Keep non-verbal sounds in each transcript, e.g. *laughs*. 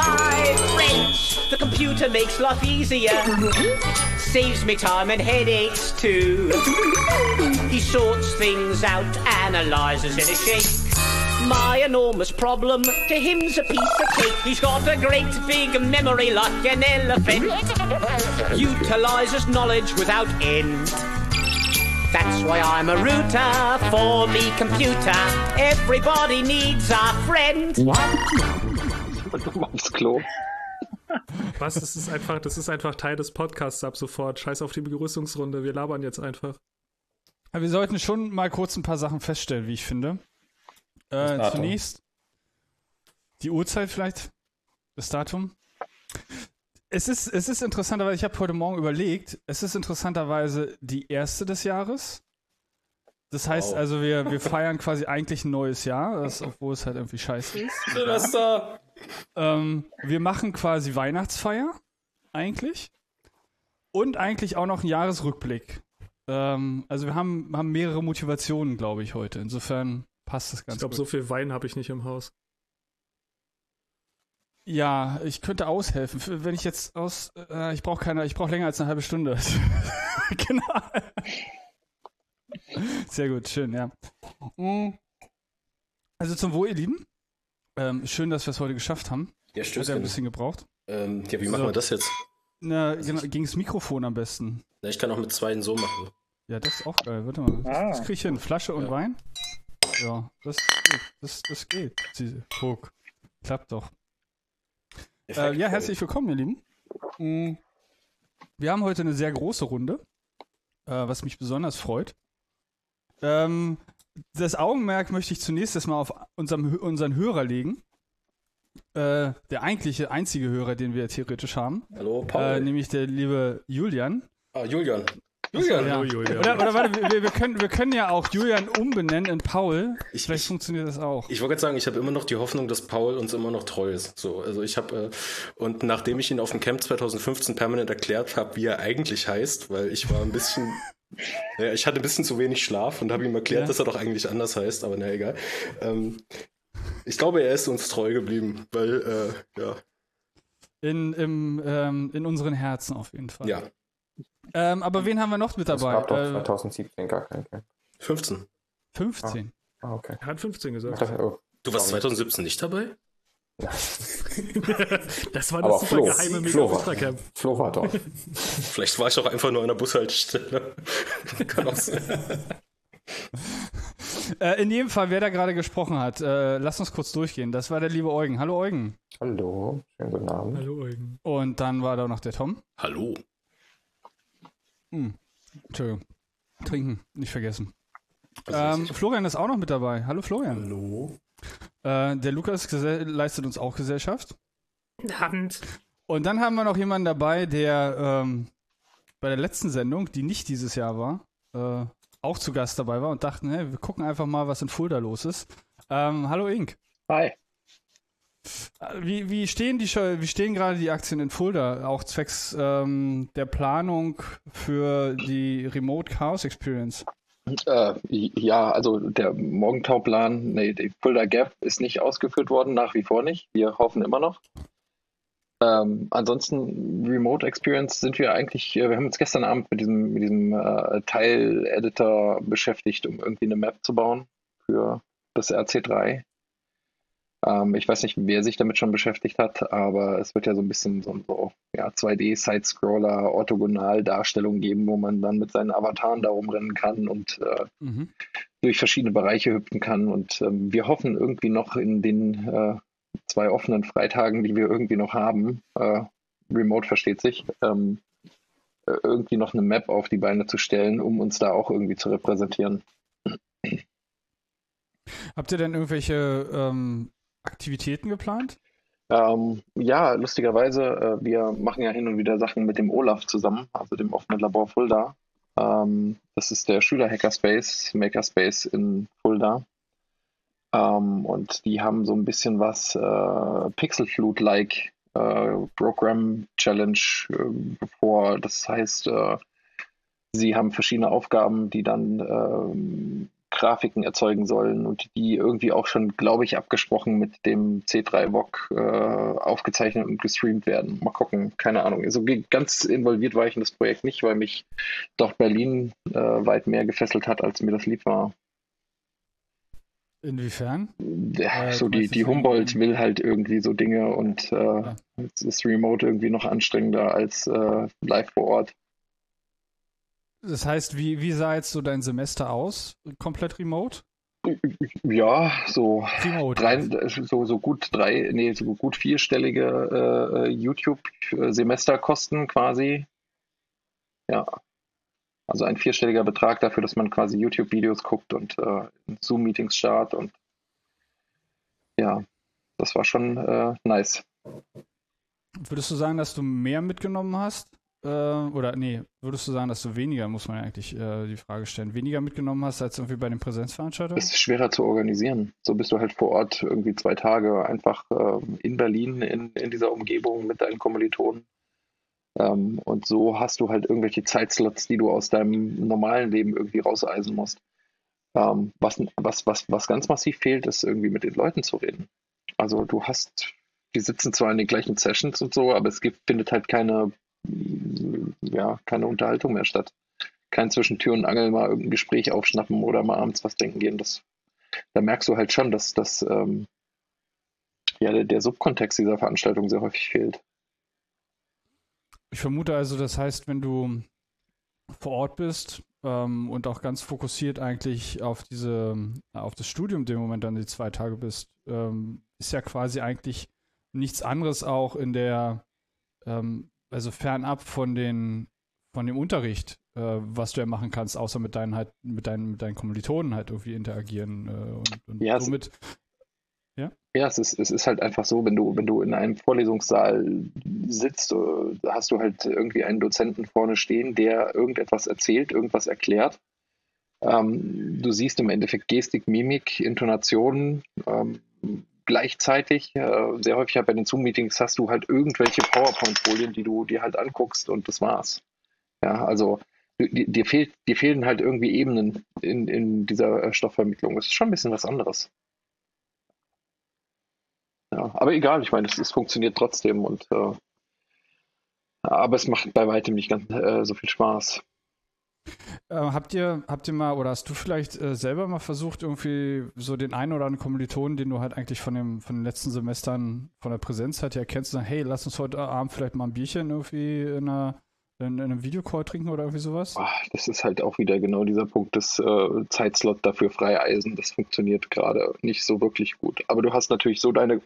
My friends, the computer makes life easier. Saves me time and headaches too. He sorts things out, analyzes in a shake. My enormous problem to him's a piece of cake. He's got a great big memory like an elephant. Utilizes knowledge without end. That's why I'm a router for me computer. Everybody needs a friend. Aufs Klo. Was? Das ist einfach, das ist einfach Teil des Podcasts ab sofort. Scheiß auf die Begrüßungsrunde. Wir labern jetzt einfach. Aber wir sollten schon mal kurz ein paar Sachen feststellen, wie ich finde. Äh, Datum. zunächst die Uhrzeit vielleicht, das Datum. Es ist, es ist interessanterweise, ich habe heute Morgen überlegt, es ist interessanterweise die erste des Jahres. Das heißt Wow. also, wir, wir feiern quasi eigentlich ein neues Jahr, das, obwohl es halt irgendwie scheiße ist. Silvester! Ähm, wir machen quasi Weihnachtsfeier, eigentlich. Und eigentlich auch noch einen Jahresrückblick. Ähm, also wir haben, haben mehrere Motivationen, glaube ich, heute. Insofern passt das ganz Ich glaube, so viel Wein habe ich nicht im Haus. Ja, ich könnte aushelfen. Wenn ich jetzt aus, äh, ich brauche keine, ich brauche länger als eine halbe Stunde. *laughs* genau. Sehr gut, schön, ja. Mm. Also zum Wohl, ihr Lieben. Ähm, schön, dass wir es heute geschafft haben. Ja, Hat ja ein Stößchen. bisschen gebraucht. Ähm, ja, wie machen So. wir das jetzt? Na, genau, gegen das Mikrofon am besten. Na, ich kann auch mit zweien so machen. Ja, das ist auch geil. Warte mal. Ah. Das krieg ich hin. Flasche und Ja. Wein? Ja, das geht. Das, das geht. Sie- Guck. Klappt doch. Äh, ja, herzlich willkommen, ihr Lieben. Mm, Wir haben heute eine sehr große Runde, äh, was mich besonders freut. Ähm, das Augenmerk möchte ich zunächst erstmal auf unserem, unseren Hörer legen. Äh, der eigentliche, einzige Hörer, den wir theoretisch haben. Hallo, Paul. Äh, nämlich der liebe Julian. ah, Julian. Julian! Ja. Hallo, Julian. Oder, oder warte, wir, wir, können, wir können ja auch Julian umbenennen in Paul. Ich- Vielleicht ich- funktioniert das auch. Ich wollte gerade sagen, ich habe immer noch die Hoffnung, dass Paul uns immer noch treu ist. So, also ich habe äh, und nachdem ich ihn auf dem Camp 2015 permanent erklärt habe, wie er eigentlich heißt, weil ich war ein bisschen, *laughs* ja, ich hatte ein bisschen zu wenig Schlaf und habe ihm erklärt, Ja. dass er doch eigentlich anders heißt, aber na egal. Ähm, ich glaube, er ist uns treu geblieben, weil äh, ja, In, im, ähm, in unseren Herzen auf jeden Fall. ja, Ähm, aber wen haben wir noch mit dabei? gab doch Äh, 2017 gar kein Camp. 15. 15. Ah, okay. Er hat 15 gesagt. Das, oh. Du warst Sorry. 2017 nicht dabei? *laughs* Das war Aber das super Flo, geheime Flo mega. Flo war dort. Vielleicht war ich auch einfach nur an der Bushaltestelle. *laughs* Kann auch sein. Äh, in jedem Fall, wer da gerade gesprochen hat, äh, lass uns kurz durchgehen. Das war der liebe Eugen. Hallo Eugen. Hallo, schönen guten Abend. Hallo, Eugen. Und dann war da noch der Tom. Hallo. Hm. Entschuldigung. Trinken, nicht vergessen. Ähm, Florian ist auch noch mit dabei. Hallo Florian. Hallo. Äh, der Lukas leistet uns auch Gesellschaft. Hand. Und dann haben wir noch jemanden dabei, der ähm, bei der letzten Sendung, die nicht dieses Jahr war, äh, auch zu Gast dabei war und dachten, hey, wir gucken einfach mal, was in Fulda los ist. Ähm, hallo Ink. Hi. Äh, Wie, wie stehen die wie stehen gerade die Aktien in Fulda, auch zwecks ähm, der Planung für die Remote Chaos Experience? Äh, ja, also der Morgentauplan, nee, die Fulda Gap ist nicht ausgeführt worden, nach wie vor nicht. Wir hoffen immer noch. Ähm, ansonsten, Remote Experience sind wir eigentlich, äh, wir haben uns gestern Abend mit diesem, mit diesem äh, Teil-Editor beschäftigt, um irgendwie eine Map zu bauen für das RC3. Ähm, ich weiß nicht, wer sich damit schon beschäftigt hat, aber es wird ja so ein bisschen so, so ja, 2D-Side-Scroller, Orthogonal-Darstellung geben, wo man dann mit seinen Avataren da rumrennen kann und äh, Mhm. durch verschiedene Bereiche hüpfen kann. Und ähm, wir hoffen irgendwie noch in den äh, zwei offenen Freitagen, die wir irgendwie noch haben, äh, Remote versteht sich, ähm, äh, irgendwie noch eine Map auf die Beine zu stellen, um uns da auch irgendwie zu repräsentieren. Habt ihr denn irgendwelche ähm, Aktivitäten geplant? Ähm, ja, lustigerweise, äh, wir machen ja hin und wieder Sachen mit dem OLAF zusammen, also dem offenen Labor Fulda. Ähm, das ist der Schüler-Hackerspace, Makerspace in Fulda. Ähm, und die haben so ein bisschen was äh, Pixelflut-like äh, Program Challenge äh, vor. Das heißt, äh, sie haben verschiedene Aufgaben, die dann ähm, Grafiken erzeugen sollen und die irgendwie auch schon, glaube ich, abgesprochen mit dem C3 VOG äh, aufgezeichnet und gestreamt werden. Mal gucken, keine Ahnung. Also ganz involviert war ich in das Projekt nicht, weil mich doch Berlin äh, weit mehr gefesselt hat, als mir das lieb war. Inwiefern? Ja, äh, so die, die Humboldt will halt irgendwie so Dinge und äh, ja. ist Remote irgendwie noch anstrengender als äh, live vor Ort. Das heißt, wie, wie sah jetzt so dein Semester aus? Komplett remote? Ja, so, remote. Drei, so, so gut drei, nee, so gut vierstellige äh, YouTube-Semesterkosten quasi. Ja. Also ein vierstelliger Betrag dafür, dass man quasi YouTube-Videos guckt und äh, Zoom-Meetings startet und ja, das war schon äh, nice. Würdest du sagen, dass du mehr mitgenommen hast? Äh, oder nee, würdest du sagen, dass du weniger, muss man ja eigentlich äh, die Frage stellen, weniger mitgenommen hast als irgendwie bei den Präsenzveranstaltungen? Es ist schwerer zu organisieren. So bist du halt vor Ort irgendwie zwei Tage einfach äh, in Berlin, in, in dieser Umgebung mit deinen Kommilitonen. Ähm, und so hast du halt irgendwelche Zeitslots, die du aus deinem normalen Leben irgendwie rauseisen musst. Ähm, was, was, was, was ganz massiv fehlt, ist irgendwie mit den Leuten zu reden. Also du hast, die sitzen zwar in den gleichen Sessions und so, aber es gibt, findet halt keine ja, keine Unterhaltung mehr statt. Kein zwischen Tür und Angel mal irgendein Gespräch aufschnappen oder mal abends was denken gehen. Das, da merkst du halt schon, dass, dass ähm, ja, der, der Subkontext dieser Veranstaltung sehr häufig fehlt. Ich vermute also, das heißt, wenn du vor Ort bist ähm, und auch ganz fokussiert eigentlich auf diese, auf das Studium, dem Moment dann die zwei Tage bist, ähm, ist ja quasi eigentlich nichts anderes auch in der ähm, also fernab von den von dem Unterricht, äh, was du ja machen kannst, außer mit deinen halt, mit deinen, mit deinen Kommilitonen halt irgendwie interagieren äh, und, und ja, somit. Ja, ja es, ist, es ist halt einfach so, wenn du, wenn du in einem Vorlesungssaal sitzt, äh, hast du halt irgendwie einen Dozenten vorne stehen, der irgendetwas erzählt, irgendwas erklärt. Ähm, du siehst im Endeffekt Gestik, Mimik, Intonationen, ähm, gleichzeitig. Äh, sehr häufig bei den Zoom-Meetings hast du halt irgendwelche PowerPoint-Folien, die du dir halt anguckst und das war's. Ja, also dir, fehlt, dir fehlen halt irgendwie Ebenen in, in dieser äh, Stoffvermittlung. Das ist schon ein bisschen was anderes. Ja, aber egal, ich meine, es, es funktioniert trotzdem und äh, aber es macht bei weitem nicht ganz äh, so viel Spaß. Äh, habt ihr, habt ihr mal, oder hast du vielleicht äh, selber mal versucht, irgendwie so den einen oder anderen Kommilitonen, den du halt eigentlich von, dem, von den letzten Semestern von der Präsenzzeit her kennst, zu sagen, hey, lass uns heute Abend vielleicht mal ein Bierchen irgendwie in, einer, in, in einem Videocall trinken oder irgendwie sowas? Ach, das ist halt auch wieder genau dieser Punkt des äh, Zeitslot dafür freieisen. Das funktioniert gerade nicht so wirklich gut. Aber du hast natürlich so deine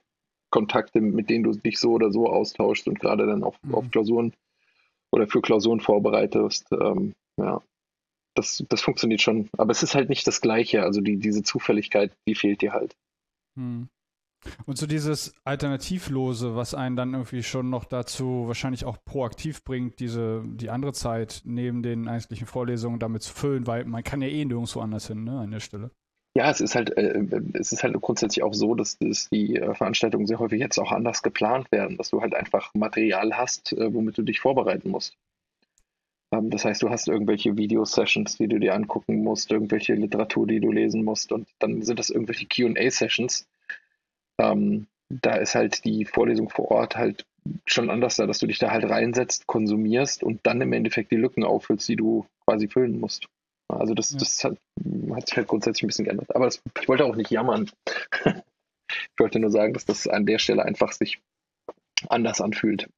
Kontakte, mit denen du dich so oder so austauschst und gerade dann auch mhm. auf Klausuren oder für Klausuren vorbereitest. Ähm, ja, das, das funktioniert schon. Aber es ist halt nicht das Gleiche. Also die, diese Zufälligkeit, die fehlt dir halt. Hm. Und so dieses Alternativlose, was einen dann irgendwie schon noch dazu wahrscheinlich auch proaktiv bringt, diese, die andere Zeit neben den eigentlichen Vorlesungen damit zu füllen, weil man kann ja eh nirgendwo anders hin, ne, an der Stelle. Ja, es ist halt, äh, es ist halt grundsätzlich auch so, dass, dass die äh, Veranstaltungen sehr häufig jetzt auch anders geplant werden, dass du halt einfach Material hast, äh, womit du dich vorbereiten musst. Ähm, das heißt, du hast irgendwelche Video-Sessions, die du dir angucken musst, irgendwelche Literatur, die du lesen musst und dann sind das irgendwelche QA-Sessions. Ähm, da ist halt die Vorlesung vor Ort halt schon anders da, dass du dich da halt reinsetzt, konsumierst und dann im Endeffekt die Lücken auffüllst, die du quasi füllen musst. Also das, ja. das hat, hat, sich halt grundsätzlich ein bisschen geändert. Aber das, ich wollte auch nicht jammern. *laughs* ich wollte nur sagen, dass das an der Stelle einfach sich anders anfühlt.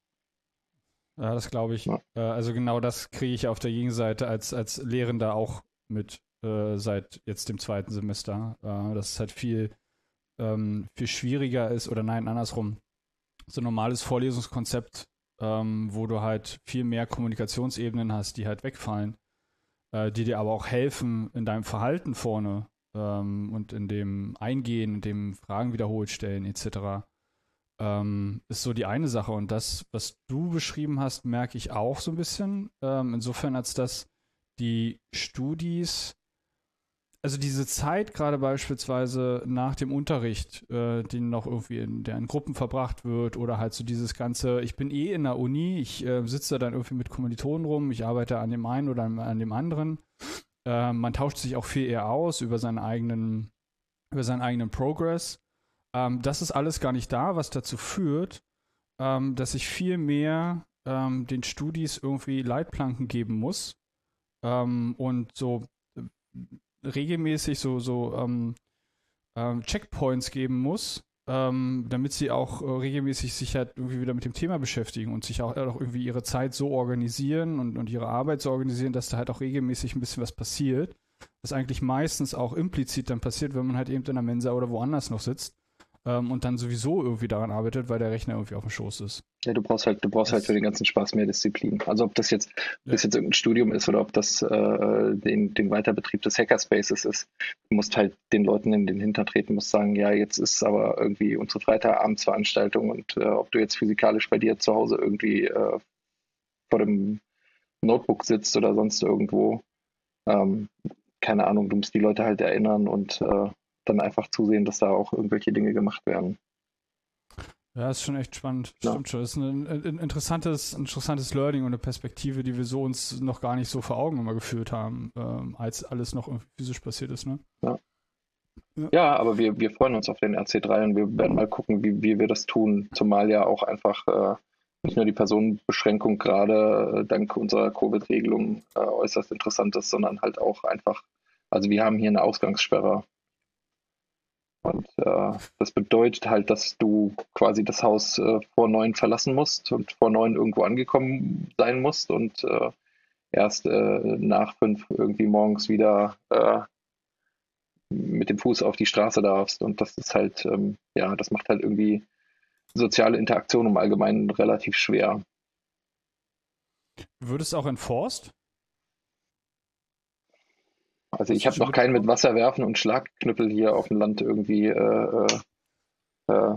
Ja, das glaube ich. Ja. Äh, also genau das kriege ich auf der Gegenseite als, als Lehrender auch mit äh, seit jetzt dem zweiten Semester. Äh, dass es halt viel, ähm, viel schwieriger ist, oder nein, andersrum. So ein normales Vorlesungskonzept, ähm, wo du halt viel mehr Kommunikationsebenen hast, die halt wegfallen, äh, die dir aber auch helfen in deinem Verhalten vorne ähm, und in dem Eingehen, in dem Fragen wiederholt stellen, etc ähm, ist so die eine Sache. Und das, was du beschrieben hast, merke ich auch so ein bisschen. Ähm, insofern, als dass die Studis, also diese Zeit gerade beispielsweise nach dem Unterricht, äh, die noch irgendwie in, der in Gruppen verbracht wird, oder halt so dieses ganze, ich bin eh in der Uni, ich äh, sitze dann irgendwie mit Kommilitonen rum, ich arbeite an dem einen oder an dem anderen. Äh, man tauscht sich auch viel eher aus über seinen eigenen, über seinen eigenen Progress. Ähm, das ist alles gar nicht da, was dazu führt, ähm, dass ich viel mehr ähm, den Studis irgendwie Leitplanken geben muss ähm, und so äh, regelmäßig so, so ähm, ähm, Checkpoints geben muss, damit sie auch äh, regelmäßig sich halt irgendwie wieder mit dem Thema beschäftigen und sich auch, äh, auch irgendwie ihre Zeit so organisieren und, und ihre Arbeit so organisieren, dass da halt auch regelmäßig ein bisschen was passiert. Was eigentlich meistens auch implizit dann passiert, wenn man halt eben in der Mensa oder woanders noch sitzt ähm, und dann sowieso irgendwie daran arbeitet, weil der Rechner irgendwie auf dem Schoß ist. Ja, du brauchst halt, du brauchst halt für den ganzen Spaß mehr Disziplin. Also ob das jetzt, ob das jetzt irgendein Studium ist oder ob das äh, den, den Weiterbetrieb des Hackerspaces ist, du musst halt den Leuten in den Hintern treten, musst sagen, ja, jetzt ist aber irgendwie unsere Freitagabendsveranstaltung und äh, ob du jetzt physikalisch bei dir zu Hause irgendwie äh, vor dem Notebook sitzt oder sonst irgendwo, ähm, keine Ahnung, du musst die Leute halt erinnern und äh, dann einfach zusehen, dass da auch irgendwelche Dinge gemacht werden. Ja, ist schon echt spannend. Ja. Stimmt schon. Das ist ein, ein, interessantes, interessantes Learning und eine Perspektive, die wir so uns noch gar nicht so vor Augen immer geführt haben, ähm, als alles noch irgendwie physisch passiert ist, ne? Ja. Ja, aber wir, wir freuen uns auf den RC3 und wir werden mal gucken, wie, wie wir das tun. Zumal ja auch einfach äh, nicht nur die Personenbeschränkung gerade äh, dank unserer Covid-Regelung äh, äußerst interessant ist, sondern halt auch einfach, also wir haben hier eine Ausgangssperre. Und äh, das bedeutet halt, dass du quasi das Haus äh, vor neun verlassen musst und vor neun irgendwo angekommen sein musst und äh, erst äh, nach fünf irgendwie morgens wieder äh, mit dem Fuß auf die Straße darfst. Und das ist halt, ähm, ja, das macht halt irgendwie soziale Interaktion im Allgemeinen relativ schwer. Wird es auch enforced? Also ich habe noch keinen mit Wasser werfen und Schlagknüppel hier auf dem Land irgendwie äh, äh, äh,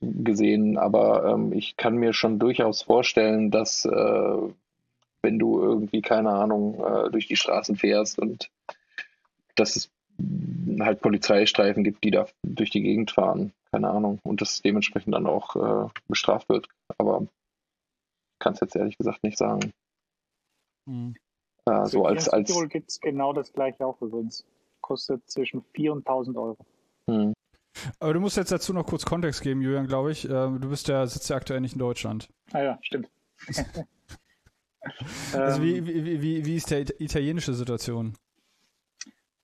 gesehen, aber ähm, ich kann mir schon durchaus vorstellen, dass äh, wenn du irgendwie, keine Ahnung, äh, durch die Straßen fährst und dass es halt Polizeistreifen gibt, die da durch die Gegend fahren, keine Ahnung, und das dementsprechend dann auch äh, bestraft wird. Aber kann es jetzt ehrlich gesagt nicht sagen. Hm. Äh, so als, in als Tirol gibt es genau das gleiche auch übrigens. Kostet zwischen 4.000 und 1.000 Euro. hm. Aber du musst jetzt dazu noch kurz Kontext geben, Julian, glaube ich. Ähm, du bist ja, sitzt ja aktuell nicht in Deutschland. Ah ja, stimmt. *laughs* Also Ähm, wie, wie, wie, wie ist der it- italienische Situation?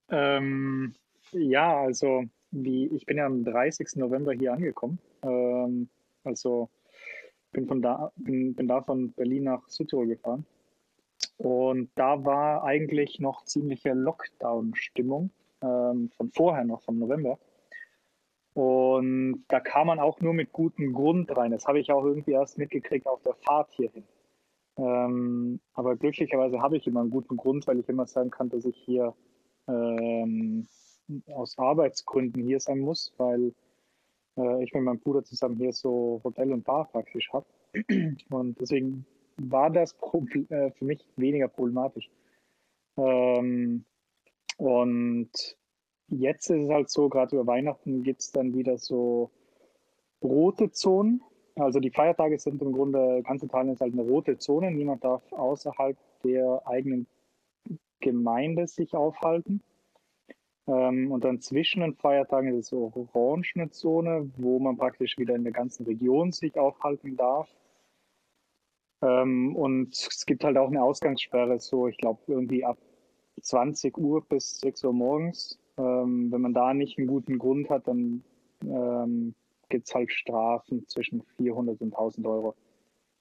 Ähm, ja, also wie, ich bin ja am 30. November hier angekommen. Ähm, also bin von da, bin, bin da von Berlin nach Südtirol gefahren. Und da war eigentlich noch ziemliche Lockdown-Stimmung ähm, von vorher noch, vom November. Und da kam man auch nur mit gutem Grund rein. Das habe ich auch irgendwie erst mitgekriegt auf der Fahrt hierhin. Ähm, aber glücklicherweise habe ich immer einen guten Grund, weil ich immer sagen kann, dass ich hier ähm, aus Arbeitsgründen hier sein muss, weil äh, ich mit meinem Bruder zusammen hier so Hotel und Bar praktisch habe. Und deswegen war das äh, für mich weniger problematisch. Ähm, und jetzt ist es halt so, gerade über Weihnachten gibt es dann wieder so rote Zonen. Also die Feiertage sind im Grunde, ganz Italien ist halt eine rote Zone. Niemand darf außerhalb der eigenen Gemeinde sich aufhalten. Ähm, und dann zwischen den Feiertagen ist es so orange eine Zone, wo man praktisch wieder in der ganzen Region sich aufhalten darf. Ähm, und es gibt halt auch eine Ausgangssperre, so ich glaube irgendwie ab 20 Uhr bis 6 Uhr morgens. Ähm, wenn man da nicht einen guten Grund hat, dann ähm, gibt es halt Strafen zwischen 400 und 1000 Euro.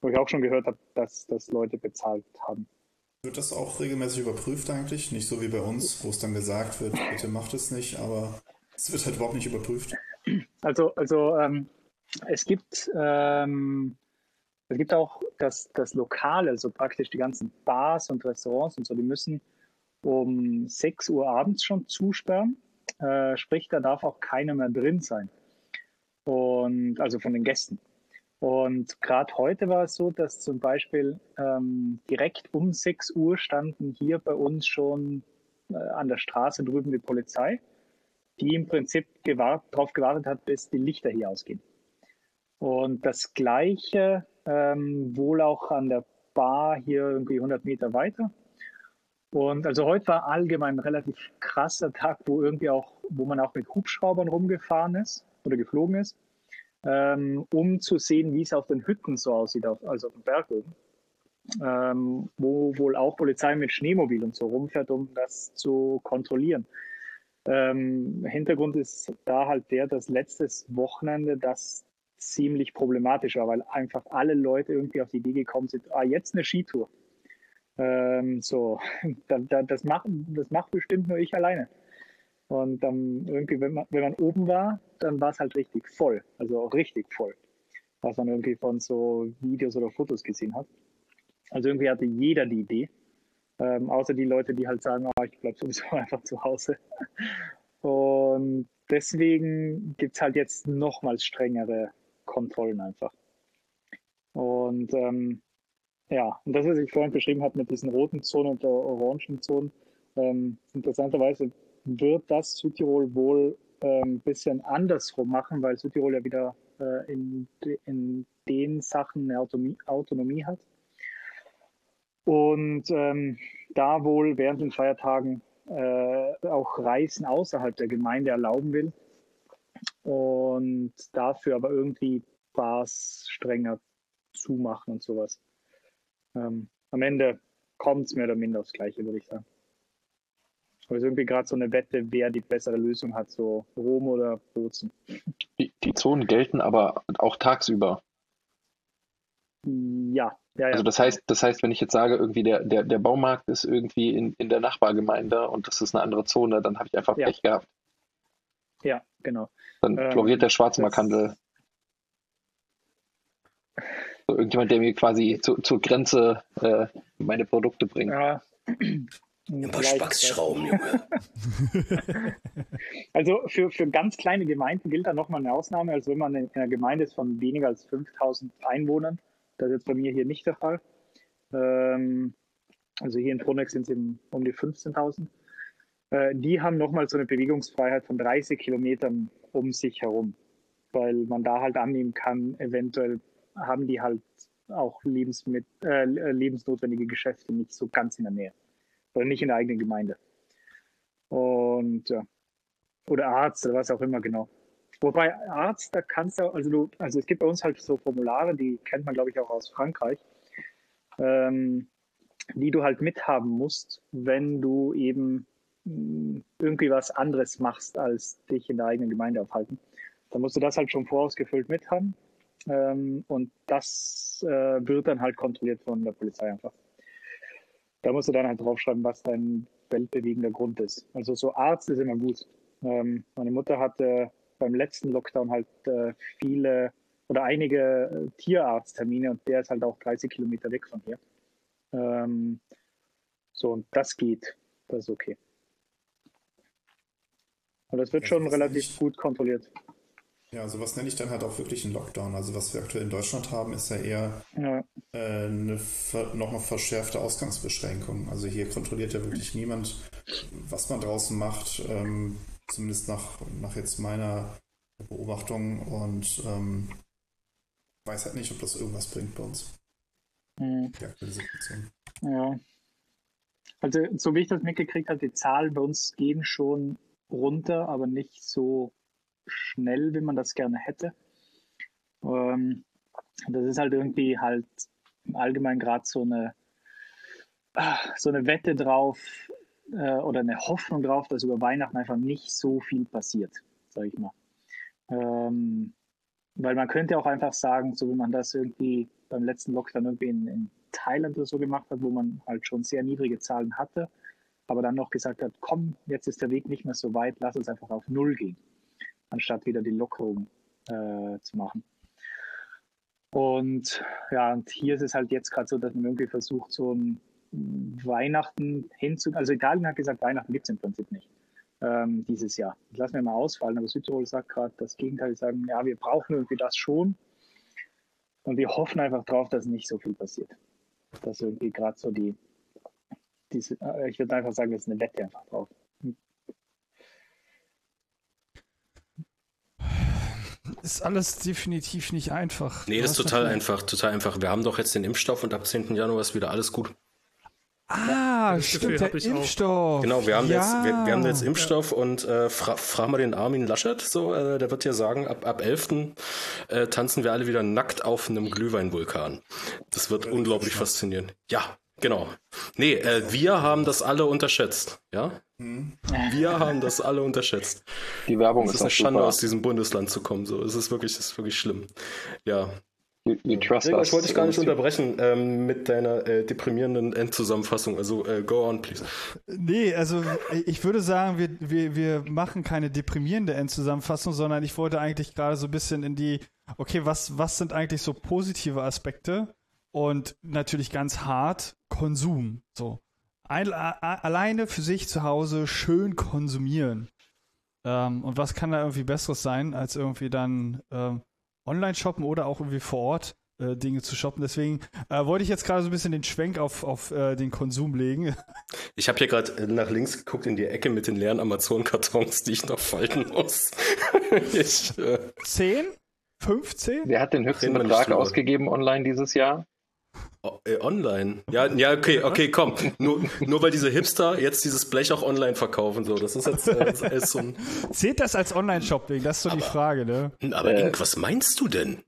Wo ich auch schon gehört habe, dass das Leute bezahlt haben. Wird das auch regelmäßig überprüft eigentlich? Nicht so wie bei uns, wo es dann gesagt wird, bitte macht es nicht, aber es wird halt überhaupt nicht überprüft. Also, also ähm, es gibt ähm, es gibt auch das, das Lokale, also praktisch die ganzen Bars und Restaurants und so, die müssen um 6 Uhr abends schon zusperren. Äh, sprich, da darf auch keiner mehr drin sein. Und also von den Gästen. Und gerade heute war es so, dass zum Beispiel ähm, direkt um 6 Uhr standen hier bei uns schon äh, an der Straße drüben die Polizei, die im Prinzip darauf gewartet hat, bis die Lichter hier ausgehen. Und das Gleiche ähm, wohl auch an der Bar hier irgendwie 100 Meter weiter. Und also heute war allgemein ein relativ krasser Tag, wo irgendwie auch, wo man auch mit Hubschraubern rumgefahren ist oder geflogen ist, ähm, um zu sehen, wie es auf den Hütten so aussieht, auf, also auf dem Berg oben. Ähm, wo wohl auch Polizei mit Schneemobil und so rumfährt, um das zu kontrollieren. Ähm, Hintergrund ist da halt der, dass letztes Wochenende das ziemlich problematisch war, weil einfach alle Leute irgendwie auf die Idee gekommen sind, ah, jetzt eine Skitour. Ähm, so, *laughs* da, da, das, macht, das macht bestimmt nur ich alleine. Und dann irgendwie, wenn man, wenn man oben war, dann war es halt richtig voll. Also richtig voll. Was man irgendwie von so Videos oder Fotos gesehen hat. Also irgendwie hatte jeder die Idee. Ähm, außer die Leute, die halt sagen, oh, ich bleibe sowieso *laughs* einfach zu Hause. Und deswegen gibt es halt jetzt nochmals strengere Kontrollen einfach. Und ähm, ja, und das, was ich vorhin beschrieben habe mit diesen roten Zonen und der orangen Zonen, ähm, interessanterweise wird das Südtirol wohl ein ähm, bisschen andersrum machen, weil Südtirol ja wieder äh, in, in den Sachen eine Autonomie, Autonomie hat. Und ähm, da wohl während den Feiertagen äh, auch Reisen außerhalb der Gemeinde erlauben will und dafür aber irgendwie Bars strenger zumachen und sowas. Ähm, am Ende kommt es mehr oder minder aufs Gleiche, würde ich sagen. Aber es ist irgendwie gerade so eine Wette, wer die bessere Lösung hat, so Rom oder Bozen. Die, die Zonen gelten aber auch tagsüber. Ja, ja, ja. Also das heißt, das heißt, wenn ich jetzt sage, irgendwie der, der, der Baumarkt ist irgendwie in, in der Nachbargemeinde und das ist eine andere Zone, dann habe ich einfach Ja. Pech gehabt. Ja, genau. Dann Ähm, floriert der Schwarzmarkthandel. So, irgendjemand, der mir quasi zu, zur Grenze äh, meine Produkte bringt. Ja. Ein paar Spacksschrauben, Junge. *laughs* Also für, für ganz kleine Gemeinden gilt da nochmal eine Ausnahme. Also wenn man in einer Gemeinde ist von weniger als 5000 Einwohnern, das ist jetzt bei mir hier nicht der Fall. Ähm, also hier in Tronex sind es eben um die 15.000. Äh, die haben nochmal so eine Bewegungsfreiheit von 30 Kilometern um sich herum, weil man da halt annehmen kann, eventuell haben die halt auch Lebensmit äh, lebensnotwendige Geschäfte nicht so ganz in der Nähe oder nicht in der eigenen Gemeinde. Und ja, oder Arzt oder was auch immer genau. Wobei Arzt, da kannst du, also du, also es gibt bei uns halt so Formulare, die kennt man glaube ich auch aus Frankreich, ähm, die du halt mithaben musst, wenn du eben irgendwie was anderes machst, als dich in der eigenen Gemeinde aufhalten. Dann musst du das halt schon vorausgefüllt mithaben. Ähm, und das äh, wird dann halt kontrolliert von der Polizei einfach. Da musst du dann halt draufschreiben, was dein weltbewegender Grund ist. Also so Arzt ist immer gut. Ähm, meine Mutter hatte beim letzten Lockdown halt äh, viele oder einige äh, Tierarzttermine und der ist halt auch 30 Kilometer weg von hier. Ähm, so, und das geht. Das ist okay. Und das wird Das schon relativ nicht- gut kontrolliert. Ja, sowas nenne ich dann halt auch wirklich einen Lockdown. Also was wir aktuell in Deutschland haben, ist ja eher Ja, äh, eine ver noch mal verschärfte Ausgangsbeschränkung. Also hier kontrolliert ja wirklich niemand, was man draußen macht, ähm, zumindest nach, nach jetzt meiner Beobachtung und ähm, weiß halt nicht, ob das irgendwas bringt bei uns, Mhm. die aktuelle Situation. Ja. Also, so wie ich das mitgekriegt habe, die Zahlen bei uns gehen schon runter, aber nicht so schnell, wie man das gerne hätte. Ähm, das ist halt irgendwie halt im Allgemeinen gerade so eine, so eine Wette drauf äh, oder eine Hoffnung drauf, dass über Weihnachten einfach nicht so viel passiert, sage ich mal. Ähm, weil man könnte auch einfach sagen, so wie man das irgendwie beim letzten Lockdown irgendwie in, in Thailand oder so gemacht hat, wo man halt schon sehr niedrige Zahlen hatte, aber dann noch gesagt hat, komm, jetzt ist der Weg nicht mehr so weit, lass uns einfach auf Null gehen, anstatt wieder die Lockerung äh, zu machen. Und ja, und hier ist es halt jetzt gerade so, dass man irgendwie versucht, so ein Weihnachten hinzu, also Italien hat gesagt, Weihnachten gibt es im Prinzip nicht ähm, dieses Jahr. Das lassen wir mal ausfallen, aber Südtirol sagt gerade das Gegenteil, die sagen, ja, wir brauchen irgendwie das schon. Und wir hoffen einfach drauf, dass nicht so viel passiert. Dass irgendwie gerade so die, diese, äh, ich würde einfach sagen, das ist eine Wette einfach drauf. Ist alles definitiv nicht einfach. Nee, das ist total einfach, total einfach. Wir haben doch jetzt den Impfstoff und ab 10. Januar ist wieder alles gut. Ah, stimmt, der hab ich auch. Impfstoff. Genau, wir haben, ja. jetzt, wir, wir haben jetzt Impfstoff und äh, fra frag mal den Armin Laschet, so, äh, der wird ja sagen, ab, ab 11. Äh, tanzen wir alle wieder nackt auf einem Glühweinvulkan. Das wird unglaublich faszinierend. Ja, genau. Nee, äh, wir haben das alle unterschätzt, ja? Wir haben das alle unterschätzt. Die Werbung Es ist ist eine Schande, super. aus diesem Bundesland zu kommen. So, es ist wirklich, es ist wirklich schlimm. Ja. You, you trust Gregor, us. ich wollte dich gar nicht unterbrechen ähm, mit deiner äh, deprimierenden Endzusammenfassung. Also äh, go on, please. Nee, also ich würde sagen, wir, wir, wir machen keine deprimierende Endzusammenfassung, sondern ich wollte eigentlich gerade so ein bisschen in die, okay, was, was sind eigentlich so positive Aspekte? Und natürlich ganz hart, Konsum. So. Ein, a, alleine für sich zu Hause schön konsumieren. Ähm, und was kann da irgendwie Besseres sein, als irgendwie dann ähm, online shoppen oder auch irgendwie vor Ort äh, Dinge zu shoppen. Deswegen äh, wollte ich jetzt gerade so ein bisschen den Schwenk auf, auf äh, den Konsum legen. *laughs* Ich habe hier gerade nach links geguckt in die Ecke mit den leeren Amazon-Kartons, die ich noch falten muss. *laughs* ich, äh, 10? 15? Wer hat den höchsten Betrag ausgegeben online dieses Jahr? Oh, äh, online. Ja, ja, okay, okay, komm. Nur, nur weil diese Hipster jetzt dieses Blech auch online verkaufen, so. Das ist jetzt äh, das ist so ein. Zählt das als Online-Shopping? Das ist so die Frage, ne? Aber Äh, Ink, was meinst du denn?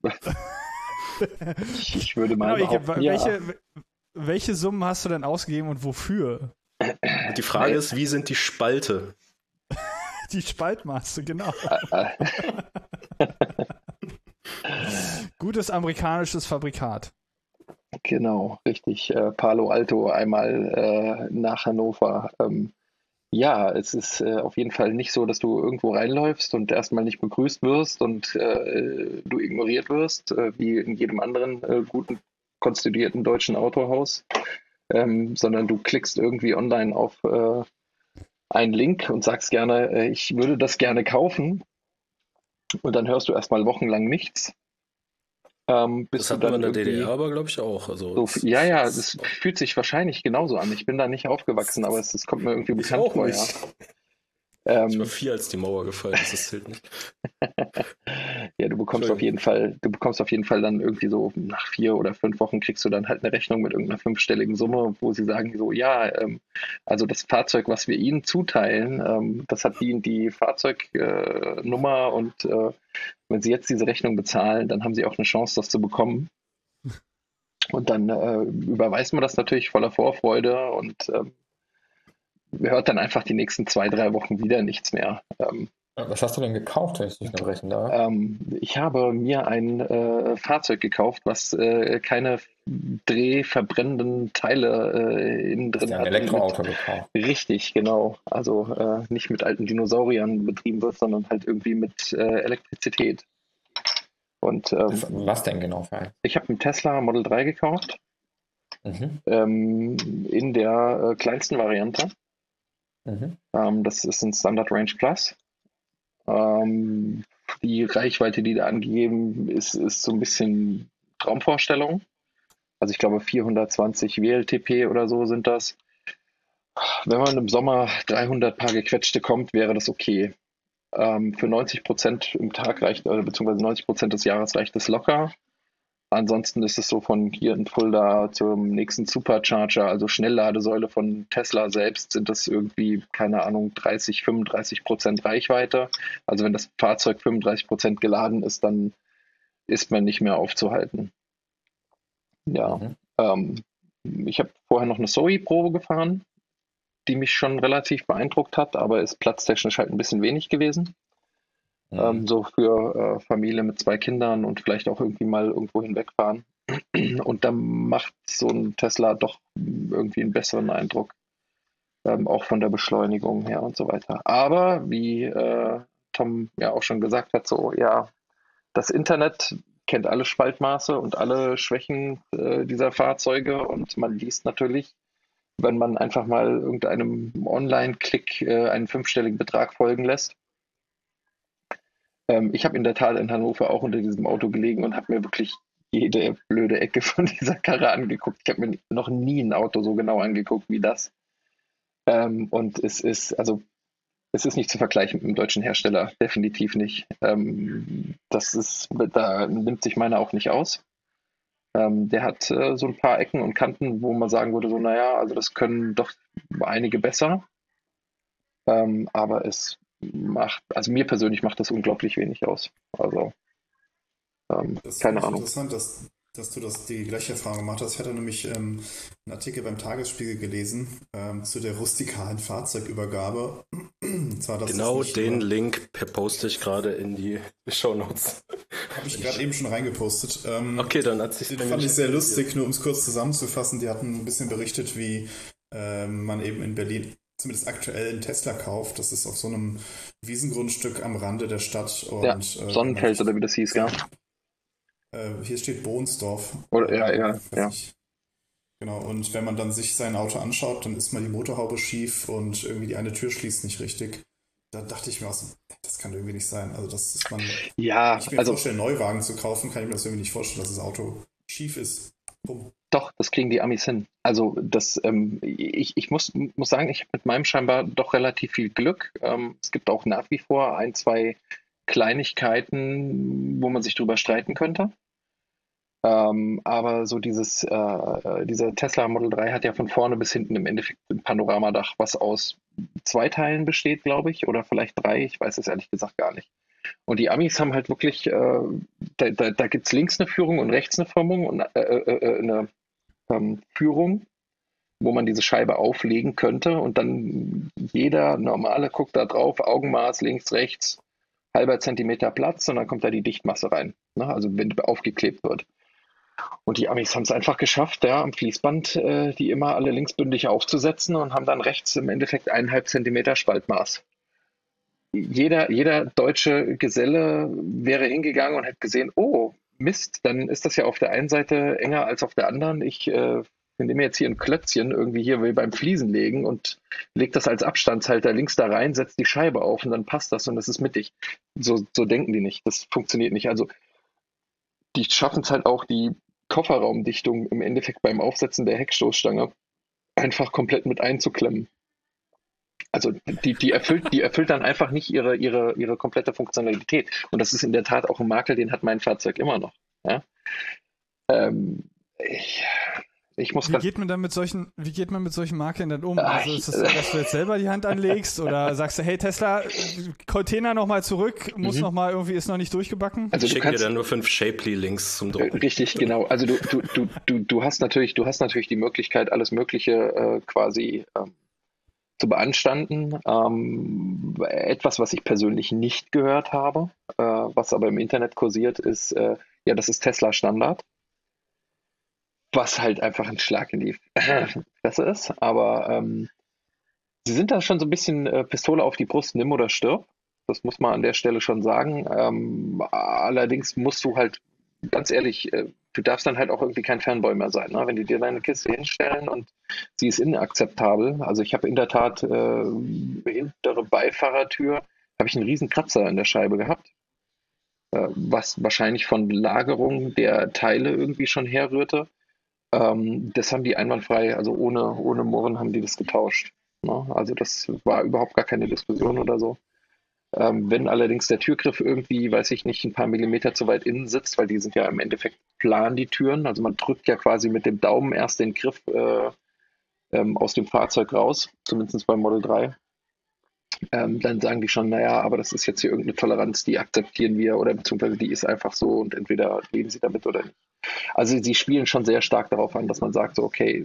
Ich, ich würde mal Genau, ich, behaupten, ja. welche, welche Summen hast du denn ausgegeben und wofür? Die Frage ist, wie sind die Spalte? *laughs* Die Spaltmaße, genau. Gutes amerikanisches Fabrikat. Genau, richtig. Äh, Palo Alto einmal äh, nach Hannover. Ähm, ja, es ist äh, auf jeden Fall nicht so, dass du irgendwo reinläufst und erstmal nicht begrüßt wirst und äh, du ignoriert wirst, äh, wie in jedem anderen äh, guten, konstituierten deutschen Autohaus, ähm, sondern du klickst irgendwie online auf einen Link und sagst gerne, ich würde das gerne kaufen. Und dann hörst du erstmal wochenlang nichts. Ähm, Das wir dann in der DDR aber, glaube ich, auch. Also, so, ja, ja, das fühlt sich wahrscheinlich genauso an. Ich bin da nicht aufgewachsen, aber es, es kommt mir irgendwie bekannt vor. nicht. Ja. Ich war Ähm, vier, als die Mauer gefallen ist, das zählt nicht. *laughs* ja, du bekommst auf jeden Fall, du bekommst auf jeden Fall dann irgendwie so nach vier oder fünf Wochen kriegst du dann halt eine Rechnung mit irgendeiner fünfstelligen Summe, wo sie sagen so, ja, ähm, also das Fahrzeug, was wir Ihnen zuteilen, ähm, das hat die die Fahrzeugnummer äh, und äh, wenn Sie jetzt diese Rechnung bezahlen, dann haben Sie auch eine Chance, das zu bekommen. *laughs* Und dann äh, überweist man das natürlich voller Vorfreude und ähm, hört dann einfach die nächsten zwei, drei Wochen wieder nichts mehr. Ähm, Was hast du denn gekauft, wenn ich dich unterbrechen darf? ähm, ich habe mir ein äh, Fahrzeug gekauft, was äh, keine drehverbrennenden Teile äh, innen drin dir hat. ein Elektroauto gekauft. Richtig, genau. Also äh, nicht mit alten Dinosauriern betrieben wird, sondern halt irgendwie mit äh, Elektrizität. Und ähm, Was denn genau für ein? ich habe einen Tesla Model 3 gekauft, Mhm. ähm, in der äh, kleinsten Variante. Mhm. Ähm, das ist ein Standard Range Plus. Ähm, die Reichweite, die da angegeben ist, ist so ein bisschen Traumvorstellung. Also ich glaube 420 WLTP oder so sind das. Wenn man im Sommer 300 Paar gequetschte kommt, wäre das okay. Ähm, für 90 Prozent im Tag reicht, oder beziehungsweise 90 Prozent des Jahres reicht es locker. Ansonsten ist es so von hier in Fulda zum nächsten Supercharger, also Schnellladesäule von Tesla selbst, sind das irgendwie, keine Ahnung, 30, 35 Prozent Reichweite. Also wenn das Fahrzeug 35 Prozent geladen ist, dann ist man nicht mehr aufzuhalten. Ja, Mhm. ähm, ich habe vorher noch eine Zoe-Probe gefahren, die mich schon relativ beeindruckt hat, aber ist platztechnisch halt ein bisschen wenig gewesen. Mhm. Ähm, so für äh, Familie mit zwei Kindern und vielleicht auch irgendwie mal irgendwo hinwegfahren. *clears throat* Und dann macht so ein Tesla doch irgendwie einen besseren Eindruck, ähm, auch von der Beschleunigung her und so weiter. Aber wie äh, Tom ja auch schon gesagt hat, so ja, das Internet kennt alle Spaltmaße und alle Schwächen äh, dieser Fahrzeuge und man liest natürlich, wenn man einfach mal irgendeinem Online-Klick äh, einen fünfstelligen Betrag folgen lässt. Ähm, ich habe in der Tat in Hannover auch unter diesem Auto gelegen und habe mir wirklich jede blöde Ecke *laughs* von dieser Karre angeguckt. Ich habe mir noch nie ein Auto so genau angeguckt wie das. Ähm, und es ist, also, es ist nicht zu vergleichen mit dem deutschen Hersteller, definitiv nicht. Ähm, das ist, da nimmt sich meiner auch nicht aus. Ähm, der hat äh, so ein paar Ecken und Kanten, wo man sagen würde, so, naja, also das können doch einige besser. Ähm, aber es macht, also mir persönlich macht das unglaublich wenig aus. Also, ähm, Das keine Ahnung. interessant, dass, dass du das die gleiche Erfahrung gemacht hast. Ich hatte nämlich ähm, einen Artikel beim Tagesspiegel gelesen ähm, zu der rustikalen Fahrzeugübergabe. Genau den nur- Link poste ich gerade in die Shownotes. Habe ich gerade eben schon reingepostet. Ähm, Okay, dann hat sich Den fand ich sehr lustig, nur um es kurz zusammenzufassen. Die hatten ein bisschen berichtet, wie ähm, man eben in Berlin zumindest aktuell einen Tesla kauft. Das ist auf so einem Wiesengrundstück am Rande der Stadt. Und, Ja, äh, Sonnenfeld oder wie das hieß, ja. Äh, hier steht Bohnsdorf. Oder- ja, ja, ja. ich. Genau, und wenn man dann sich sein Auto anschaut, dann ist mal die Motorhaube schief und irgendwie die eine Tür schließt nicht richtig. Da dachte ich mir auch so, das kann irgendwie nicht sein. Also, das ist man. Ja, ich mir also vorstellen, Neuwagen zu kaufen, kann ich mir das irgendwie nicht vorstellen, dass das Auto schief ist. Bumm. Doch, das kriegen die Amis hin. Also das, ähm, ich, ich muss, muss sagen, ich habe mit meinem scheinbar doch relativ viel Glück. Ähm, es gibt auch nach wie vor ein, zwei Kleinigkeiten, wo man sich drüber streiten könnte. Ähm, aber so dieses, äh, dieser Tesla Model 3 hat ja von vorne bis hinten im Endeffekt ein Panoramadach, was aus zwei Teilen besteht, glaube ich, oder vielleicht drei, ich weiß es ehrlich gesagt gar nicht. Und die Amis haben halt wirklich, äh, da, da, da gibt es links eine Führung und rechts eine Führung und äh, äh, äh, eine ähm, Führung, wo man diese Scheibe auflegen könnte und dann jeder normale guckt da drauf, Augenmaß links, rechts, halber Zentimeter Platz und dann kommt da die Dichtmasse rein, ne? also wenn aufgeklebt wird. Und die Amis haben es einfach geschafft, ja, am Fließband äh, die immer alle linksbündig aufzusetzen und haben dann rechts im Endeffekt eineinhalb Zentimeter Spaltmaß. Jeder, jeder deutsche Geselle wäre hingegangen und hätte gesehen, oh, Mist, dann ist das ja auf der einen Seite enger als auf der anderen. Ich äh, nehme jetzt hier ein Klötzchen irgendwie hier beim Fliesen legen und leg das als Abstandshalter links da rein, setzt die Scheibe auf und dann passt das und das ist mittig. So, so denken die nicht. Das funktioniert nicht. Also die schaffen es halt auch, die Kofferraumdichtung im Endeffekt beim Aufsetzen der Heckstoßstange einfach komplett mit einzuklemmen. Also die, die, erfüllt, die erfüllt dann einfach nicht ihre, ihre, ihre komplette Funktionalität. Und das ist in der Tat auch ein Makel, den hat mein Fahrzeug immer noch. Ja? Ähm, ich, ich muss Wie geht man dann mit solchen, wie geht man mit solchen Makeln dann um? Ah, Also ist so, dass du jetzt selber die Hand anlegst oder *laughs* sagst du, hey Tesla, Container nochmal zurück, muss Mhm. noch mal irgendwie, ist noch nicht durchgebacken? also schicke dir dann nur fünf Shapely-Links zum Äh, Drucken. Richtig, genau. Also du, du, du, du, du hast natürlich, du hast natürlich die Möglichkeit, alles Mögliche äh, quasi ähm, zu beanstanden. Ähm, etwas, was ich persönlich nicht gehört habe, äh, was aber im Internet kursiert, ist, äh, ja, das ist Tesla Standard. Was halt einfach ein Schlag in die *laughs* Fresse ist. Aber ähm, sie sind da schon so ein bisschen äh, Pistole auf die Brust, nimm oder stirb. Das muss man an der Stelle schon sagen. Ähm, allerdings musst du halt ganz ehrlich, äh, du darfst dann halt auch irgendwie kein Fanboy mehr sein. Ne? Wenn die dir deine Kiste hinstellen und sie ist inakzeptabel. Also ich habe in der Tat äh, hintere Beifahrertür, habe ich einen riesen Kratzer in der Scheibe gehabt, äh, was wahrscheinlich von Lagerung der Teile irgendwie schon herrührte. Ähm, das haben die einwandfrei, also ohne, ohne Murren haben die das getauscht. Ne? Also das war überhaupt gar keine Diskussion oder so. Ähm, wenn allerdings der Türgriff irgendwie, weiß ich nicht, ein paar Millimeter zu weit innen sitzt, weil die sind ja im Endeffekt plan, die Türen. Also man drückt ja quasi mit dem Daumen erst den Griff äh, ähm, aus dem Fahrzeug raus, zumindest beim Model 3. Ähm, dann sagen die schon, naja, aber das ist jetzt hier irgendeine Toleranz, die akzeptieren wir oder beziehungsweise die ist einfach so und entweder leben sie damit oder nicht. Also sie spielen schon sehr stark darauf an, dass man sagt, so, okay,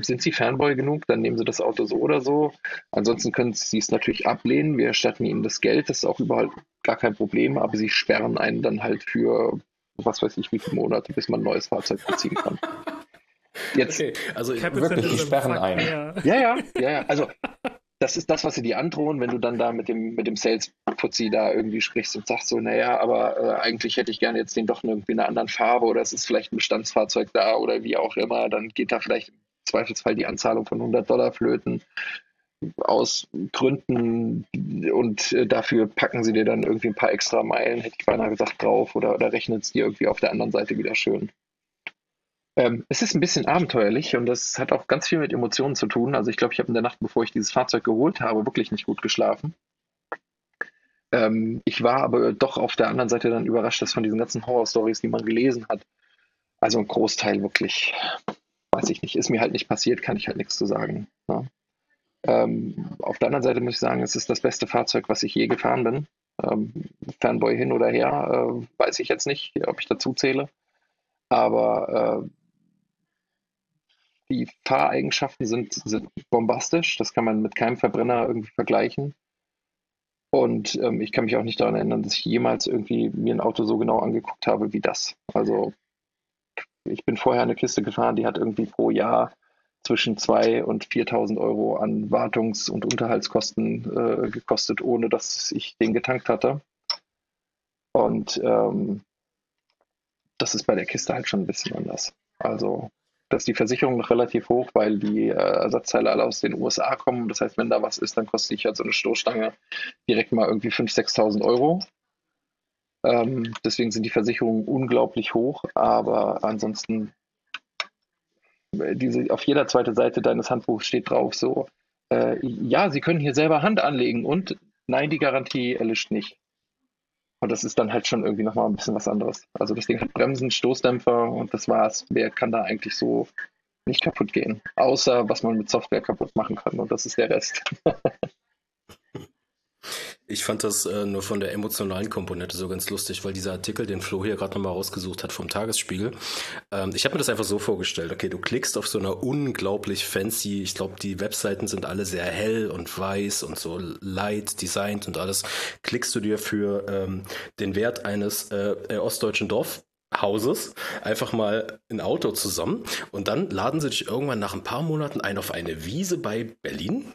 sind sie Fanboy genug, dann nehmen sie das Auto so oder so. Ansonsten können sie es natürlich ablehnen, wir erstatten ihnen das Geld, das ist auch überhaupt gar kein Problem, aber sie sperren einen dann halt für was weiß ich wie viele Monate, bis man ein neues Fahrzeug beziehen kann. *laughs* Jetzt, Okay, also ich, Wirklich, die sperren ein. ja, ja, ja, ja, also das ist das, was sie dir androhen, wenn du dann da mit dem, mit dem Sales-Putzi da irgendwie sprichst und sagst so, naja, aber äh, eigentlich hätte ich gerne jetzt den doch irgendwie in einer anderen Farbe oder es ist vielleicht ein Bestandsfahrzeug da oder wie auch immer, dann geht da vielleicht im Zweifelsfall die Anzahlung von 100 Dollar flöten aus Gründen und äh, dafür packen sie dir dann irgendwie ein paar extra Meilen, hätte ich beinahe gesagt, drauf oder, oder rechnen es dir irgendwie auf der anderen Seite wieder schön. Ähm, es ist ein bisschen abenteuerlich und das hat auch ganz viel mit Emotionen zu tun. Also ich glaube, ich habe in der Nacht, bevor ich dieses Fahrzeug geholt habe, wirklich nicht gut geschlafen. Ähm, ich war aber doch auf der anderen Seite dann überrascht, dass von diesen ganzen Horror-Stories, die man gelesen hat, Also ein Großteil wirklich, weiß ich nicht, ist mir halt nicht passiert, kann ich halt nichts zu sagen. Ne? Ähm, auf der anderen Seite muss ich sagen, es ist das beste Fahrzeug, was ich je gefahren bin. Ähm, Fanboy hin oder her, äh, weiß ich jetzt nicht, ob ich dazu zähle. Aber äh, die Fahreigenschaften sind, sind bombastisch. Das kann man mit keinem Verbrenner irgendwie vergleichen. Und ähm, ich kann mich auch nicht daran erinnern, dass ich jemals irgendwie mir ein Auto so genau angeguckt habe wie das. Also ich bin vorher eine Kiste gefahren, die hat irgendwie pro Jahr zwischen 2.000 und 4.000 Euro an Wartungs- und Unterhaltskosten äh, gekostet, ohne dass ich den getankt hatte. Und ähm, das ist bei der Kiste halt schon ein bisschen anders. Also da ist die Versicherung noch relativ hoch, weil die äh, Ersatzteile alle aus den USA kommen. Das heißt, wenn da was ist, dann kostet sich halt so eine Stoßstange direkt mal irgendwie 5.000, 6.000 Euro. Ähm, deswegen sind die Versicherungen unglaublich hoch, aber ansonsten äh, diese, auf jeder zweiten Seite deines Handbuchs steht drauf so, äh, ja, Sie können hier selber Hand anlegen und nein, die Garantie erlischt nicht. Und das ist dann halt schon irgendwie nochmal ein bisschen was anderes. Also das Ding hat Bremsen, Stoßdämpfer und das war's. Wer kann da eigentlich so nicht kaputt gehen? Außer was man mit Software kaputt machen kann und das ist der Rest. *laughs* Ich fand das äh, nur von der emotionalen Komponente so ganz lustig, weil dieser Artikel, den Flo hier gerade nochmal rausgesucht hat vom Tagesspiegel, ähm, ich habe mir das einfach so vorgestellt. Okay, du klickst auf so einer unglaublich fancy, ich glaube, die Webseiten sind alle sehr hell und weiß und so light designt und alles. Klickst du dir für ähm, den Wert eines äh, äh ostdeutschen Dorf Hauses einfach mal ein Auto zusammen und dann laden sie dich irgendwann nach ein paar Monaten ein auf eine Wiese bei Berlin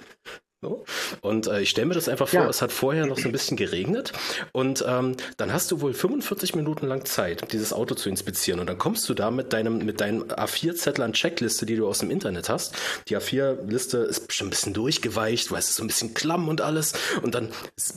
so. Und äh, ich stelle mir das einfach vor, ja. es hat vorher noch so ein bisschen geregnet und ähm, dann hast du wohl 45 Minuten lang Zeit, dieses Auto zu inspizieren und dann kommst du da mit deinem, mit deinem A4-Zettel an Checkliste, die du aus dem Internet hast. Die A4-Liste ist schon ein bisschen durchgeweicht, weißt du, so ein bisschen klamm und alles und dann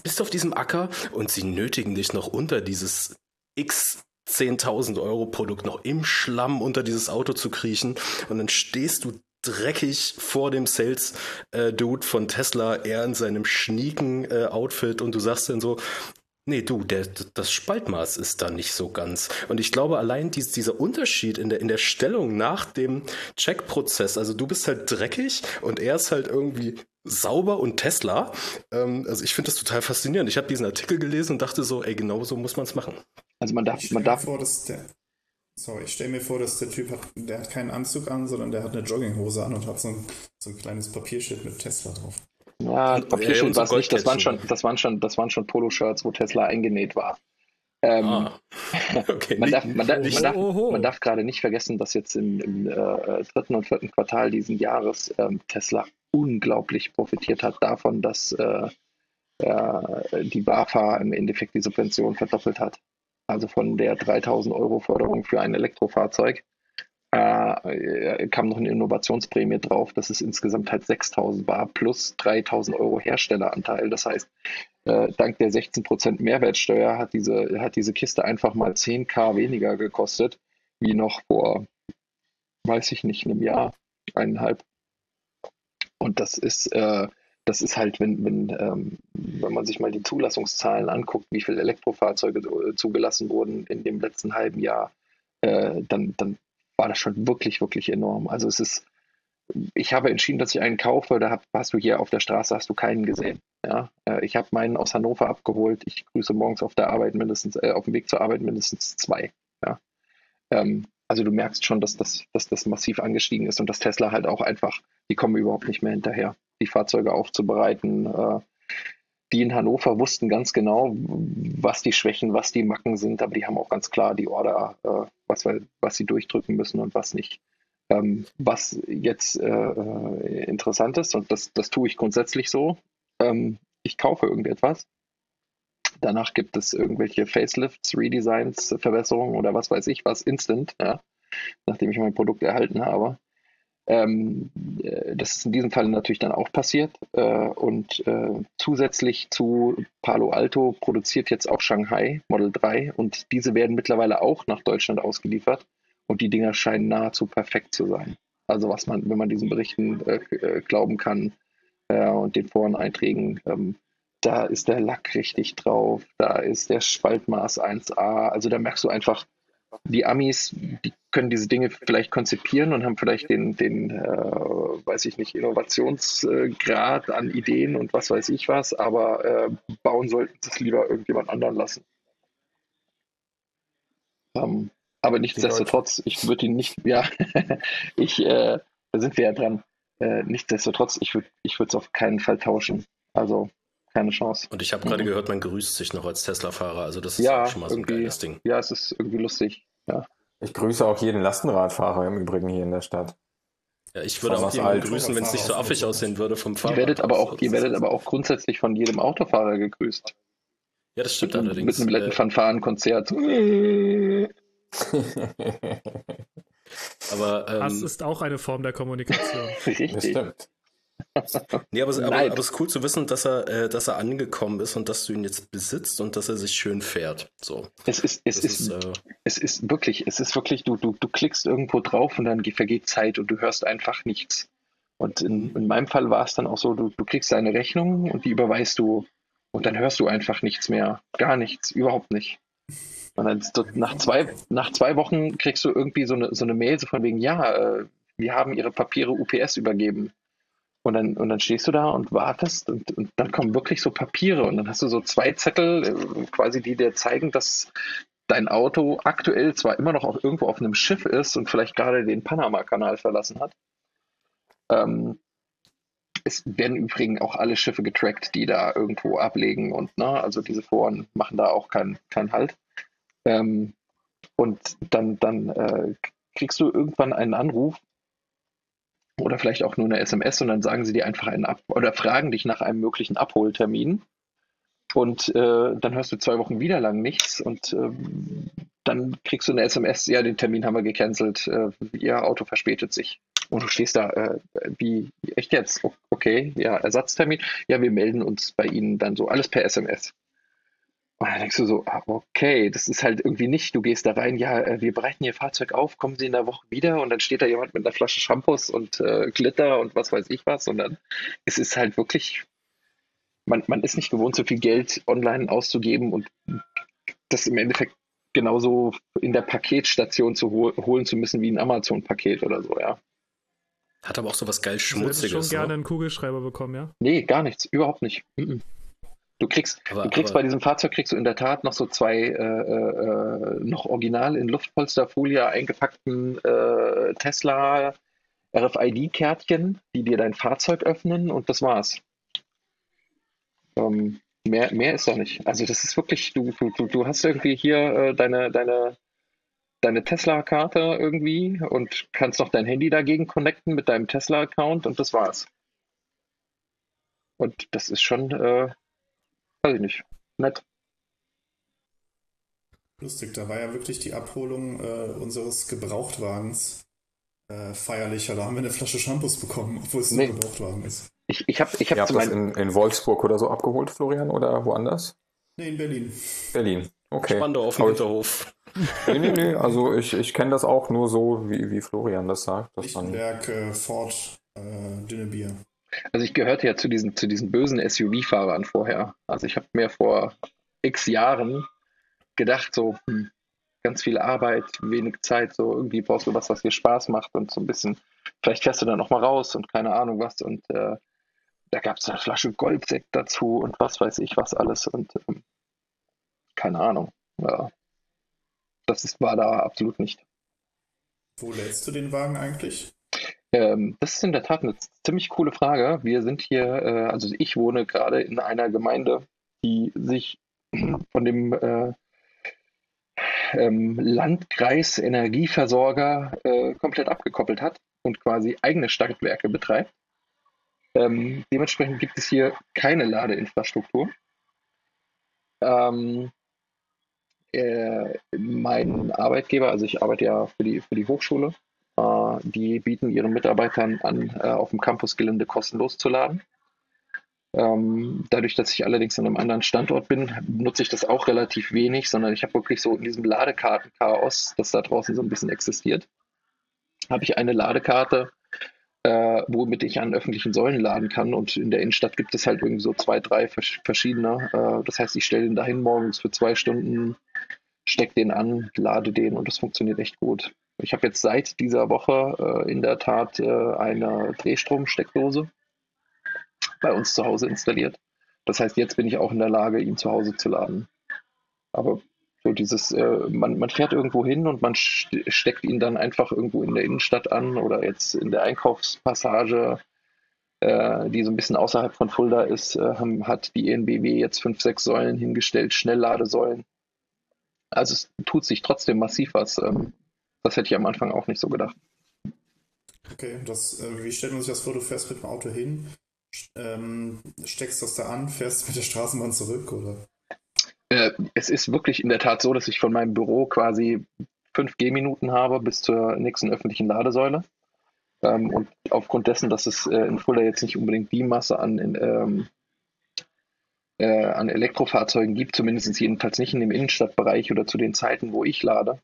bist du auf diesem Acker und sie nötigen dich noch unter dieses X 10.000 Euro Produkt noch im Schlamm unter dieses Auto zu kriechen und dann stehst du dreckig vor dem Sales-Dude äh, von Tesla, er in seinem schnieken äh, Outfit und du sagst dann so, Nee, du, der, das Spaltmaß ist da nicht so ganz. Und ich glaube, allein dies, dieser Unterschied in der, in der Stellung nach dem Checkprozess, also du bist halt dreckig und er ist halt irgendwie sauber und Tesla. Ähm, also ich finde das total faszinierend. Ich habe diesen Artikel gelesen und dachte so, ey, genau so muss man es machen. Also man darf, man darf. Vor, dass der, Sorry, ich stelle mir vor, dass der Typ hat, der hat keinen Anzug an, sondern der hat eine Jogginghose an und hat so ein, so ein kleines Papierschild mit Tesla drauf. Ja, Papierschild ja, war es nicht, das waren schon, das waren schon, das waren schon Poloshirts, wo Tesla eingenäht war. Ähm, ah. *laughs* okay. man, darf, man, darf, man, darf, man darf gerade nicht vergessen, dass jetzt im, im äh, dritten und vierten Quartal diesen Jahres ähm, Tesla unglaublich profitiert hat davon, dass äh, äh, die BAFA im Endeffekt die Subvention verdoppelt hat also von der 3000 Euro Förderung für ein Elektrofahrzeug, äh, kam noch eine Innovationsprämie drauf, dass es insgesamt halt 6000 war, plus 3000 Euro Herstelleranteil. Das heißt, äh, dank der 16% Mehrwertsteuer hat diese, hat diese Kiste einfach mal 10k weniger gekostet, wie noch vor, weiß ich nicht, einem Jahr, eineinhalb. Und das ist, äh, das ist halt, wenn, wenn, ähm, wenn man sich mal die Zulassungszahlen anguckt, wie viele Elektrofahrzeuge äh, zugelassen wurden in dem letzten halben Jahr, äh, dann, dann war das schon wirklich, wirklich enorm. Also es ist, ich habe entschieden, dass ich einen kaufe, da hast du hier auf der Straße hast du keinen gesehen. Ja? Äh, ich habe meinen aus Hannover abgeholt. Ich grüße morgens auf der Arbeit mindestens, äh, auf dem Weg zur Arbeit mindestens zwei. Ja? Ähm, also du merkst schon, dass das, dass das massiv angestiegen ist und dass Tesla halt auch einfach, die kommen überhaupt nicht mehr hinterher die Fahrzeuge aufzubereiten. Äh, die in Hannover wussten ganz genau, was die Schwächen, was die Macken sind, aber die haben auch ganz klar die Order, äh, was, was sie durchdrücken müssen und was nicht. Ähm, was jetzt äh, interessant ist, und das, das tue ich grundsätzlich so, ähm, ich kaufe irgendetwas, danach gibt es irgendwelche Facelifts, Redesigns, Verbesserungen oder was weiß ich was, instant, ja, nachdem ich mein Produkt erhalten habe. Ähm, äh, das ist in diesem Fall natürlich dann auch passiert. Äh, und äh, zusätzlich zu Palo Alto produziert jetzt auch Shanghai Model 3 und diese werden mittlerweile auch nach Deutschland ausgeliefert und die Dinger scheinen nahezu perfekt zu sein. Also was man, wenn man diesen Berichten äh, äh glauben kann äh, und den Foreneinträgen, ähm, da ist der Lack richtig drauf, da ist der Spaltmaß 1A. Also da merkst du einfach, die Amis, die können diese Dinge vielleicht konzipieren und haben vielleicht den, den äh, weiß ich nicht, Innovationsgrad an Ideen und was weiß ich was, aber äh, bauen sollten sie es lieber irgendjemand anderen lassen. Ähm, aber nichtsdestotrotz, ich würde ihn nicht, ja, *laughs* ich, äh, da sind wir ja dran. Äh, nichtsdestotrotz, ich würde ich es auf keinen Fall tauschen. Also keine Chance. Und ich habe gerade mhm. gehört, man grüßt sich noch als Tesla-Fahrer. Also das ist ja, schon mal so ein geiles Ding. Ja, es ist irgendwie lustig. Ja. Ich grüße auch jeden Lastenradfahrer im Übrigen hier in der Stadt. Ja, ich würde auch jemanden grüßen, wenn es nicht so affig aussehen würde vom Fahrrad. Ihr werdet aber auch, ihr werdet aber auch grundsätzlich von jedem Autofahrer gegrüßt. Ja, das stimmt mit, allerdings. Mit einem netten äh, Fanfarenkonzert. aber ähm, das ist auch eine Form der Kommunikation. *laughs* Richtig. Das stimmt. *laughs* nee, aber, aber, aber, es ist cool zu wissen, dass er, äh, dass er angekommen ist und dass du ihn jetzt besitzt und dass er sich schön fährt. So. Es ist, es ist, ist äh, es ist wirklich, es ist wirklich, du, du, du klickst irgendwo drauf und dann vergeht Zeit und du hörst einfach nichts. Und in, in meinem Fall war es dann auch so, du, du kriegst deine Rechnung und die überweist du und dann hörst du einfach nichts mehr. Gar nichts, überhaupt nicht. Und dann nach zwei, nach zwei Wochen kriegst du irgendwie so eine, so eine Mail so von wegen, ja, äh, wir haben ihre Papiere UPS übergeben. Und dann, und dann stehst du da und wartest und, und dann kommen wirklich so Papiere und dann hast du so zwei Zettel, äh, quasi, die dir zeigen, dass dein Auto aktuell zwar immer noch auf, irgendwo auf einem Schiff ist und vielleicht gerade den Panama-Kanal verlassen hat. Ähm, es werden übrigens auch alle Schiffe getrackt, die da irgendwo ablegen und ne, also diese Foren machen da auch keinen kein Halt. Ähm, und dann, dann äh, kriegst du irgendwann einen Anruf oder vielleicht auch nur eine SMS und dann sagen sie dir einfach einen Ab oder fragen dich nach einem möglichen Abholtermin. Und äh, dann hörst du zwei Wochen wieder lang nichts und äh, dann kriegst du eine SMS, ja, den Termin haben wir gecancelt, äh, ihr Auto verspätet sich. Und du stehst da, äh, wie, echt jetzt? Okay, ja, Ersatztermin. Ja, wir melden uns bei Ihnen dann so, alles per SMS. Und dann denkst du so, ah, okay, das ist halt irgendwie nicht, du gehst da rein, ja, äh, wir bereiten Ihr Fahrzeug auf, kommen Sie in der Woche wieder und dann steht da jemand mit einer Flasche Shampoos und äh, Glitter und was weiß ich was und dann es ist halt wirklich, man, man ist nicht gewohnt, so viel Geld online auszugeben und das im Endeffekt genauso in der Paketstation zu hol holen zu müssen wie ein Amazon-Paket oder so, ja. Hat aber auch so was geil Schmutziges. Du schon gerne ne? einen Kugelschreiber bekommen, ja? Nee, gar nichts, überhaupt nicht. Mm -mm. Du kriegst, aber, du kriegst aber, bei diesem Fahrzeug kriegst du in der Tat noch so zwei äh, äh, noch original in Luftpolsterfolie eingepackten äh, Tesla RFID-Kärtchen, die dir dein Fahrzeug öffnen und das war's. Ähm, mehr, mehr ist da nicht. Also das ist wirklich, du, du, du hast irgendwie hier äh, deine, deine, deine Tesla-Karte irgendwie und kannst noch dein Handy dagegen connecten mit deinem Tesla-Account und das war's. Und das ist schon äh, Weiß ich nicht. Nett. Lustig, da war ja wirklich die Abholung äh, unseres Gebrauchtwagens äh, feierlicher. Da haben wir eine Flasche Shampoos bekommen, obwohl es nee. ein Gebrauchtwagen ist. Ich, ich habe ich hab Ihr habt das in, in, Wolfsburg oder so abgeholt, Florian, oder woanders? Nee, in Berlin. Berlin, okay. Spandau auf dem Hinterhof. nee, nee, nee, also ich, ich kenne das auch nur so, wie, wie Florian das sagt. Lichtenberg, äh, Ford, äh, dünne Bier. Also ich gehörte ja zu diesen, zu diesen bösen SUV-Fahrern vorher. Also ich habe mir vor x Jahren gedacht, so hm, ganz viel Arbeit, wenig Zeit, so irgendwie brauchst du was, was dir Spaß macht und so ein bisschen, vielleicht fährst du dann noch mal raus und keine Ahnung was und äh, da gab es eine Flasche Goldsekt dazu und was weiß ich was alles und ähm, keine Ahnung. Ja. Das ist, war da absolut nicht. Wo lädst du den Wagen eigentlich? Ähm, das ist in der Tat eine ziemlich coole Frage. Wir sind hier, äh, also ich wohne gerade in einer Gemeinde, die sich *clears throat* von dem äh, ähm, Landkreis Energieversorger äh, komplett abgekoppelt hat und quasi eigene Stadtwerke betreibt. Ähm, dementsprechend gibt es hier keine Ladeinfrastruktur. Ähm, äh, mein Arbeitgeber, also ich arbeite ja für die, für die Hochschule, die bieten ihren Mitarbeitern an, äh, auf dem Campusgelände kostenlos zu laden. Ähm, dadurch, dass ich allerdings an einem anderen Standort bin, nutze ich das auch relativ wenig, sondern ich habe wirklich so in diesem Ladekartenchaos, das da draußen so ein bisschen existiert, habe ich eine Ladekarte, äh, womit ich an öffentlichen Säulen laden kann. Und in der Innenstadt gibt es halt irgendwie so zwei, drei verschiedene. Äh, das heißt, ich stelle den dahin morgens für zwei Stunden, stecke den an, lade den und das funktioniert echt gut. Ich habe jetzt seit dieser Woche äh, in der Tat äh, eine Drehstromsteckdose bei uns zu Hause installiert. Das heißt, jetzt bin ich auch in der Lage, ihn zu Hause zu laden. Aber so dieses, äh, man, man fährt irgendwo hin und man steckt ihn dann einfach irgendwo in der Innenstadt an oder jetzt in der Einkaufspassage, äh, die so ein bisschen außerhalb von Fulda ist, äh, haben, hat die ENBW jetzt fünf, sechs Säulen hingestellt, Schnellladesäulen. Also es tut sich trotzdem massiv was. Ähm, das hätte ich am Anfang auch nicht so gedacht. Okay, das, äh, wie stellt man sich das vor? Du fährst mit dem Auto hin, ähm, steckst das da an, fährst mit der Straßenbahn zurück, oder? Äh, es ist wirklich in der Tat so, dass ich von meinem Büro quasi fünf Gehminuten habe bis zur nächsten öffentlichen Ladesäule. Ähm, und aufgrund dessen, dass es äh, in Fulda jetzt nicht unbedingt die Masse an, in, ähm, äh, an Elektrofahrzeugen gibt, zumindest jedenfalls nicht in dem Innenstadtbereich oder zu den Zeiten, wo ich lade.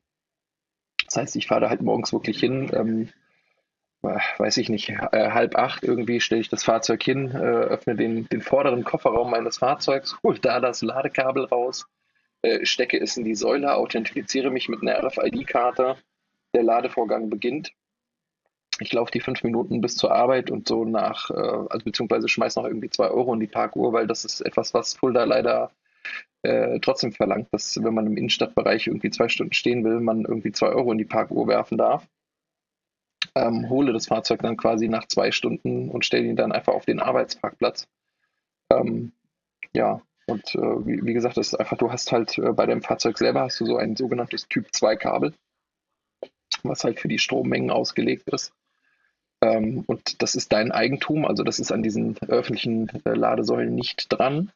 Das heißt, ich fahre da halt morgens wirklich hin, ähm, weiß ich nicht, äh, halb acht irgendwie stelle ich das Fahrzeug hin, äh, öffne den, den vorderen Kofferraum meines Fahrzeugs, *laughs* hole da das Ladekabel raus, äh, stecke es in die Säule, authentifiziere mich mit einer RFID-Karte. Der Ladevorgang beginnt. Ich laufe die fünf Minuten bis zur Arbeit und so nach, äh, also beziehungsweise schmeiß noch irgendwie zwei Euro in die Parkuhr, weil das ist etwas, was Fulda leider äh, trotzdem verlangt, dass wenn man im Innenstadtbereich irgendwie zwei Stunden stehen will, man irgendwie zwei Euro in die Parkuhr werfen darf ähm, hole das Fahrzeug dann quasi nach zwei Stunden und stelle ihn dann einfach auf den Arbeitsparkplatz. Ähm, ja, und äh, wie, wie, gesagt, das ist einfach, du hast halt äh, bei deinem Fahrzeug selber hast du so ein sogenanntes Typ 2 Kabel, was halt für die Strommengen ausgelegt ist. Ähm, und das ist dein Eigentum, also das ist an diesen öffentlichen äh, Ladesäulen nicht dran.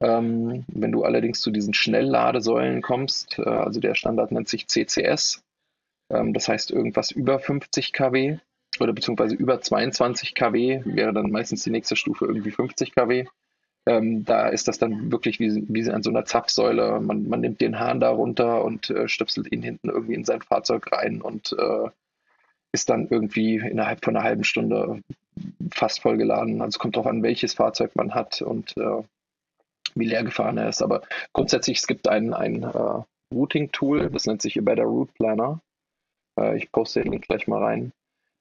Ähm, wenn du allerdings zu diesen Schnellladesäulen kommst, äh, also der Standard nennt sich CCS, ähm, das heißt, irgendwas über 50 kW oder beziehungsweise über 22 kW wäre dann meistens die nächste Stufe irgendwie 50 kW. Ähm, da ist das dann wirklich wie, wie an so einer Zapfsäule. Man, man nimmt den Hahn da runter und äh, stöpselt ihn hinten irgendwie in sein Fahrzeug rein und äh, ist dann irgendwie innerhalb von einer halben Stunde fast voll geladen. Also kommt darauf an, welches Fahrzeug man hat und äh, wie leer gefahren er ist. Aber grundsätzlich, es gibt ein, ein äh, Routing-Tool, das nennt sich Better Route Planner. Äh, ich poste den Link gleich mal rein.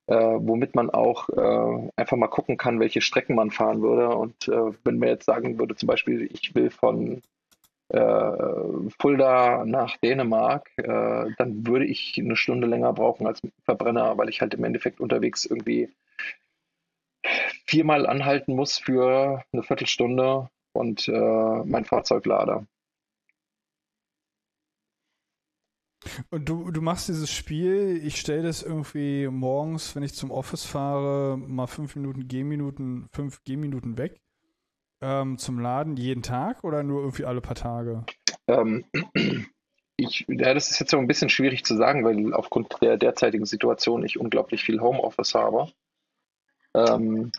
Äh, womit man auch äh, einfach mal gucken kann, welche Strecken man fahren würde. Und äh, wenn man jetzt sagen würde, zum Beispiel, ich will von äh, Fulda nach Dänemark, äh, dann würde ich eine Stunde länger brauchen als Verbrenner, weil ich halt im Endeffekt unterwegs irgendwie viermal anhalten muss für eine Viertelstunde und mein Fahrzeug lade. Und du, du machst dieses Spiel, ich stelle das irgendwie morgens, wenn ich zum Office fahre, mal fünf Minuten Gehminuten, fünf Gehminuten weg ähm, zum Laden jeden Tag oder nur irgendwie alle paar Tage? Ähm, *clears throat* ich, ja, das ist jetzt so ein bisschen schwierig zu sagen, weil aufgrund der derzeitigen Situation ich unglaublich viel Homeoffice habe. Ähm,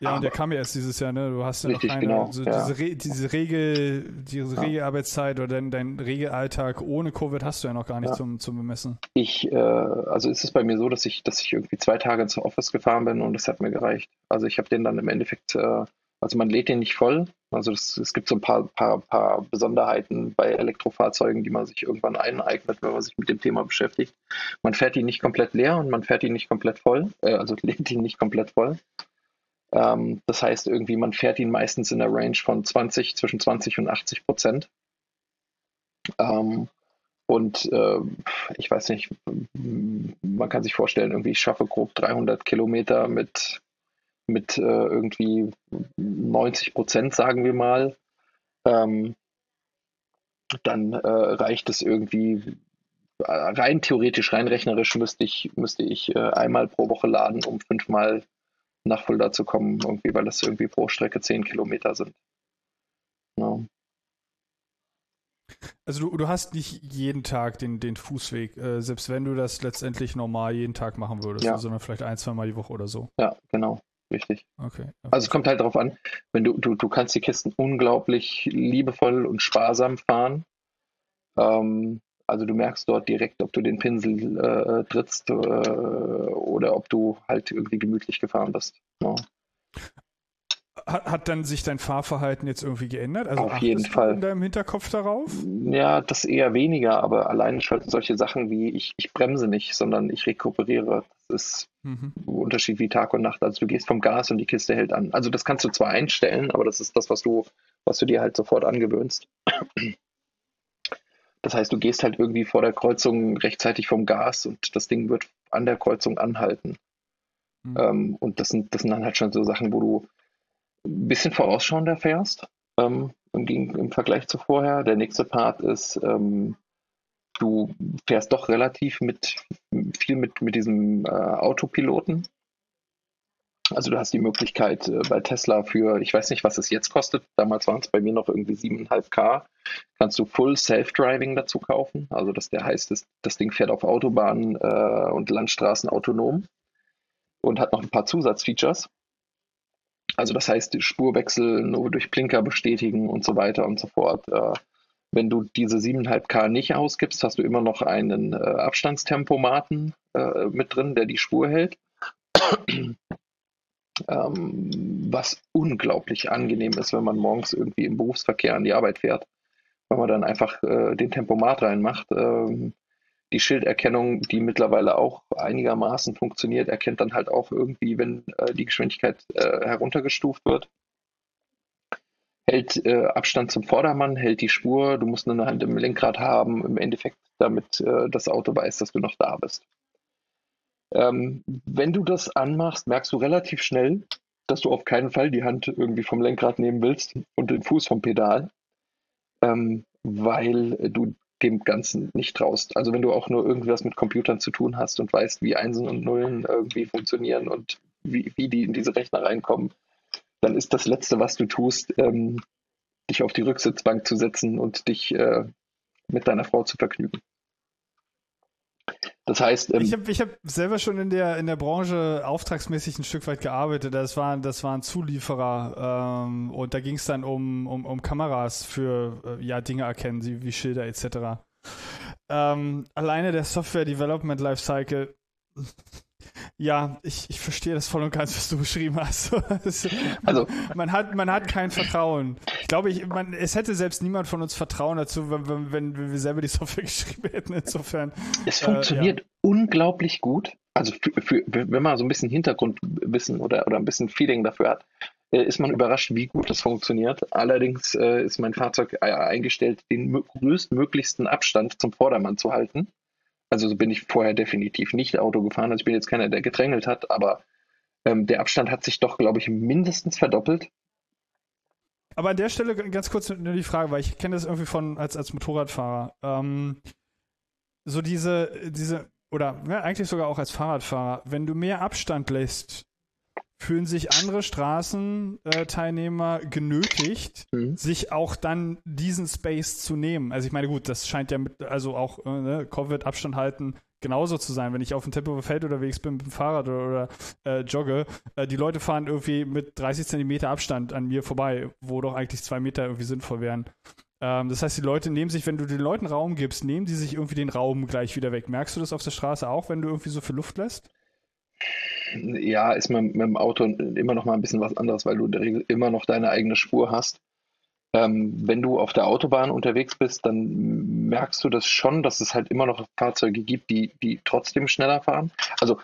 ja, und der kam ja erst dieses Jahr, ne? Du hast ja richtig, noch keine, genau, so ja. diese, Re diese Regel, diese ja. Regelarbeitszeit oder dein, dein Regelalltag ohne Covid hast du ja noch gar nicht ja. zum, zum Bemessen. Ich, äh, also ist es bei mir so, dass ich, dass ich irgendwie zwei Tage ins Office gefahren bin und das hat mir gereicht. Also ich habe den dann im Endeffekt, äh, also man lädt den nicht voll. Also das, es gibt so ein paar, paar, paar Besonderheiten bei Elektrofahrzeugen, die man sich irgendwann eineignet, wenn man sich mit dem Thema beschäftigt. Man fährt ihn nicht komplett leer und man fährt ihn nicht komplett voll, äh, also *laughs* lädt ihn nicht komplett voll. Ähm, das heißt, irgendwie, man fährt ihn meistens in der Range von 20, zwischen 20 und 80 Prozent. Ähm, und äh, ich weiß nicht, man kann sich vorstellen, irgendwie, ich schaffe grob 300 Kilometer mit, mit äh, irgendwie 90 Prozent, sagen wir mal. Ähm, dann äh, reicht es irgendwie, rein theoretisch, rein rechnerisch müsste ich, müsste ich äh, einmal pro Woche laden, um fünfmal nach Fulda zu kommen, irgendwie, weil das irgendwie pro Strecke zehn Kilometer sind. Ja. Also du, du hast nicht jeden Tag den, den Fußweg, äh, selbst wenn du das letztendlich normal jeden Tag machen würdest, ja. sondern vielleicht ein, zwei Mal die Woche oder so. Ja, genau. Richtig. Okay. okay. Also es kommt halt darauf an, wenn du, du, du kannst die Kisten unglaublich liebevoll und sparsam fahren. Ähm, also du merkst dort direkt, ob du den Pinsel äh, trittst äh, oder ob du halt irgendwie gemütlich gefahren bist. Ja. hat, hat dann sich dein Fahrverhalten jetzt irgendwie geändert? Also Auf jeden Fall. in deinem Hinterkopf darauf? Ja, das eher weniger, aber allein schon solche Sachen wie ich, ich bremse nicht, sondern ich rekuperiere. Das ist Mhm. ein Unterschied wie Tag und Nacht. Also du gehst vom Gas und die Kiste hält an. Also das kannst du zwar einstellen, aber das ist das, was du, was du dir halt sofort angewöhnst. Das heißt, du gehst halt irgendwie vor der Kreuzung rechtzeitig vom Gas und das Ding wird an der Kreuzung anhalten. Mhm. Ähm, und das sind, das sind dann halt schon so Sachen, wo du ein bisschen vorausschauender fährst ähm, im, im Vergleich zu vorher. Der nächste Part ist, ähm, du fährst doch relativ mit viel mit, mit diesem äh, Autopiloten. Also du hast die Möglichkeit äh, bei Tesla für, ich weiß nicht, was es jetzt kostet, damals waren es bei mir noch irgendwie 7,5K, kannst du Full Self-Driving dazu kaufen. Also das der heißt, das, das Ding fährt auf Autobahnen äh, und Landstraßen autonom und hat noch ein paar Zusatzfeatures. Also das heißt, Spurwechsel nur durch Blinker bestätigen und so weiter und so fort. Äh, wenn du diese 7,5K nicht ausgibst, hast du immer noch einen äh, Abstandstempomaten äh, mit drin, der die Spur hält. Ähm, was unglaublich angenehm ist, wenn man morgens irgendwie im Berufsverkehr an die Arbeit fährt, weil man dann einfach äh, den Tempomat reinmacht. Ähm, die Schilderkennung, die mittlerweile auch einigermaßen funktioniert, erkennt dann halt auch irgendwie, wenn äh, die Geschwindigkeit äh, heruntergestuft wird. Hält äh, Abstand zum Vordermann, hält die Spur, du musst nur eine Hand im Lenkrad haben, im Endeffekt, damit äh, das Auto weiß, dass du noch da bist. Ähm, wenn du das anmachst, merkst du relativ schnell, dass du auf keinen Fall die Hand irgendwie vom Lenkrad nehmen willst und den Fuß vom Pedal, ähm, weil du dem Ganzen nicht traust. Also wenn du auch nur irgendwas mit Computern zu tun hast und weißt, wie Einsen und Nullen irgendwie funktionieren und wie, wie die in diese Rechner reinkommen, dann ist das Letzte, was du tust, ähm, dich auf die Rücksitzbank zu setzen und dich äh, mit deiner Frau zu vergnügen. Das heißt, ähm, Ich habe ich hab selber schon in der, in der Branche auftragsmäßig ein Stück weit gearbeitet. Das waren, das waren Zulieferer ähm, und da ging es dann um, um, um Kameras für äh, ja, Dinge erkennen, wie, wie Schilder etc. Ähm, alleine der Software Development Lifecycle, ja, ich, ich verstehe das voll und ganz, was du beschrieben hast. *laughs* Also- man hat, man hat kein Vertrauen. Ich glaube, ich, man, es hätte selbst niemand von uns Vertrauen dazu, wenn, wenn, wenn wir selber die *laughs* Software geschrieben hätten. Insofern. Es Äh, funktioniert unglaublich gut. Also für, für, wenn man so ein bisschen Hintergrundwissen oder, oder ein bisschen Feeling dafür hat, äh, ist man überrascht, wie gut das funktioniert. Allerdings äh, ist mein Fahrzeug äh, eingestellt, den mö- größtmöglichsten Abstand zum Vordermann zu halten. Also so bin ich vorher definitiv nicht Auto gefahren. Also ich bin jetzt keiner, der gedrängelt hat, aber ähm, der Abstand hat sich doch, glaube ich, mindestens verdoppelt. Aber an der Stelle ganz kurz nur die Frage, weil ich kenne das irgendwie von als, als Motorradfahrer. Ähm, so diese, diese, oder ja, eigentlich sogar auch als Fahrradfahrer, wenn du mehr Abstand lässt, fühlen sich andere Straßenteilnehmer genötigt, Mhm. sich auch dann diesen Space zu nehmen. Also ich meine, gut, das scheint ja mit, also auch äh, ne, Covid Abstand halten genauso zu sein. Wenn ich auf dem Tempelhofer Feld unterwegs bin mit dem Fahrrad oder, oder äh, jogge, äh, die Leute fahren irgendwie mit 30 Zentimeter Abstand an mir vorbei, wo doch eigentlich zwei Meter irgendwie sinnvoll wären. Ähm, das heißt, die Leute nehmen sich, wenn du den Leuten Raum gibst, nehmen die sich irgendwie den Raum gleich wieder weg. Merkst du das auf der Straße auch, wenn du irgendwie so viel Luft lässt? Ja, ist mit, mit dem Auto immer noch mal ein bisschen was anderes, weil du in der Regel immer noch deine eigene Spur hast. Ähm, wenn du auf der Autobahn unterwegs bist, dann merkst du das schon, dass es halt immer noch Fahrzeuge gibt, die, die trotzdem schneller fahren. Also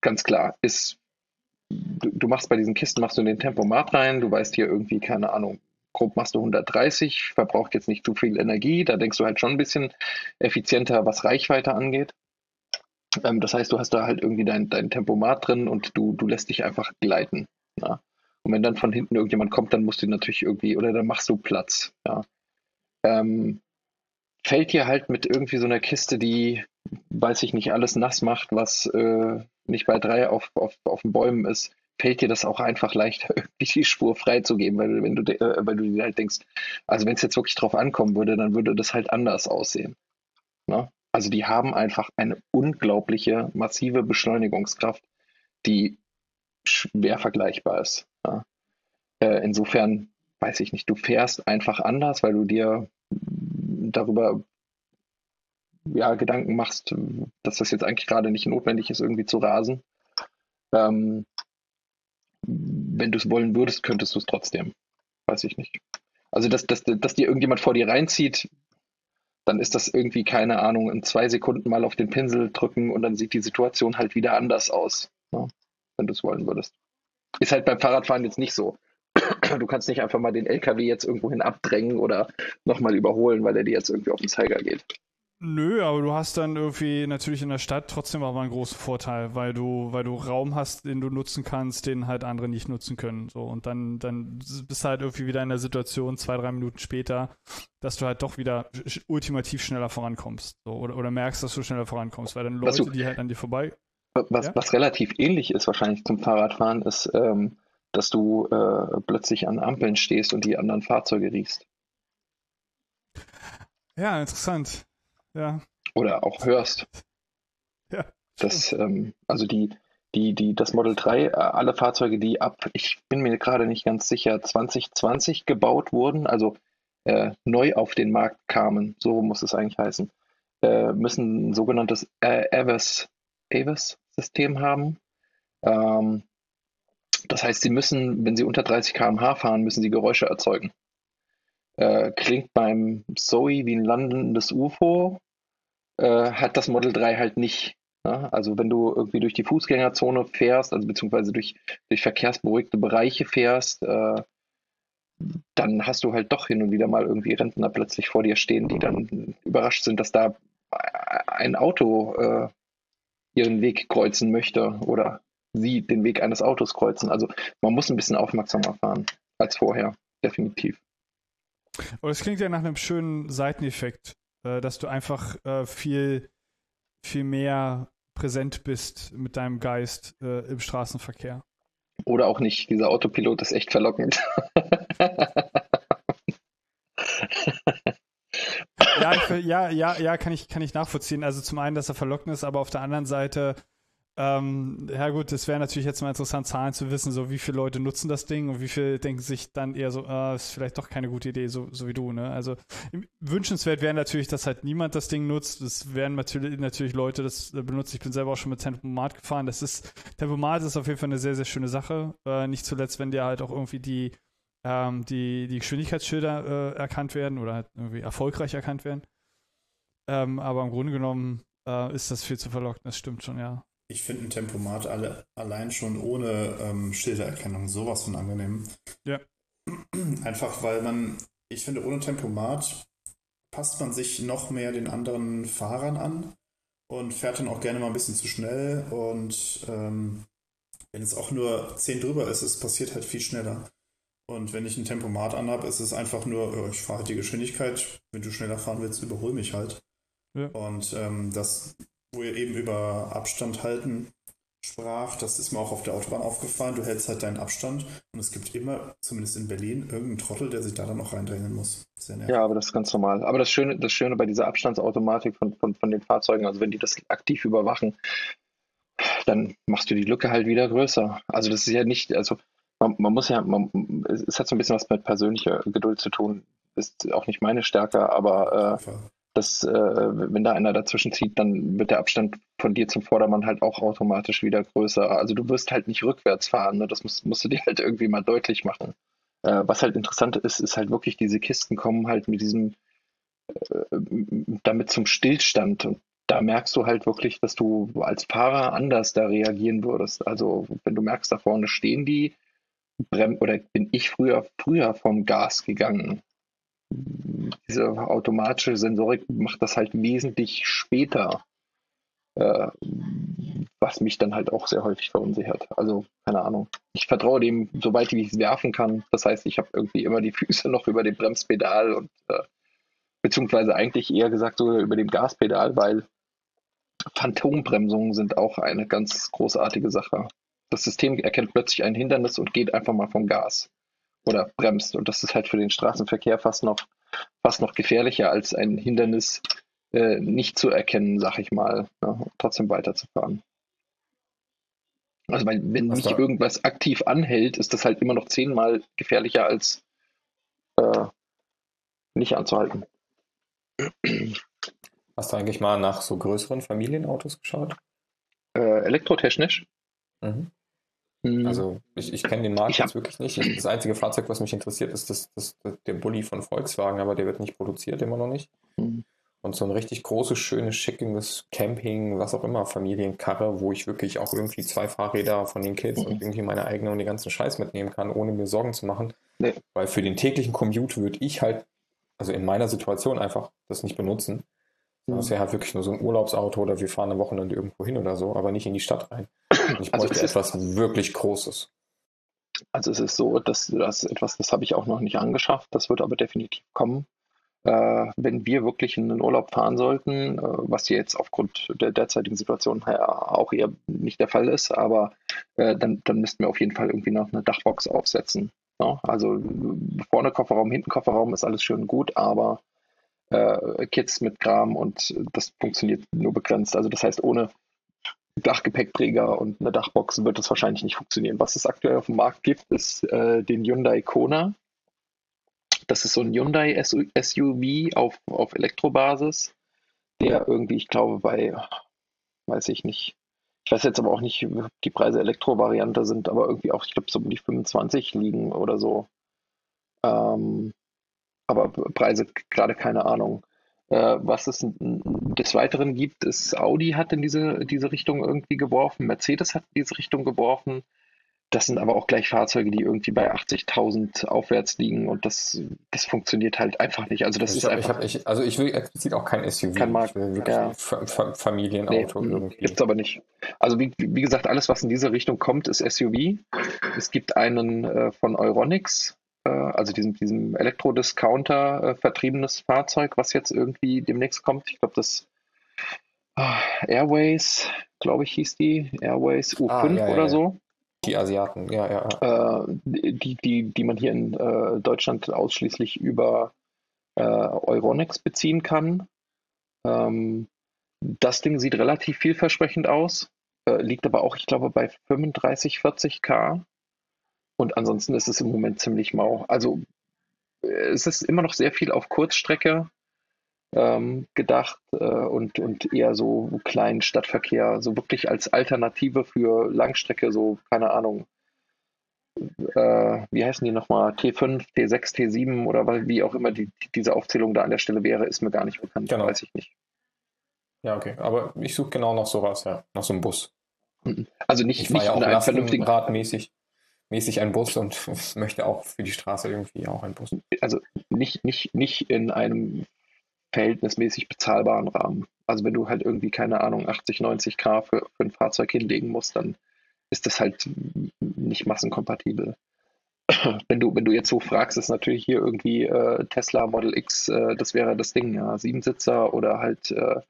ganz klar, ist, du, du machst bei diesen Kisten, machst du den Tempomat rein, du weißt hier irgendwie, keine Ahnung, grob machst du 130, verbraucht jetzt nicht zu viel Energie, da denkst du halt schon ein bisschen effizienter, was Reichweite angeht. Ähm, das heißt, du hast da halt irgendwie dein, dein Tempomat drin und du, du lässt dich einfach gleiten. Ja. Und wenn dann von hinten irgendjemand kommt, dann musst du natürlich irgendwie, oder dann machst du Platz. Ja. Ähm, fällt dir halt mit irgendwie so einer Kiste, die, weiß ich nicht, alles nass macht, was äh, nicht bei drei auf, auf, auf den Bäumen ist, fällt dir das auch einfach leichter, *laughs* die Spur freizugeben, weil, wenn du, äh, weil du dir halt denkst, also wenn es jetzt wirklich drauf ankommen würde, dann würde das halt anders aussehen. Ne? Also die haben einfach eine unglaubliche, massive Beschleunigungskraft, die schwer vergleichbar ist. Ja. Äh, insofern weiß ich nicht, du fährst einfach anders, weil du dir darüber ja, Gedanken machst, dass das jetzt eigentlich gerade nicht notwendig ist, irgendwie zu rasen. Ähm, wenn du es wollen würdest, könntest du es trotzdem. Weiß ich nicht. Also, dass, dass, dass dir irgendjemand vor dir reinzieht, dann ist das irgendwie, keine Ahnung, in zwei Sekunden mal auf den Pinsel drücken und dann sieht die Situation halt wieder anders aus, ne? wenn du es wollen würdest. Ist halt beim Fahrradfahren jetzt nicht so. *clears throat* Du kannst nicht einfach mal den LKW jetzt irgendwohin abdrängen oder nochmal überholen, weil er dir jetzt irgendwie auf den Zeiger geht. Nö, aber du hast dann irgendwie natürlich in der Stadt trotzdem auch mal einen großen Vorteil, weil du, weil du Raum hast, den du nutzen kannst, den halt andere nicht nutzen können. So, und dann, dann bist du halt irgendwie wieder in der Situation, zwei, drei Minuten später, dass du halt doch wieder ultimativ schneller vorankommst. So, oder, oder merkst, dass du schneller vorankommst, weil dann Leute, du, die halt an dir vorbei. Was, ja? was relativ ähnlich ist wahrscheinlich zum Fahrradfahren, ist, ähm, dass du äh, plötzlich an Ampeln stehst und die anderen Fahrzeuge riechst. Ja, interessant. Ja. Oder auch hörst. *laughs* Ja. Das, ähm, also die, die, die, das Model 3, äh, alle Fahrzeuge, die ab, ich bin mir gerade nicht ganz sicher, 2020 gebaut wurden, also äh, neu auf den Markt kamen, so muss es eigentlich heißen, äh, müssen ein sogenanntes äh, AVAS, AVAS-System haben. Ähm, das heißt, sie müssen, wenn sie unter 30 km/h fahren, müssen sie Geräusche erzeugen. Äh, klingt beim Zoe wie ein landendes UFO, äh, hat das Model 3 halt nicht. Ja? Also wenn du irgendwie durch die Fußgängerzone fährst, also beziehungsweise durch, durch verkehrsberuhigte Bereiche fährst, äh, dann hast du halt doch hin und wieder mal irgendwie Rentner plötzlich vor dir stehen, die dann überrascht sind, dass da ein Auto äh, ihren Weg kreuzen möchte oder sie den Weg eines Autos kreuzen. Also man muss ein bisschen aufmerksamer fahren als vorher, definitiv. Aber das klingt ja nach einem schönen Seiteneffekt äh, dass du einfach äh, viel, viel mehr präsent bist mit deinem Geist äh, im Straßenverkehr. Oder auch nicht. Dieser Autopilot ist echt verlockend. ja, ich, ja, ja, ja, kann ich, kann ich nachvollziehen. Also zum einen, dass er verlockend ist, aber auf der anderen Seite ähm, ja gut, es wäre natürlich jetzt mal interessant, Zahlen zu wissen, so wie viele Leute nutzen das Ding und wie viele denken sich dann eher so, ah, ist vielleicht doch keine gute Idee, so, so wie du, ne? Also wünschenswert wäre natürlich, dass halt niemand das Ding nutzt. Das wären natürlich, natürlich Leute, das benutzen. Ich bin selber auch schon mit Tempomat gefahren. Das ist, Tempomat ist auf jeden Fall eine sehr, sehr schöne Sache. Äh, nicht zuletzt, wenn dir halt auch irgendwie die, ähm, die, die Geschwindigkeitsschilder äh, erkannt werden oder halt irgendwie erfolgreich erkannt werden. Ähm, aber im Grunde genommen äh, ist das viel zu verlockend, das stimmt schon, ja. Ich finde ein Tempomat alle, allein schon ohne ähm, Schildererkennung sowas von angenehm. Ja. Einfach weil man, ich finde, ohne Tempomat passt man sich noch mehr den anderen Fahrern an und fährt dann auch gerne mal ein bisschen zu schnell. Und ähm, wenn es auch nur 10 drüber ist, es passiert halt viel schneller. Und wenn ich ein Tempomat anhabe, ist es einfach nur, ich fahre halt die Geschwindigkeit. Wenn du schneller fahren willst, überhol mich halt. Ja. Und ähm, das wo ihr eben über Abstand halten sprach, das ist mir auch auf der Autobahn aufgefallen. Du hältst halt deinen Abstand und es gibt immer, zumindest in Berlin, irgendeinen Trottel, der sich da dann noch reindrängen muss. ja, aber das ist ganz normal. Aber das Schöne, das Schöne bei dieser Abstandsautomatik von, von, von den Fahrzeugen, also wenn die das aktiv überwachen, dann machst du die Lücke halt wieder größer. Also das ist ja nicht, also man, man muss ja, man, es hat so ein bisschen was mit persönlicher Geduld zu tun. Ist auch nicht meine Stärke, aber äh, dass äh, wenn da einer dazwischen zieht, dann wird der Abstand von dir zum Vordermann halt auch automatisch wieder größer. Also du wirst halt nicht rückwärts fahren, ne? das musst, musst du dir halt irgendwie mal deutlich machen. Äh, was halt interessant ist, ist halt wirklich, diese Kisten kommen halt mit diesem, äh, damit zum Stillstand. Und da merkst du halt wirklich, dass du als Fahrer anders da reagieren würdest. Also wenn du merkst, da vorne stehen die, oder bin ich früher, früher vom Gas gegangen diese automatische Sensorik macht das halt wesentlich später, äh, was mich dann halt auch sehr häufig verunsichert. Also, keine Ahnung. Ich vertraue dem, sobald ich es werfen kann. Das heißt, ich habe irgendwie immer die *laughs* Füße noch über dem Bremspedal und äh, beziehungsweise eigentlich eher gesagt sogar über dem Gaspedal, weil Phantombremsungen sind auch eine ganz großartige Sache. Das System erkennt plötzlich ein Hindernis und geht einfach mal vom Gas oder bremst. Und das ist halt für den Straßenverkehr fast noch, fast noch gefährlicher als ein Hindernis äh, nicht zu erkennen, sag ich mal, ne, trotzdem weiterzufahren. Also wenn, wenn mich da? irgendwas aktiv anhält, ist das halt immer noch zehnmal gefährlicher als äh, nicht anzuhalten. Hast du eigentlich mal nach so größeren Familienautos geschaut? Äh, elektrotechnisch? Mhm. Mhm. Also ich, ich kenne den Markt jetzt wirklich nicht. Das einzige Fahrzeug, was mich interessiert, ist das, das, das, der Bulli von Volkswagen, aber der wird nicht produziert, immer noch nicht. Mhm. Und so ein richtig großes, schönes, schickendes Camping, was auch immer, Familienkarre, wo ich wirklich auch irgendwie zwei Fahrräder von den Kids Mhm. und irgendwie meine eigene und den ganzen Scheiß mitnehmen kann, ohne mir Sorgen zu machen. Nee. Weil für den täglichen Commute würde ich halt, also in meiner Situation einfach das nicht benutzen. Mhm. Das wäre halt wirklich nur so ein Urlaubsauto oder wir fahren am Wochenende irgendwo hin oder so, aber nicht in die Stadt rein. Ich Also bräuchte es ist- etwas wirklich Großes. Also es ist so, dass das etwas, das habe ich auch noch nicht angeschafft, das wird aber definitiv kommen. Äh, wenn wir wirklich in den Urlaub fahren sollten, äh, was jetzt aufgrund der derzeitigen Situation ja auch eher nicht der Fall ist, aber äh, dann, dann müssten wir auf jeden Fall irgendwie noch eine Dachbox aufsetzen. Ja? Also vorne Kofferraum, hinten Kofferraum ist alles schön und gut, aber äh, Kids mit Kram und das funktioniert nur begrenzt. Also das heißt, ohne Dachgepäckträger und eine Dachbox wird das wahrscheinlich nicht funktionieren. Was es aktuell auf dem Markt gibt, ist äh, den Hyundai Kona. Das ist so ein Hyundai SU SUV auf, auf Elektrobasis, der irgendwie, ich glaube, bei, weiß ich nicht, ich weiß jetzt aber auch nicht, wie die Preise Elektro-Variante sind, aber irgendwie auch, ich glaube, so um die 25 liegen oder so. Ähm, aber Preise gerade keine Ahnung. Äh, was es des Weiteren gibt, ist Audi hat in diese, diese Richtung irgendwie geworfen, Mercedes hat in diese Richtung geworfen. Das sind aber auch gleich Fahrzeuge, die irgendwie bei 80.000 aufwärts liegen und das, das funktioniert halt einfach nicht. Also das ich ist hab, ich einfach hab, ich, also ich will explizit auch kein SUV. Kein Markt, ich will wirklich ja. Familienauto Nee, irgendwie. Gibt's aber nicht. Also wie, wie gesagt, alles, was in diese Richtung kommt, ist SUV. Es gibt einen äh, von Euronics, also diesem, diesem Elektrodiscounter äh, vertriebenes Fahrzeug, was jetzt irgendwie demnächst kommt. Ich glaube, das ah, Airways, glaube ich, hieß die. Airways U5 Ah, ja, oder ja. so. Die Asiaten, ja, ja. Äh, die, die, die man hier in äh, Deutschland ausschließlich über äh, Euronics beziehen kann. Ähm, das Ding sieht relativ vielversprechend aus, äh, liegt aber auch, ich glaube, bei 35, 40 K. Und ansonsten ist es im Moment ziemlich mau. Also äh, es ist immer noch sehr viel auf Kurzstrecke ähm, gedacht äh, und, und eher so kleinen Stadtverkehr, so wirklich als Alternative für Langstrecke, so keine Ahnung, äh, wie heißen die nochmal, T5, T6, T7 oder wie auch immer die, diese Aufzählung da an der Stelle wäre, ist mir gar nicht bekannt, Genau. weiß ich nicht. Ja, okay. Aber ich suche genau noch sowas, ja. Noch so einen Bus. Also nicht, Ich nicht ja auch in einem vernünftigen, Lastenradmäßig mäßig einen Bus und *laughs* möchte auch für die Straße irgendwie auch einen Bus. also nicht, nicht, nicht in einem verhältnismäßig bezahlbaren Rahmen. Also wenn du halt irgendwie, keine Ahnung, 80, 90 K für, für ein Fahrzeug hinlegen musst, dann ist das halt nicht massenkompatibel. *clears throat* Wenn du, wenn du jetzt so fragst, ist natürlich hier irgendwie äh, Tesla Model X, äh, das wäre das Ding, ja, Siebensitzer oder halt äh,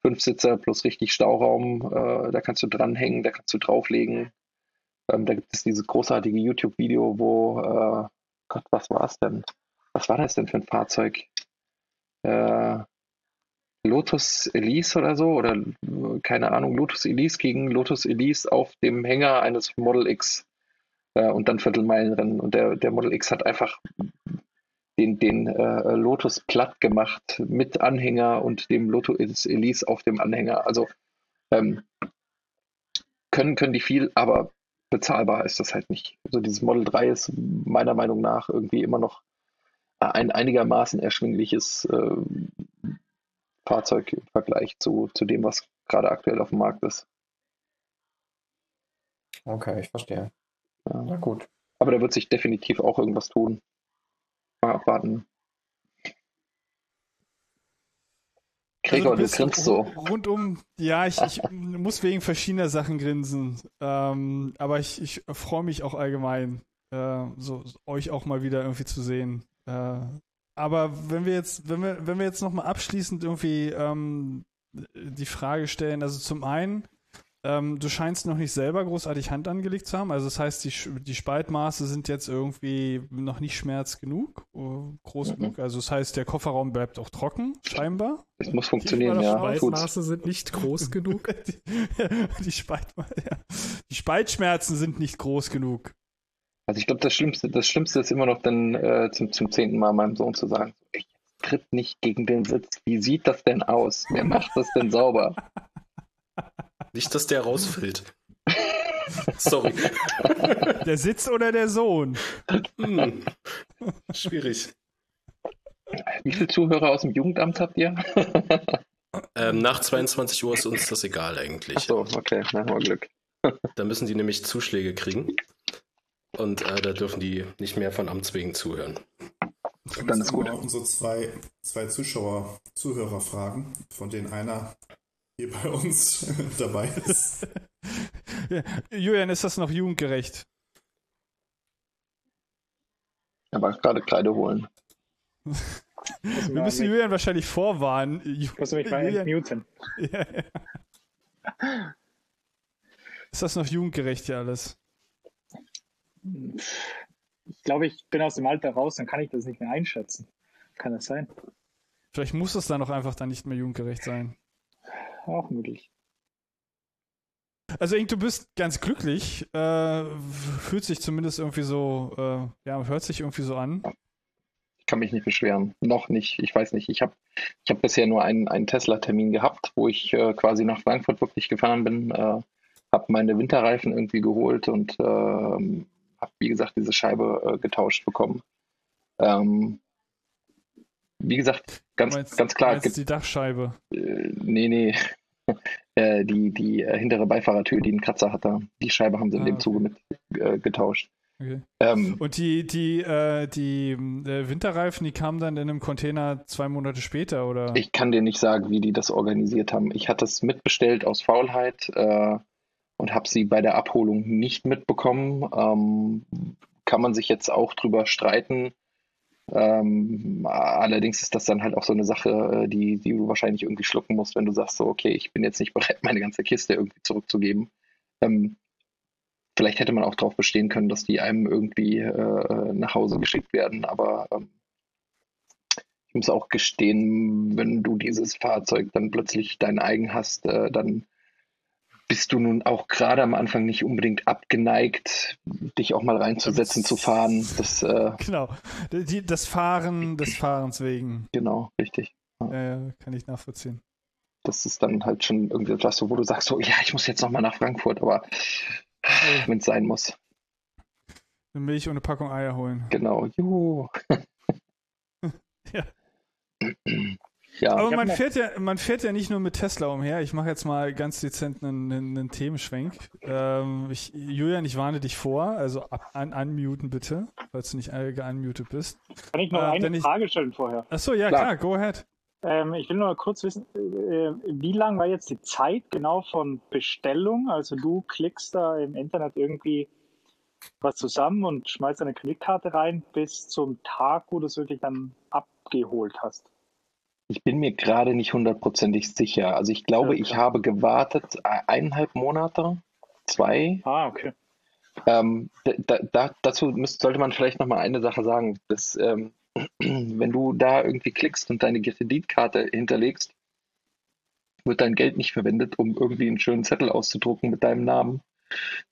Fünfsitzer plus richtig Stauraum, äh, da kannst du dranhängen, da kannst du drauflegen. Ähm, da gibt es dieses großartige YouTube-Video, wo, äh, Gott, was war es denn? Was war das denn für ein Fahrzeug? Äh, Lotus Elise oder so? Oder keine Ahnung, Lotus Elise gegen Lotus Elise auf dem Hänger eines Model X äh, und dann Viertelmeilenrennen. Und der, der Model X hat einfach den, den äh, Lotus platt gemacht mit Anhänger und dem Lotus Elise auf dem Anhänger. Also ähm, können, können die viel, aber bezahlbar ist das halt nicht. Also dieses Model 3 ist meiner Meinung nach irgendwie immer noch ein einigermaßen erschwingliches äh, Fahrzeug im Vergleich zu, zu dem, was gerade aktuell auf dem Markt ist. Okay, ich verstehe. Ja. Na gut. Aber da wird sich definitiv auch irgendwas tun. Mal abwarten. Gregor, du, bist grinst so. Rundum, ja, ich, ich *laughs* muss wegen verschiedener Sachen grinsen. Ähm, aber ich, ich freue mich auch allgemein, äh, so euch auch mal wieder irgendwie zu sehen. Äh, aber wenn wir jetzt, wenn wir, wenn wir jetzt nochmal abschließend irgendwie ähm, die Frage stellen, also zum einen, ähm, du scheinst noch nicht selber großartig Hand angelegt zu haben. Also das heißt, die, die Spaltmaße sind jetzt irgendwie noch nicht schmerz genug, äh, groß Mhm. genug. Also das heißt, der Kofferraum bleibt auch trocken, scheinbar. Es muss funktionieren, Die ja. Tut's. Spaltmaße sind nicht groß genug. *laughs* die, *laughs* die, Spalt, ja. die Spaltschmerzen sind nicht groß genug. Also ich glaube, das Schlimmste, das Schlimmste ist immer noch dann äh, zum, zum zehnten Mal meinem Sohn zu sagen, ich tritt nicht gegen den Sitz. Wie sieht das denn aus? Wer macht das denn sauber? *laughs* Nicht, dass der rausfällt. Sorry. Der Sitz oder der Sohn? Hm. Schwierig. Wie viele Zuhörer aus dem Jugendamt habt ihr? Ähm, nach 22 Uhr ist uns das egal eigentlich. Achso, okay, na, haben wir Glück. Da müssen die nämlich Zuschläge kriegen. Und äh, da dürfen die nicht mehr von Amts wegen zuhören. Dann ist gut. Wir unsere zwei, zwei Zuschauer, Zuhörer fragen, von denen einer hier bei uns *laughs* dabei ist. *laughs* Ja. Julian, ist das noch jugendgerecht? Aber gerade Kreide holen. *laughs* Wir müssen Julian wahrscheinlich vorwarnen. Ich muss mich mal Julian- entmuten. Ja, ja. Ist das noch jugendgerecht hier alles? Ich glaube, ich bin aus dem Alter raus, dann kann ich das nicht mehr einschätzen. Kann das sein? Vielleicht muss es dann auch einfach dann nicht mehr jugendgerecht sein. Auch möglich. Also Ink, du bist ganz glücklich. Äh, fühlt sich zumindest irgendwie so, äh, ja, hört sich irgendwie so an. Ich kann mich nicht beschweren. Noch nicht. Ich weiß nicht. Ich habe ich hab bisher nur einen, einen Tesla-Termin gehabt, wo ich äh, quasi nach Frankfurt wirklich gefahren bin, äh, habe meine Winterreifen irgendwie geholt und ähm, habe, wie gesagt, diese Scheibe äh, getauscht bekommen. Ähm, wie gesagt, ganz, meinst- ganz klar, meinst die Dachscheibe. äh, nee, nee, *laughs* äh, die, die äh, hintere Beifahrertür, die einen Kratzer hatte, die Scheibe haben sie in Ah, dem okay. Zuge mit äh, getauscht. Okay. Ähm, Und die, die, äh, die äh, Winterreifen, die kamen dann in einem Container zwei Monate später, oder? Ich kann dir nicht sagen, wie die das organisiert haben. Ich hatte es mitbestellt aus Faulheit äh, und habe sie bei der Abholung nicht mitbekommen. Ähm, kann man sich jetzt auch drüber streiten. Ähm, allerdings ist das dann halt auch so eine Sache, äh, die, die du wahrscheinlich irgendwie schlucken musst, wenn du sagst, so, okay, ich bin jetzt nicht bereit, meine ganze Kiste irgendwie zurückzugeben. Ähm, vielleicht hätte man auch darauf bestehen können, dass die einem irgendwie äh, nach Hause geschickt werden, aber ähm, ich muss auch gestehen, wenn du dieses Fahrzeug dann plötzlich dein eigen hast, äh, dann bist du nun auch gerade am Anfang nicht unbedingt abgeneigt, dich auch mal reinzusetzen, zu fahren. Das, äh, Genau. Die, das Fahren des Fahrens wegen. genau, richtig. Ja, ja, kann ich nachvollziehen. Das ist dann halt schon irgendwie etwas, so, wo du sagst, so, ja, ich muss jetzt noch mal nach Frankfurt, aber wenn es sein muss, Eine Milch und eine Packung Eier holen. genau. Juhu. *laughs* Ja. *clears throat* Ja, Aber man fährt, ja, man fährt ja nicht nur mit Tesla umher. Ich mache jetzt mal ganz dezent einen, einen, einen Themenschwenk. Ähm, ich, Julian, ich warne dich vor. Also ab, an, unmuten bitte, falls du nicht äh, geunmutet bist. Kann ich noch Äh, eine Frage stellen vorher? Achso, ja, Klar. klar, go ahead. Ähm, ich will nur mal kurz wissen, äh, wie lang war jetzt die Zeit genau von Bestellung? Also du klickst da im Internet irgendwie was zusammen und schmeißt eine Kreditkarte rein bis zum Tag, wo du es wirklich dann abgeholt hast. Ich bin mir gerade nicht hundertprozentig sicher. Also ich glaube, Ja, ich habe gewartet äh, eineinhalb Monate, zwei. Ah, okay. Ähm, da, da, dazu müsst, sollte man vielleicht noch mal eine Sache sagen. Dass, ähm, *clears throat* wenn du da irgendwie klickst und deine Kreditkarte hinterlegst, wird dein Geld nicht verwendet, um irgendwie einen schönen Zettel auszudrucken mit deinem Namen,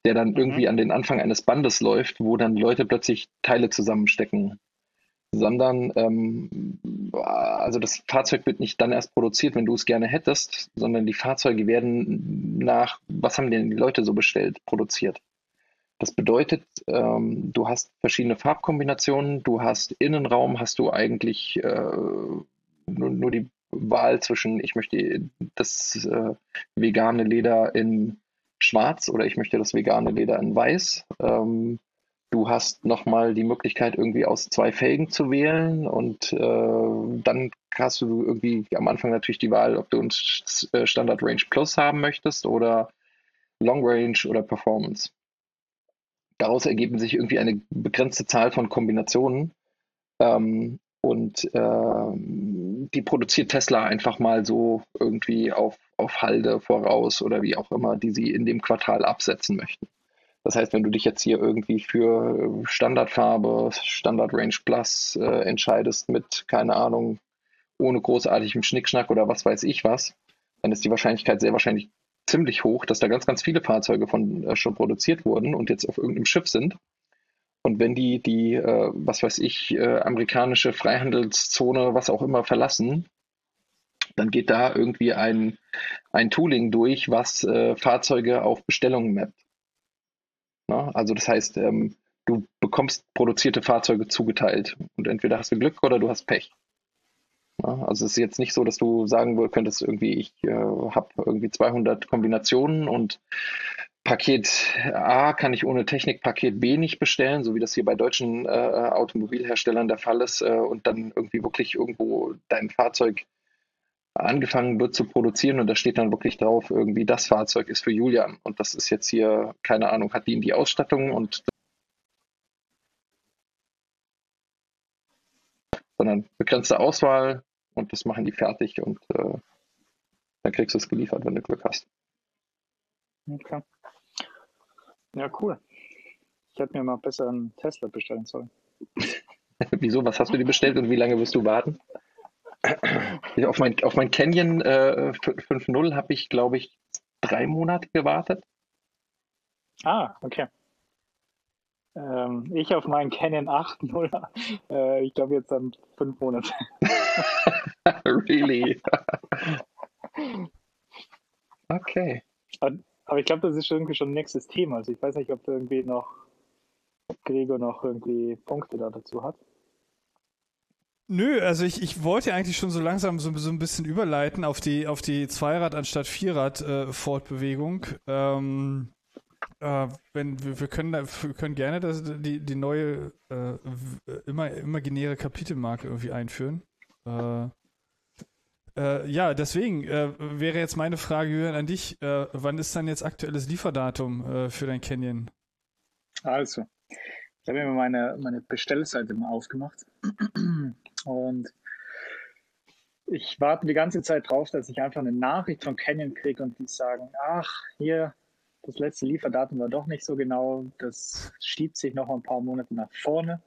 der dann irgendwie an den Anfang eines Bandes läuft, wo dann Leute plötzlich Teile zusammenstecken. Sondern, ähm, also das Fahrzeug wird nicht dann erst produziert, wenn du es gerne hättest, sondern die Fahrzeuge werden nach, was haben denn die Leute so bestellt, produziert. Das bedeutet, ähm, du hast verschiedene Farbkombinationen, du hast Innenraum, hast du eigentlich äh, nur, nur die Wahl zwischen, ich möchte das äh, vegane Leder in schwarz oder ich möchte das vegane Leder in weiß. Ähm, du hast nochmal die Möglichkeit, irgendwie aus zwei Felgen zu wählen und äh, dann hast du irgendwie am Anfang natürlich die Wahl, ob du ein S- äh, Standard Range Plus haben möchtest oder Long Range oder Performance daraus ergeben sich irgendwie eine begrenzte Zahl von Kombinationen. Ähm, und ähm, die produziert Tesla einfach mal so irgendwie auf, auf Halde voraus oder wie auch immer, die sie in dem Quartal absetzen möchten. Das heißt, wenn du dich jetzt hier irgendwie für Standardfarbe, Standard Range Plus äh, entscheidest mit, keine Ahnung, ohne großartigem Schnickschnack oder was weiß ich was, dann ist die Wahrscheinlichkeit sehr wahrscheinlich ziemlich hoch, dass da ganz, ganz viele Fahrzeuge von äh, schon produziert wurden und jetzt auf irgendeinem Schiff sind. Und wenn die die, äh, was weiß ich, äh, amerikanische Freihandelszone, was auch immer, verlassen, dann geht da irgendwie ein, ein Tooling durch, was äh, Fahrzeuge auf Bestellungen mappt. Ne? Also das heißt, ähm, du bekommst produzierte Fahrzeuge zugeteilt und entweder hast du Glück oder du hast Pech. Ne? Also es ist jetzt nicht so, dass du sagen könntest, irgendwie, ich äh, habe irgendwie 200 Kombinationen und Paket A kann ich ohne Technik Paket B nicht bestellen, so wie das hier bei deutschen äh, Automobilherstellern der Fall ist, äh, und dann irgendwie wirklich irgendwo dein Fahrzeug angefangen wird zu produzieren und da steht dann wirklich drauf, irgendwie das Fahrzeug ist für Julian und das ist jetzt hier, keine Ahnung, hat die in die Ausstattung und sondern begrenzte Auswahl und das machen die fertig und äh, dann kriegst du es geliefert, wenn du Glück hast. Okay. Ja, cool. Ich hätte mir mal besser einen Tesla bestellen sollen. *laughs* Wieso? Was hast du dir bestellt und wie lange wirst du warten? Auf, mein, auf mein Canyon äh, 5.0 habe ich, glaube ich, drei Monate gewartet. Ah, okay. Ähm, ich auf meinen Canon 8.0, äh, ich glaube jetzt dann fünf Monate. *laughs* really? okay. Aber, aber ich glaube, das ist irgendwie schon ein nächstes Thema. Also ich weiß nicht, ob irgendwie noch Gregor noch irgendwie Punkte da dazu hat. Nö, also ich, ich wollte eigentlich schon so langsam so, so ein bisschen überleiten auf die, auf die Zweirad- anstatt Vierrad-Fortbewegung. Äh, ähm, äh, wenn, wir, wir, können, wir können gerne das, die, die neue äh, immer, imaginäre Kapitelmarke irgendwie einführen. Äh, äh, ja, deswegen äh, wäre jetzt meine Frage Jürgen, an dich. wann ist dann jetzt aktuelles Lieferdatum für dein Canyon? Also, ich habe mir meine, meine Bestellseite mal aufgemacht. Und ich warte die ganze Zeit drauf, dass ich einfach eine Nachricht von Canyon kriege und die sagen, ach, hier, das letzte Lieferdatum war doch nicht so genau, das schiebt sich noch ein paar Monate nach vorne.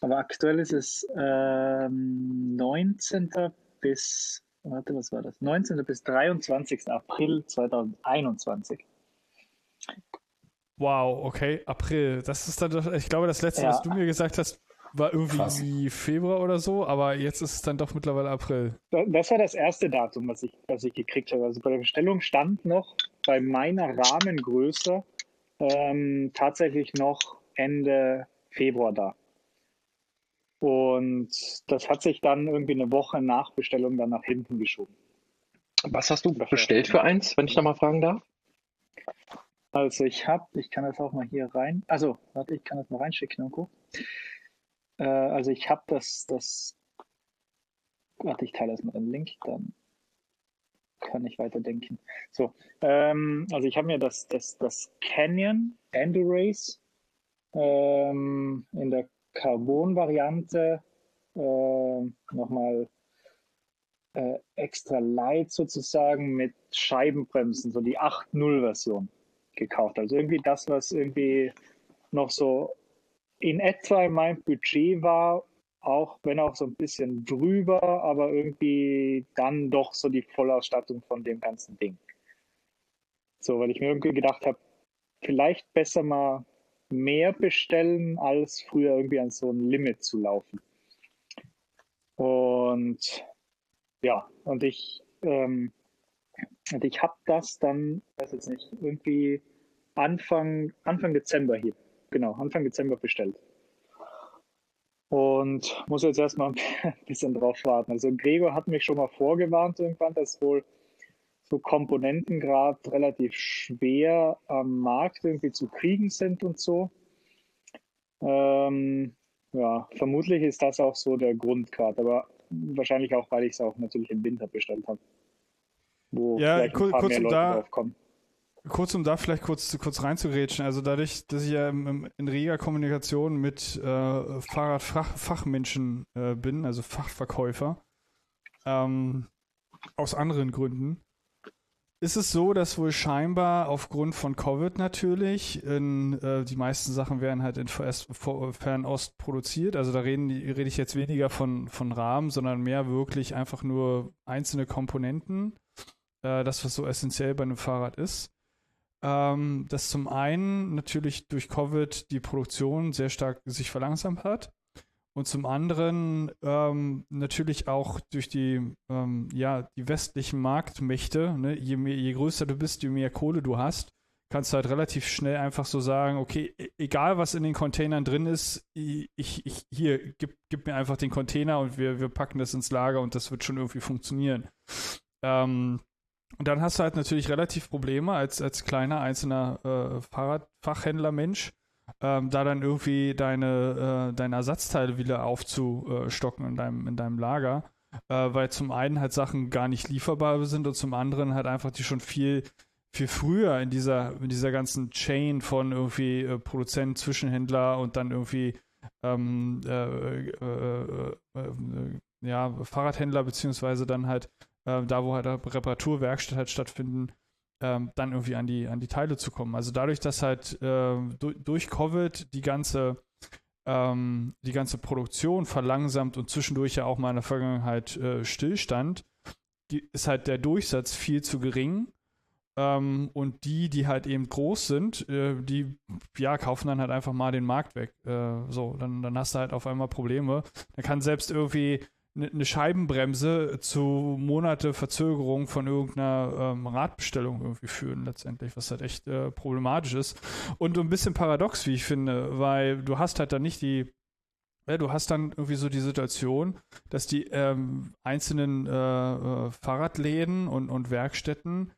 Aber aktuell ist es ähm, 19. bis, warte, was war das? 19. bis 23. April 2021. Wow, okay, April. Das ist dann, ich glaube, das letzte, ja. was du mir gesagt hast, war irgendwie Krass. Februar oder so, aber jetzt ist es dann doch mittlerweile April. Das war das erste Datum, was ich, was ich gekriegt habe. Also bei der Bestellung stand noch bei meiner Rahmengröße ähm, tatsächlich noch Ende Februar da. Und das hat sich dann irgendwie eine Woche nach Bestellung dann nach hinten geschoben. Was hast du bestellt für eins, wenn ich da mal fragen darf? Also ich habe, ich kann das auch mal hier rein, also warte, ich kann das mal reinschicken, Nico. Äh, also ich habe das, das, warte, ich teile das mal den Link, dann kann ich weiterdenken. So, ähm, also ich habe mir das, das, das Canyon Endurace ähm, in der Carbon-Variante äh, nochmal äh, extra light sozusagen mit Scheibenbremsen, so die 8.0-Version gekauft. Also irgendwie das, was irgendwie noch so in etwa in meinem Budget war, auch wenn auch so ein bisschen drüber, aber irgendwie dann doch so die Vollausstattung von dem ganzen Ding. So, weil ich mir irgendwie gedacht habe, vielleicht besser mal mehr bestellen, als früher irgendwie an so ein Limit zu laufen. Und ja, und ich, ähm, und ich habe das dann, weiß jetzt nicht, irgendwie Anfang, Anfang Dezember hier genau, Anfang Dezember bestellt. Und muss jetzt erstmal ein *laughs* bisschen drauf warten. Also Gregor hat mich schon mal vorgewarnt irgendwann, dass wohl so Komponenten gerade relativ schwer am Markt irgendwie zu kriegen sind und so. Ähm, ja, vermutlich ist das auch so der Grund gerade, aber wahrscheinlich auch, weil ich es auch natürlich im Winter bestellt habe. Wo ja, paar kurz Leute da. Kurz, um da vielleicht kurz, kurz reinzugrätschen, also dadurch, dass ich ja im, in reger Kommunikation mit äh, Fahrradfachmenschen äh, bin, also Fachverkäufer, ähm, aus anderen Gründen, ist es so, dass wohl scheinbar aufgrund von Covid natürlich in, äh, die meisten Sachen werden halt in Fernost produziert. Also da reden, rede ich jetzt weniger von, von Rahmen, sondern mehr wirklich einfach nur einzelne Komponenten. Äh, das, was so essentiell bei einem Fahrrad ist. Ähm, dass zum einen natürlich durch Covid die Produktion sehr stark sich verlangsamt hat. Und zum anderen ähm, natürlich auch durch die, ähm, ja, die westlichen Marktmächte, ne, je, mehr, je größer du bist, je mehr Kohle du hast, kannst du halt relativ schnell einfach so sagen, okay, e-, egal was in den Containern drin ist, ich, ich hier, gib, gib mir einfach den Container und wir, wir packen das ins Lager und das wird schon irgendwie funktionieren. Ähm, und dann hast du halt natürlich relativ Probleme als, als kleiner einzelner äh, Fahrradfachhändler-Mensch, ähm, da dann irgendwie deine, äh, deine Ersatzteile wieder aufzustocken in deinem, in deinem Lager. Äh, weil zum einen halt Sachen gar nicht lieferbar sind und zum anderen halt einfach die schon viel, viel früher in dieser, in dieser ganzen Chain von irgendwie äh, Produzent, Zwischenhändler und dann irgendwie ähm, äh, äh, äh, ja, Fahrradhändler beziehungsweise dann halt äh, da wo halt Reparaturwerkstatt halt stattfinden, ähm, dann irgendwie an die, an die Teile zu kommen. Also dadurch, dass halt äh, du, durch Covid die ganze, ähm, die ganze Produktion verlangsamt und zwischendurch ja auch mal in der Vergangenheit äh, stillstand, ist halt der Durchsatz viel zu gering. Ähm, und die, die halt eben groß sind, äh, die ja, kaufen dann halt einfach mal den Markt weg. Äh, so, dann, dann hast du halt auf einmal Probleme. Da kann selbst irgendwie eine ne Scheibenbremse zu Monate Verzögerung von irgendeiner ähm, Radbestellung irgendwie führen letztendlich, was halt echt äh, problematisch ist. Und ein bisschen paradox, wie ich finde, weil du hast halt dann nicht die ja, du hast dann irgendwie so die Situation, dass die ähm, einzelnen äh, äh, Fahrradläden und, und Werkstätten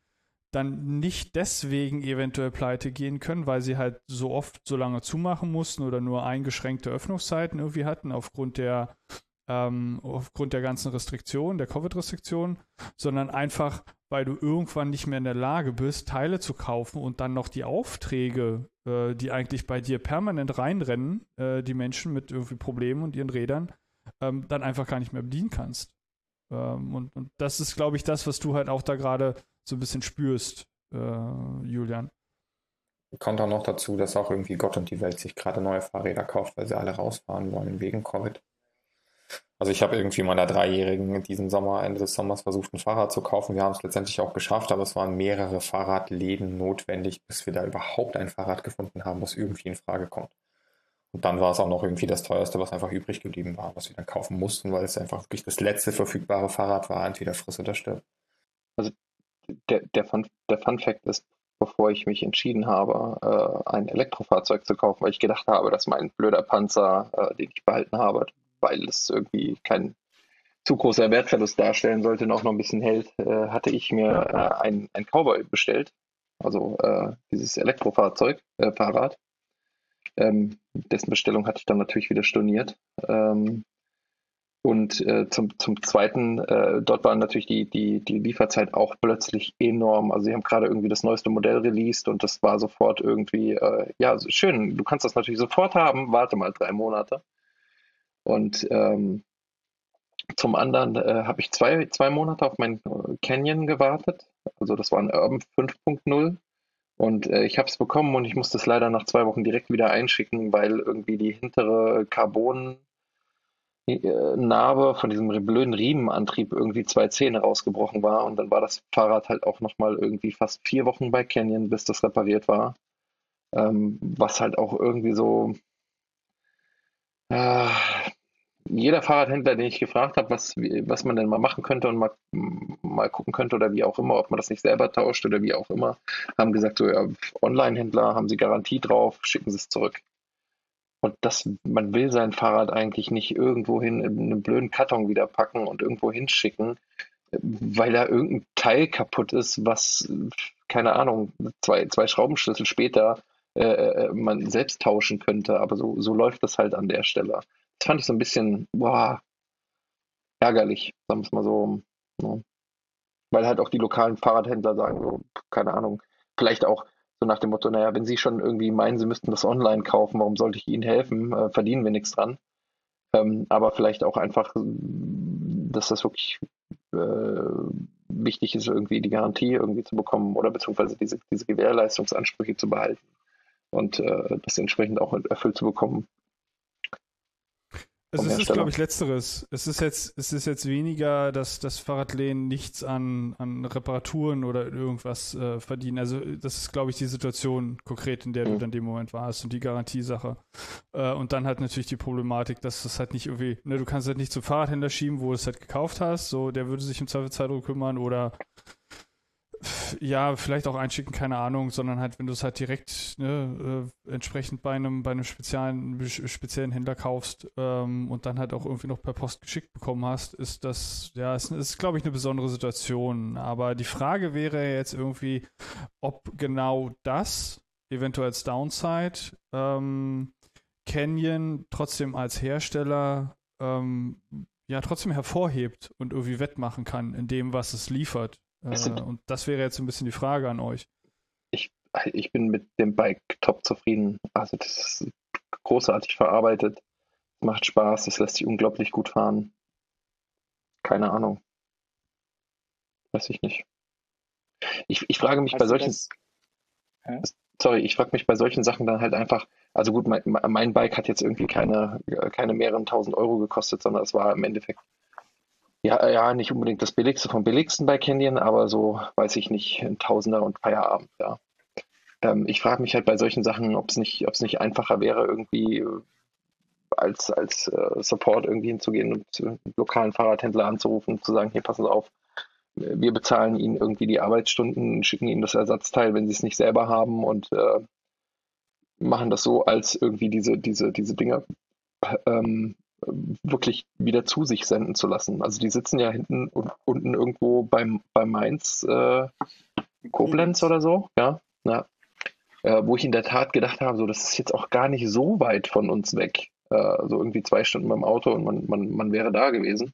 dann nicht deswegen eventuell pleite gehen können, weil sie halt so oft so lange zumachen mussten oder nur eingeschränkte Öffnungszeiten irgendwie hatten aufgrund der ähm, aufgrund der ganzen Restriktionen, der Covid-Restriktionen, sondern einfach, weil du irgendwann nicht mehr in der Lage bist, Teile zu kaufen und dann noch die Aufträge, äh, die eigentlich bei dir permanent reinrennen, äh, die Menschen mit irgendwie Problemen und ihren Rädern, ähm, dann einfach gar nicht mehr bedienen kannst. Ähm, und, und, das ist, glaube ich, das, was du halt auch da gerade so ein bisschen spürst, äh, Julian. Kommt auch noch dazu, dass auch irgendwie Gott und die Welt sich gerade neue Fahrräder kauft, weil sie alle rausfahren wollen wegen Covid. Also ich habe irgendwie meiner Dreijährigen diesen Sommer, Ende des Sommers versucht, ein Fahrrad zu kaufen. Wir haben es letztendlich auch geschafft, aber es waren mehrere Fahrradläden notwendig, bis wir da überhaupt ein Fahrrad gefunden haben, was irgendwie in Frage kommt. Und dann war es auch noch irgendwie das teuerste, was einfach übrig geblieben war, was wir dann kaufen mussten, weil es einfach wirklich das letzte verfügbare Fahrrad war, entweder friss oder stirb. Also der, der, Fun, der Fun Fact ist, bevor ich mich entschieden habe, äh, ein Elektrofahrzeug zu kaufen, weil ich gedacht habe, dass mein blöder Panzer, äh, den ich behalten habe, weil es irgendwie kein zu großer Wertverlust darstellen sollte und auch noch ein bisschen hält, äh, hatte ich mir äh, ein, ein Cowboy bestellt. Also äh, dieses Elektrofahrzeug, äh, Fahrrad. Ähm, dessen Bestellung hatte ich dann natürlich wieder storniert. Ähm, und äh, zum, zum Zweiten, äh, dort war natürlich die, die, die Lieferzeit auch plötzlich enorm. Also sie haben gerade irgendwie das neueste Modell released und das war sofort irgendwie, ja, schön, du kannst das natürlich sofort haben, warte mal drei Monate. Und ähm, zum anderen äh, habe ich zwei, zwei Monate auf mein äh, Canyon gewartet. Also das war ein Urban 5.0. Und äh, ich habe es bekommen und ich musste es leider nach zwei Wochen direkt wieder einschicken, weil irgendwie die hintere Carbon äh, Narbe von diesem blöden Riemenantrieb irgendwie zwei Zähne rausgebrochen war und dann war das Fahrrad halt auch nochmal irgendwie fast vier Wochen bei Canyon, bis das repariert war. Ähm, was halt auch irgendwie so, äh, jeder Fahrradhändler, den ich gefragt habe, was, was man denn mal machen könnte und mal, mal gucken könnte oder wie auch immer, ob man das nicht selber tauscht oder wie auch immer, haben gesagt, so ja, Online-Händler haben sie Garantie drauf, schicken sie es zurück. Und das, man will sein Fahrrad eigentlich nicht irgendwo hin in einen blöden Karton wieder packen und irgendwo hinschicken, weil da irgendein Teil kaputt ist, was, keine Ahnung, zwei, zwei Schraubenschlüssel später äh, äh man selbst tauschen könnte. Aber so, so läuft das halt an der Stelle. Das fand ich so ein bisschen, boah, ärgerlich, sagen wir es mal so. Ne? Weil halt auch die lokalen Fahrradhändler sagen, so, keine Ahnung, vielleicht auch so nach dem Motto, naja, wenn sie schon irgendwie meinen, sie müssten das online kaufen, warum sollte ich ihnen helfen? Äh, verdienen wir nichts dran. Ähm, aber vielleicht auch einfach, dass das wirklich äh, wichtig ist, irgendwie die Garantie irgendwie zu bekommen oder beziehungsweise diese, diese Gewährleistungsansprüche zu behalten und äh, das entsprechend auch erfüllt zu bekommen. Also es ist, glaube ich, letzteres. Es ist jetzt, es ist jetzt weniger, dass das Fahrradlehnen nichts an, an Reparaturen oder irgendwas äh, verdienen. Also das ist, glaube ich, die Situation konkret, in der mhm. du dann dem Moment warst und die Garantiesache. Äh, und dann halt natürlich die Problematik, dass das halt nicht irgendwie, ne, du kannst halt nicht zum Fahrradhändler schieben, wo du es halt gekauft hast, so der würde sich im Zweifelsfall darum kümmern oder ja, vielleicht auch einschicken, keine Ahnung, sondern halt, wenn du es halt direkt ne, äh, entsprechend bei einem, bei einem speziellen, speziellen Händler kaufst ähm, und dann halt auch irgendwie noch per Post geschickt bekommen hast, ist das, ja, ist, ist glaube ich, eine besondere Situation. Aber die Frage wäre jetzt irgendwie, ob genau das eventuell als Downside ähm, Canyon trotzdem als Hersteller ähm, ja trotzdem hervorhebt und irgendwie wettmachen kann in dem, was es liefert. Äh, und das wäre jetzt ein bisschen die Frage an euch. Ich, ich bin mit dem Bike top zufrieden. Also das ist großartig verarbeitet. Es macht Spaß, es lässt sich unglaublich gut fahren. Keine Ahnung. Weiß ich nicht. Ich, ich frage mich also bei solchen. Das, sorry, ich frage mich bei solchen Sachen dann halt einfach, also gut, mein, mein Bike hat jetzt irgendwie keine, keine mehreren tausend Euro gekostet, sondern es war im Endeffekt ja, ja, nicht unbedingt das billigste vom billigsten bei Canyon, aber so, weiß ich nicht, ein Tausender und Feierabend, ja. Ähm, ich frage mich halt bei solchen Sachen, ob es nicht, ob es nicht einfacher wäre, irgendwie äh, als, als äh, Support irgendwie hinzugehen und einen lokalen Fahrradhändler anzurufen und zu sagen, hier Sie auf, wir bezahlen Ihnen irgendwie die Arbeitsstunden, schicken Ihnen das Ersatzteil, wenn Sie es nicht selber haben und äh, machen das so, als irgendwie diese, diese, diese Dinge ähm, wirklich wieder zu sich senden zu lassen. Also die sitzen ja hinten und unten irgendwo beim, bei Mainz, äh, Koblenz oder so, ja, ja. Äh, wo ich in der Tat gedacht habe, so das ist jetzt auch gar nicht so weit von uns weg. Äh, so irgendwie zwei Stunden beim Auto und man, man, man wäre da gewesen.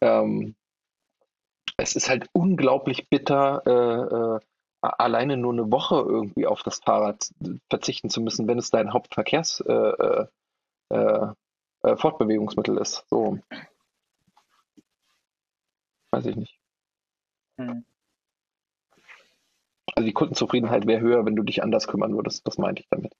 Ähm, es ist halt unglaublich bitter, äh, äh alleine nur eine Woche irgendwie auf das Fahrrad verzichten zu müssen, wenn es dein Hauptverkehrs äh, Fortbewegungsmittel ist. So. Weiß ich nicht. Hm. Also die Kundenzufriedenheit wäre höher, wenn du dich anders kümmern würdest. Das meinte ich damit.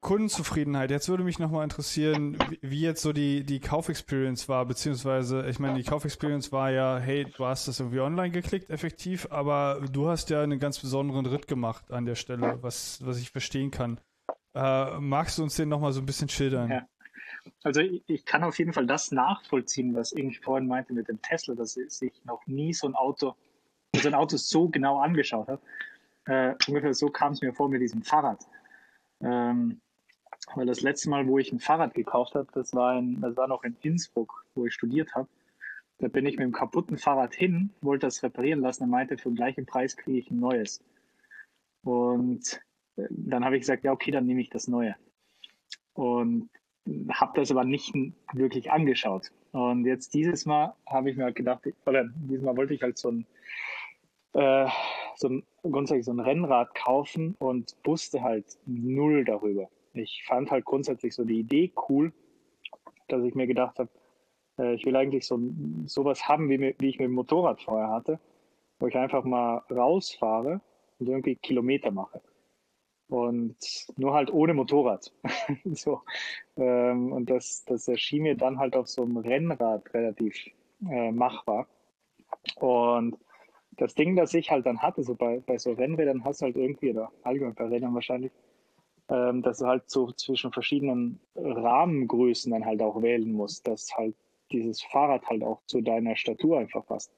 Kundenzufriedenheit. Jetzt würde mich nochmal interessieren, wie jetzt so die, die Kaufexperience war, beziehungsweise, ich meine, die Kaufexperience war ja, hey, du hast das irgendwie online geklickt, effektiv, aber du hast ja einen ganz besonderen Ritt gemacht an der Stelle, was, was ich verstehen kann. Äh, magst du uns den nochmal so ein bisschen schildern? Ja. Also ich, ich, kann auf jeden Fall das nachvollziehen, was ich vorhin meinte mit dem Tesla, dass ich noch nie so ein Auto, so ein Auto so genau angeschaut habe. Äh, ungefähr so kam es mir vor mit diesem Fahrrad. Ähm, weil das letzte Mal, wo ich ein Fahrrad gekauft habe, das war, in, das war noch in Innsbruck, wo ich studiert habe. Da bin ich mit dem kaputten Fahrrad hin, wollte das reparieren lassen. Er meinte, für den gleichen Preis kriege ich ein neues. Und dann habe ich gesagt, ja, okay, dann nehme ich das Neue. Und habe das aber nicht wirklich angeschaut. Und jetzt dieses Mal habe ich mir halt gedacht, oder dieses Mal wollte ich halt so ein, äh, so ein grundsätzlich so ein Rennrad kaufen und wusste halt null darüber. Ich fand halt grundsätzlich so die Idee cool, dass ich mir gedacht habe, äh, ich will eigentlich so sowas haben, wie, wie ich mit dem Motorrad vorher hatte, wo ich einfach mal rausfahre und irgendwie Kilometer mache und nur halt ohne Motorrad. *laughs* so. Ähm, und das, das erschien mir dann halt auf so einem Rennrad relativ äh, machbar. Und das Ding, das ich halt dann hatte, so bei, bei so Rennrädern hast du halt irgendwie, oder allgemein bei Rädern wahrscheinlich, ähm, dass du halt so zwischen verschiedenen Rahmengrößen dann halt auch wählen musst, dass halt dieses Fahrrad halt auch zu deiner Statur einfach passt.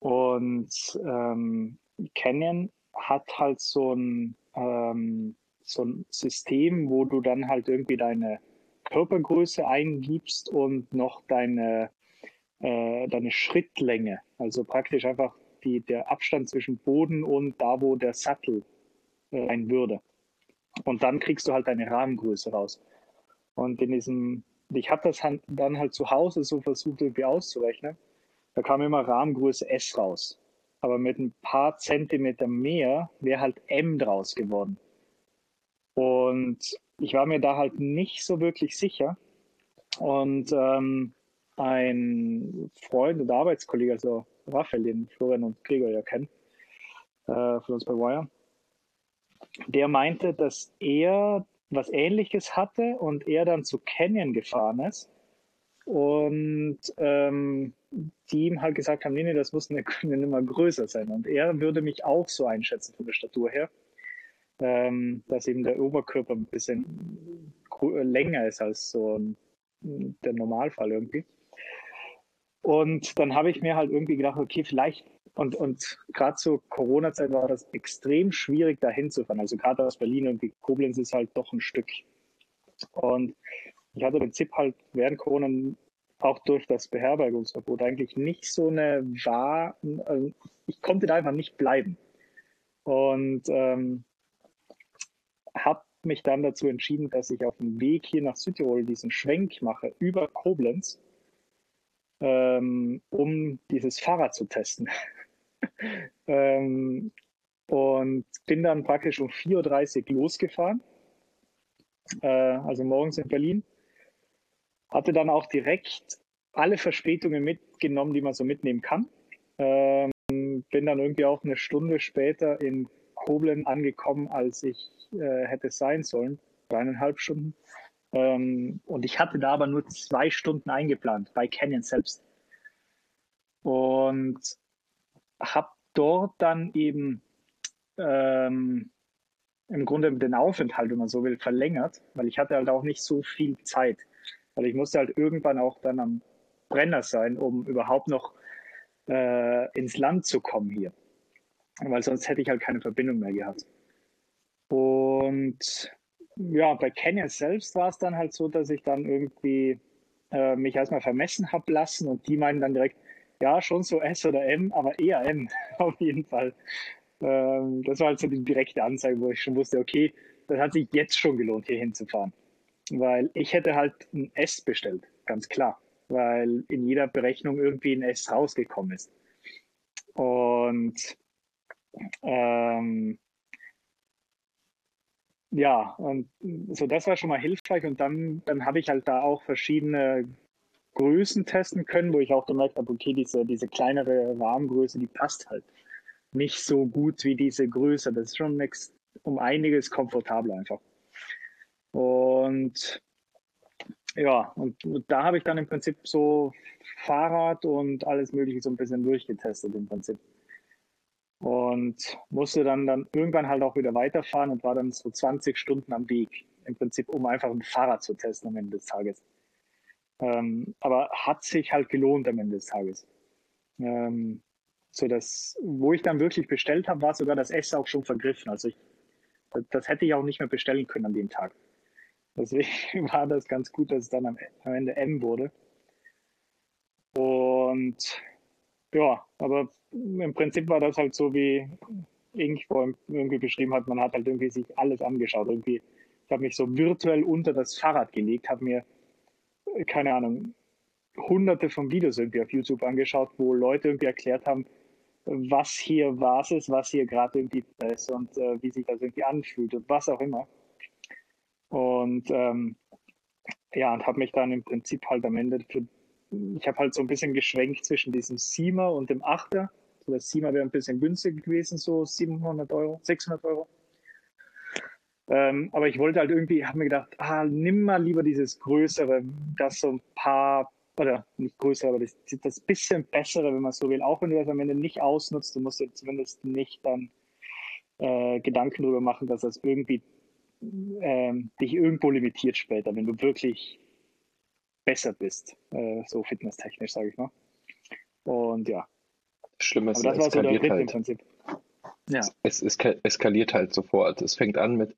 Und ähm, Canyon hat halt so ein ähm, so ein System, wo du dann halt irgendwie deine Körpergröße eingibst und noch deine, äh, deine Schrittlänge. Also praktisch einfach die, der Abstand zwischen Boden und da, wo der Sattel äh, sein würde. Und dann kriegst du halt deine Rahmengröße raus. Und in diesem, ich habe das dann halt zu Hause so versucht irgendwie auszurechnen. Da kam immer Rahmengröße S raus aber mit ein paar Zentimeter mehr wäre halt M draus geworden. Und ich war mir da halt nicht so wirklich sicher. Und ähm, ein Freund und Arbeitskollege, also Raphael, den Florian und Gregor ja kennen, äh, von uns bei Wire, der meinte, dass er was ähnliches hatte und er dann zu Canyon gefahren ist und ähm, die ihm halt gesagt haben, nee, nee, das muss eine, *laughs* eine Nummer größer sein. Und er würde mich auch so einschätzen von der Statur her, ähm, dass eben der Oberkörper ein bisschen länger ist als so der Normalfall irgendwie. Und dann habe ich mir halt irgendwie gedacht, okay, vielleicht, und, und gerade zur Corona-Zeit war das extrem schwierig, da hinzufahren. Also gerade aus Berlin und Koblenz ist halt doch ein Stück. Und ich hatte den ZIP halt während Corona auch durch das Beherbergungsverbot eigentlich nicht so eine wahr, also ich konnte da einfach nicht bleiben. Und ähm, habe mich dann dazu entschieden, dass ich auf dem Weg hier nach Südtirol diesen Schwenk mache über Koblenz, ähm, um dieses Fahrrad zu testen. *laughs* ähm, und bin dann praktisch um 4.30 Uhr losgefahren, äh, also morgens in Berlin. Hatte dann auch direkt alle Verspätungen mitgenommen, die man so mitnehmen kann. Ähm, bin dann irgendwie auch eine Stunde später in Koblenz angekommen, als ich äh, hätte sein sollen, dreieinhalb Stunden. Ähm, und ich hatte da aber nur zwei Stunden eingeplant bei Canyon selbst. Und habe dort dann eben ähm, im Grunde den Aufenthalt, wenn man so will, verlängert, weil ich hatte halt auch nicht so viel Zeit. Weil ich musste halt irgendwann auch dann am Brenner sein, um überhaupt noch äh, ins Land zu kommen hier. Weil sonst hätte ich halt keine Verbindung mehr gehabt. Und ja, bei Canyon selbst war es dann halt so, dass ich dann irgendwie äh, mich erstmal vermessen habe lassen und die meinen dann direkt, ja, schon so S oder M, aber eher M *laughs* auf jeden Fall. Ähm, das war halt so die direkte Anzeige, wo ich schon wusste, okay, das hat sich jetzt schon gelohnt, hier hinzufahren. Weil ich hätte halt ein S bestellt, ganz klar. Weil in jeder Berechnung irgendwie ein S rausgekommen ist. Und ähm, ja, und so das war schon mal hilfreich. Und dann, dann habe ich halt da auch verschiedene Größen testen können, wo ich auch gemerkt habe, okay, diese, diese kleinere Rahmengröße, die passt halt nicht so gut wie diese Größe. Das ist schon um einiges komfortabler einfach. Und ja, und, da habe ich dann im Prinzip so Fahrrad und alles Mögliche so ein bisschen durchgetestet im Prinzip und musste dann, dann irgendwann halt auch wieder weiterfahren und war dann so 20 Stunden am Weg, im Prinzip, um einfach ein Fahrrad zu testen am Ende des Tages. Ähm, aber hat sich halt gelohnt am Ende des Tages. Ähm, so dass, wo ich dann wirklich bestellt habe, war sogar das Essen auch schon vergriffen. Also ich, das, das, hätte ich auch nicht mehr bestellen können an dem Tag. Deswegen *laughs* war das ganz gut, dass es dann am, am Ende M wurde. Und ja, aber im Prinzip war das halt so, wie irgendwo irgendwie beschrieben hat, man hat halt irgendwie sich alles angeschaut. Irgendwie, ich habe mich so virtuell unter das Fahrrad gelegt, habe mir, keine Ahnung, hunderte von Videos irgendwie auf YouTube angeschaut, wo Leute irgendwie erklärt haben, was hier was ist, was hier gerade irgendwie ist und äh, wie sich das irgendwie anfühlt und was auch immer. Und ähm, ja, und habe mich dann im Prinzip halt am Ende für ich habe halt so ein bisschen geschwenkt zwischen diesem Siemer und dem Achter. So das Siemer wäre ein bisschen günstiger gewesen, so 700 Euro, 600 Euro. Ähm, aber ich wollte halt irgendwie, habe mir gedacht, ah, nimm mal lieber dieses größere, das so ein paar, oder nicht größer, aber das, das bisschen bessere, wenn man so will. Auch wenn du das am Ende nicht ausnutzt, du musst dir zumindest nicht dann äh, Gedanken darüber machen, dass das irgendwie ähm, dich irgendwo limitiert später, wenn du wirklich besser bist, äh, so fitnesstechnisch, sage ich mal. Und ja. Schlimm ist, das war so der halt. im Prinzip. Ja. Es, es eskaliert halt sofort. Es fängt an mit,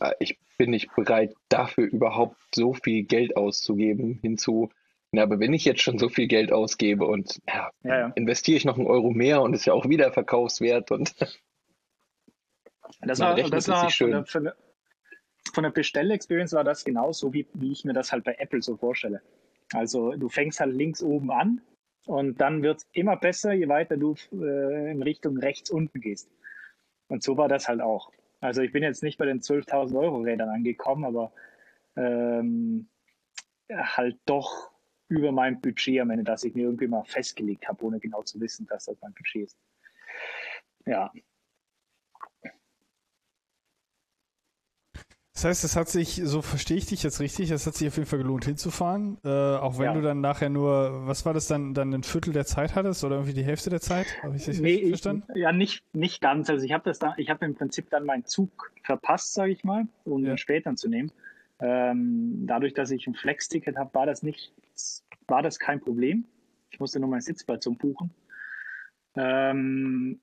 äh, ich bin nicht bereit, dafür überhaupt so viel Geld auszugeben, hinzu, na, aber wenn ich jetzt schon so viel Geld ausgebe und ja, ja, ja. investiere ich noch einen Euro mehr und ist ja auch wieder verkaufswert und das war, das war schön. Von, der, von, der, von der Bestell-Experience war das genauso, wie, wie ich mir das halt bei Apple so vorstelle. Also du fängst halt links oben an und dann wird es immer besser, je weiter du äh, in Richtung rechts unten gehst. Und so war das halt auch. Also ich bin jetzt nicht bei den 12.000 Euro Rädern angekommen, aber ähm, halt doch über mein Budget am Ende, das ich mir irgendwie mal festgelegt habe, ohne genau zu wissen, dass das mein Budget ist. Ja, Das heißt, es hat sich, so verstehe ich dich jetzt richtig, es hat sich auf jeden Fall gelohnt hinzufahren, äh, auch wenn ja. du dann nachher nur, was war das dann, dann ein Viertel der Zeit hattest oder irgendwie die Hälfte der Zeit? Habe ich das nee, verstanden? Ich, ja, nicht, nicht ganz. Also ich habe das da, ich habe im Prinzip dann meinen Zug verpasst, sage ich mal, um ja. ihn später zu nehmen. Ähm, dadurch, dass ich ein Flex-Ticket habe, war das nicht, war das kein Problem. Ich musste nur meinen Sitzplatz umbuchen. Ähm,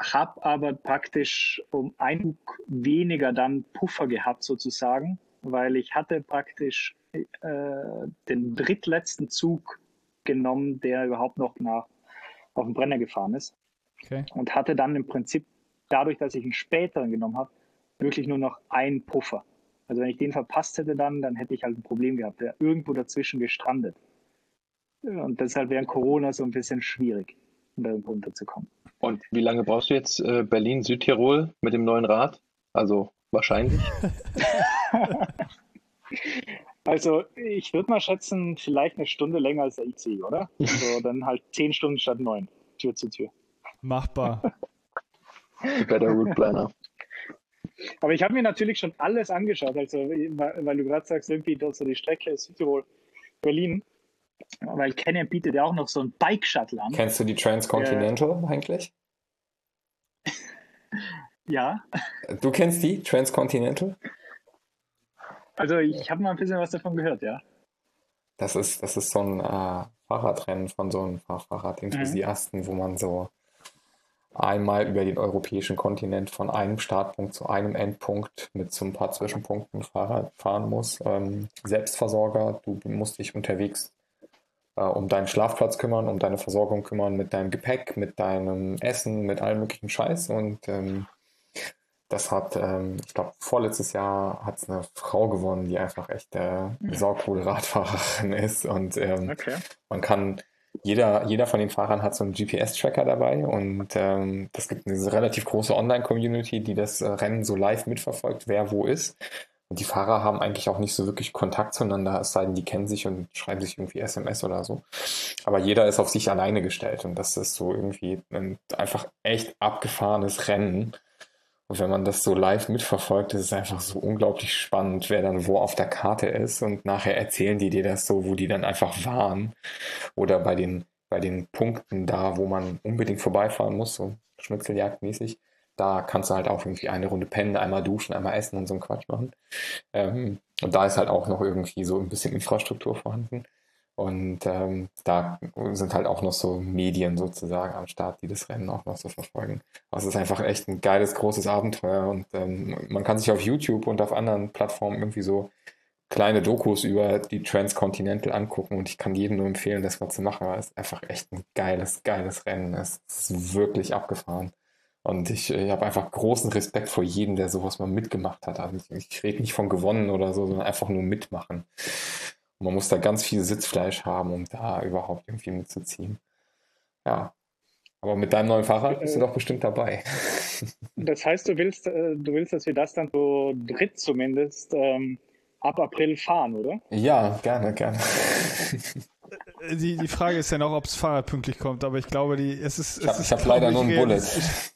habe aber praktisch um einen Zug weniger dann Puffer gehabt sozusagen, weil ich hatte praktisch äh, den drittletzten Zug genommen, der überhaupt noch nach auf den Brenner gefahren ist. Okay. Und hatte dann im Prinzip, dadurch, dass ich einen späteren genommen habe, wirklich nur noch einen Puffer. Also wenn ich den verpasst hätte dann, dann hätte ich halt ein Problem gehabt, der irgendwo dazwischen gestrandet. Und deshalb wäre Corona so ein bisschen schwierig, um da runterzukommen. Und wie lange brauchst du jetzt äh, Berlin, Südtirol mit dem neuen Rad? Also wahrscheinlich. *laughs* Also ich würde mal schätzen, vielleicht eine Stunde länger als der IC, oder? Also *laughs* dann halt zehn Stunden statt neun, Tür zu Tür. Machbar. *laughs* Better Route Planner. Aber ich habe mir natürlich schon alles angeschaut, also weil, weil du gerade sagst, irgendwie dort so die Strecke ist Südtirol, Berlin, weil Canyon bietet ja auch noch so ein Bike-Shuttle an. Kennst du die Transcontinental eigentlich? *laughs* Ja, Du kennst die Transcontinental? also ich habe mal ein bisschen was davon gehört, ja. Das ist, das ist so ein äh, Fahrradrennen von so einem Fahr- Fahrradenthusiasten, wo man so einmal über den europäischen Kontinent von einem Startpunkt zu einem Endpunkt mit so ein paar Zwischenpunkten Fahrrad fahren muss. Ähm, Selbstversorger, du musst dich unterwegs äh, um deinen Schlafplatz kümmern, um deine Versorgung kümmern, mit deinem Gepäck, mit deinem Essen, mit allem möglichen Scheiß. Und ähm, das hat, ähm, ich glaube, vorletztes Jahr hat es eine Frau gewonnen, die einfach echt äh, eine saucoole Radfahrerin *laughs* ist. Und ähm, Okay. man kann, jeder, jeder von den Fahrern hat so einen GPS-Tracker dabei und ähm, das gibt eine relativ große Online-Community, die das äh, Rennen so live mitverfolgt, wer wo ist. Die Fahrer haben eigentlich auch nicht so wirklich Kontakt zueinander, es sei denn, die kennen sich und schreiben sich irgendwie SMS oder so. Aber jeder ist auf sich alleine gestellt und das ist so irgendwie ein einfach echt abgefahrenes Rennen. Und wenn man das so live mitverfolgt, ist es einfach so unglaublich spannend, wer dann wo auf der Karte ist. Und nachher erzählen die dir das so, wo die dann einfach waren. Oder bei den, bei den Punkten da, wo man unbedingt vorbeifahren muss, so Schnitzeljagdmäßig. Da kannst du halt auch irgendwie eine Runde pennen, einmal duschen, einmal essen und so einen Quatsch machen. Ähm, und da ist halt auch noch irgendwie so ein bisschen Infrastruktur vorhanden. Und ähm, da sind halt auch noch so Medien sozusagen am Start, die das Rennen auch noch so verfolgen. Also es ist einfach echt ein geiles, großes Abenteuer und ähm, man kann sich auf YouTube und auf anderen Plattformen irgendwie so kleine Dokus über die Transcontinental angucken und ich kann jedem nur empfehlen, das mal zu machen, weil es ist einfach echt ein geiles, geiles Rennen. Es ist wirklich abgefahren. Und ich, ich habe einfach großen Respekt vor jedem, der sowas mal mitgemacht hat. Also ich, ich rede nicht von gewonnen oder so, sondern einfach nur mitmachen. Und man muss da ganz viel Sitzfleisch haben, um da überhaupt irgendwie mitzuziehen. Ja. Aber mit deinem neuen Fahrrad bist du doch bestimmt dabei. *laughs* Das heißt, du willst, äh, du willst, dass wir das dann so dritt zumindest ähm, ab April fahren, oder? Ja, gerne, gerne. Die, die Frage ist ja noch, ob das Fahrrad pünktlich kommt, aber ich glaube, die, es ist. Ich habe ist, hab leider nur ein Bullet. realistisch.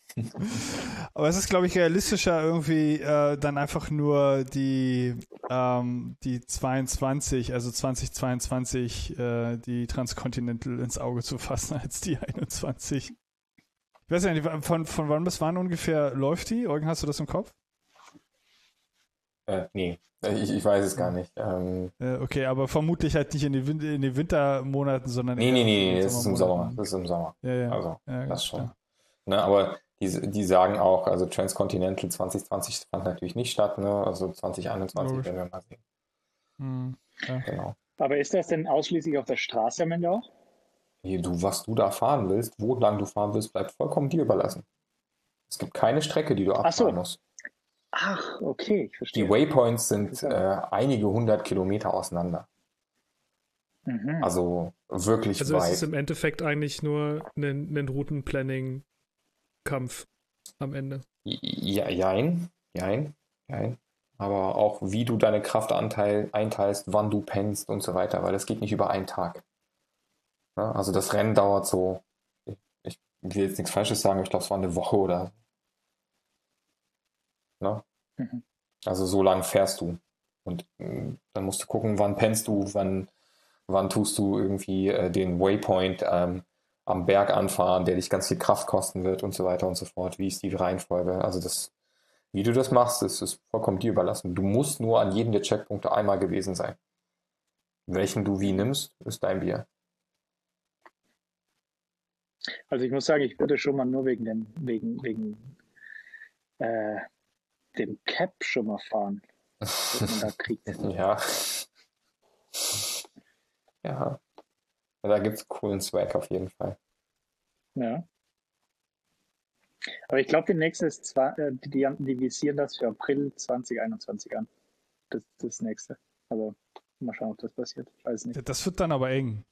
Aber es ist, glaube ich, realistischer, irgendwie äh, dann einfach nur die, ähm, die 22, also 2022, äh, die Transcontinental ins Auge zu fassen, als die 21. Ich weiß ja nicht, von, von wann bis wann ungefähr läuft die? Eugen, hast du das im Kopf? Äh, nee, ich, ich weiß es gar nicht. Ähm, Äh, okay, aber vermutlich halt nicht in den, Win in den Wintermonaten, sondern nee, nee, nee, nee, das ist im Sommer. Das ist im Sommer. Ja, ja. Also, ja, das schon. Ne, aber die, die sagen auch, also Transcontinental 2020 fand natürlich nicht statt, ne? Also 2021 Logisch. werden wir mal sehen. Hm, ja. Genau. Aber ist das denn ausschließlich auf der Straße am Ende auch? Hier, du, was du da fahren willst, wo lang du fahren willst, bleibt vollkommen dir überlassen. Es gibt keine Strecke, die du Ach so. abfahren musst. Ach, okay, ich Die verstehe. Waypoints sind äh, einige hundert Kilometer auseinander. Mhm. Also wirklich Also es weit. ist im Endeffekt eigentlich nur ein, ein Routenplanning-Kampf am Ende. Ja, jein, jein, jein. Aber auch wie du deine Kraftanteil einteilst, wann du pennst und so weiter, weil das geht nicht über einen Tag. Ne? Also das Rennen dauert so, ich, ich will jetzt nichts Falsches sagen, aber ich glaube, es war eine Woche oder so. Ne? Mhm. Also so lang fährst du. Und mh, dann musst du gucken, wann pennst du, wann, wann tust du irgendwie äh, den Waypoint ähm, am Berg anfahren, der dich ganz viel Kraft kosten wird und so weiter und so fort. Wie ist die Reihenfolge? Also das, wie du das machst, ist, ist vollkommen dir überlassen. Du musst nur an jedem der Checkpunkte einmal gewesen sein. Welchen du wie nimmst, ist dein Bier. Also ich muss sagen, ich würde schon mal nur wegen dem, wegen, wegen äh, dem Cap schon mal fahren. *laughs* Ja. Ja. Da gibt es coolen Swag auf jeden Fall. Ja. Aber ich glaube, die nächste ist zwar, äh, die, die, die visieren das für April 2021 an. Das, das nächste. Also mal schauen, ob das passiert. Ich weiß nicht. Das wird dann aber eng.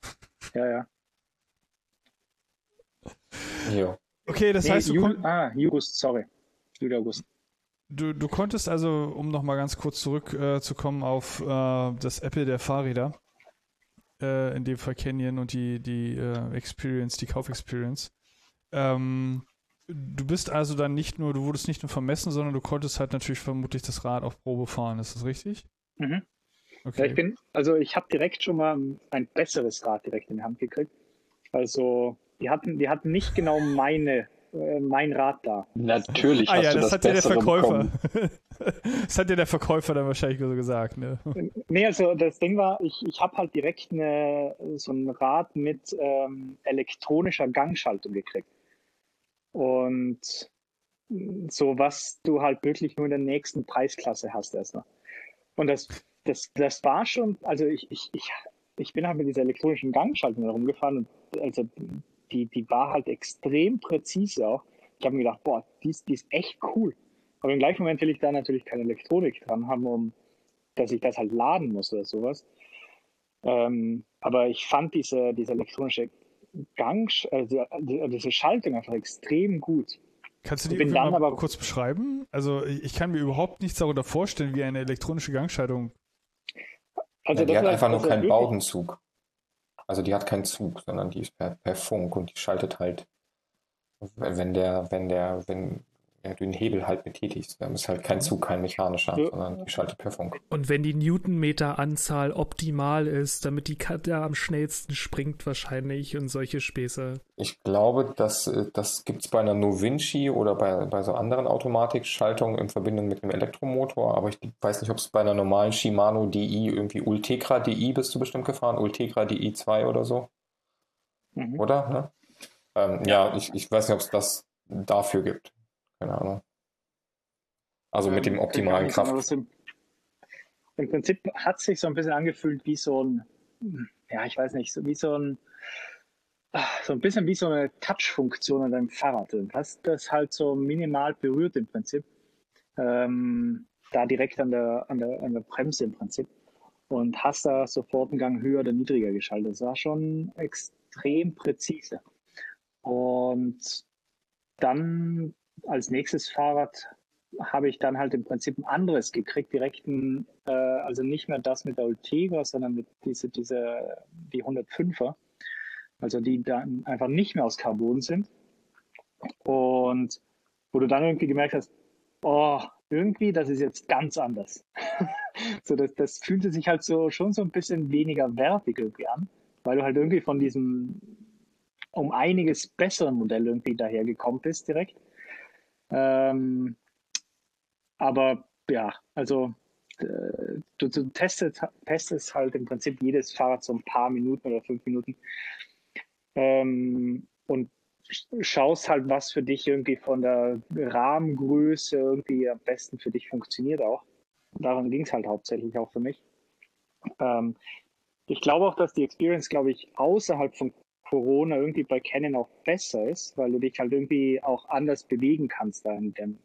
Ja, ja. Jo. Okay, das Nee, heißt, du, Jul ah, August, sorry. Juli, August. du, du konntest also, um nochmal ganz kurz zurückzukommen äh, auf äh, das Apple der Fahrräder, äh, in dem Fall Canyon und die, die äh, Experience, die Kaufexperience. Ähm, du bist also dann nicht nur, du wurdest nicht nur vermessen, sondern du konntest halt natürlich vermutlich das Rad auf Probe fahren, ist das richtig? Mhm. Okay. Ja, ich bin, also ich habe direkt schon mal ein besseres Rad direkt in die Hand gekriegt. Also die hatten, die hatten nicht genau meine, äh, mein Rad da. Natürlich ah hast ja, du das das, hat ja der Verkäufer. *laughs* das hat ja der Verkäufer dann wahrscheinlich so gesagt, ne? Nee, also das Ding war, ich, ich habe halt direkt eine, so ein Rad mit ähm, elektronischer Gangschaltung gekriegt. Und so was du halt wirklich nur in der nächsten Preisklasse hast erstmal. Und das, das, das war schon, also ich, ich, ich, ich bin halt mit dieser elektronischen Gangschaltung herumgefahren und also die, die war halt extrem präzise auch. Ich habe mir gedacht, boah, die ist, die ist echt cool. Aber im gleichen Moment will ich da natürlich keine Elektronik dran haben, um dass ich das halt laden muss oder sowas. Ähm, aber ich fand diese, diese elektronische Gang, äh, die- diese Schaltung einfach extrem gut. Kannst du die Bin dann mal aber- kurz beschreiben? Also ich kann mir überhaupt nichts darunter vorstellen, wie eine elektronische Gangschaltung. Also ja, die das hat einfach nur also keinen Baudenzug. Also die hat keinen Zug, sondern die ist per, per Funk und die schaltet halt, wenn der, wenn der, wenn ja, den Hebel halt betätigst, dann ist halt kein Zug, kein mechanischer, Ja. sondern die schaltet per Funk. Und wenn die Newtonmeter-Anzahl optimal ist, damit die Karte am schnellsten springt wahrscheinlich und solche Späße. Ich glaube, dass, äh, das gibt es bei einer Novinci oder bei, bei so anderen Automatikschaltungen in Verbindung mit dem Elektromotor, aber ich weiß nicht, ob es bei einer normalen Shimano DI irgendwie Ultegra DI bist du bestimmt gefahren, Ultegra DI 2 oder so, Mhm. oder? Ne? Ähm, ja, ich, ich weiß nicht, ob es das dafür gibt. Keine Ahnung. Also mit dem Ähm, optimalen ich gar nicht Kraft. sagen, Im Prinzip hat sich so ein bisschen angefühlt wie so ein, ja, ich weiß nicht, so wie so ein, ah, so ein bisschen wie so eine Touch-Funktion an deinem Fahrrad. Du hast das halt so minimal berührt im Prinzip. Ähm, da direkt an der, an, der, an der Bremse im Prinzip. Und hast da sofort einen Gang höher oder niedriger geschaltet. Das war schon extrem präzise. Und dann als nächstes Fahrrad habe ich dann halt im Prinzip ein anderes gekriegt, direkt ein, äh, also nicht mehr das mit der Ultegra, sondern mit diese, diese, die 105er, also die dann einfach nicht mehr aus Carbon sind. Und wo du dann irgendwie gemerkt hast, oh, irgendwie, das ist jetzt ganz anders. *laughs* so, das, das fühlte sich halt so schon so ein bisschen weniger wertig irgendwie an, weil du halt irgendwie von diesem um einiges besseren Modell irgendwie dahergekommen bist direkt. Ähm, aber ja, also äh, du, du testest, testest halt im Prinzip jedes Fahrrad so ein paar Minuten oder fünf Minuten ähm, und sch- schaust halt, was für dich irgendwie von der Rahmengröße irgendwie am besten für dich funktioniert auch. Darum ging es halt hauptsächlich auch für mich. Ähm, ich glaube auch, dass die Experience, glaube ich, außerhalb von Corona irgendwie bei Canon auch besser ist, weil du dich halt irgendwie auch anders bewegen kannst da in dem,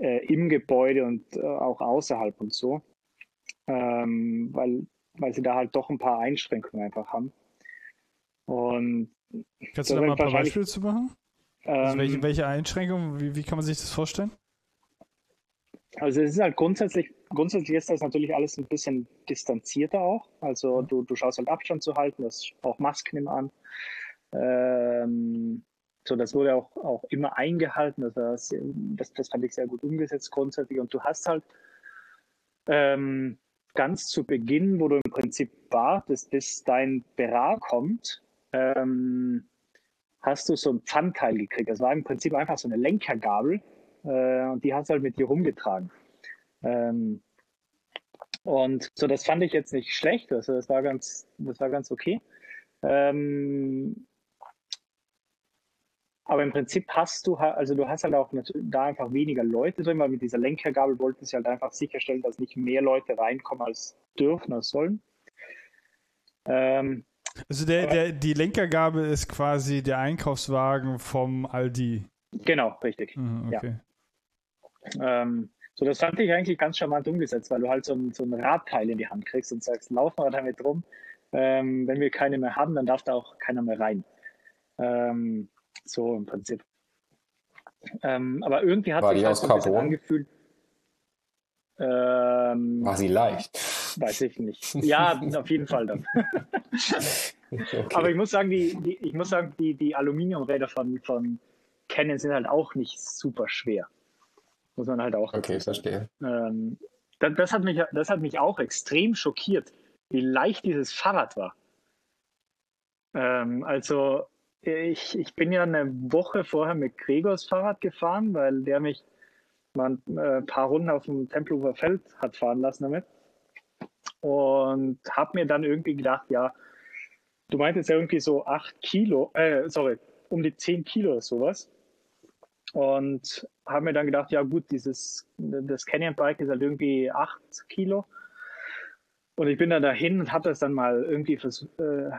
äh, im Gebäude und äh, auch außerhalb und so. Ähm, weil, weil sie da halt doch ein paar Einschränkungen einfach haben. Und Kannst du da mal ein paar Beispiele zu machen? ähm, Also welche, welche Einschränkungen, wie, wie kann man sich das vorstellen? Also es ist halt grundsätzlich, grundsätzlich ist das natürlich alles ein bisschen distanzierter auch. Also du, du schaust halt Abstand zu halten, das auch Masken immer an. Ähm, so, das wurde auch, auch immer eingehalten. Das, war sehr- das, das fand ich sehr gut umgesetzt grundsätzlich. Und du hast halt ähm, ganz zu Beginn, wo du im Prinzip wartest, bis dein Berar kommt, ähm, hast du so ein Pfannteil gekriegt. Das war im Prinzip einfach so eine Lenkergabel äh, und die hast du halt mit dir rumgetragen. Ähm, und so, das fand ich jetzt nicht schlecht, also das war ganz, das war ganz okay. Ähm, Aber im Prinzip hast du, also du hast halt auch da einfach weniger Leute drin, weil mit dieser Lenkergabel wollten sie halt einfach sicherstellen, dass nicht mehr Leute reinkommen als dürfen, als sollen. Ähm, also der, der, die Lenkergabel ist quasi der Einkaufswagen vom Aldi. Genau, richtig. Mhm, okay. Ja. Ähm, so, das fand ich eigentlich ganz charmant umgesetzt, weil du halt so ein, so ein Radteil in die Hand kriegst und sagst, laufen wir damit rum. Ähm, wenn wir keine mehr haben, dann darf da auch keiner mehr rein. Ähm, so im Prinzip. Ähm, aber irgendwie hat War sich halt so ein bisschen angefühlt. Ähm, War sie leicht? weiß ich nicht. *laughs* Ja, auf jeden Fall dann. *laughs* Okay. Aber ich muss sagen, die, die, ich muss sagen, die, die Aluminiumräder von, von Canon sind halt auch nicht super schwer. Muss man halt auch. Okay, verstehe. Ähm, das, das, hat mich, das hat mich auch extrem schockiert, wie leicht dieses Fahrrad war. Ähm, also, ich, ich bin ja eine Woche vorher mit Gregors Fahrrad gefahren, weil der mich mal ein äh, paar Runden auf dem Tempelhofer Feld hat fahren lassen damit. Und habe mir dann irgendwie gedacht, ja, du meintest ja irgendwie so 8 Kilo, äh, sorry, um die 10 Kilo oder sowas. Und habe mir dann gedacht, ja gut, dieses, das Canyon Bike ist halt irgendwie 8 Kilo. Und ich bin dann dahin und habe das dann mal irgendwie vers äh,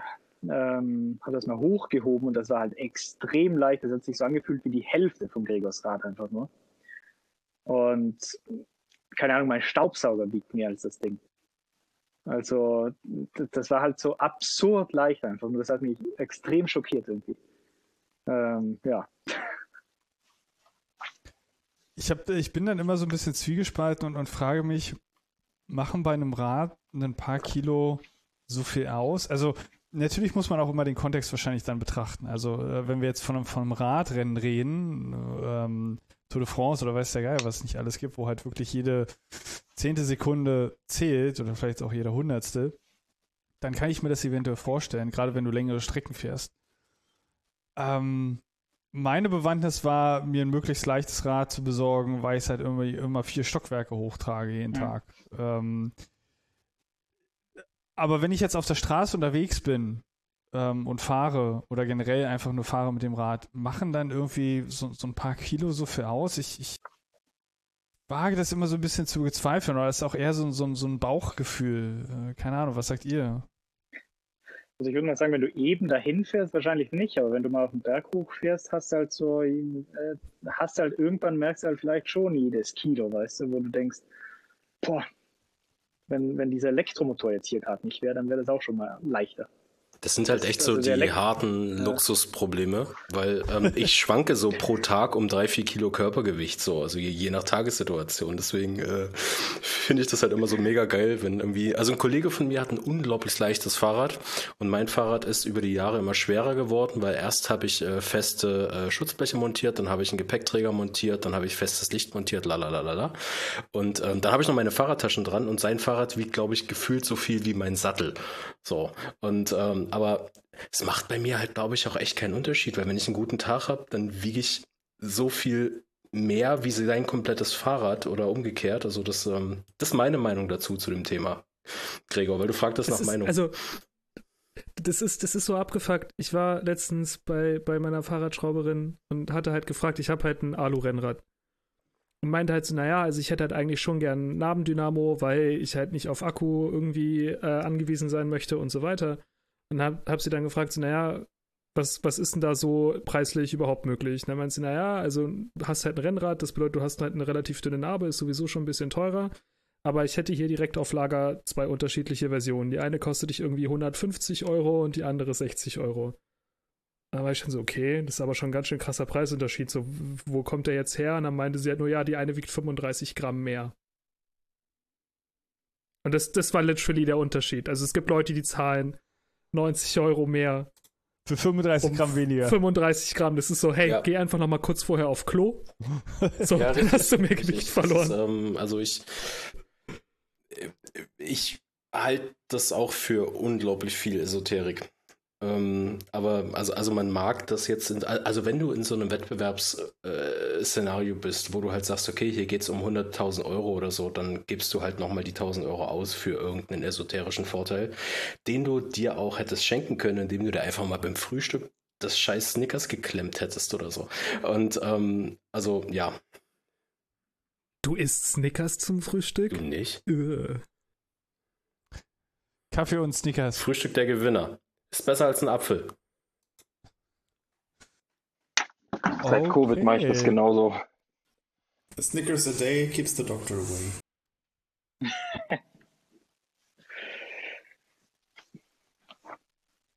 ähm, habe das mal hochgehoben und das war halt extrem leicht. Das hat sich so angefühlt wie die Hälfte vom Gregors Rad einfach nur. Und keine Ahnung, mein Staubsauger wiegt mehr als das Ding. Also das war halt so absurd leicht einfach. Und das hat mich extrem schockiert irgendwie. Ähm, ja. *laughs* Ich, hab, ich bin dann immer so ein bisschen zwiegespalten und, und frage mich, machen bei einem Rad ein paar Kilo so viel aus? Also natürlich muss man auch immer den Kontext wahrscheinlich dann betrachten. Also äh, wenn wir jetzt von einem, von einem Radrennen reden, ähm, Tour de France oder weiß der Geil, was es nicht alles gibt, wo halt wirklich jede zehnte Sekunde zählt oder vielleicht auch jeder hundertste, dann kann ich mir das eventuell vorstellen, gerade wenn du längere Strecken fährst. Ähm, meine Bewandtnis war, mir ein möglichst leichtes Rad zu besorgen, weil ich halt immer, immer vier Stockwerke hochtrage jeden Ja. Tag. Ähm, aber wenn ich jetzt auf der Straße unterwegs bin ähm, und fahre oder generell einfach nur fahre mit dem Rad, machen dann irgendwie so, so ein paar Kilo so viel aus? Ich, ich wage das immer so ein bisschen zu bezweifeln, oder das ist auch eher so, so, so ein Bauchgefühl. Äh, keine Ahnung, was sagt ihr? Also ich würde mal sagen, wenn du eben dahin fährst, wahrscheinlich nicht, aber wenn du mal auf den Berg hochfährst, hast du halt so, äh, hast halt irgendwann merkst du halt vielleicht schon jedes Kilo, weißt du, wo du denkst, boah, wenn, wenn dieser Elektromotor jetzt hier gerade nicht wäre, dann wäre das auch schon mal leichter. Das sind halt echt so Also die harten Luxusprobleme, weil ähm, *laughs* ich schwanke so pro Tag um drei, vier Kilo Körpergewicht, so, also je, je nach Tagessituation. Deswegen äh, finde ich das halt immer so mega geil, wenn irgendwie, also ein Kollege von mir hat ein unglaublich leichtes Fahrrad und mein Fahrrad ist über die Jahre immer schwerer geworden, weil erst habe ich äh, feste äh, Schutzbleche montiert, dann habe ich einen Gepäckträger montiert, dann habe ich festes Licht montiert, lalalala. Und ähm, dann habe ich noch meine Fahrradtaschen dran und sein Fahrrad wiegt, glaube ich, gefühlt so viel wie mein Sattel. So. Und ähm, aber es macht bei mir halt, glaube ich, auch echt keinen Unterschied, weil wenn ich einen guten Tag habe, dann wiege ich so viel mehr wie sein komplettes Fahrrad oder umgekehrt. Also das, ähm, das ist meine Meinung dazu zu dem Thema. Gregor, weil du fragtest Das nach ist, Meinung. Also, das ist, das ist so abgefuckt. Ich war letztens bei, bei meiner Fahrradschrauberin und hatte halt gefragt, ich habe halt ein Alu-Rennrad. Und meinte halt so, naja, also ich hätte halt eigentlich schon gern Nabendynamo, weil ich halt nicht auf Akku irgendwie äh, angewiesen sein möchte und so weiter. Und hab, hab sie dann gefragt, so, naja, was, was ist denn da so preislich überhaupt möglich? Und dann meinte sie, naja, also hast halt ein Rennrad, das bedeutet, du hast halt eine relativ dünne Narbe, ist sowieso schon ein bisschen teurer. Aber ich hätte hier direkt auf Lager zwei unterschiedliche Versionen. Die eine kostet dich irgendwie 150 Euro und die andere 60 Euro. Da war ich schon so, okay, das ist aber schon ein ganz schön krasser Preisunterschied. So, wo kommt der jetzt her? Und dann meinte sie halt nur, ja, die eine wiegt 35 Gramm mehr. Und das, das war literally der Unterschied. Also es gibt Leute, die zahlen 90 Euro mehr. Für 35 Um Gramm weniger. 35 Gramm. Das ist so, hey, Ja. geh einfach noch mal kurz vorher auf Klo. So, Ja, *laughs* dann hast du mehr. Gewicht verloren. Ist, ähm, also ich, ich halte das auch für unglaublich viel Esoterik. Ähm, aber also, also man mag das jetzt, in, also wenn du in so einem Wettbewerbsszenario bist, wo du halt sagst, okay, hier geht es um 100.000 Euro oder so, dann gibst du halt nochmal die 1.000 Euro aus für irgendeinen esoterischen Vorteil, den du dir auch hättest schenken können, indem du dir einfach mal beim Frühstück das scheiß Snickers geklemmt hättest oder so. Und ähm, also ja. Du isst Snickers zum Frühstück? Du nicht? Äh. Kaffee und Snickers. Frühstück der Gewinner. Ist besser als ein Apfel. Seit Okay. Covid mache ich das genauso. A Snickers a day keeps the doctor away. *laughs*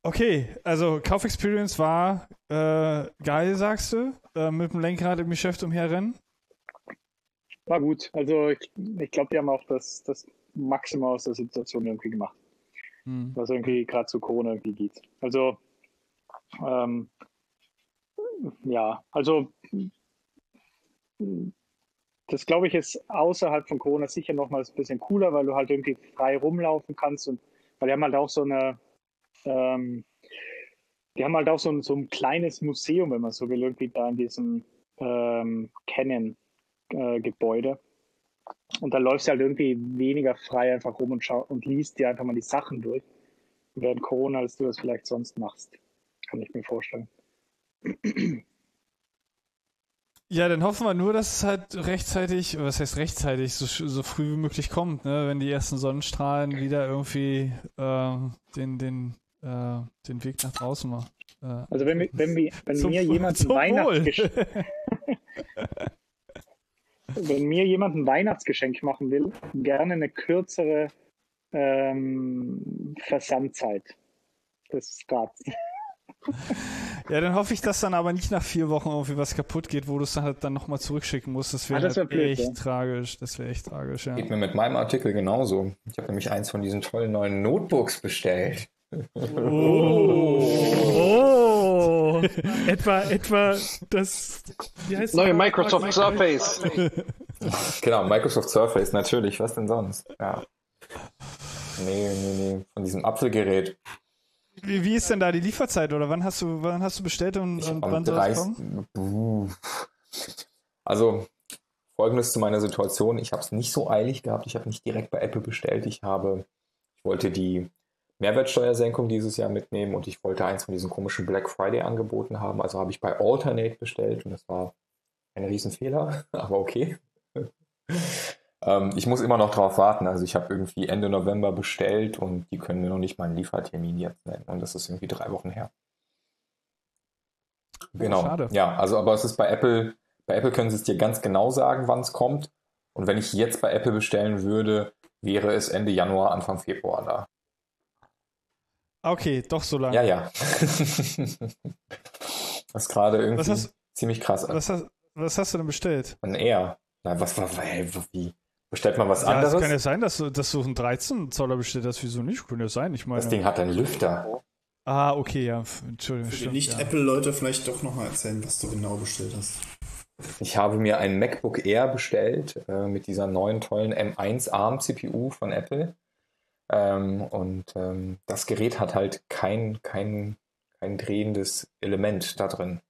Okay, also Kaufexperience war äh, geil, sagst du? Äh, mit dem Lenkrad im Geschäft umherrennen. War gut. Also ich, ich glaube, die haben auch das, das Maximum aus der Situation irgendwie gemacht, Hm. was irgendwie gerade zu Corona irgendwie geht. Also ähm, ja, also das glaube ich ist außerhalb von Corona sicher nochmals ein bisschen cooler, weil du halt irgendwie frei rumlaufen kannst und weil die haben halt auch so eine ähm, die haben halt auch so ein, so ein kleines Museum, wenn man so will, irgendwie da in diesem ähm, Canon äh. Und da läufst du halt irgendwie weniger frei einfach rum und, schau und liest dir einfach mal die Sachen durch. Während Corona, als du das vielleicht sonst machst. Kann ich mir vorstellen. Ja, dann hoffen wir nur, dass es halt rechtzeitig, was heißt rechtzeitig, so, so früh wie möglich kommt, ne? wenn die ersten Sonnenstrahlen wieder irgendwie äh, den, den, äh, den Weg nach draußen machen. Äh, Also wenn, wir- wenn, wenn Zum- mir jemand ein. Weihnachtsgeschenk *laughs* wenn mir jemand ein Weihnachtsgeschenk machen will, gerne eine kürzere ähm, Versandzeit des Rats. *laughs* Ja, dann hoffe ich, dass dann aber nicht nach vier Wochen irgendwie was kaputt geht, wo du es dann halt dann nochmal zurückschicken musst. Das wäre Ah, das wär halt echt ja. tragisch. Das wäre echt tragisch, ja. Geht mir mit meinem Artikel genauso. Ich habe nämlich eins von diesen tollen neuen Notebooks bestellt. Oh! *laughs* etwa, etwa das. Wie heißt Neue das? Microsoft Surface. Genau, Microsoft Surface, natürlich. Was denn sonst? Ja. Nee, nee, nee. Von diesem Apfelgerät. Wie, wie ist denn da die Lieferzeit oder wann hast du, wann hast du bestellt und, und wann soll es kommen? 30. Buh. Also, folgendes zu meiner Situation. Ich habe es nicht so eilig gehabt. Ich habe nicht direkt bei Apple bestellt. Ich habe, ich wollte die Mehrwertsteuersenkung dieses Jahr mitnehmen und ich wollte eins von diesen komischen Black Friday Angeboten haben. Also habe ich bei Alternate bestellt und das war ein Riesenfehler, *laughs* aber okay. *laughs* ähm, ich muss immer noch drauf warten. Also ich habe irgendwie Ende November bestellt und die können mir noch nicht mal einen Liefertermin jetzt nennen. Und das ist irgendwie drei Wochen her. Genau. schade. Ja, also aber es ist bei Apple, bei Apple können sie es dir ganz genau sagen, wann es kommt. Und wenn ich jetzt bei Apple bestellen würde, wäre es Ende Januar, Anfang Februar da. Okay, doch so lange. Ja, ja. *laughs* das ist gerade irgendwie Was hast- ziemlich krass. Was, hast, was hast du denn bestellt? Ein R. Na, was war, wie? Bestellt man was Ja, es anderes? kann ja sein, dass du, dass du einen 13 Zoller bestellt hast. Wieso nicht? Kann ja sein. Ich meine. das Ding hat einen Lüfter. Ah, okay, ja. Entschuldigung. Für die. Nicht-Apple-Leute vielleicht doch nochmal erzählen, was du genau bestellt hast. Ich habe mir ein MacBook Air bestellt äh, mit dieser neuen tollen M1 ARM CPU von Apple. Ähm, und ähm, das Gerät hat halt kein, kein, kein drehendes Element da drin.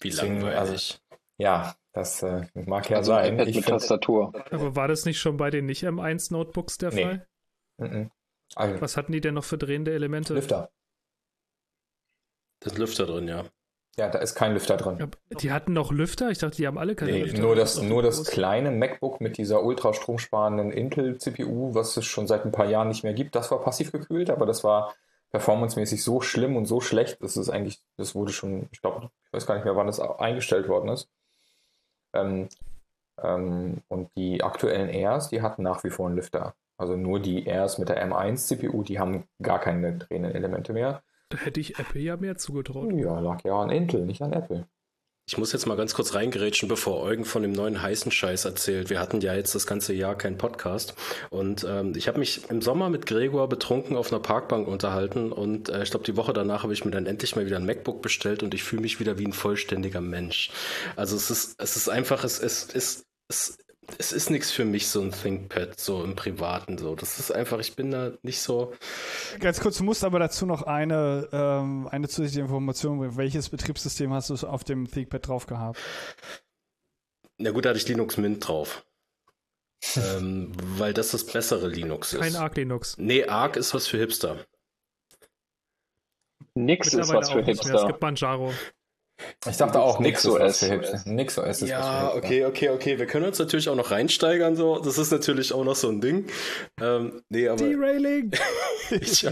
Wie Deswegen, langweilig. Ja, das äh, mag ja Also ein sein. Ich mit find, Aber Tastatur. Also war das nicht schon bei den nicht M1 Notebooks der Nee. Fall? Mhm. also, Was hatten die denn noch für drehende Elemente? Lüfter. Da ist Lüfter drin, ja. Ja, da ist kein Lüfter drin. Ja, Die hatten noch Lüfter? Ich dachte, die haben alle keine Nee, Lüfter. nur das, nur das kleine MacBook mit dieser ultra stromsparenden Intel-CPU, was es schon seit ein paar Jahren nicht mehr gibt, das war passiv gekühlt, aber das war performancemäßig so schlimm und so schlecht, dass es eigentlich, das wurde schon, ich glaube, ich weiß gar nicht mehr, wann das eingestellt worden ist. Ähm, ähm, und die aktuellen Airs, die hatten nach wie vor einen Lüfter. Also nur die Airs mit der M1-CPU, die haben gar keine drehenden Elemente mehr. Da hätte ich Apple ja mehr zugetraut. Ja, lag ja an Intel, nicht an Apple. Ich muss jetzt mal ganz kurz reingerätschen, bevor Eugen von dem neuen heißen Scheiß erzählt. Wir hatten ja jetzt das ganze Jahr keinen Podcast. Und ähm, ich habe mich im Sommer mit Gregor betrunken auf einer Parkbank unterhalten. Und äh, ich glaube, die Woche danach habe ich mir dann endlich mal wieder ein MacBook bestellt und ich fühle mich wieder wie ein vollständiger Mensch. Also es ist, es ist einfach, es, es, es, es, es ist nichts für mich, so ein ThinkPad, so im Privaten. So. Das ist einfach, ich bin da nicht so. Ganz kurz, du musst aber dazu noch eine, ähm, eine zusätzliche Information bringen. Welches Betriebssystem hast du auf dem ThinkPad drauf gehabt? Na gut, da hatte ich Linux Mint drauf. *laughs* ähm, weil das das bessere Linux ist. Kein Arc Linux. Nee, Arc ist was für Hipster. Nix ist was für mehr. Es Hipster. gibt Manjaro. Ich dachte auch, NixOS. Hipster. NixOS ist Ja, okay, okay, okay. Wir können uns natürlich auch noch reinsteigern, so. Das ist natürlich auch noch so ein Ding. Ähm, nee, aber. Derailing! *laughs* ich,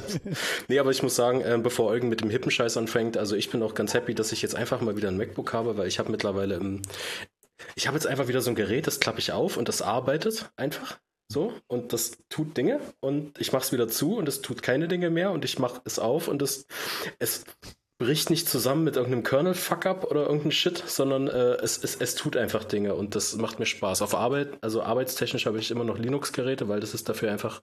nee, aber ich muss sagen, ähm, bevor Eugen mit dem hippen Scheiß anfängt, also ich bin auch ganz happy, dass ich jetzt einfach mal wieder ein MacBook habe, weil ich habe mittlerweile im. Ich habe jetzt einfach wieder so ein Gerät, das klappe ich auf und das arbeitet einfach. So, und das tut Dinge und ich mache es wieder zu und es tut keine Dinge mehr und ich mache es auf und es, es bricht nicht zusammen mit irgendeinem Kernel-Fuck-up oder irgendeinem Shit, sondern äh, es, es, es tut einfach Dinge und das macht mir Spaß. Auf Arbeit, also arbeitstechnisch habe ich immer noch Linux-Geräte, weil das ist dafür einfach.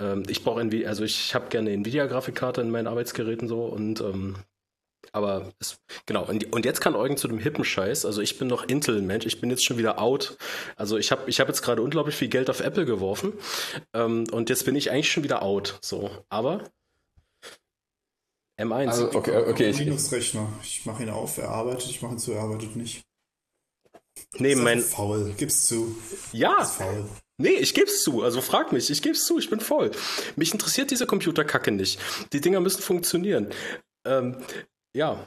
Ähm, ich brauche irgendwie, also ich habe gerne Nvidia-Grafikkarte in meinen Arbeitsgeräten so und ähm, aber es, genau, und, und jetzt kann Eugen zu dem hippen Scheiß. Also ich bin noch Intel-Mensch, ich bin jetzt schon wieder out. Also ich habe ich hab jetzt gerade unglaublich viel Geld auf Apple geworfen. Ähm, und jetzt bin ich eigentlich schon wieder out. So, aber M1. Also, okay, okay, ich, Linux-Rechner. Ich mache ihn auf, er arbeitet, ich mache ihn zu, er arbeitet nicht. nee, Ist mein. faul, gib's zu. Ja, Ist faul. Nee, ich geb's zu. Also frag mich, ich geb's zu, ich bin voll. Mich interessiert diese Computerkacke nicht. Die Dinger müssen funktionieren. Ähm, ja.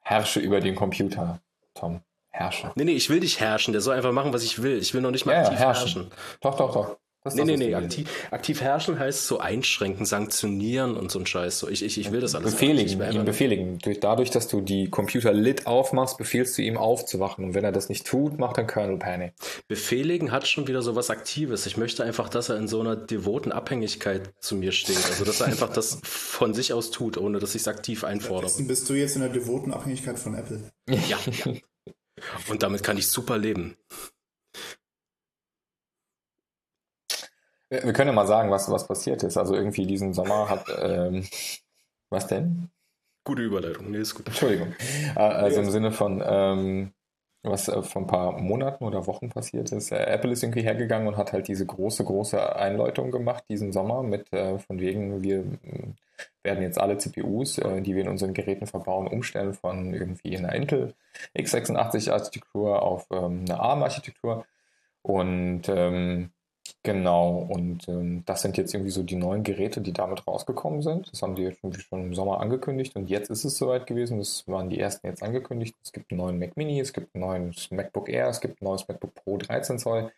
herrsche über den Computer, Tom. Herrsche. Nee, nee, ich will nicht herrschen. Der soll einfach machen, was ich will. Ich will noch nicht mal Ja, ja, aktiv herrschen. herrschen. Doch, doch, doch. Ist Nee, nee, was nee. Aktiv, aktiv herrschen heißt so einschränken, sanktionieren und so ein Scheiß. So, ich, ich, ich will das alles Befehligen, ihm befehligen. Durch, dadurch, dass du die Computer-Lid aufmachst, befehlst du ihm aufzuwachen. Und wenn er das nicht tut, macht er Kernel Panic. Befehligen hat schon wieder so was Aktives. Ich möchte einfach, dass er in so einer devoten Abhängigkeit zu mir steht. Also, dass er einfach das von sich aus tut, ohne dass ich es aktiv einfordere. Bist du jetzt in der devoten Abhängigkeit von Apple. Ja, ja. Und damit kann ich super leben. Wir, können ja mal sagen, was, was passiert ist. Also irgendwie diesen Sommer hat, ähm, was denn? Gute Überleitung. Nee, ist gut. Entschuldigung. Äh, Also im Sinne von, ähm, was äh, vor ein paar Monaten oder Wochen passiert ist. Äh, Apple ist irgendwie hergegangen und hat halt diese große, große Einleitung gemacht diesen Sommer mit äh, von wegen, wir äh, werden jetzt alle CPUs, die wir in unseren Geräten verbauen, umstellen von irgendwie einer Intel x86-Architektur auf ähm, eine ARM-Architektur. Und ähm, Genau, und ähm, das sind jetzt irgendwie so die neuen Geräte, die damit rausgekommen sind. Das haben die jetzt irgendwie schon im Sommer angekündigt und jetzt ist es soweit gewesen. Das waren die ersten jetzt angekündigt. Es gibt einen neuen Mac Mini, es gibt ein neues MacBook Air, es gibt ein neues MacBook Pro 13 Zoll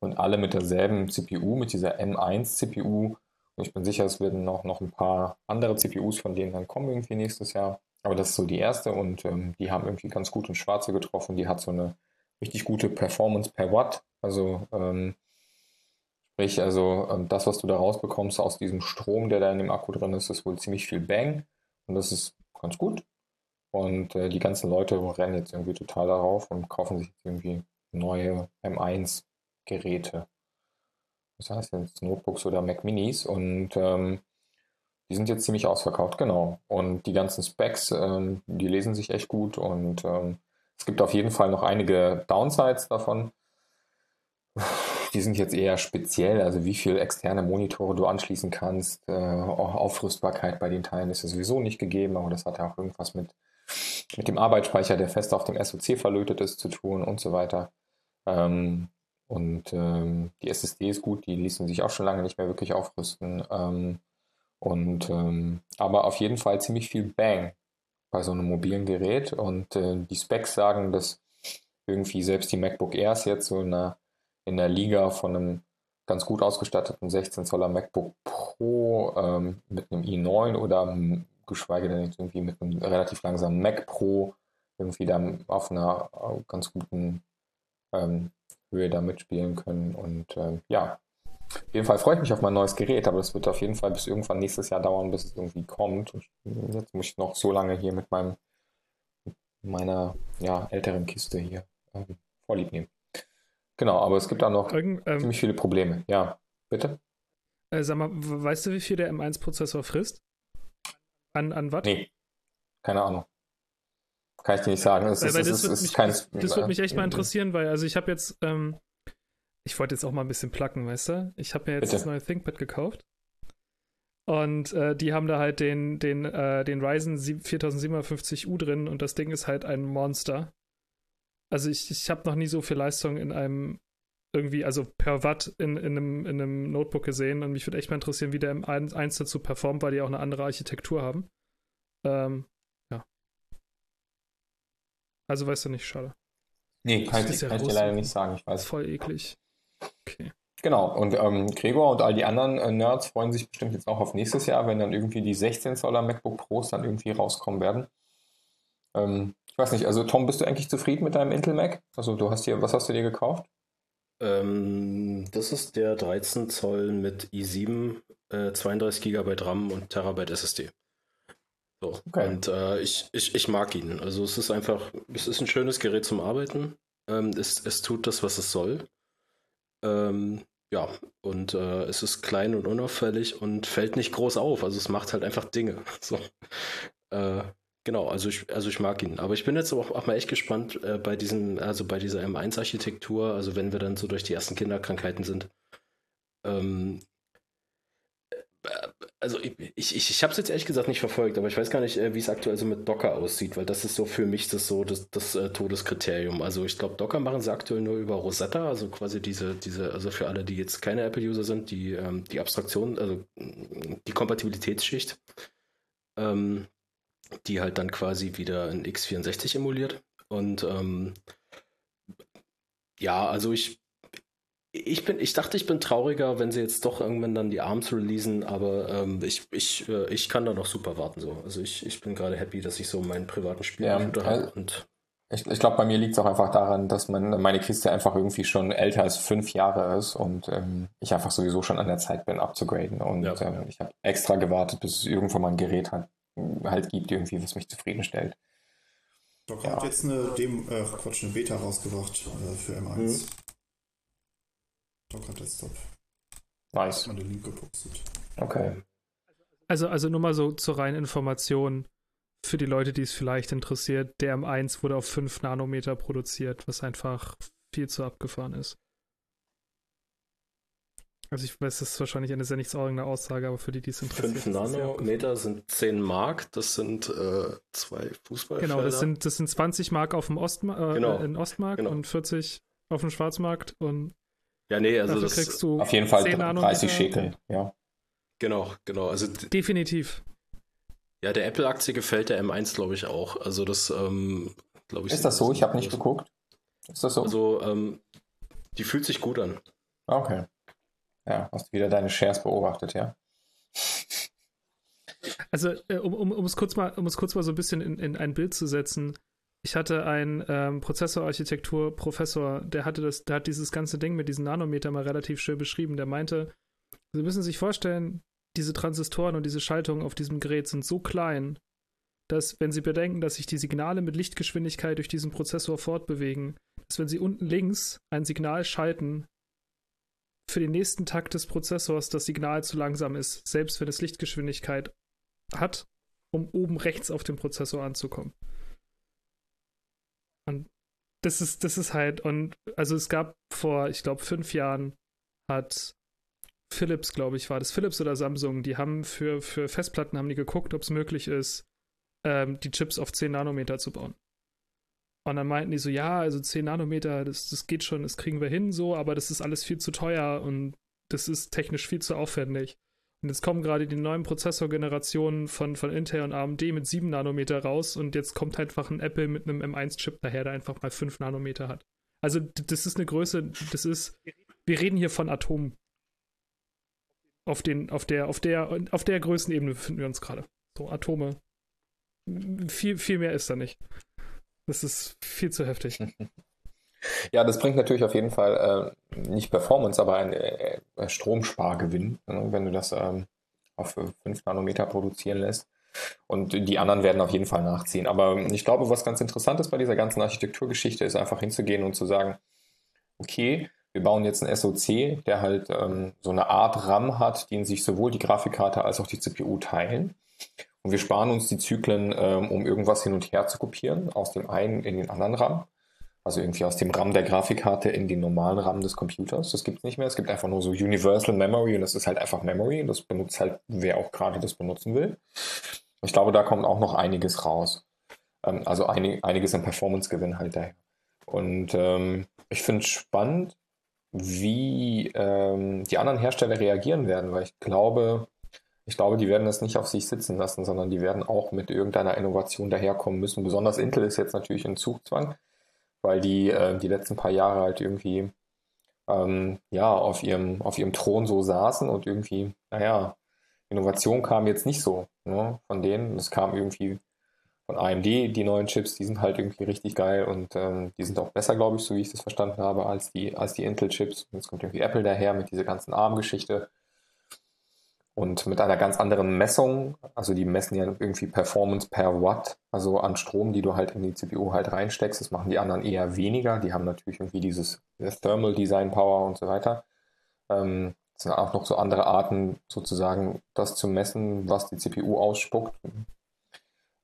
und alle mit derselben CPU, mit dieser M1 CPU. Und ich bin sicher, es werden noch, noch ein paar andere CPUs von denen dann kommen irgendwie nächstes Jahr. Aber das ist so die erste und ähm, die haben irgendwie ganz gut ins Schwarze getroffen. Die hat so eine richtig gute Performance per Watt. Also ähm, Sprich, also ähm, das, was du da rausbekommst aus diesem Strom, der da in dem Akku drin ist, ist wohl ziemlich viel Bang. Und das ist ganz gut. Und äh, die ganzen Leute rennen jetzt irgendwie total darauf und kaufen sich irgendwie neue M1-Geräte. Das heißt jetzt Notebooks oder Mac Minis. Und ähm, die sind jetzt ziemlich ausverkauft, genau. Und die ganzen Specs, ähm, die lesen sich echt gut. Und ähm, es gibt auf jeden Fall noch einige Downsides davon die sind jetzt eher speziell, also wie viel externe Monitore du anschließen kannst. Äh, Aufrüstbarkeit bei den Teilen ist ja sowieso nicht gegeben, aber das hat ja auch irgendwas mit, mit dem Arbeitsspeicher, der fest auf dem SoC verlötet ist, zu tun und so weiter. Ähm, und ähm, die SSD ist gut, die ließen sich auch schon lange nicht mehr wirklich aufrüsten. Ähm, und ähm, aber auf jeden Fall ziemlich viel Bang bei so einem mobilen Gerät. Und äh, die Specs sagen, dass irgendwie selbst die MacBook Airs jetzt so in einer in der Liga von einem ganz gut ausgestatteten 16 Zoller MacBook Pro ähm, mit einem i9 oder geschweige denn irgendwie mit einem relativ langsamen Mac Pro irgendwie dann auf einer äh, ganz guten ähm, Höhe da mitspielen können. Und ähm, ja, auf jeden Fall freue ich mich auf mein neues Gerät, aber das wird auf jeden Fall bis irgendwann nächstes Jahr dauern, bis es irgendwie kommt. Und jetzt muss ich noch so lange hier mit meinem meiner ja, älteren Kiste hier ähm, vorlieb nehmen. Genau, aber es gibt auch noch Eugen, ähm, ziemlich viele Probleme. Ja, bitte? äh, sag mal, weißt du, wie viel der M1-Prozessor frisst? An, an Watt? Nee, keine Ahnung. Kann ich dir nicht sagen. Es Weil, ist, das ist, wird mich, kein. das, das würde mich echt mal äh, interessieren, weil also ich habe jetzt, ähm, ich wollte jetzt auch mal ein bisschen placken, weißt du? Ich habe mir jetzt Bitte. das neue ThinkPad gekauft und äh, die haben da halt den, den, äh, den Ryzen 7 4057U drin und das Ding ist halt ein Monster. Also ich, ich habe noch nie so viel Leistung in einem irgendwie, also per Watt in, in, einem, in einem Notebook gesehen und mich würde echt mal interessieren, wie der M1 dazu performt, weil die auch eine andere Architektur haben. Ähm, ja. Also weißt du nicht, schade. Nee, kann, ich, kann ich dir leider nicht sagen, ich weiß. Voll eklig. Okay. Genau, und ähm, Gregor und all die anderen äh, Nerds freuen sich bestimmt jetzt auch auf nächstes Jahr, wenn dann irgendwie die 16 Zoller MacBook Pros dann irgendwie rauskommen werden. Ähm, weiß nicht, also Tom, bist du eigentlich zufrieden mit deinem Intel Mac? Also du hast hier, was hast du dir gekauft? Ähm, das ist der 13 Zoll mit i7, äh, 32 GB RAM und Terabyte SSD. So. Okay. Und äh, ich, ich, ich mag ihn. Also es ist einfach, es ist ein schönes Gerät zum Arbeiten. Ähm, es, es tut das, was es soll. Ähm, ja, und äh, es ist klein und unauffällig und fällt nicht groß auf. Also es macht halt einfach Dinge. *laughs* So. Äh, genau, also ich, also ich mag ihn. Aber ich bin jetzt auch, auch mal echt gespannt äh, bei diesem, also bei dieser M1-Architektur, also wenn wir dann so durch die ersten Kinderkrankheiten sind. Ähm, also ich, ich, ich habe es jetzt ehrlich gesagt nicht verfolgt, aber ich weiß gar nicht, äh, wie es aktuell so mit Docker aussieht, weil das ist so für mich das so das, das äh, Todeskriterium. Also ich glaube, Docker machen sie aktuell nur über Rosetta, also quasi diese, diese, also für alle, die jetzt keine Apple-User sind, die, ähm, die Abstraktion, also die Kompatibilitätsschicht, ähm, die halt dann quasi wieder in x64 emuliert. Und ähm, ja, also ich ich, bin, ich dachte, ich bin trauriger, wenn sie jetzt doch irgendwann dann die Arms releasen, aber ähm, ich, ich, äh, ich kann da noch super warten. So. Also ich, ich bin gerade happy, dass ich so meinen privaten Spielcomputer ja, habe. Und ich, ich glaube, bei mir liegt es auch einfach daran, dass man, meine Kiste einfach irgendwie schon älter als fünf Jahre ist und ähm, ich einfach sowieso schon an der Zeit bin, abzugraden. Und ja. ähm, ich habe extra gewartet, bis es irgendwann mal ein Gerät hat, halt gibt, irgendwie, was mich zufriedenstellt. Docker ja. hat jetzt eine, Dem äh, Quatsch, eine Beta rausgebracht äh, für M1. Mhm. Docker Desktop. Nice. Hat den Link gepostet. Okay. Also, also nur mal so zur reinen Information für die Leute, die es vielleicht interessiert. Der M1 wurde auf 5 Nanometer produziert, was einfach viel zu abgefahren ist. Also ich weiß, das ist wahrscheinlich eine sehr nichtsaugende Aussage, aber für die, die es interessiert. 5 Nanometer sind 10 Mark, das sind äh, zwei Fußballfelder. Genau, das sind, das sind 20 Mark auf dem Ostma äh, genau. in Ostmark genau. und 40 auf dem Schwarzmarkt und ja, nee, also das kriegst du auf jeden Fall 30 Schekel, ja. Genau, genau. Also definitiv. Ja, der Apple-Aktie gefällt der M1, glaube ich, auch. Also das, ähm, glaube ich. Ist das so? Ich habe nicht geguckt. Ist das so? Also, ähm, die fühlt sich gut an. Okay. Ja, hast du wieder deine Shares beobachtet, ja? Also, äh, um, um, um, es kurz mal, um es kurz mal so ein bisschen in, in ein Bild zu setzen, ich hatte einen ähm, Prozessorarchitektur-Professor, der hatte das, der hat dieses ganze Ding mit diesen Nanometern mal relativ schön beschrieben. Der meinte, Sie müssen sich vorstellen, diese Transistoren und diese Schaltungen auf diesem Gerät sind so klein, dass, wenn Sie bedenken, dass sich die Signale mit Lichtgeschwindigkeit durch diesen Prozessor fortbewegen, dass wenn Sie unten links ein Signal schalten, für den nächsten Takt des Prozessors das Signal zu langsam ist, selbst wenn es Lichtgeschwindigkeit hat, um oben rechts auf dem Prozessor anzukommen. Und das ist, das ist halt, und also es gab vor, ich glaube, fünf Jahren hat Philips, glaube ich, war das Philips oder Samsung, die haben für, für Festplatten haben die geguckt, ob es möglich ist, ähm, die Chips auf 10 Nanometer zu bauen. Und dann meinten die so, ja, also 10 Nanometer, das, das geht schon, das kriegen wir hin so, aber das ist alles viel zu teuer und das ist technisch viel zu aufwendig. Und jetzt kommen gerade die neuen Prozessorgenerationen von, von Intel und AMD mit 7 Nanometer raus und jetzt kommt einfach ein Apple mit einem M1-Chip daher, der einfach mal 5 Nanometer hat. Also das ist eine Größe, das ist, wir reden hier von Atomen. Auf, den, auf, der, auf, der, auf der Größenebene befinden wir uns gerade. So, Atome. Viel, viel mehr ist da nicht. Das ist viel zu heftig. *laughs* Ja, das bringt natürlich auf jeden Fall äh, nicht Performance, aber einen äh, Stromspargewinn, ne, wenn du das ähm, auf 5 Nanometer produzieren lässt. Und die anderen werden auf jeden Fall nachziehen. Aber ich glaube, was ganz interessant ist bei dieser ganzen Architekturgeschichte, ist einfach hinzugehen und zu sagen, okay, wir bauen jetzt einen SoC, der halt ähm, so eine Art RAM hat, den sich sowohl die Grafikkarte als auch die CPU teilen. Und wir sparen uns die Zyklen, ähm, um irgendwas hin und her zu kopieren, aus dem einen in den anderen RAM. Also irgendwie aus dem RAM der Grafikkarte in den normalen RAM des Computers. Das gibt es nicht mehr. Es gibt einfach nur so Universal Memory und das ist halt einfach Memory das benutzt halt, wer auch gerade das benutzen will. Ich glaube, da kommt auch noch einiges raus. Ähm, also einig, einiges an Performance-Gewinn halt daher. Und ähm, ich finde es spannend, wie ähm, die anderen Hersteller reagieren werden, weil ich glaube, ich glaube, die werden das nicht auf sich sitzen lassen, sondern die werden auch mit irgendeiner Innovation daherkommen müssen. Besonders Intel ist jetzt natürlich in Zugzwang, weil die äh, die letzten paar Jahre halt irgendwie ähm, ja auf ihrem auf ihrem Thron so saßen und irgendwie, naja, Innovation kam jetzt nicht so ne, von denen. Es kam irgendwie von AMD, die neuen Chips, die sind halt irgendwie richtig geil und ähm, die sind auch besser, glaube ich, so wie ich das verstanden habe, als die, als die Intel-Chips. Jetzt kommt irgendwie Apple daher mit dieser ganzen ARM-Geschichte und mit einer ganz anderen Messung. Also die messen ja irgendwie Performance per Watt, also an Strom, die du halt in die CPU halt reinsteckst. Das machen die anderen eher weniger. Die haben natürlich irgendwie dieses Thermal Design Power und so weiter. Ähm, es sind auch noch so andere Arten, sozusagen das zu messen, was die CPU ausspuckt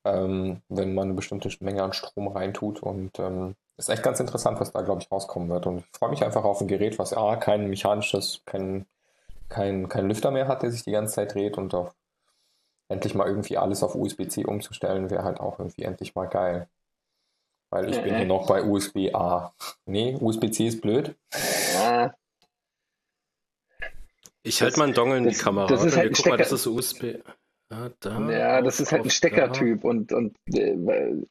ähm, wenn man eine bestimmte Menge an Strom reintut. Und ähm, ist echt ganz interessant, was da, glaube ich, rauskommen wird. Und ich freue mich einfach auf ein Gerät, was A, kein mechanisches, kein, kein, kein Lüfter mehr hat, der sich die ganze Zeit dreht und auch endlich mal irgendwie alles auf USB-C umzustellen, wäre halt auch irgendwie endlich mal geil. Weil ich bin hier noch bei USB-A. Nee, USB-C ist blöd. Ich halte mal einen Dongle in die Kamera. Das ist halt guck mal, das ist USB. Ah, da, ja, das ist halt ein Steckertyp und, und äh,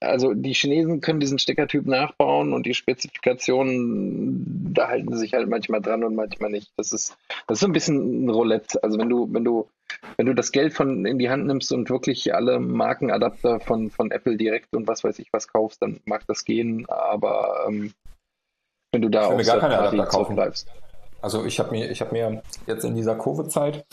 also die Chinesen können diesen Steckertyp nachbauen und die Spezifikationen, da halten sie sich halt manchmal dran und manchmal nicht. Das ist, das ist so ein bisschen ein Roulette. Also wenn du, wenn du, wenn du das Geld von in die Hand nimmst und wirklich alle Markenadapter von, von Apple direkt und was weiß ich was kaufst, dann mag das gehen, aber ähm, wenn du da auch gar keine Adapter kaufen bleibst. Also ich habe mir, ich habe mir jetzt in dieser Covid-Zeit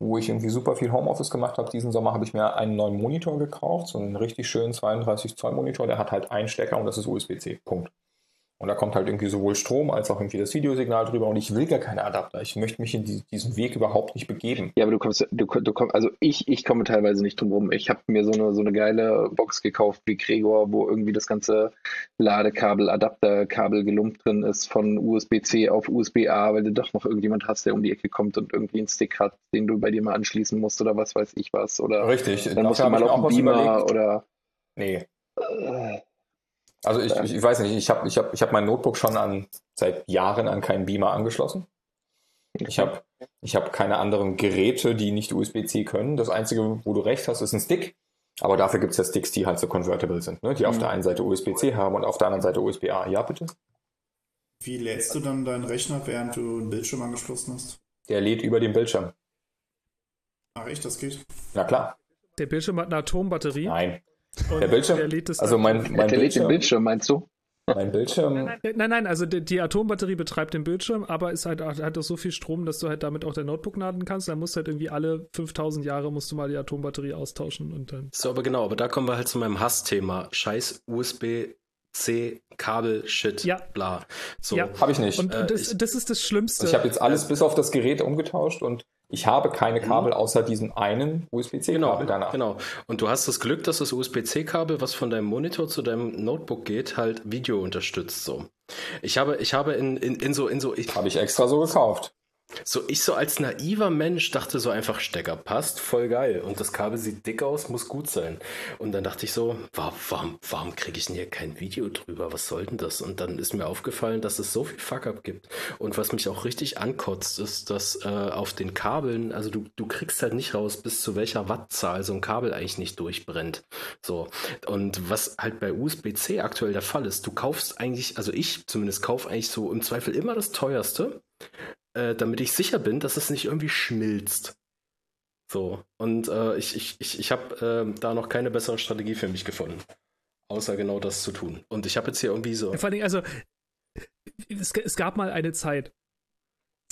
wo ich irgendwie super viel Homeoffice gemacht habe. Diesen Sommer habe ich mir einen neuen Monitor gekauft, so einen richtig schönen 32 Zoll Monitor. Der hat halt einen Stecker und das ist USB-C. Punkt. Und da kommt halt irgendwie sowohl Strom als auch irgendwie das Videosignal drüber und ich will gar keine Adapter. Ich möchte mich in die, diesen Weg überhaupt nicht begeben. Ja, aber du kommst, du, du kommst, also ich, ich komme teilweise nicht drum rum. Ich habe mir so eine, so eine geile Box gekauft wie Gregor, wo irgendwie das ganze Ladekabel, Adapterkabel gelumpt drin ist von USB-C auf USB-A, weil du doch noch irgendjemand hast, der um die Ecke kommt und irgendwie einen Stick hat, den du bei dir mal anschließen musst oder was weiß ich was. Oder Richtig. Dann musst du mal auf den Beamer überlegt. oder. Nee. Äh, also ich, ich, ich weiß nicht, ich habe ich hab, ich hab mein Notebook schon an, seit Jahren an keinen Beamer angeschlossen. Ich habe ich hab keine anderen Geräte, die nicht USB-C können. Das Einzige, wo du recht hast, ist ein Stick. Aber dafür gibt es ja Sticks, die halt so convertible sind, ne? die mhm. auf der einen Seite USB-C haben und auf der anderen Seite USB-A. Ja, bitte? Wie lädst du dann deinen Rechner, während du einen Bildschirm angeschlossen hast? Der lädt über den Bildschirm. Ach echt, das geht? Na klar. Der Bildschirm hat eine Atombatterie? Nein. Und der Bildschirm, der also mein, mein der Bildschirm, Bildschirm, meinst du? Mein Bildschirm. Nein, nein, nein, also die, die, Atombatterie betreibt den Bildschirm, aber es halt, hat auch so viel Strom, dass du halt damit auch dein Notebook laden kannst. Dann musst du halt irgendwie alle 5000 Jahre musst du mal die Atombatterie austauschen und dann. So, aber genau, aber da kommen wir halt zu meinem Hassthema. Scheiß USB C, Kabel, Shit, ja. bla. So. Ja. Habe ich nicht. Und, und das, das, ist das Schlimmste. Also ich habe jetzt alles bis auf das Gerät umgetauscht und ich habe keine Kabel außer diesem einen USB-C-Kabel genau, danach. Genau. Und du hast das Glück, dass das USB-C-Kabel, was von deinem Monitor zu deinem Notebook geht, halt Video unterstützt. So. Ich habe, ich habe in, in, in so, in so. Habe ich extra so gekauft. So, ich so als naiver Mensch dachte so einfach, Stecker passt, voll geil. Und das Kabel sieht dick aus, muss gut sein. Und dann dachte ich so, warum, warum kriege ich denn hier kein Video drüber? Was soll denn das? Und dann ist mir aufgefallen, dass es so viel Fuck-up gibt. Und was mich auch richtig ankotzt, ist, dass äh, auf den Kabeln, also du, du kriegst halt nicht raus, bis zu welcher Wattzahl so ein Kabel eigentlich nicht durchbrennt. So. Und was halt bei USB-C aktuell der Fall ist, du kaufst eigentlich, also ich zumindest kaufe eigentlich so im Zweifel immer das teuerste äh, damit ich sicher bin, dass es nicht irgendwie schmilzt. So, und äh, ich, ich, ich, ich habe äh, da noch keine bessere Strategie für mich gefunden, außer genau das zu tun. Und ich habe jetzt hier irgendwie so. Vor allem, also, es, es gab mal eine Zeit,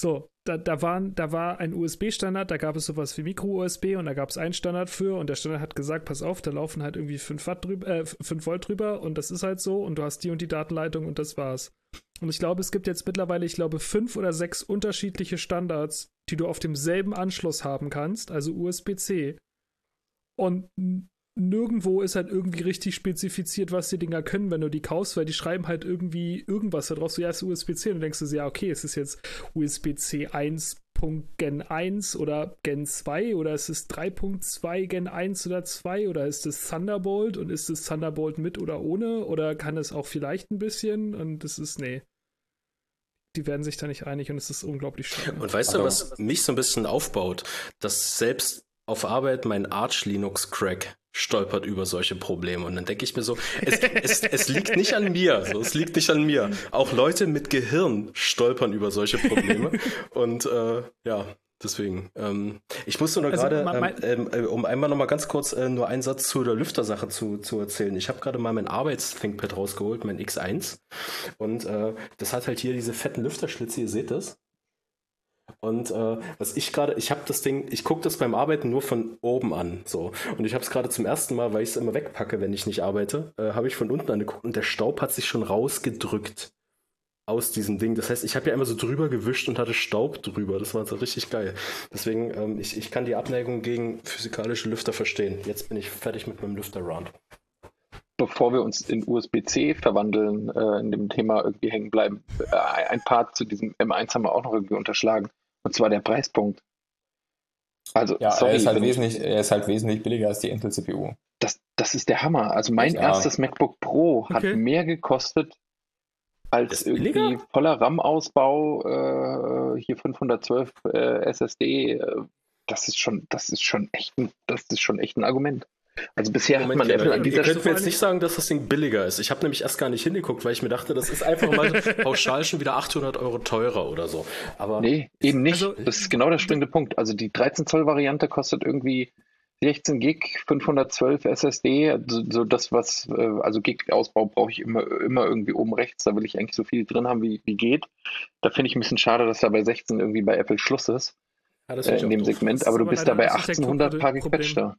so, da, da, waren, da war ein USB-Standard, da gab es sowas wie Micro-USB und da gab es einen Standard für und der Standard hat gesagt, pass auf, da laufen halt irgendwie 5, Watt drüber, äh, 5 Volt drüber und das ist halt so und du hast die und die Datenleitung und das war's. Und ich glaube, es gibt jetzt mittlerweile, ich glaube, fünf oder sechs unterschiedliche Standards, die du auf demselben Anschluss haben kannst, also USB-C. Und nirgendwo ist halt irgendwie richtig spezifiziert, was die Dinger können, wenn du die kaufst, weil die schreiben halt irgendwie irgendwas da drauf. So, ja, es ist USB-C. Und dann denkst du, ja, okay, es ist jetzt USB-C 1. Gen 1 oder Gen 2 oder ist es 3.2 Gen 1 oder 2 oder ist es Thunderbolt und ist es Thunderbolt mit oder ohne oder kann es auch vielleicht ein bisschen und das ist, nee. die werden sich da nicht einig und es ist unglaublich schade. Und weißt du, was mich so ein bisschen aufbaut? Dass selbst auf Arbeit mein Arch Linux Crack stolpert über solche Probleme. Und dann denke ich mir so, es, es, es liegt nicht an mir. So, es liegt nicht an mir. Auch Leute mit Gehirn stolpern über solche Probleme. Und äh, ja, Deswegen, ähm, ich musste nur also, gerade, ähm, äh, um einmal noch mal ganz kurz äh, nur einen Satz zu der Lüftersache zu, zu erzählen. Ich habe gerade mal mein Arbeits-ThinkPad rausgeholt, mein X1. Und äh, das hat halt hier diese fetten Lüfterschlitze, ihr seht das. Und äh, was ich gerade, ich habe das Ding, ich gucke das beim Arbeiten nur von oben an. So. Und ich habe es gerade zum ersten Mal, weil ich es immer wegpacke, wenn ich nicht arbeite, äh, habe ich von unten angeguckt und der Staub hat sich schon rausgedrückt aus diesem Ding. Das heißt, ich habe ja immer so drüber gewischt und hatte Staub drüber. Das war so richtig geil. Deswegen, ähm, ich, ich kann die Abneigung gegen physikalische Lüfter verstehen. Jetzt bin ich fertig mit meinem Lüfter-Round. Bevor wir uns in USB-C verwandeln, äh, in dem Thema irgendwie hängen bleiben, äh, ein Part zu diesem M1 haben wir auch noch irgendwie unterschlagen. Und zwar der Preispunkt. Also, ja, sorry, er, ist halt wesentlich, er ist halt wesentlich billiger als die Intel-CPU. Das, das ist der Hammer. Also mein ja. erstes MacBook Pro hat okay. mehr gekostet als irgendwie voller RAM-Ausbau, äh, hier 512 äh, SSD, äh, das ist schon, das ist schon echt ein, das ist schon echt ein Argument. Also bisher Moment, hat man Apple an dieser Stelle. Ich könnte mir jetzt nicht sagen, dass das Ding billiger ist. Ich habe nämlich erst gar nicht hingeguckt, weil ich mir dachte, das ist einfach mal *laughs* pauschal schon wieder 800 Euro teurer oder so. Aber nee, eben nicht. Also, das ist genau der springende Punkt. Also die 13 Zoll Variante kostet irgendwie 16 Gig, 512 SSD, so, so das, was, äh, also Gig-Ausbau brauche ich immer, immer irgendwie oben rechts, da will ich eigentlich so viel drin haben, wie, wie geht. Da finde ich ein bisschen schade, dass da bei 16 irgendwie bei Apple Schluss ist, ja, äh, in dem Segment, aber du bist da bei 1800 paar gequetschter.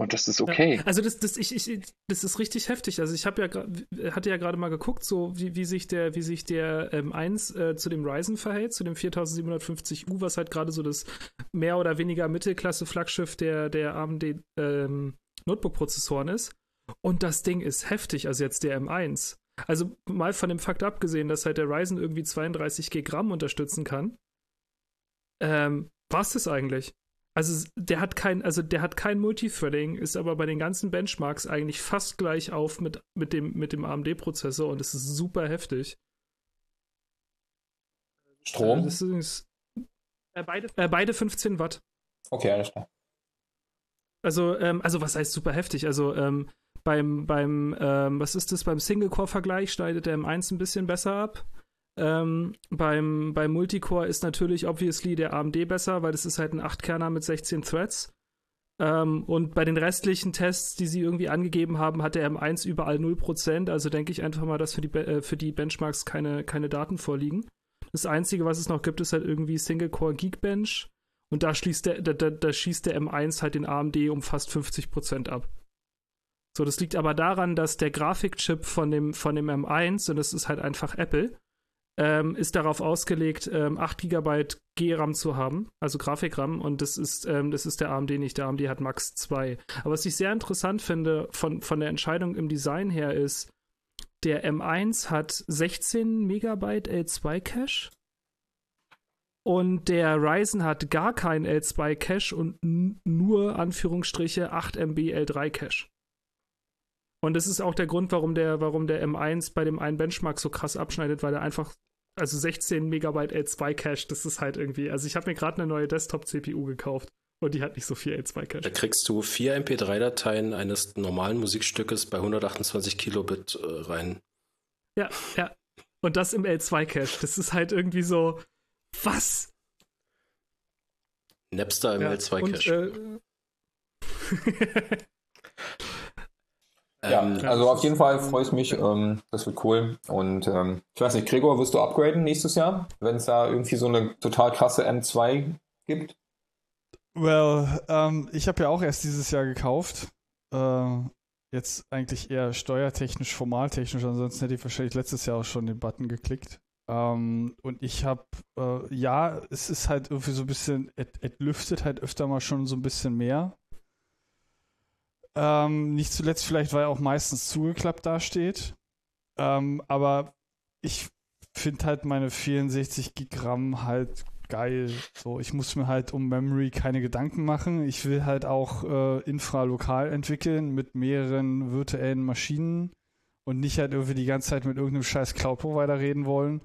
Und das ist okay. Ja, also das, das, ich, ich, das ist richtig heftig. Also ich habe ja hatte ja gerade mal geguckt, so wie, wie sich der, wie sich der ähm, 1 äh, zu dem Ryzen verhält, zu dem 4750U, was halt gerade so das mehr oder weniger Mittelklasse-Flaggschiff der, der AMD ähm, Notebook-Prozessoren ist. Und das Ding ist heftig, also jetzt der M1. Also mal von dem Fakt abgesehen, dass halt der Ryzen irgendwie 32 GB RAM unterstützen kann. Ähm, was ist eigentlich? Also der hat kein, also der hat kein Multithreading, ist aber bei den ganzen Benchmarks eigentlich fast gleich auf mit, mit dem, mit dem AMD-Prozessor und es ist super heftig. Strom? Das ist, äh, beide, äh, beide 15 Watt. Okay, alles klar. Also, ähm, also was heißt super heftig? Also ähm, beim, beim, ähm, was ist das, beim Single-Core-Vergleich schneidet der M1 ein bisschen besser ab. Ähm, beim, beim Multicore ist natürlich obviously der AMD besser, weil das ist halt ein 8-Kerner mit 16 Threads. Ähm, und bei den restlichen Tests, die sie irgendwie angegeben haben, hat der M1 überall 0%. Also denke ich einfach mal, dass für die, äh, für die Benchmarks keine, keine Daten vorliegen. Das Einzige, was es noch gibt, ist halt irgendwie Single-Core Geekbench. Und da, schließt der, da, da, da schießt der M1 halt den AMD um fast 50% ab. So, das liegt aber daran, dass der Grafikchip von dem, von dem M1, und das ist halt einfach Apple, ähm, ist darauf ausgelegt, ähm, 8 GB GRAM zu haben, also Grafikram, und das ist, ähm, das ist der AMD nicht. Der AMD hat Max 2. Aber was ich sehr interessant finde von, von der Entscheidung im Design her ist, der M1 hat 16 Megabyte L2 Cache und der Ryzen hat gar kein L2 Cache und nur Anführungsstriche 8 MB L3 Cache. Und das ist auch der Grund, warum der, warum der M1 bei dem einen Benchmark so krass abschneidet, weil er einfach, also 16 Megabyte L2 Cache, das ist halt irgendwie, also ich habe mir gerade eine neue Desktop-CPU gekauft und die hat nicht so viel L2 Cache. Da kriegst du vier MP3-Dateien eines normalen Musikstückes bei 128 Kilobit äh, rein. Ja, ja. Und das im L2 Cache, das ist halt irgendwie so, was? Napster im ja, L2 Cache. Äh, *laughs* Ja, ähm, also auf jeden Fall freue ich mich. Ähm, das wird cool. Und ähm, ich weiß nicht, Gregor, wirst du upgraden nächstes Jahr, wenn es da irgendwie so eine total krasse M2 gibt? Well, ähm, ich habe ja auch erst dieses Jahr gekauft. Äh, jetzt eigentlich eher steuertechnisch, formaltechnisch. Ansonsten hätte ich wahrscheinlich letztes Jahr auch schon den Button geklickt. Ähm, und ich habe, äh, ja, es ist halt irgendwie so ein bisschen, es lüftet halt öfter mal schon so ein bisschen mehr. Ähm, nicht zuletzt vielleicht, weil er auch meistens zugeklappt dasteht. Ähm, aber ich finde halt meine 64 Gigramm halt geil. So, ich muss mir halt um Memory keine Gedanken machen. Ich will halt auch äh, infralokal entwickeln mit mehreren virtuellen Maschinen und nicht halt irgendwie die ganze Zeit mit irgendeinem scheiß Cloud-Provider reden wollen.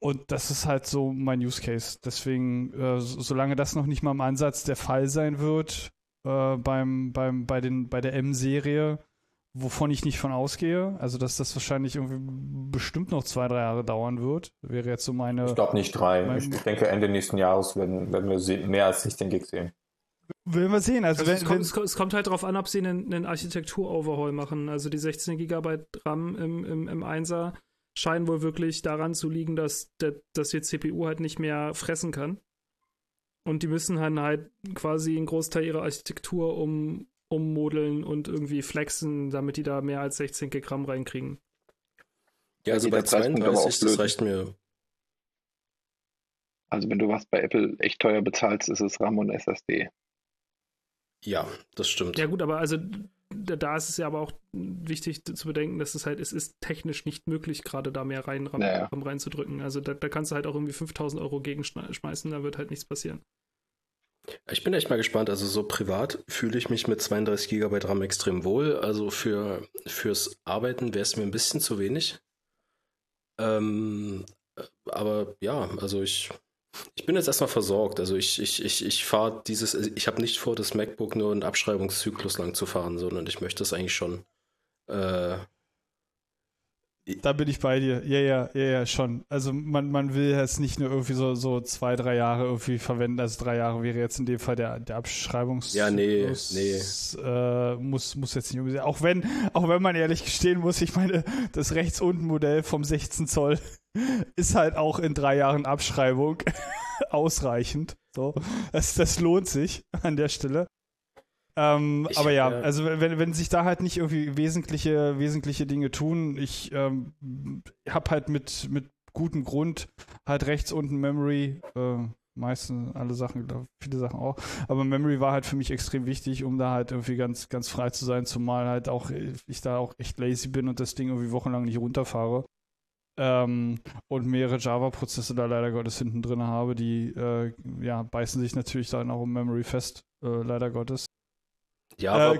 und das ist halt so mein Use Case. Deswegen, äh, solange das noch nicht mal im Ansatz der Fall sein wird, äh, beim, beim, bei, den, bei der M-Serie, wovon ich nicht von ausgehe, also dass das wahrscheinlich irgendwie bestimmt noch zwei, drei Jahre dauern wird, wäre jetzt so meine. Ich glaube nicht drei. Ich denke, Ende nächsten Jahres werden, werden wir mehr als 16 Gig sehen. Will wir sehen. Also, Also wenn, es, kommt, kommt, es kommt halt darauf an, ob sie einen, einen Architektur-Overhaul machen. Also die 16 GB RAM im, im, im 1er scheinen wohl wirklich daran zu liegen, dass, der, dass die CPU halt nicht mehr fressen kann. Und die müssen dann halt quasi einen Großteil ihrer Architektur um, ummodeln und irgendwie flexen, damit die da mehr als 16 GB RAM reinkriegen. Ja, also bei Preispunkte aber auch 32, das reicht mir. Also wenn du was bei Apple echt teuer bezahlst, ist es RAM und SSD. Ja, das stimmt. Ja gut, aber also da, ist es ja aber auch wichtig zu bedenken, dass es halt, es ist technisch nicht möglich, gerade da mehr rein, RAM, Naja. RAM reinzudrücken. Also da, da kannst du halt auch irgendwie 5000 Euro gegenschmeißen, da wird halt nichts passieren. Ich bin echt mal gespannt. Also so privat fühle ich mich mit 32 GB RAM extrem wohl. Also für, fürs Arbeiten wäre es mir ein bisschen zu wenig. Ähm, aber ja, also ich, ich bin jetzt erstmal versorgt. Also ich, ich, ich, ich fahre dieses, ich habe nicht vor, das MacBook nur einen Abschreibungszyklus lang zu fahren, sondern ich möchte es eigentlich schon. Äh, Da bin ich bei dir. Ja, ja, ja, ja, schon. Also man, man will jetzt nicht nur irgendwie so, so zwei, drei Jahre irgendwie verwenden. Also drei Jahre wäre jetzt in dem Fall der, der Abschreibungs. Ja, nee, nee. Äh, muss, muss jetzt nicht unbedingt. Auch wenn, auch wenn man ehrlich gestehen muss, ich meine, das rechts unten Modell vom 16 Zoll *laughs* ist halt auch in drei Jahren Abschreibung *laughs* ausreichend. So. Das, das lohnt sich an der Stelle. Ähm, Ich, aber ja, äh, also wenn, wenn sich da halt nicht irgendwie wesentliche, wesentliche Dinge tun, ich ähm, habe halt mit, mit gutem Grund halt rechts unten Memory, äh, meistens alle Sachen, viele Sachen auch, aber Memory war halt für mich extrem wichtig, um da halt irgendwie ganz, ganz frei zu sein, zumal halt auch ich da auch echt lazy bin und das Ding irgendwie wochenlang nicht runterfahre. Ähm, und mehrere Java-Prozesse da leider Gottes hinten drin habe, die äh, ja, beißen sich natürlich dann auch im Memory fest, äh, leider Gottes. Java Äh,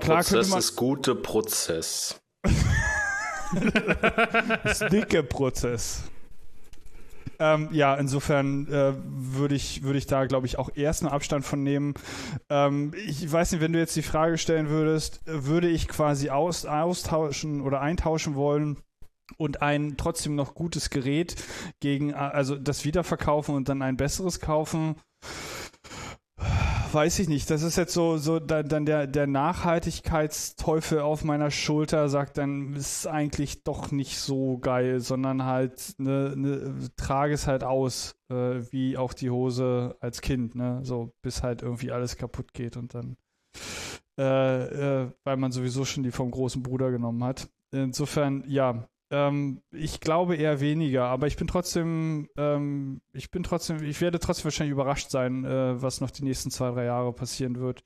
ist gute Prozess. *laughs* das dicke Prozess. Ähm, ja, insofern äh, würde ich, würd ich da, glaube ich, auch erst einen Abstand von nehmen. Ähm, ich weiß nicht, wenn du jetzt die Frage stellen würdest, würde ich quasi aus, austauschen oder eintauschen wollen und ein trotzdem noch gutes Gerät gegen, also das wiederverkaufen und dann ein besseres kaufen? Weiß ich nicht. Das ist jetzt so, so da, dann der, der Nachhaltigkeitsteufel auf meiner Schulter sagt dann, ist eigentlich doch nicht so geil, sondern halt, ne, ne, trage es halt aus, äh, wie auch die Hose als Kind, ne? So, bis halt irgendwie alles kaputt geht und dann, äh, äh, weil man sowieso schon die vom großen Bruder genommen hat. Insofern, ja, ähm, ich glaube eher weniger, aber ich bin trotzdem, ähm, ich bin trotzdem, ich werde trotzdem wahrscheinlich überrascht sein, äh, was noch die nächsten zwei, drei Jahre passieren wird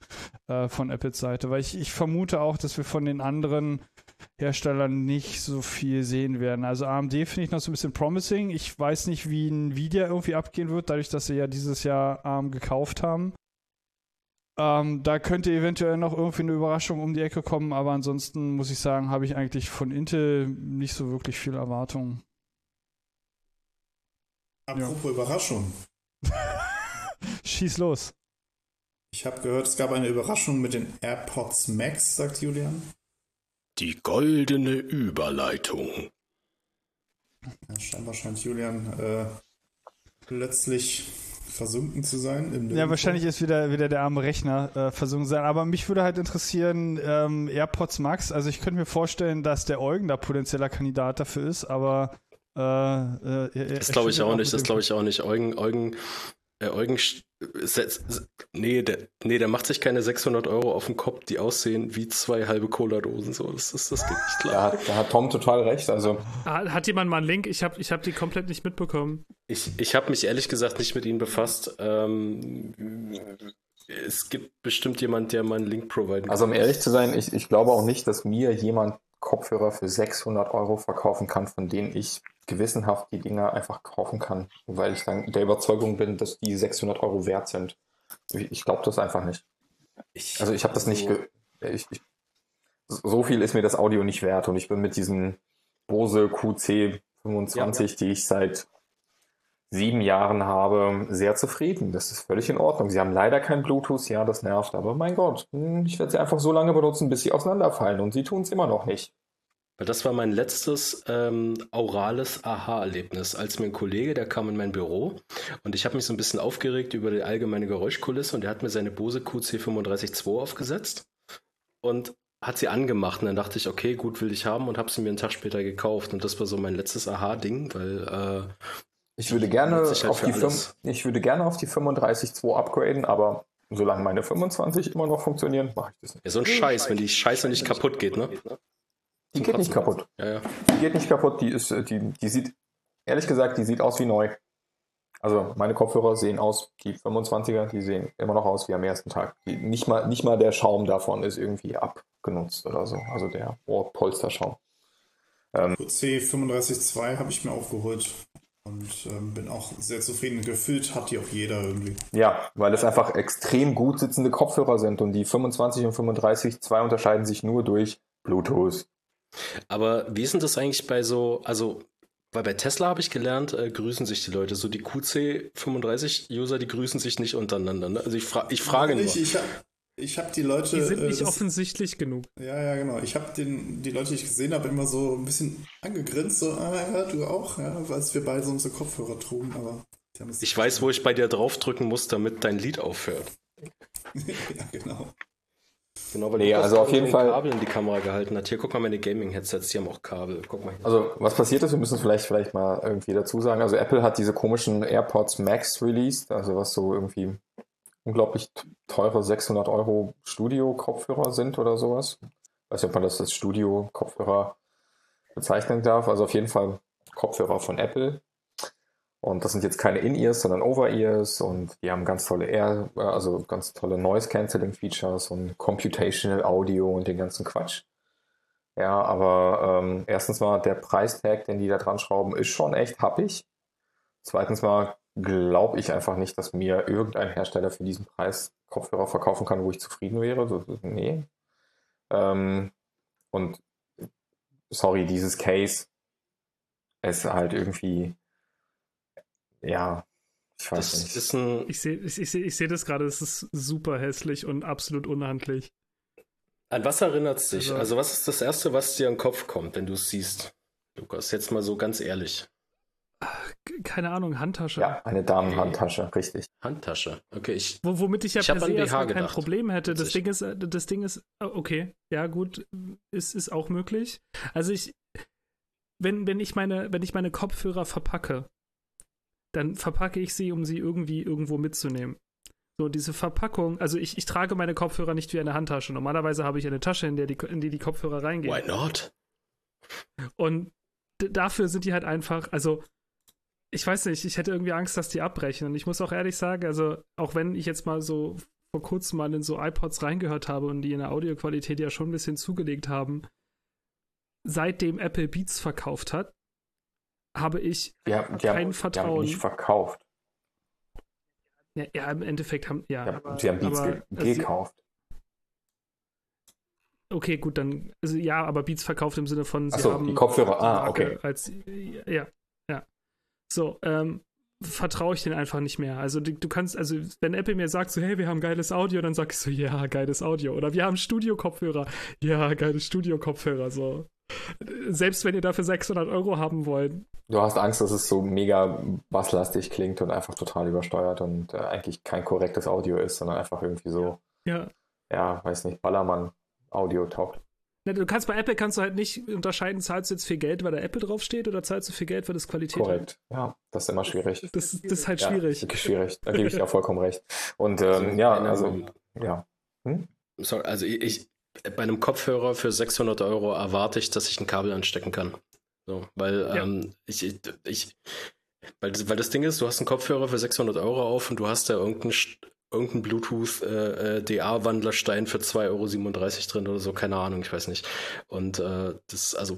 äh, von Apples Seite, weil ich, ich vermute auch, dass wir von den anderen Herstellern nicht so viel sehen werden. Also AMD finde ich noch so ein bisschen promising. Ich weiß nicht, wie Nvidia irgendwie abgehen wird, dadurch, dass sie ja dieses Jahr ARM gekauft haben. Ähm, da könnte eventuell noch irgendwie eine Überraschung um die Ecke kommen, aber ansonsten muss ich sagen, habe ich eigentlich von Intel nicht so wirklich viel Erwartung. Apropos Überraschung. *laughs* Schieß los. Ich habe gehört, es gab eine Überraschung mit den AirPods Max, sagt Julian. Die goldene Überleitung. Ja, scheinbar scheint Julian äh, plötzlich versunken zu sein. Im Ja, wahrscheinlich ist wieder, wieder der arme Rechner äh, versunken sein. Aber mich würde halt interessieren, ähm, AirPods Max. Also ich könnte mir vorstellen, dass der Eugen da potenzieller Kandidat dafür ist, aber äh, äh, er- Das glaube ich auch nicht, das glaube ich auch nicht. Eugen, Eugen, äh, Eugen, sch- setzt, nee, der, nee, der macht sich keine 600 Euro auf den Kopf, die aussehen wie zwei halbe Cola-Dosen. So, das, ist, das geht nicht Da klar. hat, da hat Tom total recht. Also Ah, Hat jemand mal einen Link? Ich habe ich hab die komplett nicht mitbekommen. Ich, ich habe mich ehrlich gesagt nicht mit ihnen befasst. Ähm, es gibt bestimmt jemand, der mal einen Link providen Also um ehrlich zu sein, ich, ich glaube auch nicht, dass mir jemand Kopfhörer für 600 Euro verkaufen kann, von denen ich gewissenhaft die Dinger einfach kaufen kann, weil ich dann der Überzeugung bin, dass die 600 Euro wert sind. Ich, glaube das einfach nicht. Ich, Also ich habe das nicht, ge ich, ich, so viel ist mir das Audio nicht wert und ich bin mit diesen Bose QC 25, die ich seit sieben Jahren habe, sehr zufrieden. Das ist völlig in Ordnung. Sie haben leider kein Bluetooth, ja, das nervt, aber mein Gott, hm, ich werde sie einfach so lange benutzen, bis sie auseinanderfallen und sie tun es immer noch nicht. Das war mein letztes ähm, aurales Aha-Erlebnis, als mir ein Kollege, der kam in mein Büro und ich habe mich so ein bisschen aufgeregt über die allgemeine Geräuschkulisse und der hat mir seine Bose QC352 aufgesetzt und hat sie angemacht und dann dachte ich, okay, gut, will ich haben und habe sie mir einen Tag später gekauft und das war so mein letztes Aha-Ding, weil äh, ich würde gerne halt auf die alles. ich würde gerne auf die 35.2 upgraden, aber solange meine 25 immer noch funktionieren, mache ich das nicht. ja, so ein Scheiß, wenn die Scheiße nicht kaputt geht, ne? Die geht nicht kaputt. Ja, ja. Die geht nicht kaputt, die ist, äh, die, die sieht, ehrlich gesagt, die sieht aus wie neu. Also meine Kopfhörer sehen aus, die 25er, die sehen immer noch aus wie am ersten Tag. Die, nicht, mal, nicht mal der Schaum davon ist irgendwie abgenutzt oder so. Also der Ohrpolsterschaum. C352 habe ich mir aufgeholt und ähm, bin auch sehr zufrieden. Gefühlt hat die auch jeder irgendwie. Ja, weil es einfach extrem gut sitzende Kopfhörer sind und die 25 und 35 zwei unterscheiden sich nur durch Bluetooth. Aber wie ist denn das eigentlich bei so, also, weil bei Tesla habe ich gelernt, äh, grüßen sich die Leute. So die QC35-User, die grüßen sich nicht untereinander. Ne? Also ich, fra ich frage nur. Ich, ich habe die Leute. Die sind äh, nicht das- offensichtlich genug. Ja, ja, genau. Ich habe die Leute, die ich gesehen habe, immer so ein bisschen angegrinst, so, ah ja, du auch, ja, weil wir beide so unsere Kopfhörer trugen, aber Ich weiß, wo ich bei dir draufdrücken muss, damit dein Lied aufhört. *laughs* ja, genau. Genau, weil Nee, du also auf jeden den Fall- Kabel in die Kamera gehalten hat. Hier, guck mal, meine Gaming-Headsets, die haben auch Kabel. Guck mal hier. Also, was passiert ist, wir müssen es vielleicht, vielleicht mal irgendwie dazu sagen. Also, Apple hat diese komischen AirPods Max released, also was so irgendwie unglaublich teure 600 Euro Studio-Kopfhörer sind oder sowas. weiß nicht, ob man das als Studio-Kopfhörer bezeichnen darf. Also, auf jeden Fall Kopfhörer von Apple. Und das sind jetzt keine In-Ears, sondern Over-Ears und die haben ganz tolle Air, also ganz tolle Noise-Canceling-Features und Computational Audio und den ganzen Quatsch. Ja, aber ähm, erstens mal, der Preistag, den die da dran schrauben, ist schon echt happig. Zweitens mal glaube ich einfach nicht, dass mir irgendein Hersteller für diesen Preis Kopfhörer verkaufen kann, wo ich zufrieden wäre. Ist- nee. Ähm, und sorry, dieses Case ist halt irgendwie, ja, ich weiß Das nicht. ist ein, Ich sehe ich, ich seh, ich seh das gerade, es ist super hässlich und absolut unhandlich. an was erinnert es dich? Also- Also, was ist das Erste, was dir in den Kopf kommt, wenn du es siehst? Lukas, jetzt mal so ganz ehrlich. Keine Ahnung, Handtasche. Ja, eine Damenhandtasche, richtig. Handtasche. Okay, ich. Wo, womit ich ja Ich per se erstmal kein gedacht. Problem hätte. Das. Ding ist, äh, das Ding ist, äh, okay, ja gut, ist, ist auch möglich. Also ich, wenn, wenn ich meine, wenn ich meine Kopfhörer verpacke, dann verpacke ich sie, um sie irgendwie irgendwo mitzunehmen. So, diese Verpackung, also ich, ich trage meine Kopfhörer nicht wie eine Handtasche. Normalerweise habe ich eine Tasche, in, der die, in die die Kopfhörer reingehen. Why not? Und d- dafür sind die halt einfach, also ich weiß nicht, ich hätte irgendwie Angst, dass die abbrechen. Und ich muss auch ehrlich sagen, also auch wenn ich jetzt mal so vor kurzem mal in so iPods reingehört habe und die in der Audioqualität ja schon ein bisschen zugelegt haben, seitdem Apple Beats verkauft hat, habe ich, Die haben, die haben, Kein die haben Vertrauen. nicht verkauft. ja, ja im Endeffekt haben, ja, haben, aber- die haben Beats aber, ge also sie- gekauft. Okay, gut, dann, also ja, aber Beats verkauft im Sinne von, sie Ach so, haben die Kopfhörer, ah, okay. Als, ja, ja. So, ähm, vertraue ich denen einfach nicht mehr. Also du, du kannst, also wenn Apple mir sagt so, hey, wir haben geiles Audio, dann sag ich so, ja, geiles Audio. Oder wir haben Studio-Kopfhörer. Ja, geiles Studio-Kopfhörer. So. Selbst wenn ihr dafür 600 Euro haben wollt. Du hast Angst, dass es so mega basslastig klingt und einfach total übersteuert und äh, eigentlich kein korrektes Audio ist, sondern einfach irgendwie so, Ja. ja, weiß nicht, Ballermann-Audio taugt. Du kannst bei Apple kannst du halt nicht unterscheiden, zahlst du jetzt viel Geld, weil da Apple draufsteht, oder zahlst du viel Geld, weil das Qualität hat. Korrekt. Ja, das ist immer schwierig. Das, das ist halt Ja, schwierig. wirklich schwierig. Da gebe ich dir vollkommen recht. Und ähm, ja, Bei also, einem- ja. Hm? Sorry, also ich, bei einem Kopfhörer für 600 Euro erwarte ich, dass ich ein Kabel anstecken kann. So, weil Ja. ähm, ich, ich, weil, das- weil das Ding ist, du hast einen Kopfhörer für 600 Euro auf und du hast da irgendeinen, St- irgendeinen Bluetooth äh, äh, DA-Wandlerstein für 2,37 Euro drin oder so, keine Ahnung, ich weiß nicht. Und äh, das, also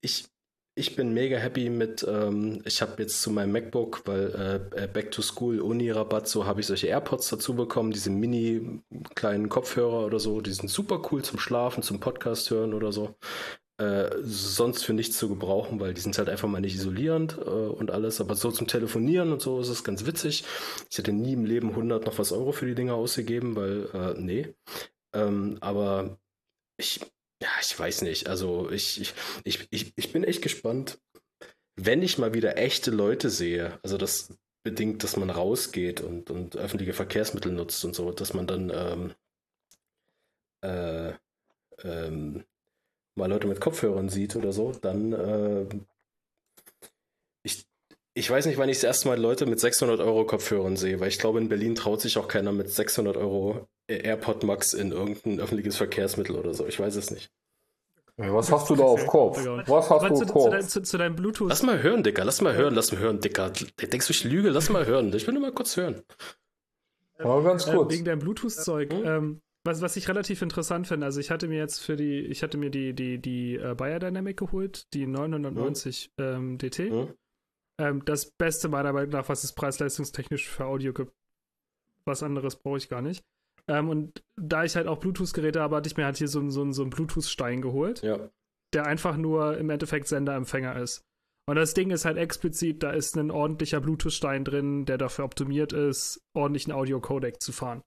ich, ich bin mega happy mit, ähm, ich habe jetzt zu meinem MacBook, weil äh, äh, Back to School Uni-Rabatt, so habe ich solche AirPods dazu bekommen, diese mini kleinen Kopfhörer oder so, die sind super cool zum Schlafen, zum Podcast hören oder so. Äh, sonst für nichts zu gebrauchen, weil die sind halt einfach mal nicht isolierend äh, und alles. Aber so zum Telefonieren und so ist es ganz witzig. Ich hätte nie im Leben 100 noch was Euro für die Dinger ausgegeben, weil, äh, nee. Ähm, aber ich, ja, ich weiß nicht. Also ich, ich, ich, ich, bin echt gespannt, wenn ich mal wieder echte Leute sehe. Also das bedingt, dass man rausgeht und, und öffentliche Verkehrsmittel nutzt und so, dass man dann ähm, äh, ähm, mal Leute mit Kopfhörern sieht oder so, dann äh, ich, ich weiß nicht, wann ich das erste Mal Leute mit 600 Euro Kopfhörern sehe, weil ich glaube, in Berlin traut sich auch keiner mit 600 Euro AirPod Max in irgendein öffentliches Verkehrsmittel oder so. Ich weiß es nicht. Was hast du da auf Kopf? Was hast du auf Kopf? Zu, zu, zu, deinem Bluetooth. Lass mal hören, Dicker. Lass mal hören, lass mal hören, Dicker. Denkst du, ich lüge? Lass mal hören. Ich will nur mal kurz hören. Aber ganz kurz. Äh, wegen deinem Bluetooth-Zeug. Hm? Ähm, was, was ich relativ interessant finde, also ich hatte mir jetzt für die, ich hatte mir die, die, die äh, Bayer Dynamic geholt, die 990 Hm? ähm, DT. Hm? Ähm, das Beste meiner Meinung nach, was es preis-leistungstechnisch für Audio gibt. Was anderes brauche ich gar nicht. Ähm, und da ich halt auch Bluetooth-Geräte habe, hatte ich mir halt hier so, so, so einen Bluetooth-Stein geholt, Ja. der einfach nur im Endeffekt Sender-Empfänger ist. Und das Ding ist halt explizit, da ist ein ordentlicher Bluetooth-Stein drin, der dafür optimiert ist, ordentlichen Audio-Codec zu fahren.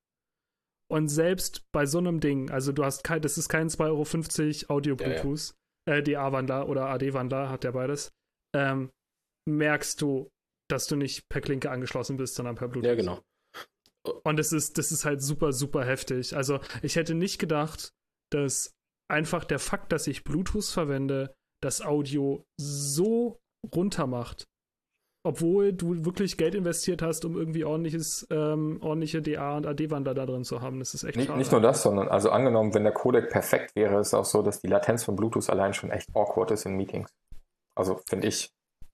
Und selbst bei so einem Ding, also du hast kein, das ist kein 2,50 Euro Audio-Bluetooth, äh, DA-Wandler oder AD-Wandler, hat der beides, ähm, merkst du, dass du nicht per Klinke angeschlossen bist, sondern per Bluetooth. Ja, genau. Und das ist, das ist halt super, super heftig. Also ich hätte nicht gedacht, dass einfach der Fakt, dass ich Bluetooth verwende, das Audio so runter macht. Obwohl du wirklich Geld investiert hast, um irgendwie ordentliches, ähm, ordentliche DA und AD-Wandler da drin zu haben. Das ist echt Nicht, schade. nicht nur das, sondern also angenommen, wenn der Codec perfekt wäre, ist auch so, dass die Latenz von Bluetooth allein schon echt awkward ist in Meetings. Also finde ich.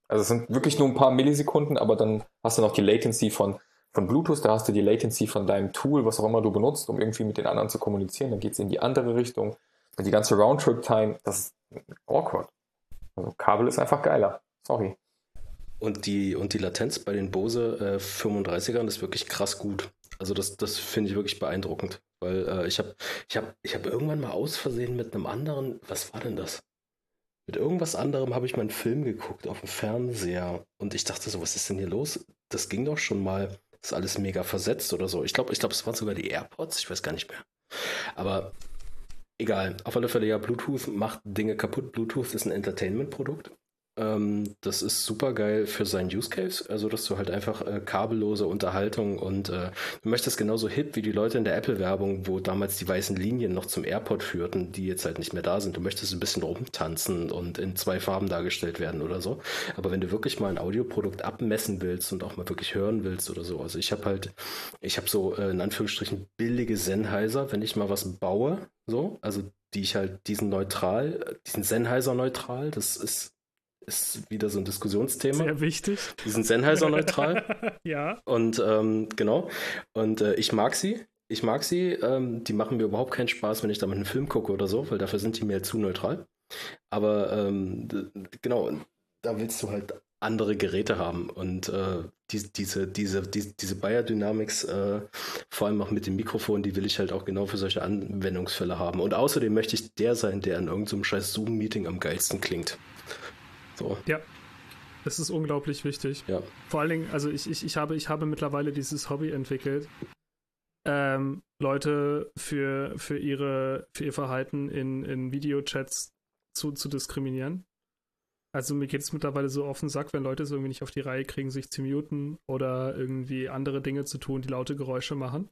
Also es sind wirklich nur ein paar Millisekunden, aber dann hast du noch die Latency von, von Bluetooth, da hast du die Latency von deinem Tool, was auch immer du benutzt, um irgendwie mit den anderen zu kommunizieren. Dann geht es in die andere Richtung. Und die ganze Roundtrip-Time, das ist awkward. Also Kabel ist einfach geiler. Sorry. Und die, und die Latenz bei den Bose äh, 35ern ist wirklich krass gut. Also das, das finde ich wirklich beeindruckend. Weil äh, ich habe ich hab, ich hab irgendwann mal aus Versehen mit einem anderen, was war denn das? Mit irgendwas anderem habe ich mal einen Film geguckt auf dem Fernseher und ich dachte so, was ist denn hier los? Das ging doch schon mal. Ist alles mega versetzt oder so. Ich glaube, ich glaube, es waren sogar die AirPods, ich weiß gar nicht mehr. Aber egal, auf alle Fälle ja, Bluetooth macht Dinge kaputt. Bluetooth ist ein Entertainment-Produkt. Ähm, das ist super geil für seinen Use Case, also dass du halt einfach äh, kabellose Unterhaltung und äh, du möchtest genauso hip wie die Leute in der Apple-Werbung, wo damals die weißen Linien noch zum AirPod führten, die jetzt halt nicht mehr da sind. Du möchtest ein bisschen rumtanzen und in zwei Farben dargestellt werden oder so. Aber wenn du wirklich mal ein Audioprodukt abmessen willst und auch mal wirklich hören willst oder so, also ich habe halt, ich habe so äh, in Anführungsstrichen billige Sennheiser, wenn ich mal was baue, so, also die ich halt diesen neutral, diesen Sennheiser neutral, das ist ist wieder so ein Diskussionsthema. Sehr wichtig. Die sind Sennheiser-neutral. *laughs* ja. Und ähm, genau. Und äh, ich mag sie. Ich mag sie. Ähm, die machen mir überhaupt keinen Spaß, wenn ich damit einen Film gucke oder so, weil dafür sind die mir zu neutral. Aber ähm, genau, da willst du halt andere Geräte haben. Und äh, die, diese, diese, die, diese Bayer Dynamics, äh, vor allem auch mit dem Mikrofon, die will ich halt auch genau für solche Anwendungsfälle haben. Und außerdem möchte ich der sein, der in irgendeinem scheiß Zoom-Meeting am geilsten klingt. So. Ja. Das ist unglaublich wichtig. Ja. Vor allen Dingen, also ich, ich, ich, habe, ich habe mittlerweile dieses Hobby entwickelt, ähm, Leute für, für, ihre, für ihr Verhalten in, in Videochats zu, zu diskriminieren. Also mir geht es mittlerweile so auf den Sack, wenn Leute es irgendwie nicht auf die Reihe kriegen, sich zu muten oder irgendwie andere Dinge zu tun, die laute Geräusche machen.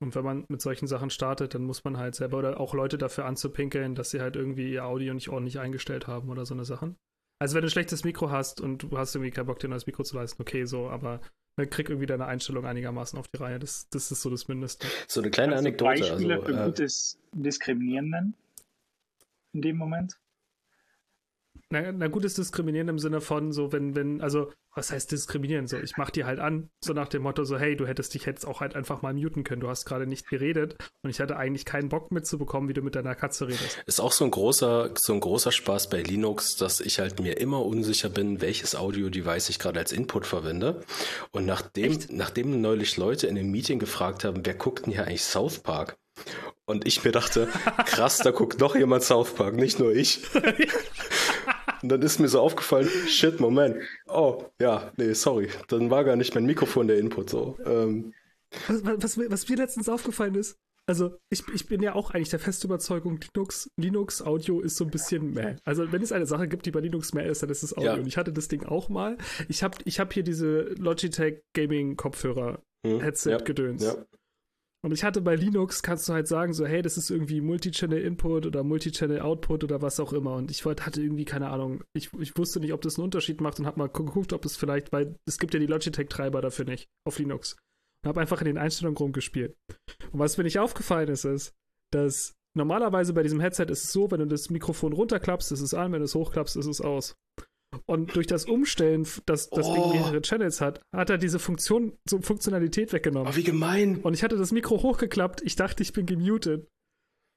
Und wenn man mit solchen Sachen startet, dann muss man halt selber oder auch Leute dafür anzupinkeln, dass sie halt irgendwie ihr Audio nicht ordentlich eingestellt haben oder so eine Sachen. Also wenn du ein schlechtes Mikro hast und du hast irgendwie keinen Bock, dir ein neues Mikro zu leisten, okay, so, aber dann krieg irgendwie deine Einstellung einigermaßen auf die Reihe. Das, das ist so das Mindeste. So eine kleine du Anekdote. Beispiele Also, für äh, gutes Diskriminieren nennen? In dem Moment? Na, na gutes Diskriminieren im Sinne von so, wenn, wenn, also, was heißt diskriminieren? So, ich mach dir halt an, so nach dem Motto, so, hey, du hättest dich jetzt auch halt einfach mal muten können. Du hast gerade nicht geredet und ich hatte eigentlich keinen Bock mitzubekommen, wie du mit deiner Katze redest. Ist auch so ein großer, so ein großer Spaß bei Linux, dass ich halt mir immer unsicher bin, welches Audio-Device ich gerade als Input verwende. Und nachdem, nachdem neulich Leute in einem Meeting gefragt haben, wer guckt denn hier eigentlich South Park? Und ich mir dachte, *laughs* krass, da guckt noch jemand South Park, nicht nur ich. *laughs* Und dann ist mir so aufgefallen, shit, Moment. Oh, ja, nee, sorry. Dann war gar nicht mein Mikrofon der Input so. Ähm, was, was, was, mir letztens aufgefallen ist, also ich, ich bin ja auch eigentlich der festen Überzeugung, Linux, Linux Audio ist so ein bisschen meh. Also wenn es eine Sache gibt, die bei Linux meh ist, dann ist es Audio. Ja. Und ich hatte das Ding auch mal. Ich habe ich hab hier diese Logitech Gaming Kopfhörer hm. Headset ja. gedöns. Ja. Und ich hatte bei Linux, kannst du halt sagen, so, hey, das ist irgendwie Multichannel Input oder Multichannel Output oder was auch immer. Und ich hatte irgendwie keine Ahnung, ich, ich wusste nicht, ob das einen Unterschied macht und habe mal geguckt, ob es vielleicht, weil es gibt ja die Logitech-Treiber dafür nicht auf Linux. Und habe einfach in den Einstellungen rumgespielt. Und was mir nicht aufgefallen ist, ist, dass normalerweise bei diesem Headset ist es so, wenn du das Mikrofon runterklappst, ist es an, wenn du es hochklappst, ist es aus. Und durch das Umstellen, dass das oh. Ding mehrere Channels hat, hat er diese Funktion, so Funktionalität weggenommen. Oh, wie gemein. Und ich hatte das Mikro hochgeklappt, ich dachte, ich bin gemutet.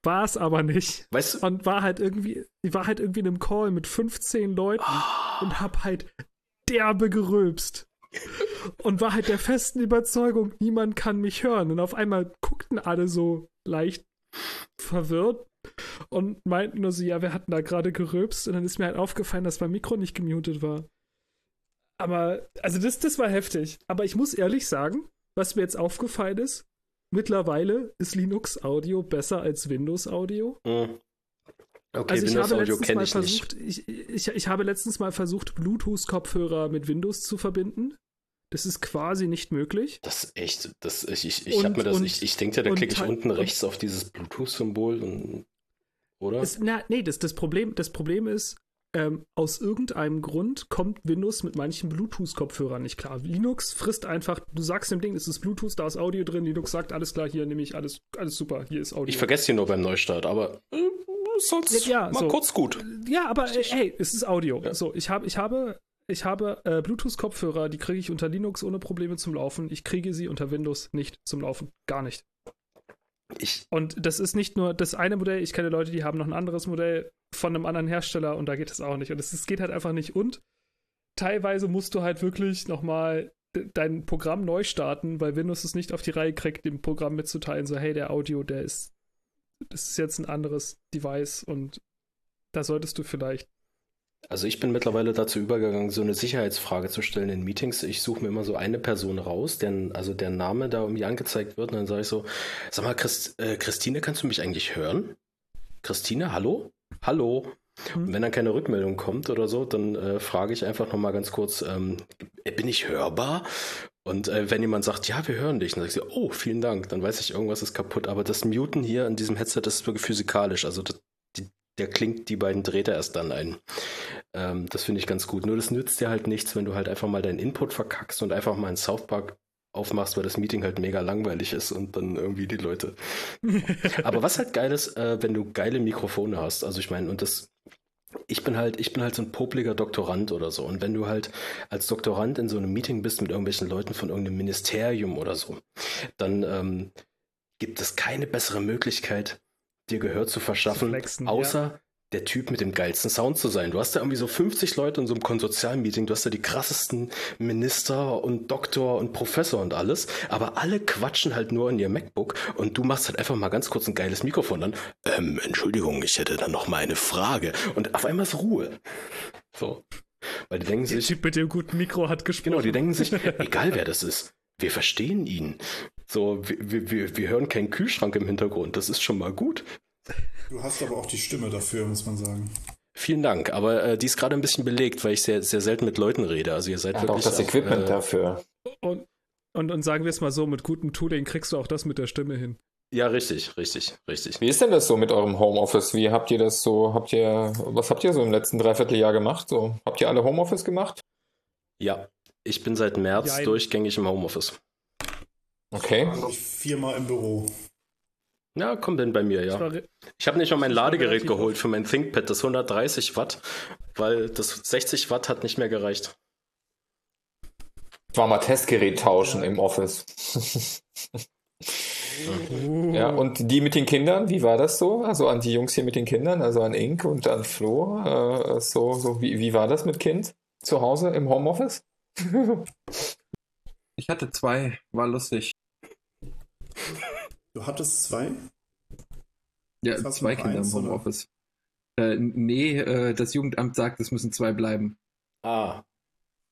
War es aber nicht. Weißt du? Und war halt irgendwie, ich war halt irgendwie in einem Call mit 15 Leuten oh. und hab halt derbe gerülpst. und war halt der festen Überzeugung, niemand kann mich hören. Und auf einmal guckten alle so leicht verwirrt und meinten nur so, ja, wir hatten da gerade gerülpst und dann ist mir halt aufgefallen, dass mein Mikro nicht gemutet war. Aber, also das, das war heftig. Aber ich muss ehrlich sagen, was mir jetzt aufgefallen ist, mittlerweile ist Linux Audio besser als Windows Audio. Mhm. Okay, also ich Windows habe Audio kenne ich versucht, nicht. Ich, ich, ich habe letztens mal versucht, Bluetooth-Kopfhörer mit Windows zu verbinden. Das ist quasi nicht möglich. Das ist echt, das, ich, ich, ich habe mir das, und, ich, ich denke ja, da klicke ich unten rechts auf dieses Bluetooth-Symbol und oder? Es, na, nee, das, das, Problem, das Problem ist, ähm, aus irgendeinem Grund kommt Windows mit manchen Bluetooth-Kopfhörern nicht klar. Linux frisst einfach, du sagst dem Ding, es ist Bluetooth, da ist Audio drin, Linux sagt, alles klar, hier nehme ich alles, alles super, hier ist Audio. Ich vergesse hier nur beim Neustart, aber äh, sonst ja, mal so. kurz gut. Ja, aber äh, hey, es ist Audio. Ja. So, ich, hab, ich habe, ich habe äh, Bluetooth-Kopfhörer, die kriege ich unter Linux ohne Probleme zum Laufen. Ich kriege sie unter Windows nicht zum Laufen. Gar nicht. Ich und das ist nicht nur das eine Modell, ich kenne Leute, die haben noch ein anderes Modell von einem anderen Hersteller und da geht es auch nicht. Und es geht halt einfach nicht. Und teilweise musst du halt wirklich nochmal dein Programm neu starten, weil Windows es nicht auf die Reihe kriegt, dem Programm mitzuteilen, so, hey, der Audio, der ist, das ist jetzt ein anderes Device und da solltest du vielleicht also ich bin mittlerweile dazu übergegangen, so eine Sicherheitsfrage zu stellen in Meetings. Ich suche mir immer so eine Person raus, deren, also der Name da irgendwie angezeigt wird. Und dann sage ich so, sag mal, Christ, äh, Christine, kannst du mich eigentlich hören? Christine, hallo? Hallo? Und wenn dann keine Rückmeldung kommt oder so, dann äh, frage ich einfach nochmal ganz kurz, ähm, bin ich hörbar? Und äh, wenn jemand sagt, ja, wir hören dich, dann sage ich so, oh, vielen Dank, dann weiß ich, irgendwas ist kaputt. Aber das Muten hier in diesem Headset, das ist wirklich physikalisch. Also das, die, der klingt die beiden Drähte erst dann ein. Ähm, das finde ich ganz gut. Nur das nützt dir halt nichts, wenn du halt einfach mal deinen Input verkackst und einfach mal einen South Park aufmachst, weil das Meeting halt mega langweilig ist und dann irgendwie die Leute. *laughs* Aber was halt geil ist, äh, wenn du geile Mikrofone hast. Also ich meine, und das ich bin halt, ich bin halt so ein popliger Doktorand oder so. Und wenn du halt als Doktorand in so einem Meeting bist mit irgendwelchen Leuten von irgendeinem Ministerium oder so, dann ähm, gibt es keine bessere Möglichkeit, dir Gehör zu verschaffen, zu flexen, außer ja. Der Typ mit dem geilsten Sound zu sein. Du hast da irgendwie so 50 Leute in so einem Konsortialmeeting, du hast da die krassesten Minister und Doktor und Professor und alles, aber alle quatschen halt nur in ihr MacBook und du machst halt einfach mal ganz kurz ein geiles Mikrofon an. Ähm, Entschuldigung, ich hätte da noch mal eine Frage. Und auf einmal ist Ruhe. So. Weil die denken der sich. Der Typ mit dem guten Mikro hat gesprochen. Genau, die denken sich, *laughs* egal wer das ist, wir verstehen ihn. So, wir, wir, wir hören keinen Kühlschrank im Hintergrund. Das ist schon mal gut. Du hast aber auch die Stimme dafür, muss man sagen. Vielen Dank, aber äh, die ist gerade ein bisschen belegt, weil ich sehr, sehr selten mit Leuten rede. Also ihr seid ja, wirklich auch das Equipment äh, dafür. Und, und, und sagen wir es mal so, mit gutem Tooling kriegst du auch das mit der Stimme hin. Ja, richtig, richtig, richtig. Wie ist denn das so mit eurem Homeoffice? Wie habt ihr das so, habt ihr, was habt ihr so im letzten Dreivierteljahr gemacht? So, habt ihr alle Homeoffice gemacht? Ja, ich bin seit März ja, durchgängig im Homeoffice. Okay. Ich viermal im Büro. Ja, kommt denn bei mir, ja. Ich habe nicht mal mein Ladegerät geholt für mein ThinkPad, das 130 Watt, weil das 60 Watt hat nicht mehr gereicht. Ich war mal Testgerät tauschen ja. im Office. ja, und die mit den Kindern, wie war das so? Also an die Jungs hier mit den Kindern, also an Ink und an Flo, äh, so, so wie, wie war das mit Kind zu Hause im Homeoffice? ich hatte zwei, war lustig. *laughs* Du hattest zwei? Ja, zwei Kinder eins, im? Homeoffice. Äh, nee, äh, das Jugendamt sagt, es müssen zwei bleiben. Ah,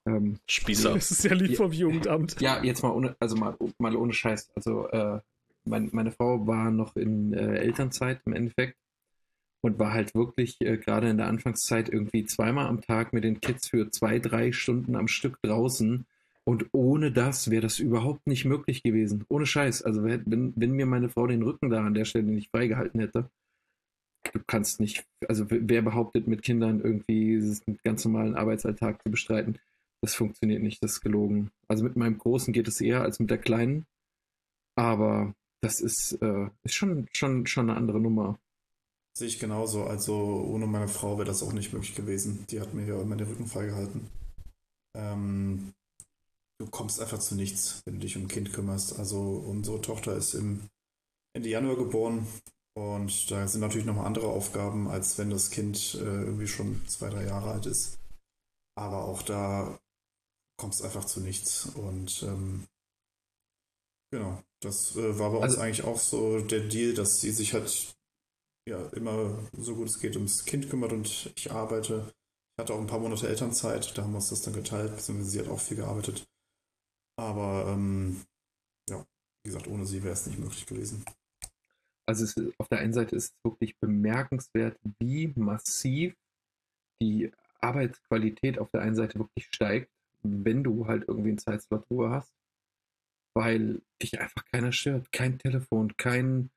Ähm, Spießer. Das ist ja lieb Ja. vom Jugendamt. ja, jetzt mal ohne, also mal, mal ohne Scheiß. Also äh, mein, meine Frau war noch in äh, Elternzeit im Endeffekt und war halt wirklich äh, gerade in der Anfangszeit irgendwie zweimal am Tag mit den Kids für zwei, drei Stunden am Stück draußen. Und ohne das wäre das überhaupt nicht möglich gewesen. Ohne Scheiß. Also wenn, wenn mir meine Frau den Rücken da an der Stelle nicht freigehalten hätte, du kannst nicht, also wer behauptet mit Kindern irgendwie einen ganz normalen Arbeitsalltag zu bestreiten, das funktioniert nicht, das ist gelogen. Also mit meinem Großen geht es eher als mit der Kleinen, aber das ist, äh, ist schon, schon, schon eine andere Nummer. Sehe ich genauso. Also ohne meine Frau wäre das auch nicht möglich gewesen. Die hat mir ja immer den Rücken freigehalten. Ähm, du kommst einfach zu nichts, wenn du dich um ein Kind kümmerst. Also unsere Tochter ist im Ende Januar geboren und da sind natürlich nochmal andere Aufgaben, als wenn das Kind äh, irgendwie schon zwei, drei Jahre alt ist. Aber auch da kommst einfach zu nichts. Und ähm, genau, das äh, war bei uns Also- eigentlich auch so der Deal, dass sie sich halt ja immer so gut es geht ums Kind kümmert und ich arbeite. Ich hatte auch ein paar Monate Elternzeit, da haben wir uns das dann geteilt, beziehungsweise sie hat auch viel gearbeitet. Aber ähm, ja, wie gesagt, ohne sie wäre es nicht möglich gewesen. Also es, auf der einen Seite ist es wirklich bemerkenswert, wie massiv die Arbeitsqualität auf der einen Seite wirklich steigt, wenn du halt irgendwie einen Zeitslot Ruhe hast, weil dich einfach keiner stört. Kein Telefon, kein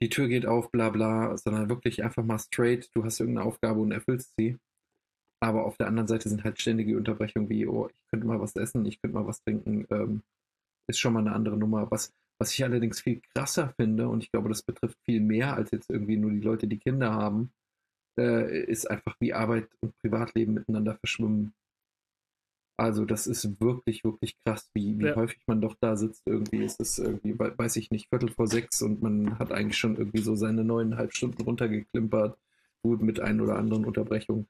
die Tür geht auf, bla bla, sondern wirklich einfach mal straight, du hast irgendeine Aufgabe und erfüllst sie. Aber auf der anderen Seite sind halt ständige Unterbrechungen wie, oh, ich könnte mal was essen, ich könnte mal was trinken, ähm, ist schon mal eine andere Nummer. Was, was ich allerdings viel krasser finde, und ich glaube, das betrifft viel mehr als jetzt irgendwie nur die Leute, die Kinder haben, äh, ist einfach, wie Arbeit und Privatleben miteinander verschwimmen. Also das ist wirklich, wirklich krass, wie, wie Ja. häufig man doch da sitzt. Irgendwie ist es irgendwie, we- weiß ich nicht, Viertel vor sechs und man hat eigentlich schon irgendwie so seine neuneinhalb Stunden runtergeklimpert, gut mit ein oder anderen Unterbrechungen.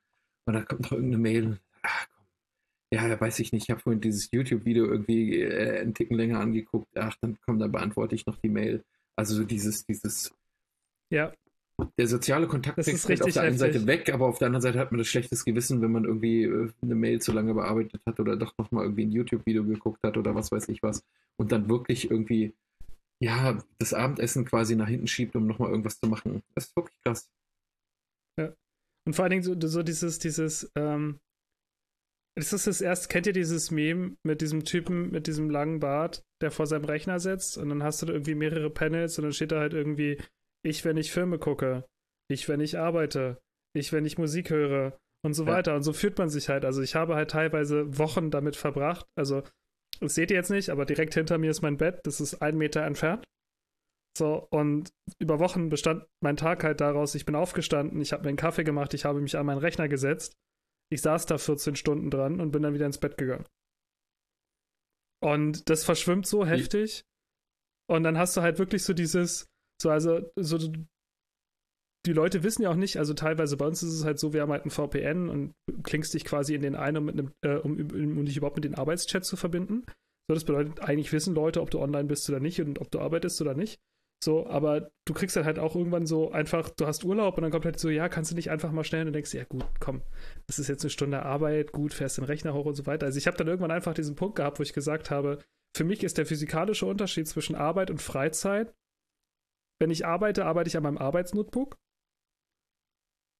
Und dann kommt noch irgendeine Mail. Ach komm. Ja, weiß ich nicht. Ich habe vorhin dieses YouTube-Video irgendwie äh, einen Ticken länger angeguckt. Ach, dann komm, dann beantworte ich noch die Mail. Also so dieses, dieses, Ja, der soziale Kontakt ist fällt auf der einen heftig. Seite weg, aber auf der anderen Seite hat man das schlechtes Gewissen, wenn man irgendwie äh, eine Mail zu lange bearbeitet hat oder doch nochmal irgendwie ein YouTube-Video geguckt hat oder was weiß ich was und dann wirklich irgendwie, ja, das Abendessen quasi nach hinten schiebt, um nochmal irgendwas zu machen. Das ist wirklich krass. Und vor allen Dingen so, so dieses, dieses, ähm, das ist das erste, kennt ihr dieses Meme mit diesem Typen mit diesem langen Bart, der vor seinem Rechner sitzt und dann hast du da irgendwie mehrere Panels und dann steht da halt irgendwie, ich, wenn ich Filme gucke, ich, wenn ich arbeite, ich, wenn ich Musik höre und so Ja. weiter. Und so fühlt man sich halt. Also ich habe halt teilweise Wochen damit verbracht. Also, das seht ihr jetzt nicht, aber direkt hinter mir ist mein Bett, das ist ein Meter entfernt. So, und über Wochen bestand mein Tag halt daraus, ich bin aufgestanden, ich habe mir einen Kaffee gemacht, ich habe mich an meinen Rechner gesetzt, ich saß da 14 Stunden dran und bin dann wieder ins Bett gegangen. Und das verschwimmt so heftig. Und dann hast du halt wirklich so dieses, so also, so die Leute wissen ja auch nicht, also teilweise bei uns ist es halt so, wir haben halt ein VPN und klingst dich quasi in den ein, um, mit einem, äh, um, um dich überhaupt mit den Arbeitschat zu verbinden. So, das bedeutet, eigentlich wissen Leute, ob du online bist oder nicht und ob du arbeitest oder nicht. So, aber du kriegst dann halt auch irgendwann so einfach, du hast Urlaub und dann kommt halt so, ja, kannst du nicht einfach mal schnell und denkst, ja gut, komm, das ist jetzt eine Stunde Arbeit, gut, fährst den Rechner hoch und so weiter. Also ich habe dann irgendwann einfach diesen Punkt gehabt, wo ich gesagt habe, für mich ist der physikalische Unterschied zwischen Arbeit und Freizeit, wenn ich arbeite, arbeite ich an meinem Arbeitsnotebook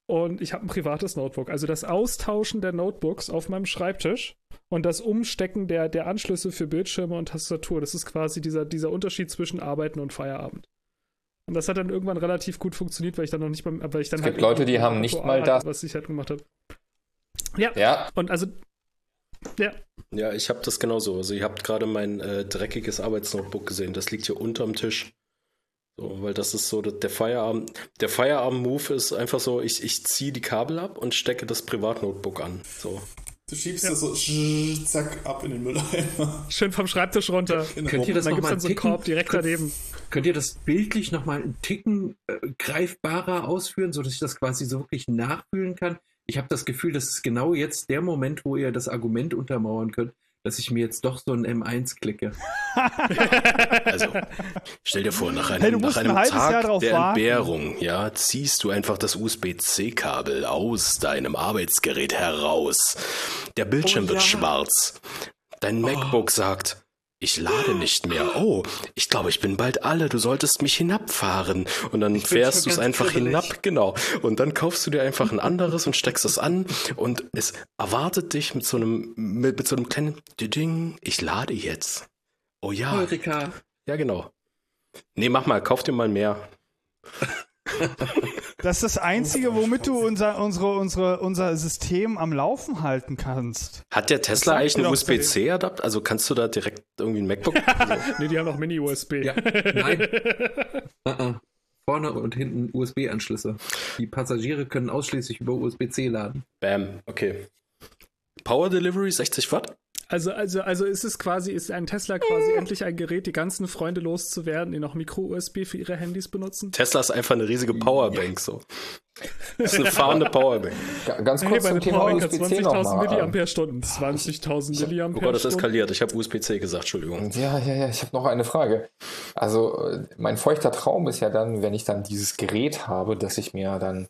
und ich habe ein privates Notebook. Also das Austauschen der Notebooks auf meinem Schreibtisch und das Umstecken der, der Anschlüsse für Bildschirme und Tastatur, das ist quasi dieser, dieser Unterschied zwischen Arbeiten und Feierabend. Und das hat dann irgendwann relativ gut funktioniert, weil ich dann noch nicht beim, weil ich dann Es halt gibt Leute, die haben nicht mal das. was ich halt gemacht habe. Ja, Ja, und also, ja, Ja, ich habe das genauso. Also ihr habt gerade mein äh, dreckiges Arbeitsnotebook gesehen. Das liegt hier unterm Tisch. So, weil das ist so der Feierabend. Der Feierabend-Move ist einfach so, ich, ich ziehe die Kabel ab und stecke das Privatnotebook an. So. Du schiebst das so sch- zack ab in den Mülleimer. *laughs* schön vom Schreibtisch runter. Genau. Könnt ihr das dann noch gibt es mal dann so einen ticken? Korb direkt Könnt- daneben. Könnt ihr das bildlich nochmal einen Ticken äh, greifbarer ausführen, sodass ich das quasi so wirklich nachfühlen kann? Ich habe das Gefühl, das ist genau jetzt der Moment, wo ihr das Argument untermauern könnt, dass ich mir jetzt doch so ein M1 klicke. *laughs* Also, stell dir vor, nach einem, Hey, nach ein einem Jahr Tag der warten. Entbehrung, ja, ziehst du einfach das USB-C-Kabel aus deinem Arbeitsgerät heraus. Der Bildschirm Oh wird ja. schwarz. Dein MacBook sagt, ich lade nicht mehr. Oh, ich glaube, ich bin bald alle. Du solltest mich hinabfahren. Und dann fährst du es einfach kribbelig. hinab, genau. Und dann kaufst du dir einfach ein anderes und steckst es an. Und es erwartet dich mit so einem, mit, mit so einem kleinen Ding. Ich lade jetzt. Oh ja. Eureka. Ja, genau. Nee, mach mal, kauf dir mal mehr. Das ist das Einzige, womit du unser, unsere, unsere, unser System am Laufen halten kannst. Hat der Tesla eigentlich einen USB-C-Adapter? Also kannst du da direkt irgendwie ein MacBook? *laughs* nee, die haben noch Mini-USB. Ja, nein. Uh -uh. Vorne und hinten USB-Anschlüsse. Die Passagiere können ausschließlich über USB-C laden. Bam, okay. Power Delivery 60 Watt? Also, also, also ist es quasi, ist ein Tesla quasi endlich ein Gerät, die ganzen Freunde loszuwerden, die noch Micro-USB für ihre Handys benutzen? Tesla ist einfach eine riesige Powerbank so. Das ist eine fahrende Powerbank. Ga- Ganz Hey, kurz meine zum Thema USB-C 20.000 nochmal. Milliampere-Stunden. 20.000 Oh Gott, das eskaliert. Ich habe USB-C gesagt, Entschuldigung. Ja, ja, ja, ich habe noch eine Frage. Also, äh, mein feuchter Traum ist ja dann, wenn ich dann dieses Gerät habe, dass ich mir dann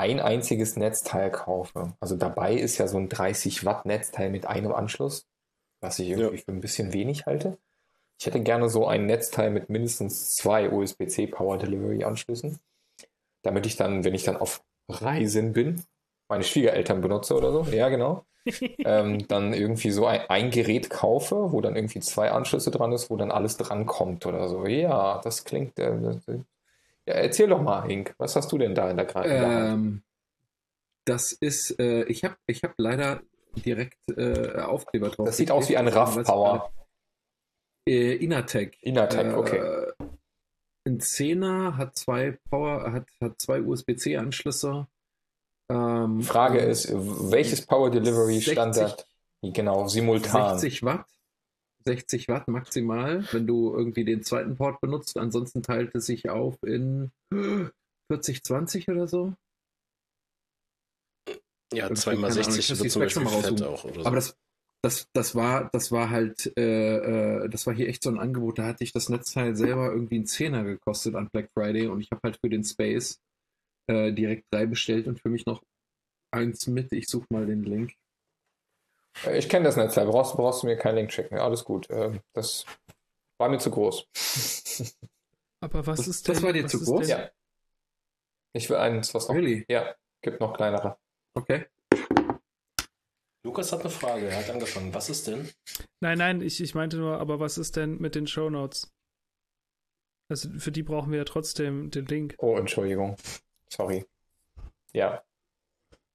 ein einziges Netzteil kaufe. Also dabei ist ja so ein 30 Watt Netzteil mit einem Anschluss, was ich irgendwie für ein bisschen wenig halte. Ich hätte gerne so ein Netzteil mit mindestens zwei USB-C Power Delivery Anschlüssen, damit ich dann, wenn ich dann auf Reisen bin, meine Schwiegereltern benutze oder so, ja genau, *laughs* ähm, dann irgendwie so ein, ein Gerät kaufe, wo dann irgendwie zwei Anschlüsse dran ist, wo dann alles dran kommt oder so. Ja, das klingt. Äh, ja, erzähl doch mal, Hink, was hast du denn da in der, Hand? Ähm, das ist, äh, ich habe ich hab leider direkt äh, Aufkleber drauf. Das sieht aus wie ein was- Power. Äh, Inatec. Inatec, okay. Äh, ein 10er hat zwei Power, hat, hat zwei USB-C-Anschlüsse. Ähm, Frage ist, welches Power Delivery 60 Standard? Genau, simultan. 60 Watt. 60 Watt maximal, wenn du irgendwie den zweiten Port benutzt. Ansonsten teilt es sich auf in 40, 20 oder so. Ja, Irgendwie, 2 mal keine Ahnung, 60 ich muss wird die zum Beispiel fett auch. Oder so. Aber das, das, das war, das war halt, äh, äh, das war hier echt so ein Angebot. Da hatte ich das Netzteil selber irgendwie einen Zehner gekostet an Black Friday und ich habe halt für den Space äh, direkt drei bestellt und für mich noch eins mit. Ich suche mal den Link. Ich kenne das Netzteil, brauchst, brauchst du mir keinen Link schicken. Alles gut. Ähm, Das war mir zu groß. *laughs* Aber was Das- ist denn. das war dir zu groß? Denn, Ja. Ich will eins, was noch. Really? Ja, gibt noch kleinere. Okay. Lukas hat eine Frage, er hat angefangen. Was ist denn? Nein, nein, ich, ich meinte nur, aber was ist denn mit den Shownotes? Also für die brauchen wir ja trotzdem den Link. Oh, Entschuldigung. Sorry. Ja.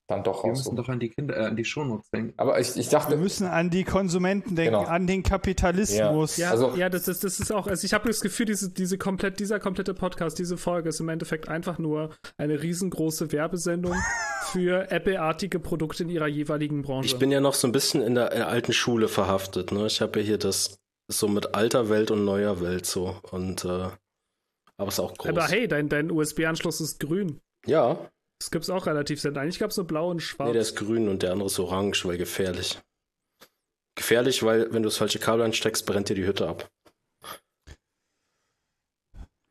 Dann doch Wir raus. müssen doch an die Kinder, äh, an die Shownotes denken. Aber ich, ich Wir dachte, müssen an die Konsumenten denken, Genau. an den Kapitalismus. Ja, Also- ja das, ist, das ist auch, also ich habe das Gefühl, diese, diese komplett, dieser komplette Podcast, diese Folge ist im Endeffekt einfach nur eine riesengroße Werbesendung *laughs* für Apple-artige Produkte in ihrer jeweiligen Branche. Ich bin ja noch so ein bisschen in der, in der alten Schule verhaftet. Ne? Ich habe ja hier das so mit alter Welt und neuer Welt so. Und, äh, aber es ist auch groß. aber hey, dein, dein USB-Anschluss ist grün. Ja, Das gibt's auch relativ selten. Eigentlich gab's nur blau und schwarz. nee, der ist grün und der andere ist orange, weil gefährlich. Gefährlich, weil wenn du das falsche Kabel einsteckst, brennt dir die Hütte ab.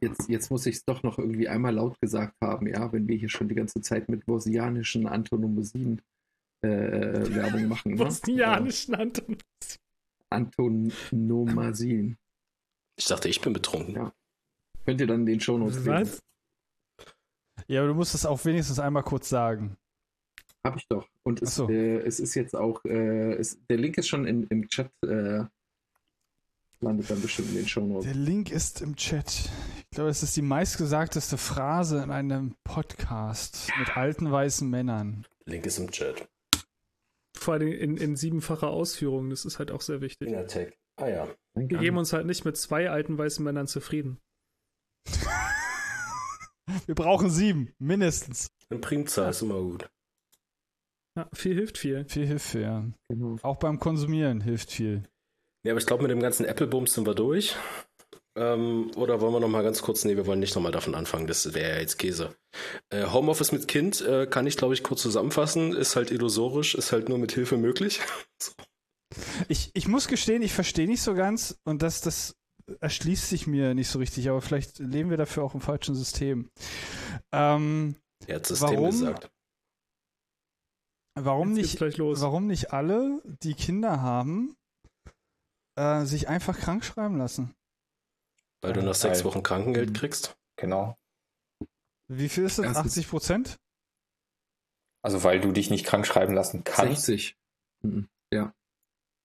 Jetzt, jetzt muss ich es doch noch irgendwie einmal laut gesagt haben, ja, wenn wir hier schon die ganze Zeit mit bosnianischen Antonomosien äh, Werbung machen. Ne? Bosnianischen Anton. Äh, Antonomasien. Ich dachte, ich bin betrunken. Ja. Könnt ihr dann den Shownotes lesen. Was? Ja, aber du musst es auch wenigstens einmal kurz sagen. Hab ich doch. Und es, so. äh, es ist jetzt auch, äh, es, der Link ist schon in, im Chat, äh, landet dann bestimmt in den Shownotes. Der Link ist im Chat. Ich glaube, es ist die meistgesagteste Phrase in einem Podcast mit alten weißen Männern. Link ist im Chat. Vor allem in, in siebenfacher Ausführung. Das ist halt auch sehr wichtig. Inatec. Ah ja. Wir geben uns halt nicht mit zwei alten weißen Männern zufrieden. *laughs* Wir brauchen sieben, mindestens. Eine Primzahl ist immer gut. Ja, viel hilft viel. Viel hilft viel, ja. Genau. Auch beim Konsumieren hilft viel. Ja, aber ich glaube, mit dem ganzen Apple-Bums sind wir durch. Ähm, oder wollen wir noch mal ganz kurz, nee, wir wollen nicht noch mal davon anfangen, das wäre ja jetzt Käse. Äh, Homeoffice mit Kind äh, kann ich, glaube ich, kurz zusammenfassen, ist halt illusorisch, ist halt nur mit Hilfe möglich. *laughs* so. Ich, ich muss gestehen, ich verstehe nicht so ganz und das, das erschließt sich mir nicht so richtig, aber vielleicht leben wir dafür auch im falschen System. Ähm, er hat System warum, gesagt. Warum nicht, warum nicht alle, die Kinder haben, äh, sich einfach krank schreiben lassen? Weil du nach sechs Wochen Krankengeld mhm. kriegst? Genau. Wie viel ist das? 80 Prozent? Also weil du dich nicht krank schreiben lassen kannst. 60. Mhm. Ja.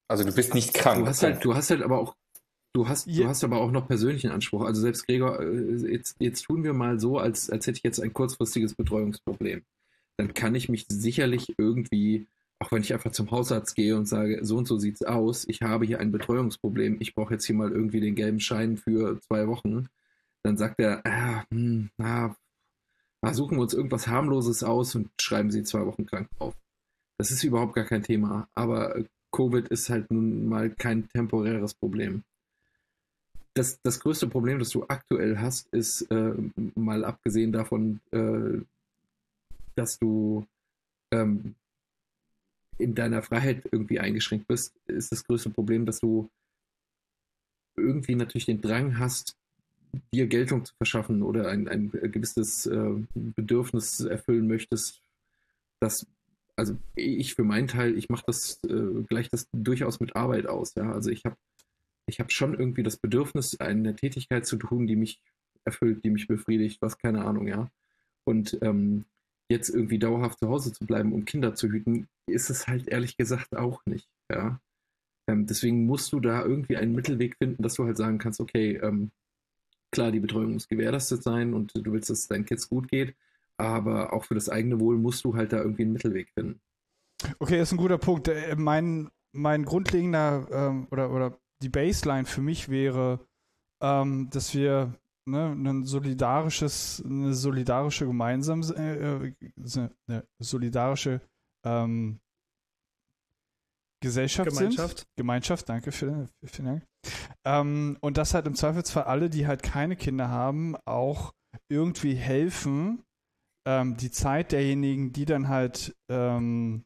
Also du bist nicht krank. Du hast halt, du hast halt aber auch, du hast, du hast aber auch noch persönlichen Anspruch. Also selbst Gregor, äh, jetzt, jetzt tun wir mal so, als, als hätte ich jetzt ein kurzfristiges Betreuungsproblem dann kann ich mich sicherlich irgendwie, auch wenn ich einfach zum Hausarzt gehe und sage, so und so sieht es aus, ich habe hier ein Betreuungsproblem, ich brauche jetzt hier mal irgendwie den gelben Schein für zwei Wochen, dann sagt er, ah, hm, na, suchen wir uns irgendwas harmloses aus und schreiben sie zwei Wochen krank drauf. Das ist überhaupt gar kein Thema, aber Covid ist halt nun mal kein temporäres Problem. Das, das größte Problem, das du aktuell hast, ist äh, mal abgesehen davon, äh, dass du ähm, in deiner Freiheit irgendwie eingeschränkt bist, ist das größte Problem, dass du irgendwie natürlich den Drang hast, dir Geltung zu verschaffen oder ein, ein gewisses äh, Bedürfnis erfüllen möchtest, das also ich für meinen Teil, ich mache das äh, gleich das durchaus mit Arbeit aus. Ja? Also ich habe ich hab schon irgendwie das Bedürfnis, eine Tätigkeit zu tun, die mich erfüllt, die mich befriedigt, was keine Ahnung, ja. Und ähm, jetzt irgendwie dauerhaft zu Hause zu bleiben, um Kinder zu hüten, ist es halt ehrlich gesagt auch nicht. Ja? Ähm, deswegen musst du da irgendwie einen Mittelweg finden, dass du halt sagen kannst, okay, ähm, klar, die Betreuung muss gewährleistet sein und du willst, dass es deinen Kids gut geht, aber auch für das eigene Wohl musst du halt da irgendwie einen Mittelweg finden. Okay, das ist ein guter Punkt. Äh, mein, mein grundlegender ähm, oder, oder die Baseline für mich wäre, ähm, dass wir ne, ein solidarisches, eine solidarische gemeinsam, äh, äh eine solidarische ähm, Gesellschaft Gemeinschaft. sind. Gemeinschaft, danke, vielen, vielen Dank. Ähm, und dass halt im Zweifelsfall alle, die halt keine Kinder haben, auch irgendwie helfen, ähm, die Zeit derjenigen, die dann halt ähm,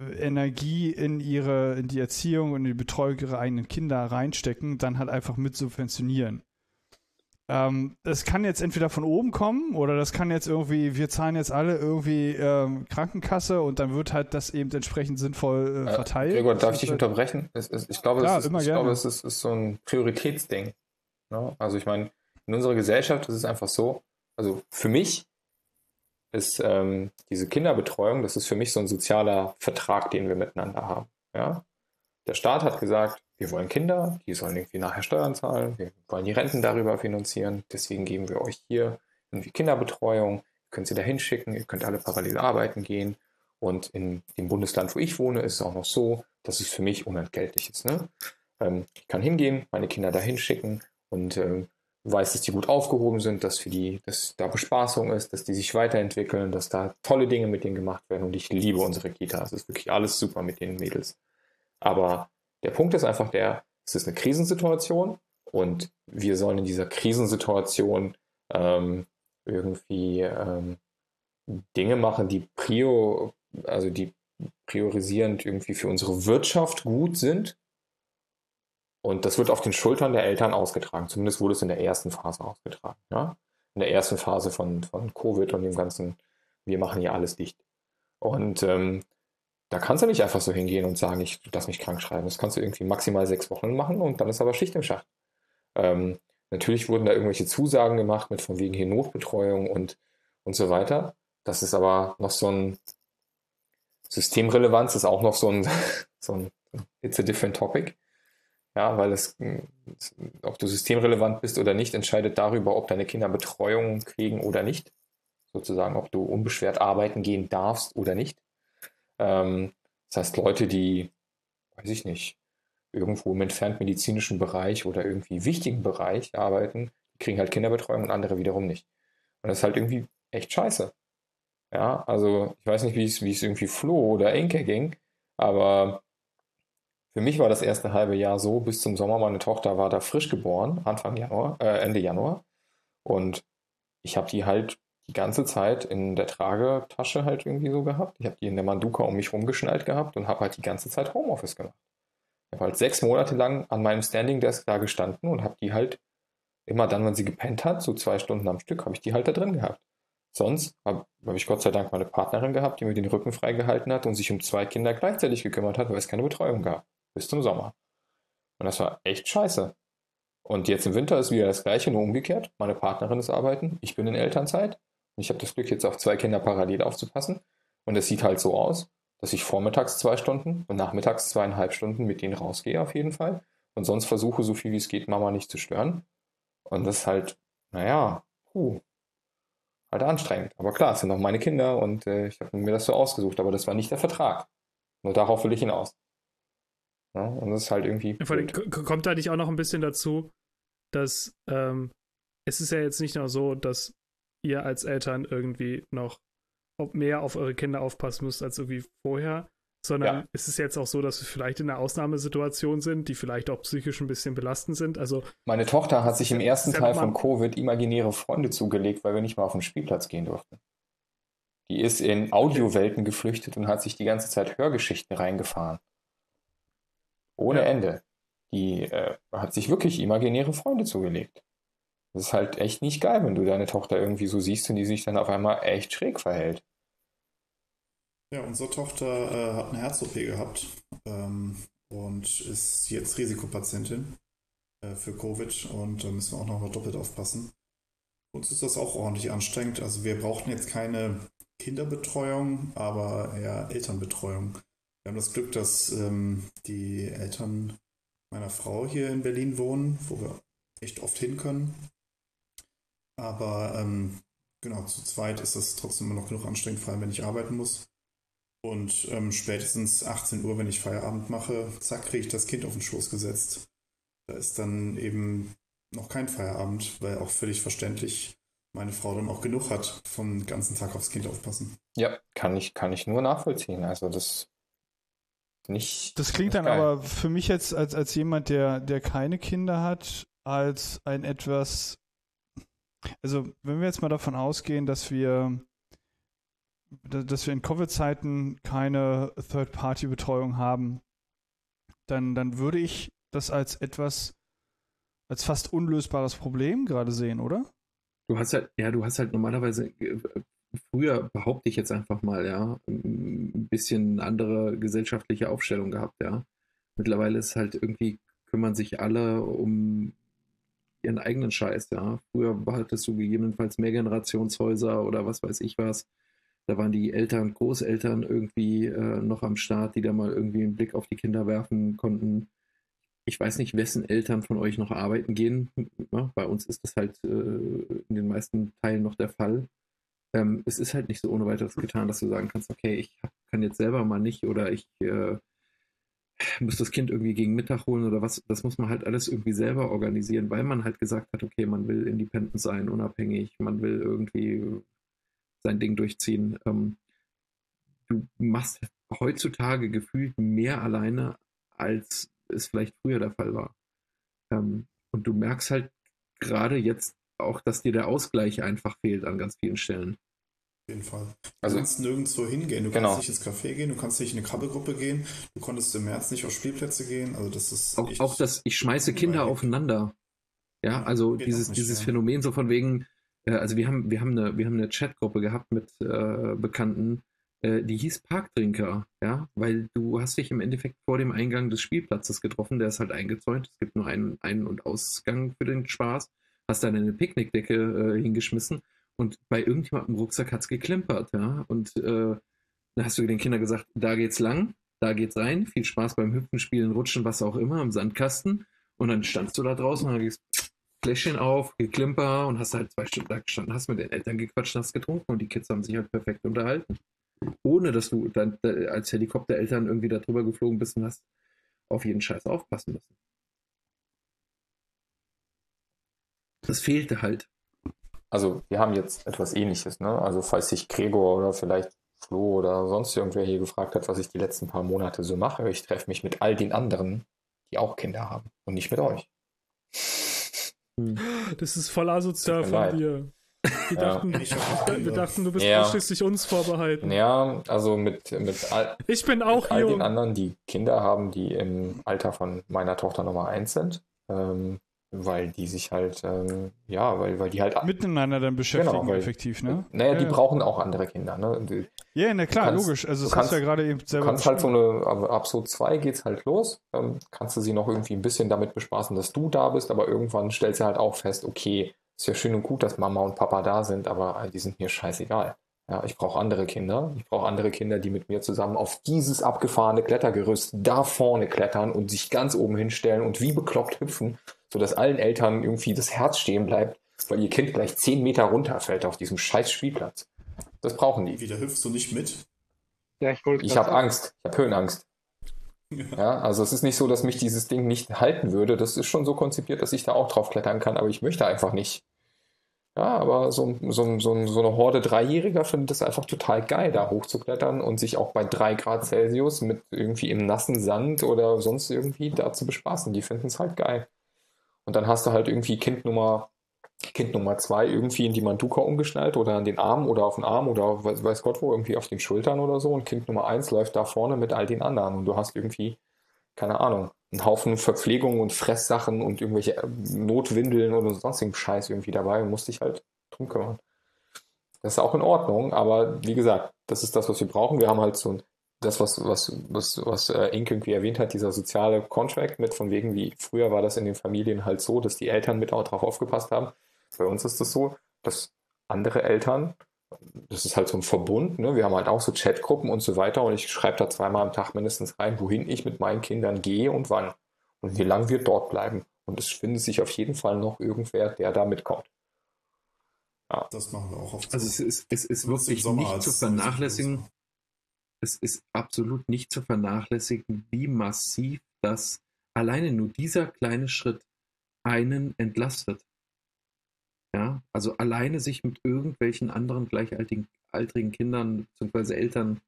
Energie in ihre, in die Erziehung und die Betreuung ihrer eigenen Kinder reinstecken, dann halt einfach mit subventionieren. Ähm, das kann jetzt entweder von oben kommen oder das kann jetzt irgendwie, wir zahlen jetzt alle irgendwie ähm, Krankenkasse und dann wird halt das eben entsprechend sinnvoll äh, verteilt. Äh, Gregor, darf ich dich unterbrechen? Es, es, ich glaube, Klar, es, ist, ich glaube es ist, ist, so ein Prioritätsding. Ne? Also ich meine, in unserer Gesellschaft ist es einfach so, also für mich ist ähm, diese Kinderbetreuung, das ist für mich so ein sozialer Vertrag, den wir miteinander haben. Ja? Der Staat hat gesagt, wir wollen Kinder, die sollen irgendwie nachher Steuern zahlen, wir wollen die Renten darüber finanzieren, deswegen geben wir euch hier irgendwie Kinderbetreuung, ihr könnt sie da hinschicken, ihr könnt alle parallel arbeiten gehen. Und in dem Bundesland, wo ich wohne, ist es auch noch so, dass es für mich unentgeltlich ist. Ne? Ähm, ich kann hingehen, meine Kinder da hinschicken und ähm, weiß, dass die gut aufgehoben sind, dass für die, dass da Bespaßung ist, dass die sich weiterentwickeln, dass da tolle Dinge mit denen gemacht werden. Und ich liebe unsere Kita. Es ist wirklich alles super mit den Mädels. Aber der Punkt ist einfach der, es ist eine Krisensituation und wir sollen in dieser Krisensituation ähm, irgendwie ähm, Dinge machen, die prior, also die priorisierend irgendwie für unsere Wirtschaft gut sind. Und das wird auf den Schultern der Eltern ausgetragen. Zumindest wurde es in der ersten Phase ausgetragen. Ja? In der ersten Phase von, von Covid und dem ganzen, wir machen hier alles dicht. Und ähm, da kannst du nicht einfach so hingehen und sagen, ich lass mich krank schreiben. Das kannst du irgendwie maximal sechs Wochen machen und dann ist aber Schicht im Schacht. Ähm, natürlich wurden da irgendwelche Zusagen gemacht mit von wegen hier Notbetreuung und, und so weiter. Das ist aber noch so ein Systemrelevanz, ist auch noch so ein, *laughs* so ein It's a different topic. Ja, weil es, ob du systemrelevant bist oder nicht, entscheidet darüber, ob deine Kinder Betreuung kriegen oder nicht. Sozusagen, ob du unbeschwert arbeiten gehen darfst oder nicht. Ähm, das heißt, Leute, die, weiß ich nicht, irgendwo im entfernt medizinischen Bereich oder irgendwie wichtigen Bereich arbeiten, kriegen halt Kinderbetreuung und andere wiederum nicht. Und das ist halt irgendwie echt scheiße. Ja, also ich weiß nicht, wie es, wie es irgendwie Flo oder Enke ging, aber für mich war das erste halbe Jahr so, bis zum Sommer, meine Tochter war da frisch geboren, Anfang Januar, äh, Ende Januar. Und ich habe die halt die ganze Zeit in der Tragetasche halt irgendwie so gehabt. Ich habe die in der Manduka um mich rumgeschnallt gehabt und habe halt die ganze Zeit Homeoffice gemacht. Ich habe halt sechs Monate lang an meinem Standing Desk da gestanden und habe die halt immer dann, wenn sie gepennt hat, so zwei Stunden am Stück, habe ich die halt da drin gehabt. Sonst habe hab ich Gott sei Dank meine Partnerin gehabt, die mir den Rücken freigehalten hat und sich um zwei Kinder gleichzeitig gekümmert hat, weil es keine Betreuung gab. Bis zum Sommer. Und das war echt scheiße. Und jetzt im Winter ist wieder das Gleiche, nur umgekehrt. Meine Partnerin ist arbeiten, ich bin in Elternzeit. Und ich habe das Glück, jetzt auf zwei Kinder parallel aufzupassen. Und es sieht halt so aus, dass ich vormittags zwei Stunden und nachmittags zweieinhalb Stunden mit denen rausgehe, auf jeden Fall. Und sonst versuche, so viel wie es geht, Mama nicht zu stören. Und das ist halt, naja, puh, halt anstrengend. Aber klar, es sind auch meine Kinder und äh, ich habe mir das so ausgesucht, aber das war nicht der Vertrag. Nur darauf will ich hinaus. Ja, und das ist halt irgendwie. Vor allem kommt da nicht auch noch ein bisschen dazu, dass ähm, es ist ja jetzt nicht nur so, dass ihr als Eltern irgendwie noch mehr auf eure Kinder aufpassen müsst als irgendwie vorher, sondern ja. es ist jetzt auch so, dass wir vielleicht in einer Ausnahmesituation sind, die vielleicht auch psychisch ein bisschen belastend sind. Also meine Tochter hat sich im ersten Teil von Covid imaginäre Freunde zugelegt, weil wir nicht mal auf den Spielplatz gehen durften. Die ist in Audiowelten geflüchtet und hat sich die ganze Zeit Hörgeschichten reingefahren. Ohne ja. Ende. Die äh, hat sich wirklich imaginäre Freunde zugelegt. Das ist halt echt nicht geil, wenn du deine Tochter irgendwie so siehst und die sich dann auf einmal echt schräg verhält. Ja, unsere Tochter äh, hat eine Herz-OP gehabt ähm, und ist jetzt Risikopatientin äh, für Covid und da müssen wir auch noch mal doppelt aufpassen. Uns ist das auch ordentlich anstrengend. Also wir brauchten jetzt keine Kinderbetreuung, aber eher Elternbetreuung. Wir haben das Glück, dass ähm, die Eltern meiner Frau hier in Berlin wohnen, wo wir echt oft hin können. Aber ähm, genau, zu zweit ist das trotzdem immer noch genug anstrengend, vor allem wenn ich arbeiten muss. Und ähm, spätestens 18 Uhr, wenn ich Feierabend mache, zack, kriege ich das Kind auf den Schoß gesetzt. Da ist dann eben noch kein Feierabend, weil auch völlig verständlich meine Frau dann auch genug hat, vom ganzen Tag aufs Kind aufpassen. Ja, kann ich, kann ich nur nachvollziehen. Also das nicht. Das klingt dann geil. aber für mich jetzt als, als jemand, der, der keine Kinder hat, als ein etwas. Also, wenn wir jetzt mal davon ausgehen, dass wir dass wir in Covid-Zeiten keine Third-Party-Betreuung haben, dann, dann würde ich das als etwas, als fast unlösbares Problem gerade sehen, oder? Du hast halt, ja, du hast halt normalerweise, äh, früher behaupte ich jetzt einfach mal, ja, ein bisschen andere gesellschaftliche Aufstellung gehabt, ja. Mittlerweile ist halt irgendwie, kümmern sich alle um ihren eigenen Scheiß, ja. Früher hattest du gegebenenfalls Mehrgenerationshäuser oder was weiß ich was da waren die Eltern, Großeltern irgendwie äh, noch am Start, die da mal irgendwie einen Blick auf die Kinder werfen konnten. Ich weiß nicht, wessen Eltern von euch noch arbeiten gehen. Ja, bei uns ist das halt äh, in den meisten Teilen noch der Fall. Ähm, es ist halt nicht so ohne weiteres getan, dass du sagen kannst, okay, ich kann jetzt selber mal nicht oder ich äh, muss das Kind irgendwie gegen Mittag holen oder was. Das muss man halt alles irgendwie selber organisieren, weil man halt gesagt hat, okay, man will independent sein, unabhängig, man will irgendwie sein Ding durchziehen. Ähm, du machst heutzutage gefühlt mehr alleine, als es vielleicht früher der Fall war. Ähm, und du merkst halt gerade jetzt auch, dass dir der Ausgleich einfach fehlt an ganz vielen Stellen. Auf jeden Fall. Du also, kannst nirgendwo hingehen. Du genau. kannst nicht ins Café gehen, du kannst nicht in eine Krabbelgruppe gehen, du konntest im März nicht auf Spielplätze gehen. Also das ist auch, auch das, ich schmeiße Kinder aufeinander. Ja, also dieses, dieses Phänomen so von wegen, äh, also wir haben, wir haben eine, wir haben eine Chatgruppe gehabt mit äh, Bekannten, äh, die hieß Parktrinker, ja, weil du hast dich im Endeffekt vor dem Eingang des Spielplatzes getroffen, der ist halt eingezäunt, es gibt nur einen Ein- und Ausgang für den Spaß, hast dann eine Picknickdecke äh, hingeschmissen und bei irgendjemandem im Rucksack hat es geklimpert, ja, und äh, dann hast du den Kindern gesagt, da geht's lang, da geht's rein, viel Spaß beim Hüpfen, Spielen, Rutschen, was auch immer, im Sandkasten und dann standst du da draußen und dann gehst Fläschchen auf, geklimper und hast halt zwei Stunden da gestanden, hast mit den Eltern gequatscht, hast getrunken und die Kids haben sich halt perfekt unterhalten. Ohne dass du dann als Helikoptereltern irgendwie da drüber geflogen bist und hast auf jeden Scheiß aufpassen müssen. Das fehlte halt. Also, wir haben jetzt etwas ähnliches, ne? Also, falls sich Gregor oder vielleicht Flo oder sonst irgendwer hier gefragt hat, was ich die letzten paar Monate so mache, ich treffe mich mit all den anderen, die auch Kinder haben und nicht mit euch. Hm. Das ist voll asozial von dir. Wir Ja. dachten, wir dachten, du bist Ja. ausschließlich uns vorbehalten. Ja, also mit, mit all, Ich bin auch mit all den anderen, die Kinder haben, die im Alter von meiner Tochter Nummer eins sind, ähm, weil die sich halt, ähm, ja, weil, weil die halt. Miteinander dann beschäftigen, Genau, weil- effektiv, ne? Naja, die ja. brauchen auch andere Kinder. Ne? Die, Ja, na klar, kannst- logisch. Also, du das hast kannst- du ja gerade eben Du selber kannst halt so eine, aber ab so zwei geht's halt los. Ähm, kannst du sie noch irgendwie ein bisschen damit bespaßen, dass du da bist, aber irgendwann stellst du halt auch fest, okay, ist ja schön und gut, dass Mama und Papa da sind, aber die sind mir scheißegal. Ja, ich brauche andere Kinder. Ich brauche andere Kinder, die mit mir zusammen auf dieses abgefahrene Klettergerüst da vorne klettern und sich ganz oben hinstellen und wie bekloppt hüpfen, sodass allen Eltern irgendwie das Herz stehen bleibt, weil ihr Kind gleich zehn Meter runterfällt auf diesem scheiß Spielplatz. Das brauchen die. Wieder hüpfst du nicht mit. Ja, ich wollte Ich habe Angst. Ich habe Höhenangst. Ja, also es ist nicht so, dass mich dieses Ding nicht halten würde. Das ist schon so konzipiert, dass ich da auch drauf klettern kann, aber ich möchte einfach nicht. Ja, aber so, so, so, so eine Horde Dreijähriger findet es einfach total geil, da hochzuklettern und sich auch bei drei Grad Celsius mit irgendwie im nassen Sand oder sonst irgendwie da zu bespaßen. Die finden es halt geil. Und dann hast du halt irgendwie Kind Nummer, Kind Nummer zwei irgendwie in die Manduka umgeschnallt oder an den Arm oder auf den Arm oder weiß, Gott wo, irgendwie auf den Schultern oder so. Und Kind Nummer eins läuft da vorne mit all den anderen. Und du hast irgendwie, keine Ahnung, einen Haufen Verpflegung und Fresssachen und irgendwelche äh, Notwindeln oder sonstigen Scheiß irgendwie dabei und musst dich halt drum kümmern. Das ist auch in Ordnung, aber wie gesagt, das ist das, was wir brauchen. Wir haben halt so ein, das, was, was, was, was äh, Ink irgendwie erwähnt hat, dieser soziale Contract mit von wegen, wie früher war das in den Familien halt so, dass die Eltern mit auch drauf aufgepasst haben. Bei uns ist es so, dass andere Eltern, das ist halt so ein Verbund, ne? wir haben halt auch so Chatgruppen und so weiter und ich schreibe da zweimal am Tag mindestens rein, wohin ich mit meinen Kindern gehe und wann und wie lange wir dort bleiben. Und es findet sich auf jeden Fall noch irgendwer, der da mitkommt. Das machen wir auch oft. Also so. es ist, es Zumindest im wirklich Sommer, nicht zu es vernachlässigen. Es ist absolut nicht zu vernachlässigen, wie massiv das alleine nur dieser kleine Schritt einen entlastet. Ja, also alleine sich mit irgendwelchen anderen gleichaltrigen altrigen Kindern bzw. Eltern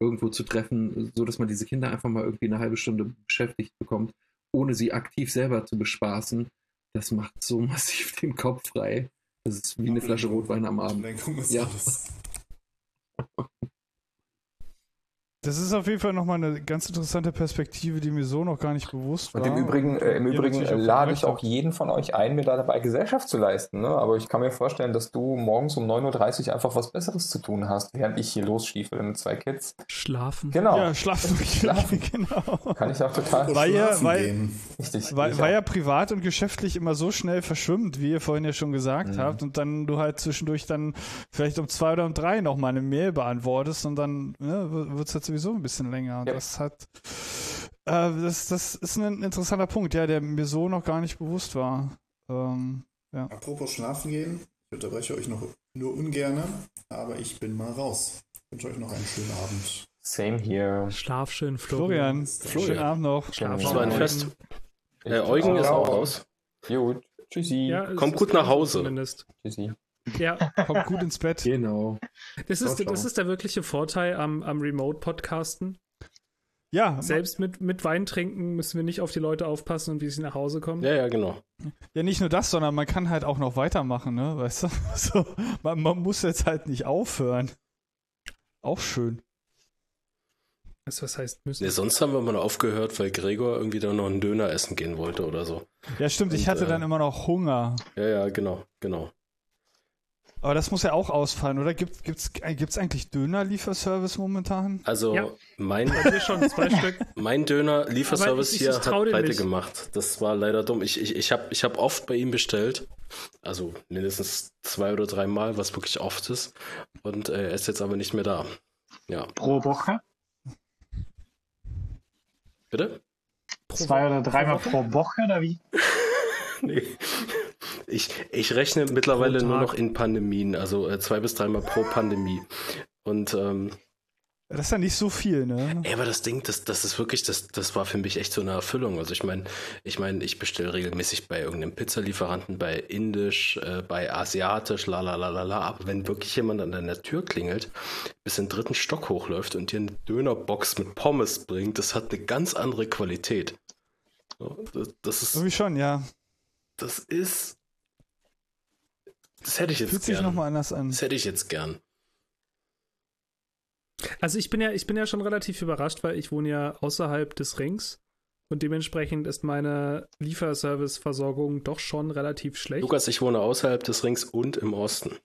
irgendwo zu treffen, so dass man diese Kinder einfach mal irgendwie eine halbe Stunde beschäftigt bekommt, ohne sie aktiv selber zu bespaßen, das macht so *laughs* massiv den Kopf frei. Das ist wie eine Flasche Rotwein am Abend. Ja. alles. Das ist auf jeden Fall nochmal eine ganz interessante Perspektive, die mir so noch gar nicht bewusst war. Und im Übrigen, äh, im Übrigen äh, lade ich auch jeden von euch ein, mir da dabei Gesellschaft zu leisten. Ne? Aber ich kann mir vorstellen, dass du morgens um 9.30 Uhr einfach was Besseres zu tun hast, während ich hier losstiefel mit zwei Kids. Schlafen. Genau. Ja, schlafen. *laughs* Schlafen. *laughs* genau. Kann ich auch total. Weil ja- weil- gehen. Richtig. Weil auch. ja privat und geschäftlich immer so schnell verschwimmt, wie ihr vorhin ja schon gesagt Mhm. habt, und dann du halt zwischendurch dann vielleicht um zwei oder um drei noch mal eine Mail beantwortest und dann ne, wird es halt sowieso ein bisschen länger. Ja. das hat äh, das, das ist ein interessanter Punkt, ja, der mir so noch gar nicht bewusst war. Ähm, Apropos schlafen gehen, ich unterbreche euch noch nur ungerne, aber ich bin mal raus. Ich wünsche euch noch einen schönen Abend. Same here. Schlaf schön, Florian. Florian, schönen Abend noch. Schlaf war ein schön. Fest. Äh, Eugen ist auch raus. Gut. Tschüssi. Ja, Kommt gut nach Hause. Zumindest. Tschüssi. Ja, *laughs* Kommt gut ins Bett. Genau. das ist, das ist der wirkliche Vorteil am, am Remote-Podcasten. Ja, Selbst mit, mit Wein trinken müssen wir nicht auf die Leute aufpassen und wie sie nach Hause kommen. Ja, ja, genau. Ja, nicht nur das, sondern man kann halt auch noch weitermachen, ne? Weißt du? *laughs* So, man, man muss jetzt halt nicht aufhören. Auch schön. Das, was heißt müssen. Nee, sonst haben wir mal aufgehört, weil Gregor irgendwie da noch einen Döner essen gehen wollte oder so. Ja, stimmt, ich Und, hatte äh, dann immer noch Hunger. Ja, ja, genau, genau. Aber das muss ja auch ausfallen, oder? Gibt, gibt's, äh, gibt's eigentlich Döner-Lieferservice momentan? Also Ja. mein, schon *laughs* mein Döner-Lieferservice hier hat pleite nicht. gemacht. Das war leider dumm. Ich, ich, ich habe ich hab oft bei ihm bestellt. Also mindestens zwei oder drei Mal, was wirklich oft ist. Und äh, er ist jetzt aber nicht mehr da. Ja, Pro Woche? bitte? Zwei oder dreimal pro Woche oder wie? *laughs* *laughs* Nee. Ich, ich rechne mittlerweile nur noch in Pandemien, also äh, zwei bis dreimal pro Pandemie. Und ähm, Das ist ja nicht so viel, ne? Ey, aber das Ding, das, das ist wirklich, das, das war für mich echt so eine Erfüllung. Also ich meine, ich meine, ich bestelle regelmäßig bei irgendeinem Pizzalieferanten, bei Indisch, äh, bei Asiatisch, la la la la la. Aber wenn wirklich jemand an deiner Tür klingelt, bis in den dritten Stock hochläuft und dir eine Dönerbox mit Pommes bringt, das hat eine ganz andere Qualität. So, das, das ist, Irgendwie schon, ja. Das ist Das hätte ich jetzt Fühlt gern. sich nochmal anders an. Das hätte ich jetzt gern. Also ich bin ja, ich bin ja schon relativ überrascht, weil ich wohne ja außerhalb des Rings und dementsprechend ist meine Lieferservice-Versorgung doch schon relativ schlecht. Lukas, ich wohne außerhalb des Rings und im Osten.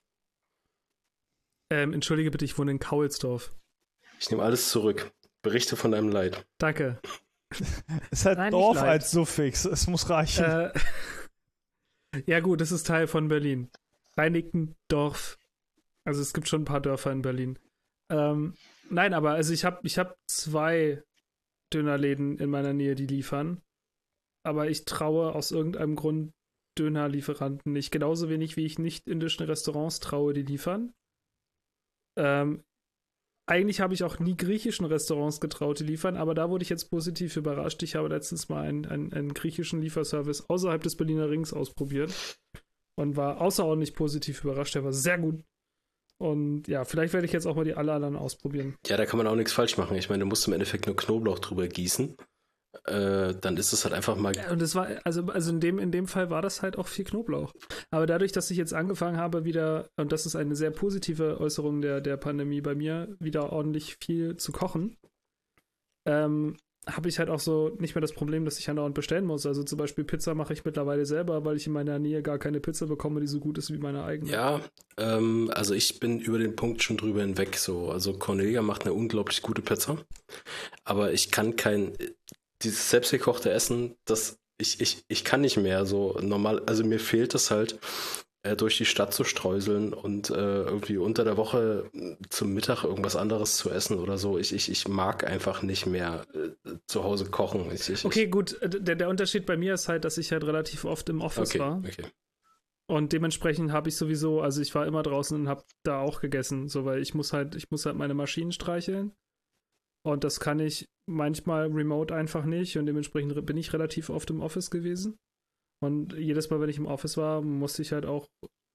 Ähm, entschuldige bitte, ich wohne in Kaulsdorf. Ich nehme alles zurück. Berichte von deinem Leid. Danke. *laughs* Es hat Dorf als Suffix. Es muss reichen. Äh, *laughs* ja gut, das ist Teil von Berlin. Reinickendorf. Also es gibt schon ein paar Dörfer in Berlin. Ähm, nein, aber also ich habe ich hab zwei Dönerläden in meiner Nähe, die liefern. Aber ich traue aus irgendeinem Grund Dönerlieferanten nicht. Genauso wenig wie ich nicht indischen Restaurants traue, die liefern. Ähm, eigentlich habe ich auch nie griechischen Restaurants getraut, die liefern, aber da wurde ich jetzt positiv überrascht. Ich habe letztens mal einen, einen, einen griechischen Lieferservice außerhalb des Berliner Rings ausprobiert und war außerordentlich positiv überrascht. Der war sehr gut. Und ja, vielleicht werde ich jetzt auch mal die alle anderen ausprobieren. Ja, da kann man auch nichts falsch machen. Ich meine, du musst im Endeffekt nur Knoblauch drüber gießen. Äh, dann ist es halt einfach mal. Und das war, also, also in, dem, in dem Fall war das halt auch viel Knoblauch. Aber dadurch, dass ich jetzt angefangen habe, wieder, und das ist eine sehr positive Äußerung der, der Pandemie bei mir, wieder ordentlich viel zu kochen, ähm, habe ich halt auch so nicht mehr das Problem, dass ich andauernd bestellen muss. Also zum Beispiel Pizza mache ich mittlerweile selber, weil ich in meiner Nähe gar keine Pizza bekomme, die so gut ist wie meine eigene. Ja, ähm, also ich bin über den Punkt schon drüber hinweg. So, also Cornelia macht eine unglaublich gute Pizza, aber ich kann kein dieses selbstgekochte Essen, das ich, ich, ich kann nicht mehr so normal, also mir fehlt es halt, äh, durch die Stadt zu streuseln und äh, irgendwie unter der Woche äh, zum Mittag irgendwas anderes zu essen oder so. Ich, ich, ich mag einfach nicht mehr äh, zu Hause kochen. Ich, ich, Okay, gut, äh, der, der Unterschied bei mir ist halt, dass ich halt relativ oft im Office okay, war. okay. Und dementsprechend habe ich sowieso, also ich war immer draußen und habe da auch gegessen, so weil ich muss halt, ich muss halt meine Maschinen streicheln. Und das kann ich manchmal remote einfach nicht und dementsprechend re- bin ich relativ oft im Office gewesen. Und jedes Mal, wenn ich im Office war, musste ich halt auch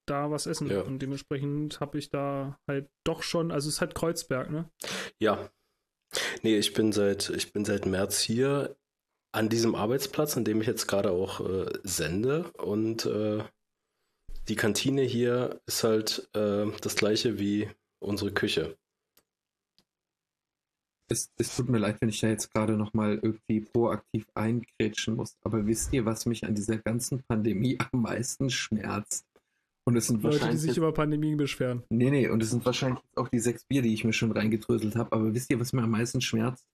da was essen. Ja. Und dementsprechend habe ich da halt doch schon, also es ist halt Kreuzberg, ne? Ja. Nee, ich bin seit, ich bin seit März hier an diesem Arbeitsplatz, an dem ich jetzt gerade auch äh, sende. Und äh, die Kantine hier ist halt äh, das gleiche wie unsere Küche. Es, es tut mir leid, wenn ich da jetzt gerade nochmal irgendwie proaktiv eingrätschen muss. Aber wisst ihr, was mich an dieser ganzen Pandemie am meisten schmerzt? Und es sind Leute, die wahrscheinlich. sich über Pandemien beschweren. nee, nee, und es sind wahrscheinlich auch die sechs Bier, die ich mir schon reingedröselt habe. Aber wisst ihr, was mir am meisten schmerzt?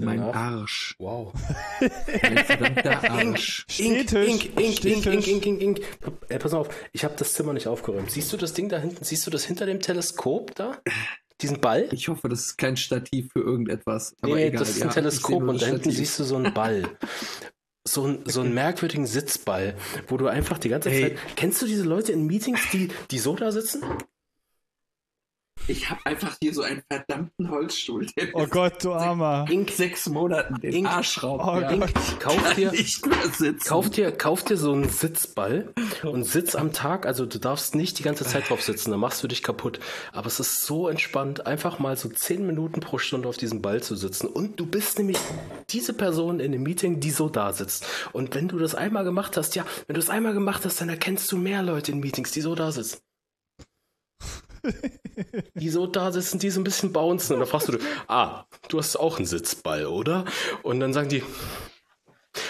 Mein nach. Arsch. Wow. Mein verdammter Arsch. Ink, Ink, Ink, Ink. Ink, Ink, Ink. Ey, pass auf, ich habe das Zimmer nicht aufgeräumt. Siehst du das Ding da hinten? Siehst du das hinter dem Teleskop da? Diesen Ball? Ich hoffe, das ist kein Stativ für irgendetwas. Aber nee, egal. das ist ein ja, Teleskop und da hinten siehst du so einen Ball. So, ein, so einen merkwürdigen Sitzball, wo du einfach die ganze Ey. Zeit. Kennst du diese Leute in Meetings, die, die so da sitzen? Ich habe einfach hier so einen verdammten Holzstuhl, der Oh Gott, du Armer. Ink, sechs Monaten den Ink. Arsch raubt. Oh ja. Gott. kauf dir, nicht mehr sitzen. kauf dir, kauf dir so einen Sitzball und sitz am Tag. Also du darfst nicht die ganze Zeit drauf sitzen, dann machst du dich kaputt. Aber es ist so entspannt, einfach mal so zehn Minuten pro Stunde auf diesem Ball zu sitzen. Und du bist nämlich diese Person in dem Meeting, die so da sitzt. Und wenn du das einmal gemacht hast, ja, wenn du es einmal gemacht hast, dann erkennst du mehr Leute in Meetings, die so da sitzen. *laughs* Die so da sitzen, die so ein bisschen bouncen. Und dann fragst du, ah, du hast auch einen Sitzball, oder? Und dann sagen die,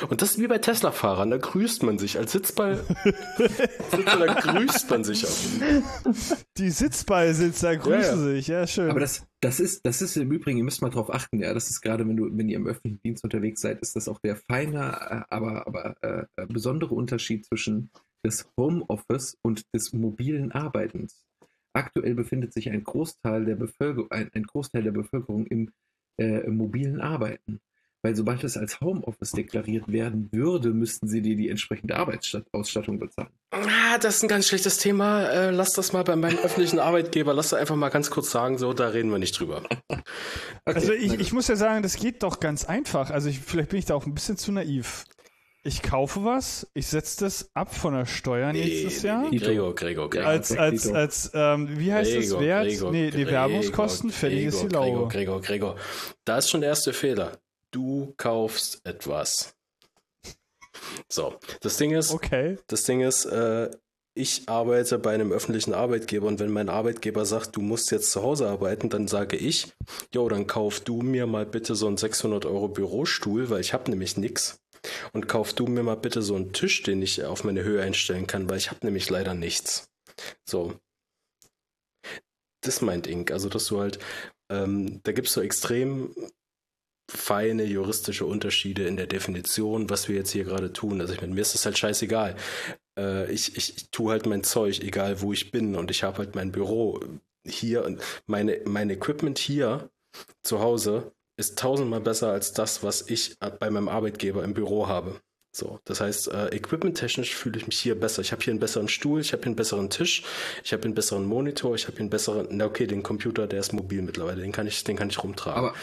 und das ist wie bei Tesla-Fahrern, da grüßt man sich. Als Sitzball, *laughs* Sitzer, da grüßt man sich auch. Die Sitzballsitzer grüßen Ja, ja. sich. Ja, schön. Aber das, das ist, das ist im Übrigen, ihr müsst mal drauf achten, ja, das ist gerade, wenn du, wenn ihr im öffentlichen Dienst unterwegs seid, ist das auch der feine, äh, aber, aber äh, äh, besondere Unterschied zwischen des Homeoffice und des mobilen Arbeitens. Aktuell befindet sich ein Großteil der Bevölkerung, ein, ein Großteil der Bevölkerung im, äh, im mobilen Arbeiten. Weil sobald es als Homeoffice deklariert werden würde, müssten sie dir die entsprechende Arbeitsausstattung bezahlen. Ah, das ist ein ganz schlechtes Thema. Äh, lass das mal bei meinem öffentlichen Arbeitgeber, lass das einfach mal ganz kurz sagen, so, da reden wir nicht drüber. Also ich, na ich muss ja sagen, das geht doch ganz einfach. Also ich, vielleicht bin ich da auch ein bisschen zu naiv. Ich kaufe was, ich setze das ab von der Steuer nächstes Jahr. nee, Gregor, Gregor, Gregor. Als, als, als, ähm, wie heißt das, Gregor, Wert? Gregor, nee, die Werbungskosten, fertig ist die Gregor, Gregor, Laube. Gregor, Gregor. Da ist schon der erste Fehler. Du kaufst etwas. So, das Ding ist, Okay. das Ding ist, äh, ich arbeite bei einem öffentlichen Arbeitgeber und wenn mein Arbeitgeber sagt, du musst jetzt zu Hause arbeiten, dann sage ich, jo, dann kauf du mir mal bitte so einen 600 Euro Bürostuhl, weil ich habe nämlich nichts. Und kauf du mir mal bitte so einen Tisch, den ich auf meine Höhe einstellen kann, weil ich habe nämlich leider nichts. So. Das meint Ink. Also, dass du halt, ähm, da gibt es so extrem feine juristische Unterschiede in der Definition, was wir jetzt hier gerade tun. Also ich meine, mir ist das halt scheißegal. Äh, ich, ich, ich tue halt mein Zeug, egal wo ich bin und ich habe halt mein Büro hier und meine, mein Equipment hier zu Hause ist tausendmal besser als das, was ich bei meinem Arbeitgeber im Büro habe. So, das heißt, äh, equipment-technisch fühle ich mich hier besser. Ich habe hier einen besseren Stuhl, ich habe hier einen besseren Tisch, ich habe einen besseren Monitor, ich habe hier einen besseren, na okay, den Computer, der ist mobil mittlerweile, den kann ich, den kann ich rumtragen. Aber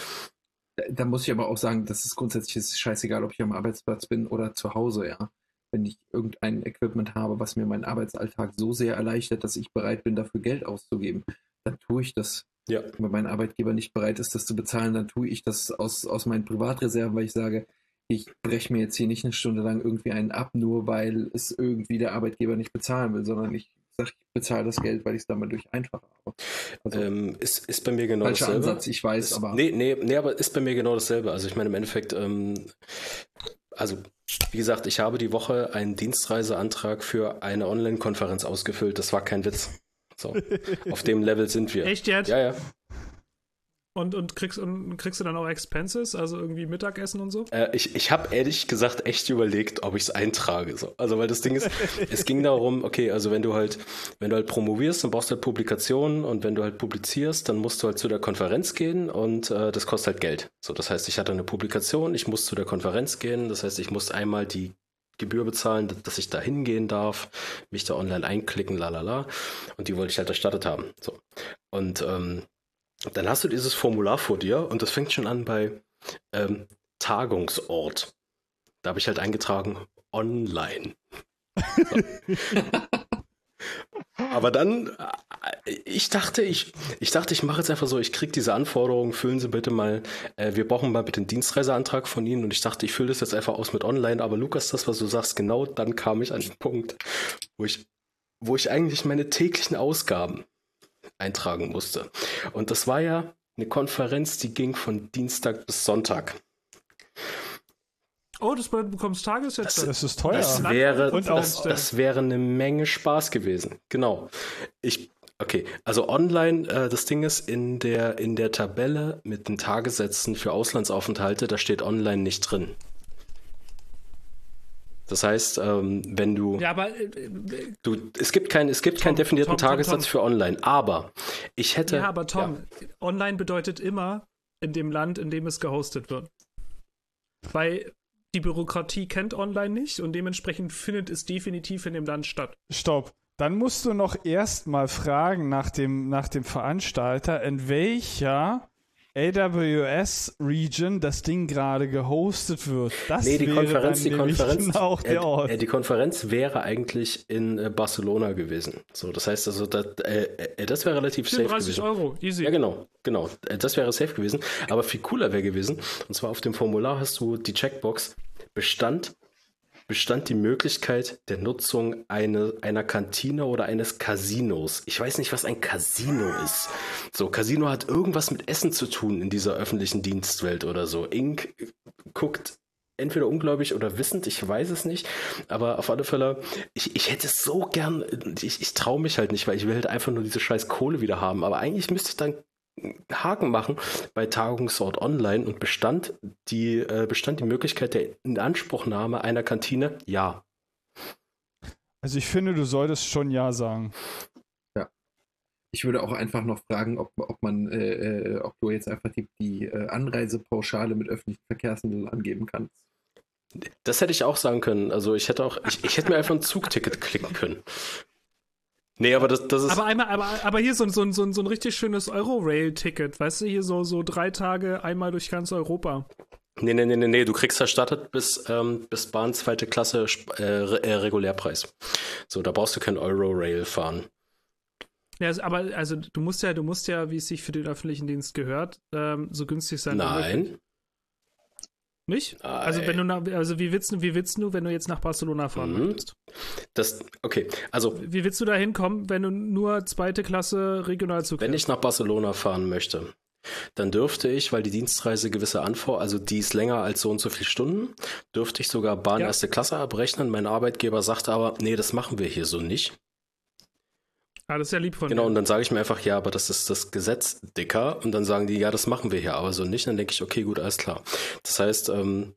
da muss ich aber auch sagen, das ist grundsätzlich ist scheißegal, ob ich am Arbeitsplatz bin oder zu Hause, ja. Wenn ich irgendein Equipment habe, was mir meinen Arbeitsalltag so sehr erleichtert, dass ich bereit bin, dafür Geld auszugeben, dann tue ich das. Ja. Wenn mein Arbeitgeber nicht bereit ist, das zu bezahlen, dann tue ich das aus, aus meinen Privatreserven, weil ich sage, ich breche mir jetzt hier nicht eine Stunde lang irgendwie einen ab, nur weil es irgendwie der Arbeitgeber nicht bezahlen will, sondern ich sage, ich bezahle das Geld, weil ich es damit durch einfach habe. Also, ähm, ist, ist bei mir genau falscher dasselbe. Ansatz, ich weiß, ist, aber. Nee, nee, nee, aber ist bei mir genau dasselbe. Also ich meine, im Endeffekt, ähm, also wie gesagt, ich habe die Woche einen Dienstreiseantrag für eine Online-Konferenz ausgefüllt. Das war kein Witz. So, auf dem Level sind wir. Echt jetzt? Ja, ja. Und, und, kriegst, und kriegst du dann auch Expenses, also irgendwie Mittagessen und so? Äh, ich ich habe ehrlich gesagt echt überlegt, ob ich es eintrage. So. Also weil das Ding ist, *laughs* es ging darum, okay, also wenn du halt, wenn du halt promovierst, dann brauchst du halt Publikationen und wenn du halt publizierst, dann musst du halt zu der Konferenz gehen und äh, das kostet halt Geld. So, das heißt, ich hatte eine Publikation, ich muss zu der Konferenz gehen, das heißt, ich muss einmal die Gebühr bezahlen, dass ich da hingehen darf, mich da online einklicken, lalala. Und die wollte ich halt erstattet haben. So. Und ähm, dann hast du dieses Formular vor dir und das fängt schon an bei ähm, Tagungsort. Da habe ich halt eingetragen online. So. *laughs* Aber dann, äh, ich dachte, ich, ich dachte, ich mache jetzt einfach so, ich kriege diese Anforderungen, füllen Sie bitte mal, äh, wir brauchen mal bitte einen Dienstreiseantrag von Ihnen und ich dachte, ich fülle das jetzt einfach aus mit online, aber Lukas, das, was du sagst, genau dann kam ich an den Punkt, wo ich, wo ich eigentlich meine täglichen Ausgaben eintragen musste. Und das war ja eine Konferenz, die ging von Dienstag bis Sonntag. Oh, das bedeutet, du bekommst Tagessätze. Das, das ist teuer. Das wäre, Und das, auch- das wäre eine Menge Spaß gewesen. Genau. Ich, okay, also online, äh, das Ding ist, in der, in der Tabelle mit den Tagessätzen für Auslandsaufenthalte, da steht online nicht drin. Das heißt, ähm, wenn du, Ja, aber äh, äh, du, es gibt keinen, es gibt Tom, keinen definierten Tom, Tom, Tagessatz Tom. für online, aber ich hätte. ja, aber Tom, online bedeutet immer in dem Land, in dem es gehostet wird. Weil die Bürokratie kennt online nicht und dementsprechend findet es definitiv in dem Land statt. Stopp. Dann musst du noch erstmal fragen nach dem, nach dem Veranstalter, in welcher AWS-Region das Ding gerade gehostet wird. Das Nee, die wäre Konferenz, dann die Konferenz, *laughs* äh, der Ort. äh, die Konferenz wäre eigentlich in äh, Barcelona gewesen. So, das heißt also, das, äh, äh, das wäre relativ safe 34 gewesen. Euro, easy. Ja, genau, genau. Äh, Das wäre safe gewesen. Aber viel cooler wäre gewesen. Und zwar auf dem Formular hast du die Checkbox Bestand, bestand die Möglichkeit der Nutzung eine, einer Kantine oder eines Casinos. Ich weiß nicht, was ein Casino ist. So, Casino hat irgendwas mit Essen zu tun in dieser öffentlichen Dienstwelt oder so. Inc. guckt entweder ungläubig oder wissend, ich weiß es nicht, aber auf alle Fälle, ich, ich hätte es so gern, ich, ich traue mich halt nicht, weil ich will halt einfach nur diese scheiß Kohle wieder haben, aber eigentlich müsste ich dann Haken machen bei Tagungsort online und bestand die, äh, bestand die Möglichkeit der Inanspruchnahme einer Kantine? Ja. Also ich finde, du solltest schon Ja sagen. Ich würde auch einfach noch fragen, ob, ob man, äh, äh, ob du jetzt einfach die, die äh, Anreisepauschale mit öffentlichen Verkehrsmitteln angeben kannst. Das hätte ich auch sagen können. Also ich hätte auch, ich, ich hätte mir einfach ein Zugticket klicken können. Nee, aber das, das ist. Aber einmal, aber, aber hier so, ein- so, ein- so, ein- so ein richtig schönes Euro-Rail-Ticket, weißt du, hier so, so drei Tage einmal durch ganz Europa. Nee, nee, nee, nee, nee, du kriegst erstattet bis, ähm, bis Bahn zweite Klasse äh, äh, Regulärpreis. So, da brauchst du kein Euro-Rail fahren. Ja, also, aber also du musst ja, du musst ja, wie es sich für den öffentlichen Dienst gehört, ähm, so günstig sein. Nein. Nicht? Also wenn du nach, also wie willst du, wie willst du, wenn du jetzt nach Barcelona fahren Mhm. möchtest? Das, okay, also Wie willst du da hinkommen, wenn du nur zweite Klasse Regionalzug wenn fährst? ich nach Barcelona fahren möchte, dann dürfte ich, weil die Dienstreise gewisse Anforderungen, also die ist länger als so und so viele Stunden, dürfte ich sogar Bahn Ja. erste Klasse abrechnen. Mein Arbeitgeber sagt aber, nee, das machen wir hier so nicht. Ah, das ist ja lieb von Genau, und dir. dann sage ich mir einfach, ja, aber das ist das Gesetz dicker. Und dann sagen die, ja, das machen wir hier, aber so nicht. Dann denke ich, okay, gut, alles klar. Das heißt, ähm,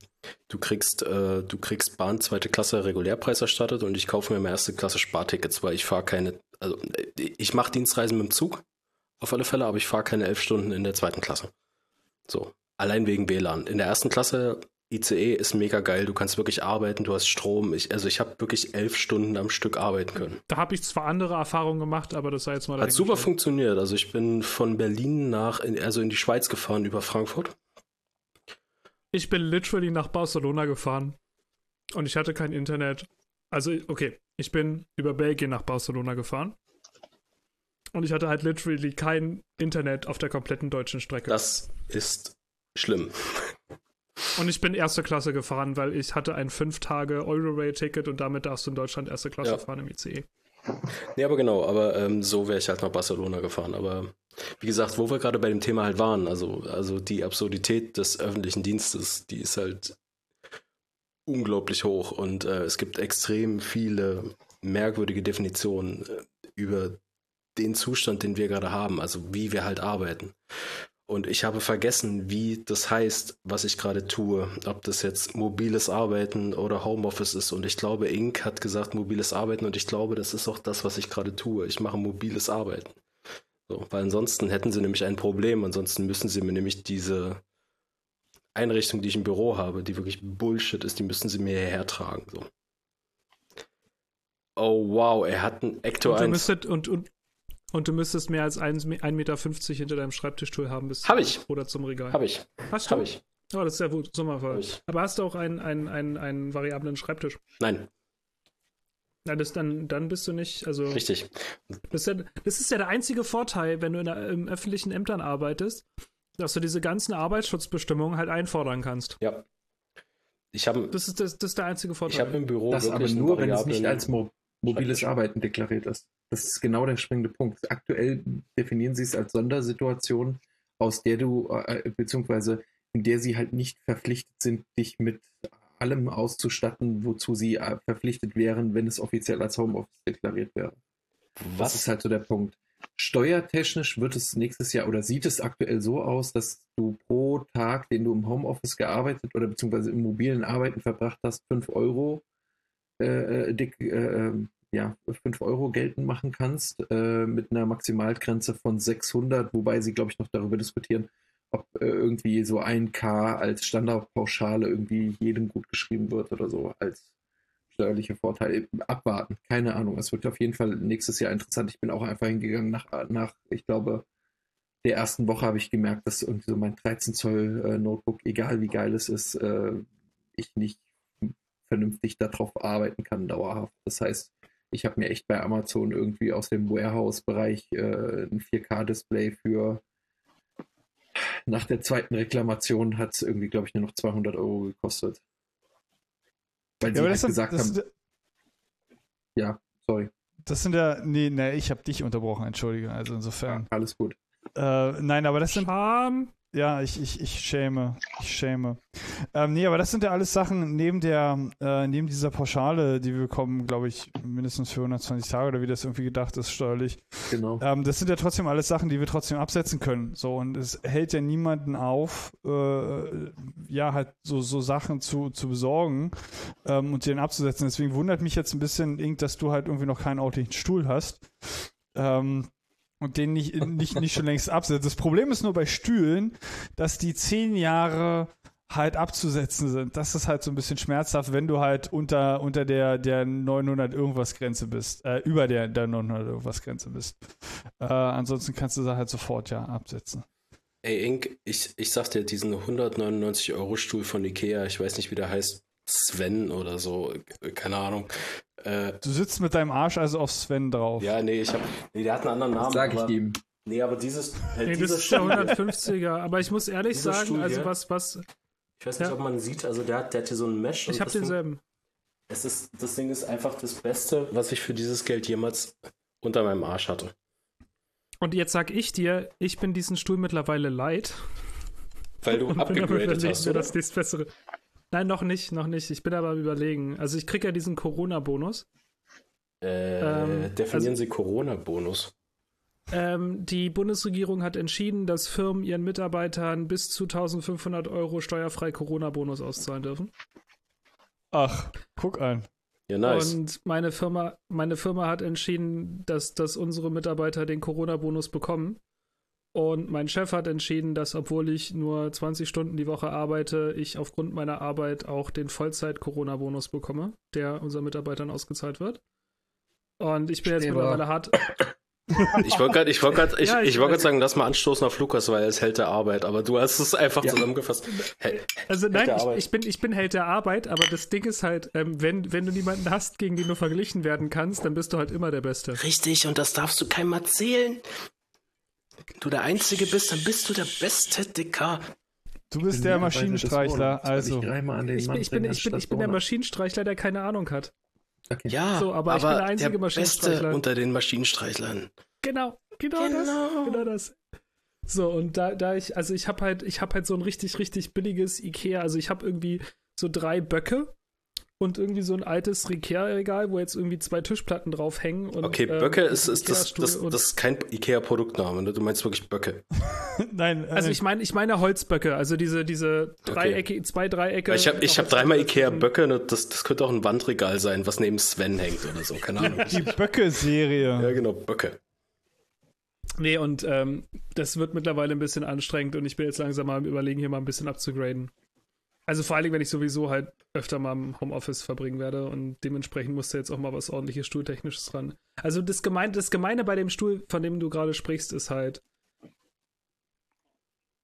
du kriegst, äh, du kriegst Bahn zweite Klasse Regulärpreis erstattet und ich kaufe mir mal erste Klasse Spartickets, weil ich fahre keine, also ich mache Dienstreisen mit dem Zug, auf alle Fälle, aber ich fahre keine elf Stunden in der zweiten Klasse. So, allein wegen WLAN. In der ersten Klasse ICE ist mega geil, du kannst wirklich arbeiten, du hast Strom. Ich, also ich habe wirklich elf Stunden am Stück arbeiten können. Da habe ich zwar andere Erfahrungen gemacht, aber das sei jetzt mal Hat super funktioniert. Also ich bin von Berlin nach, in, also in die Schweiz gefahren über Frankfurt. Ich bin literally nach Barcelona gefahren und ich hatte kein Internet. Also, okay, ich bin über Belgien nach Barcelona gefahren und ich hatte halt literally kein Internet auf der kompletten deutschen Strecke. Das ist schlimm. Und ich bin erste Klasse gefahren, weil ich hatte ein 5 Tage Euro-Rail-Ticket und damit darfst du in Deutschland erste Klasse Ja. fahren im ICE. Nee, aber genau, aber ähm, so wäre ich halt nach Barcelona gefahren. Aber wie gesagt, wo wir gerade bei dem Thema halt waren, also, also die Absurdität des öffentlichen Dienstes, die ist halt unglaublich hoch und äh, es gibt extrem viele merkwürdige Definitionen äh, über den Zustand, den wir gerade haben, also wie wir halt arbeiten. Und ich habe vergessen, wie das heißt, was ich gerade tue. Ob das jetzt mobiles Arbeiten oder Homeoffice ist. Und ich glaube, Inc. hat gesagt mobiles Arbeiten und ich glaube, das ist auch das, was ich gerade tue. Ich mache mobiles Arbeiten. So, weil ansonsten hätten sie nämlich ein Problem. Ansonsten müssen sie mir nämlich diese Einrichtung, die ich im Büro habe, die wirklich Bullshit ist, die müssen sie mir hierher tragen. So. Oh wow, er hat einen Ecto Und du, 1. müsstet, und, und, und du müsstest mehr als 1,50 Meter hinter deinem Schreibtischstuhl haben bis Hab ich. oder zum Regal. Habe ich. Hast du? Habe ich. Oh, das ist ja gut, Sommerfall. Hab ich. Aber hast du auch einen, einen, einen, einen variablen Schreibtisch? Nein, Na, das dann, dann bist du nicht, also richtig. das ist, ja, das ist ja der einzige Vorteil, wenn du in der, im öffentlichen Ämtern arbeitest, dass du diese ganzen Arbeitsschutzbestimmungen halt einfordern kannst. Ja. Ich habe Das ist, das, das ist der einzige ich Vorteil. hab im Büro Das aber wirklich nur, wenn es nicht als mo mobiles. Arbeiten deklariert ist. Das ist genau der springende Punkt. Aktuell definieren sie es als Sondersituation, aus der du, äh, beziehungsweise in der sie halt nicht verpflichtet sind, dich mit allem auszustatten, wozu sie äh, verpflichtet wären, wenn es offiziell als Homeoffice deklariert wäre. Das ist halt so der Punkt. Steuertechnisch wird es nächstes Jahr oder sieht es aktuell so aus, dass du pro Tag, den du im Homeoffice gearbeitet oder beziehungsweise im mobilen Arbeiten verbracht hast, 5 Euro äh, dick, äh, ähm, ja, 5 Euro geltend machen kannst, äh, mit einer Maximalgrenze von 600, wobei sie, glaube ich, noch darüber diskutieren, ob äh, irgendwie so ein K als Standardpauschale irgendwie jedem gut geschrieben wird oder so, als steuerliche Vorteile. Abwarten, keine Ahnung. Es wird auf jeden Fall nächstes Jahr interessant. Ich bin auch einfach hingegangen nach, nach ich glaube, der ersten Woche habe ich gemerkt, dass irgendwie so mein 13 Zoll äh, Notebook, egal wie geil es ist, äh, ich nicht vernünftig darauf arbeiten kann, dauerhaft. Das heißt, ich habe mir echt bei Amazon irgendwie aus dem Warehouse-Bereich äh, ein 4K-Display für nach der zweiten Reklamation hat es irgendwie, glaube ich, nur noch 200 Euro gekostet. Weil sie aber halt das gesagt das, haben, sind- ja, sorry, das sind ja, nee, nee, ich habe dich unterbrochen, entschuldige. Also insofern. alles gut. Äh, nein, aber das sind, Scham. Ja, ich, ich, ich schäme, ich schäme. Ähm, nee, aber das sind ja alles Sachen neben der, äh, neben dieser Pauschale, die wir bekommen, glaube ich, mindestens für 120 Tage oder wie das irgendwie gedacht ist, steuerlich. Genau. Ähm, das sind ja trotzdem alles Sachen, die wir trotzdem absetzen können. So, und es hält ja niemanden auf, äh, ja, halt so, so Sachen zu, zu besorgen ähm, und sie dann abzusetzen. Deswegen wundert mich jetzt ein bisschen, Ink, dass du halt irgendwie noch keinen ordentlichen Stuhl hast. Ähm, und den nicht, *laughs* nicht, nicht schon längst absetzt. Das Problem ist nur bei Stühlen, dass die zehn Jahre halt abzusetzen sind. Das ist halt so ein bisschen schmerzhaft, wenn du halt unter, unter der, der 900 irgendwas Grenze bist, äh, über der, der 900 irgendwas Grenze bist. Äh, ansonsten kannst du sie halt sofort ja absetzen. Ey, Ink, ich, ich sag dir, diesen 199 Euro Stuhl von Ikea, ich weiß nicht, wie der heißt, Sven oder so, keine Ahnung. Äh, Du sitzt mit deinem Arsch also auf Sven drauf. ja, nee, ich hab, nee, der hat einen anderen Namen. Sag ich aber, ihm. Nee, aber dieses, äh, Nee, das dieser ist der Stuhl, 150er. Aber ich muss ehrlich sagen, Stuhl also was, was, Ich weiß nicht, Ja. ob man sieht, also der hat, der hat hier so einen Mesh. Ich habe das Ding- denselben. Es ist, das Ding ist einfach das Beste, was ich für dieses Geld jemals unter meinem Arsch hatte. Und jetzt sag ich dir, ich bin diesen Stuhl mittlerweile leid. Weil du abgegradet hast, oder? das nächstbessere. Nein, noch nicht, noch nicht. Ich bin aber am überlegen. Also ich kriege ja diesen Corona-Bonus. Äh, Ähm, definieren also- Sie Corona-Bonus. Ähm, die Bundesregierung hat entschieden, dass Firmen ihren Mitarbeitern bis zu 1500 Euro steuerfrei Corona-Bonus auszahlen dürfen. Ach, guck an. Ja, nice. Und meine Firma, meine Firma hat entschieden, dass, dass unsere Mitarbeiter den Corona-Bonus bekommen. Und mein Chef hat entschieden, dass obwohl ich nur 20 Stunden die Woche arbeite, ich aufgrund meiner Arbeit auch den Vollzeit-Corona-Bonus bekomme, der unseren Mitarbeitern ausgezahlt wird. Und ich bin jetzt Streber. mittlerweile hart. Ich wollte gerade ich wollt grad, ich, *laughs* Ja, ich ich wollt grad sagen, lass mal anstoßen auf Lukas, weil er ist Held der Arbeit, aber du hast es einfach Ja. zusammengefasst. Hel- Also nein, ich, ich, bin, ich bin Held der Arbeit, aber das Ding ist halt, ähm, wenn, wenn du niemanden hast, gegen den du verglichen werden kannst, dann bist du halt immer der Beste. Richtig, und das darfst du keinem erzählen. Wenn du der Einzige bist, dann bist du der beste Dicker. Du bist der Maschinenstreichler, also. Ich, bin, ich bin, ich bin, ich bin der Maschinenstreichler, der keine Ahnung hat. Okay. Ja, So, aber ich bin der einzige der Maschinenstreichler. Beste unter den Maschinenstreichlern. Genau, genau, Genau. das. Genau das. So, und da, da ich, also ich habe halt, ich habe halt so ein richtig, richtig billiges Ikea, also ich habe irgendwie so drei Böcke und irgendwie so ein altes Ikea-Regal, wo jetzt irgendwie zwei Tischplatten draufhängen. Und, Okay, ähm, Böcke ist, ist das, das, das ist kein Ikea-Produktname, ne? Du meinst wirklich Böcke. *laughs* Nein, äh, Also ich meine, ich meine Holzböcke, also diese, diese Dreiecke, zwei Dreiecke. Weil ich habe ich hab dreimal Ikea-Böcke, ne? das, das könnte auch ein Wandregal sein, was neben Sven hängt oder so, keine Ahnung. die Böcke-Serie. ja, genau, Böcke. Nee, und ähm, das wird mittlerweile ein bisschen anstrengend und ich bin jetzt langsam mal am überlegen, hier mal ein bisschen abzugraden. Also vor allem, wenn ich sowieso halt öfter mal im Homeoffice verbringen werde und dementsprechend musste jetzt auch mal was ordentliches Stuhltechnisches ran. Also das Gemeine, das Gemeine bei dem Stuhl, von dem du gerade sprichst, ist halt,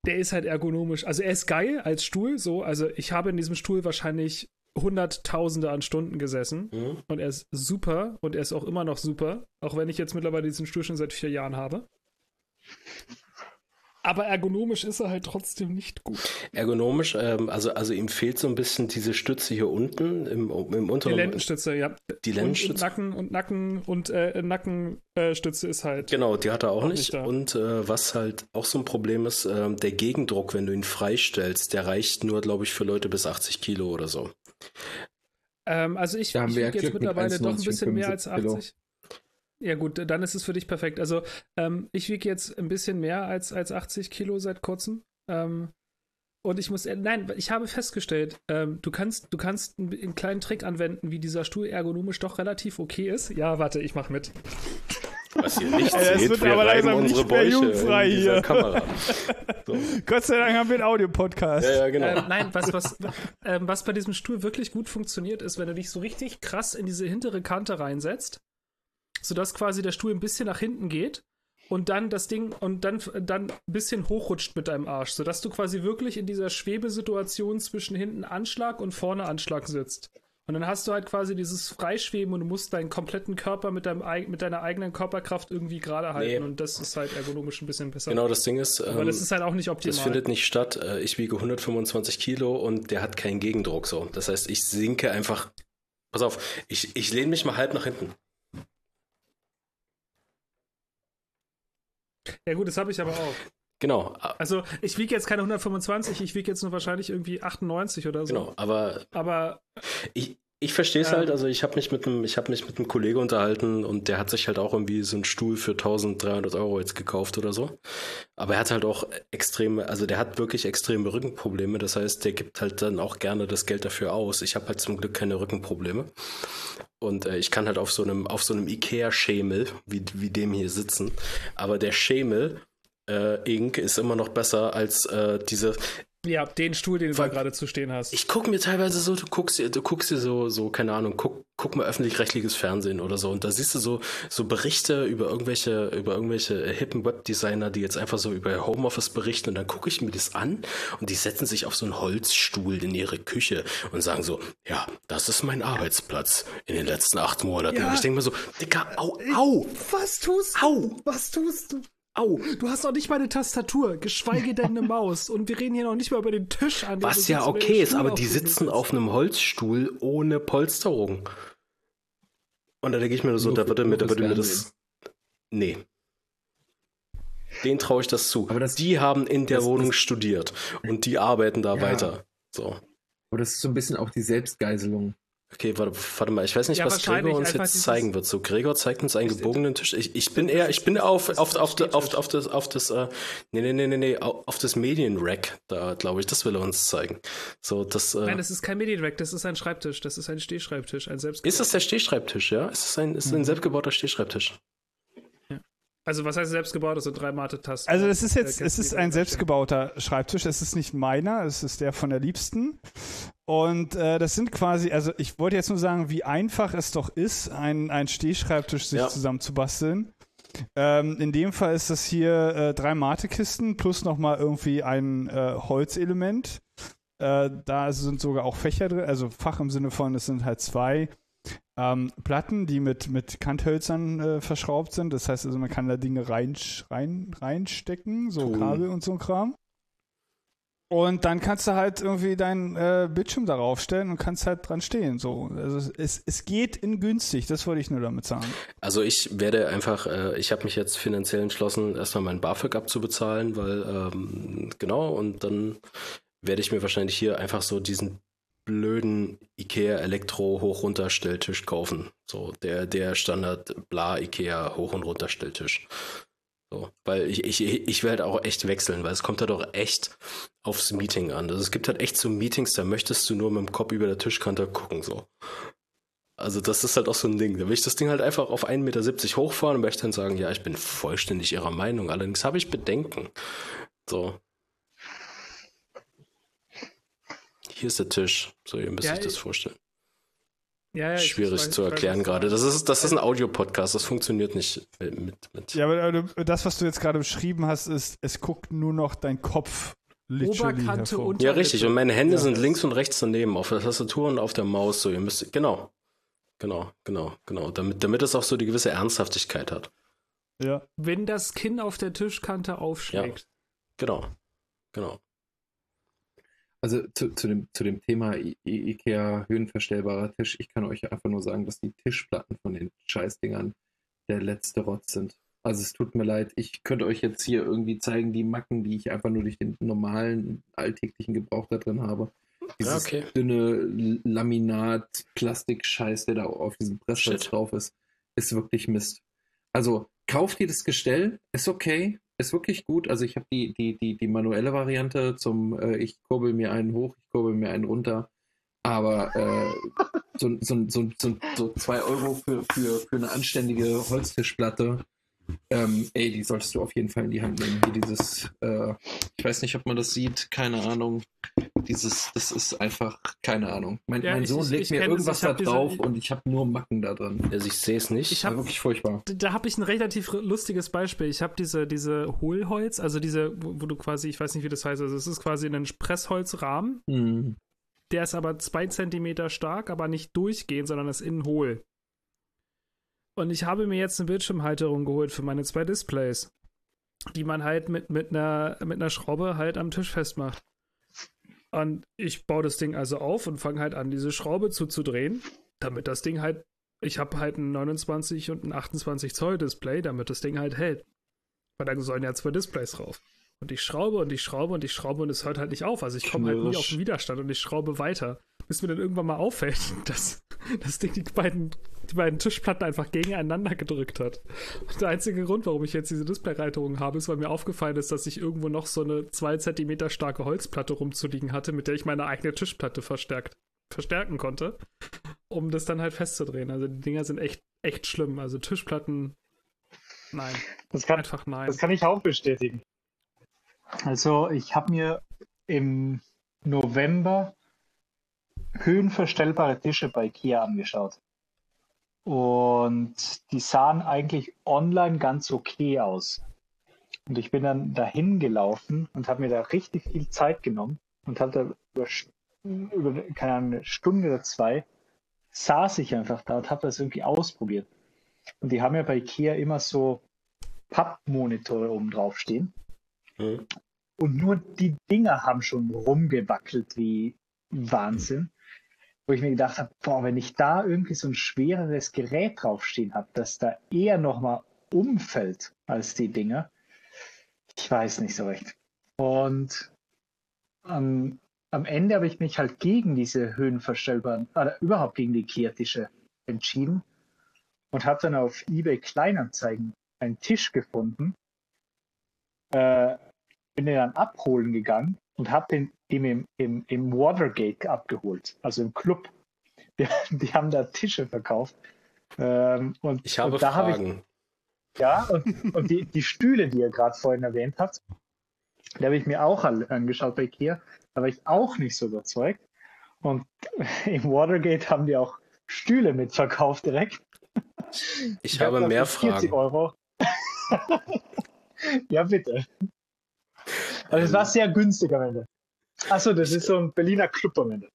der ist halt ergonomisch. Also er ist geil als Stuhl, so. Also ich habe in diesem Stuhl wahrscheinlich Hunderttausende an Stunden gesessen Mhm. und er ist super und er ist auch immer noch super, auch wenn ich jetzt mittlerweile diesen Stuhl schon seit vier Jahren habe. Aber ergonomisch ist er halt trotzdem nicht gut. Ergonomisch, ähm, also, also ihm fehlt so ein bisschen diese Stütze hier unten im, im Die unteren. Lendenstütze, ja. Die Und, und Lendenstütze. Nacken und Nacken und äh, Nackenstütze ist halt. Genau, die hat er auch Auch nicht. nicht. Und äh, was halt auch so ein Problem ist, ähm, der Gegendruck, wenn du ihn freistellst, der reicht nur, glaube ich, für Leute bis 80 Kilo oder so. Ähm, also ich, ich wiege jetzt mittlerweile doch ein 1,90 bisschen mehr als 75 Kilo. 80. Ja gut, dann ist es für dich perfekt. Also ähm, ich wiege jetzt ein bisschen mehr als, als 80 Kilo seit kurzem. Ähm, und ich muss, äh, nein, ich habe festgestellt, ähm, du kannst, du kannst einen, einen kleinen Trick anwenden, wie dieser Stuhl ergonomisch doch relativ okay ist. Ja, warte, ich mach mit. Was ihr nicht *laughs* seht, wird wir aber langsam nicht mehr jugendfrei hier. Kamera. *laughs* So. Gott sei Dank haben wir einen Audiopodcast. Ja, ja, genau. Ähm, nein, was, was, ähm, was bei diesem Stuhl wirklich gut funktioniert, ist, wenn du dich so richtig krass in diese hintere Kante reinsetzt, sodass quasi der Stuhl ein bisschen nach hinten geht und dann das Ding und dann, dann ein bisschen hochrutscht mit deinem Arsch, sodass du quasi wirklich in dieser Schwebesituation zwischen hinten Anschlag und vorne Anschlag sitzt. Und dann hast du halt quasi dieses Freischweben und du musst deinen kompletten Körper mit, deinem, mit deiner eigenen Körperkraft irgendwie gerade halten. Nee. Und das ist halt ergonomisch ein bisschen besser. Genau, das Ding ist, Aber ähm, das ist halt auch nicht optimal. das findet nicht statt. Äh, Ich wiege 125 Kilo und der hat keinen Gegendruck so. Das heißt, ich sinke einfach. Pass auf, ich, ich lehne mich mal halb nach hinten. Ja gut, das habe ich aber auch. Genau, Also ich wiege jetzt keine 125, ich wiege jetzt nur wahrscheinlich irgendwie 98 oder so. genau. Aber Aber Ich, ich verstehe es Ja. halt, also ich habe mich mit einem, ich habe mich mit einem Kollege unterhalten und der hat sich halt auch irgendwie so einen Stuhl für 1300 Euro jetzt gekauft oder so. Aber er hat halt auch extreme, also der hat wirklich extreme Rückenprobleme. Das heißt, der gibt halt dann auch gerne das Geld dafür aus. Ich habe halt zum Glück keine Rückenprobleme. Und äh, ich kann halt auf so einem, auf so einem Ikea-Schemel, wie, wie dem hier sitzen. Aber der Schemel, äh, Ink ist immer noch besser als äh, diese, ja, den Stuhl, den du da allem- gerade zu stehen hast. ich gucke mir teilweise so, du guckst dir, du guckst dir so, so, keine Ahnung, guck, guck mal öffentlich-rechtliches Fernsehen oder so und da siehst du so, so Berichte über irgendwelche, über irgendwelche hippen Webdesigner, die jetzt einfach so über Homeoffice berichten und dann gucke ich mir das an und die setzen sich auf so einen Holzstuhl in ihre Küche und sagen so, ja, das ist mein Arbeitsplatz in den letzten acht Monaten. Ja. Und ich denke mir so, Dicker, au, au, Was tust au. Was tust du? Au, du hast noch nicht mal eine Tastatur, geschweige denn eine Maus. Und wir reden hier noch nicht mal über den Tisch an. Was ja okay ist, aber die sitzen auf einem Holzstuhl ohne Polsterung. Und da denke ich mir nur so, Nur da würde mir, da würde mir das. Nee. Den traue ich das zu. Aber das- die haben in der das- Wohnung das- studiert und die arbeiten da Ja. weiter. So. Aber das ist so ein bisschen auch die Selbstgeiselung. Okay, warte, warte mal, ich weiß nicht, Ja, was Gregor uns jetzt zeigen wird. So, Gregor zeigt uns einen gebogenen Tisch. Ich, ich bin eher, ich bin auf, das auf, auf, auf, auf, das, auf das, äh, nee, nee, nee, nee, nee, au- auf das Medienrack, da glaube ich, das will er uns zeigen. So, das, äh, Nein, das ist kein Medienrack, das ist ein Schreibtisch, das ist ein Stehschreibtisch, ein selbst. ist das der Stehschreibtisch, ja? Ist das ein, ist ein Mhm. selbstgebauter Stehschreibtisch? Also was heißt selbstgebaut? Das sind drei Mate-Tasten. Also es ist jetzt, Äh, es ist ein selbstgebauter Schreibtisch. Es ist nicht meiner, es ist der von der Liebsten. Und äh, das sind quasi, also ich wollte jetzt nur sagen, wie einfach es doch ist, einen, einen Stehschreibtisch sich Ja. zusammenzubasteln. Ähm, in dem Fall ist das hier äh, drei Mate-Kisten plus nochmal irgendwie ein äh, Holzelement. Äh, da sind sogar auch Fächer drin, also Fach im Sinne von, es sind halt zwei ähm, Platten, die mit, mit Kanthölzern äh, verschraubt sind. Das heißt also, man kann da Dinge rein, rein, reinstecken, so Cool. Kabel und so ein Kram. Und dann kannst du halt irgendwie deinen äh, Bildschirm darauf stellen und kannst halt dran stehen. So. Also es, es geht in günstig, das wollte ich nur damit sagen. Also ich werde einfach, äh, ich habe mich jetzt finanziell entschlossen, erstmal mein BAföG abzubezahlen, weil, ähm, genau, und dann werde ich mir wahrscheinlich hier einfach so diesen blöden Ikea Elektro hoch runter Stelltisch kaufen. So der der Standard bla Ikea hoch und runter Stelltisch. So, weil ich, ich, ich will halt auch echt wechseln, weil es kommt halt auch echt aufs Meeting an. Also es gibt halt echt so Meetings, da möchtest du nur mit dem Kopf über der Tischkante gucken, so. Also das ist halt auch so ein Ding. Da will ich das Ding halt einfach auf 1,70 Meter hochfahren und möchte dann sagen, ja, ich bin vollständig ihrer Meinung. Allerdings habe ich Bedenken. So. Hier ist der Tisch. So, ihr müsst Ja, euch das vorstellen. Ja, ja, Schwierig weiß- zu erklären gerade. Das ist, das ist ein Audiopodcast, das funktioniert nicht mit. mit Ja, aber äh, das, was du jetzt gerade beschrieben hast, ist, es guckt nur noch dein Kopf Oberkante und- ja, richtig. Und meine Hände Ja. sind links und rechts daneben, auf der Tastatur und auf der Maus. So, ihr müsst. Genau. Genau, genau, genau. Damit, damit es auch so die gewisse Ernsthaftigkeit hat. Ja. Wenn das Kinn auf der Tischkante aufschlägt. Genau. Genau. Also zu, zu, dem, zu dem Thema I IKEA höhenverstellbarer Tisch, ich kann euch einfach nur sagen, dass die Tischplatten von den Scheißdingern der letzte Rotz sind. Also es tut mir leid, ich könnte euch jetzt hier irgendwie zeigen, die Macken, die ich einfach nur durch den normalen alltäglichen Gebrauch da drin habe. Dieses okay. dünne Laminat, Plastik-Scheiß, der da auf diesem Shit. drauf ist, ist wirklich Mist. Also kauft ihr das Gestell, ist okay, ist wirklich gut. Also ich habe die, die, die, die manuelle Variante zum, äh, ich kurbel mir einen hoch, ich kurbel mir einen runter. Aber äh, so, so, so, so, zwei Euro für, für, für eine anständige Holztischplatte, ähm, ey, die solltest du auf jeden Fall in die Hand nehmen. Hier dieses, äh, ich weiß nicht, ob man das sieht, keine Ahnung. Dieses, das ist einfach, keine Ahnung. Mein, Ja, mein Sohn ich- legt ich mir irgendwas da hab diese- drauf und ich habe nur Macken da dran. Also ich sehe es nicht. Ich hab- wirklich furchtbar. Da- habe ich ein relativ lustiges Beispiel. Ich habe diese, diese Hohlholz, also diese, wo, wo du quasi, ich weiß nicht, wie das heißt, also es ist quasi ein Pressholzrahmen, Hm. der ist aber zwei Zentimeter stark, aber nicht durchgehend, sondern ist innen hohl. Und ich habe mir jetzt eine Bildschirmhalterung geholt für meine zwei Displays, die man halt mit, mit, einer, mit einer Schraube halt am Tisch festmacht. Und ich baue das Ding also auf und fange halt an, diese Schraube zuzudrehen, damit das Ding halt, ich habe halt ein 29 und ein 28 Zoll Display, damit das Ding halt hält. Weil da sollen ja zwei Displays drauf. Und ich schraube und ich schraube und ich schraube und es hört halt nicht auf. Also ich komme halt nie auf den Widerstand und ich schraube weiter. Bis mir dann irgendwann mal auffällt, *laughs* dass das Ding die beiden, die beiden Tischplatten einfach gegeneinander gedrückt hat. Und der einzige Grund, warum ich jetzt diese Displayreiterung habe, ist, weil mir aufgefallen ist, dass ich irgendwo noch so eine zwei Zentimeter starke Holzplatte rumzuliegen hatte, mit der ich meine eigene Tischplatte verstärkt, verstärken konnte, um das dann halt festzudrehen. Also die Dinger sind echt, echt schlimm. Also Tischplatten, nein. Das kann, Einfach nein. Das kann ich auch bestätigen. Also ich habe mir im November höhenverstellbare Tische bei Kia angeschaut. Und die sahen eigentlich online ganz okay aus. Und ich bin dann dahin gelaufen und habe mir da richtig viel Zeit genommen und hatte über, über keine Ahnung, eine Stunde oder zwei saß ich einfach da und habe das irgendwie ausprobiert. Und die haben ja bei Ikea immer so Pappmonitore oben drauf stehen. Mhm. Und nur die Dinger haben schon rumgewackelt wie Wahnsinn. Wo ich mir gedacht habe, boah, wenn ich da irgendwie so ein schwereres Gerät draufstehen habe, das da eher nochmal umfällt als die Dinger, ich weiß nicht so recht. Und am, am Ende habe ich mich halt gegen diese höhenverstellbaren, oder überhaupt gegen die Kehrtische entschieden und habe dann auf eBay Kleinanzeigen einen Tisch gefunden, äh, bin den dann abholen gegangen und habe den im, im, im, im Watergate abgeholt, also im Club. *laughs* Die, die haben da Tische verkauft. Ähm, und, Ich habe und da habe ich, Fragen. ja, und, und die, die Stühle, die ihr gerade vorhin erwähnt habt, die habe ich mir auch angeschaut bei Ikea. Da war ich auch nicht so überzeugt. Und *laughs* im Watergate haben die auch Stühle mitverkauft direkt. ich hab habe mehr 40 Fragen. Euro. *laughs* ja, bitte. Also es war sehr günstig am Ende. Achso, das ist so ein Berliner Club am Ende.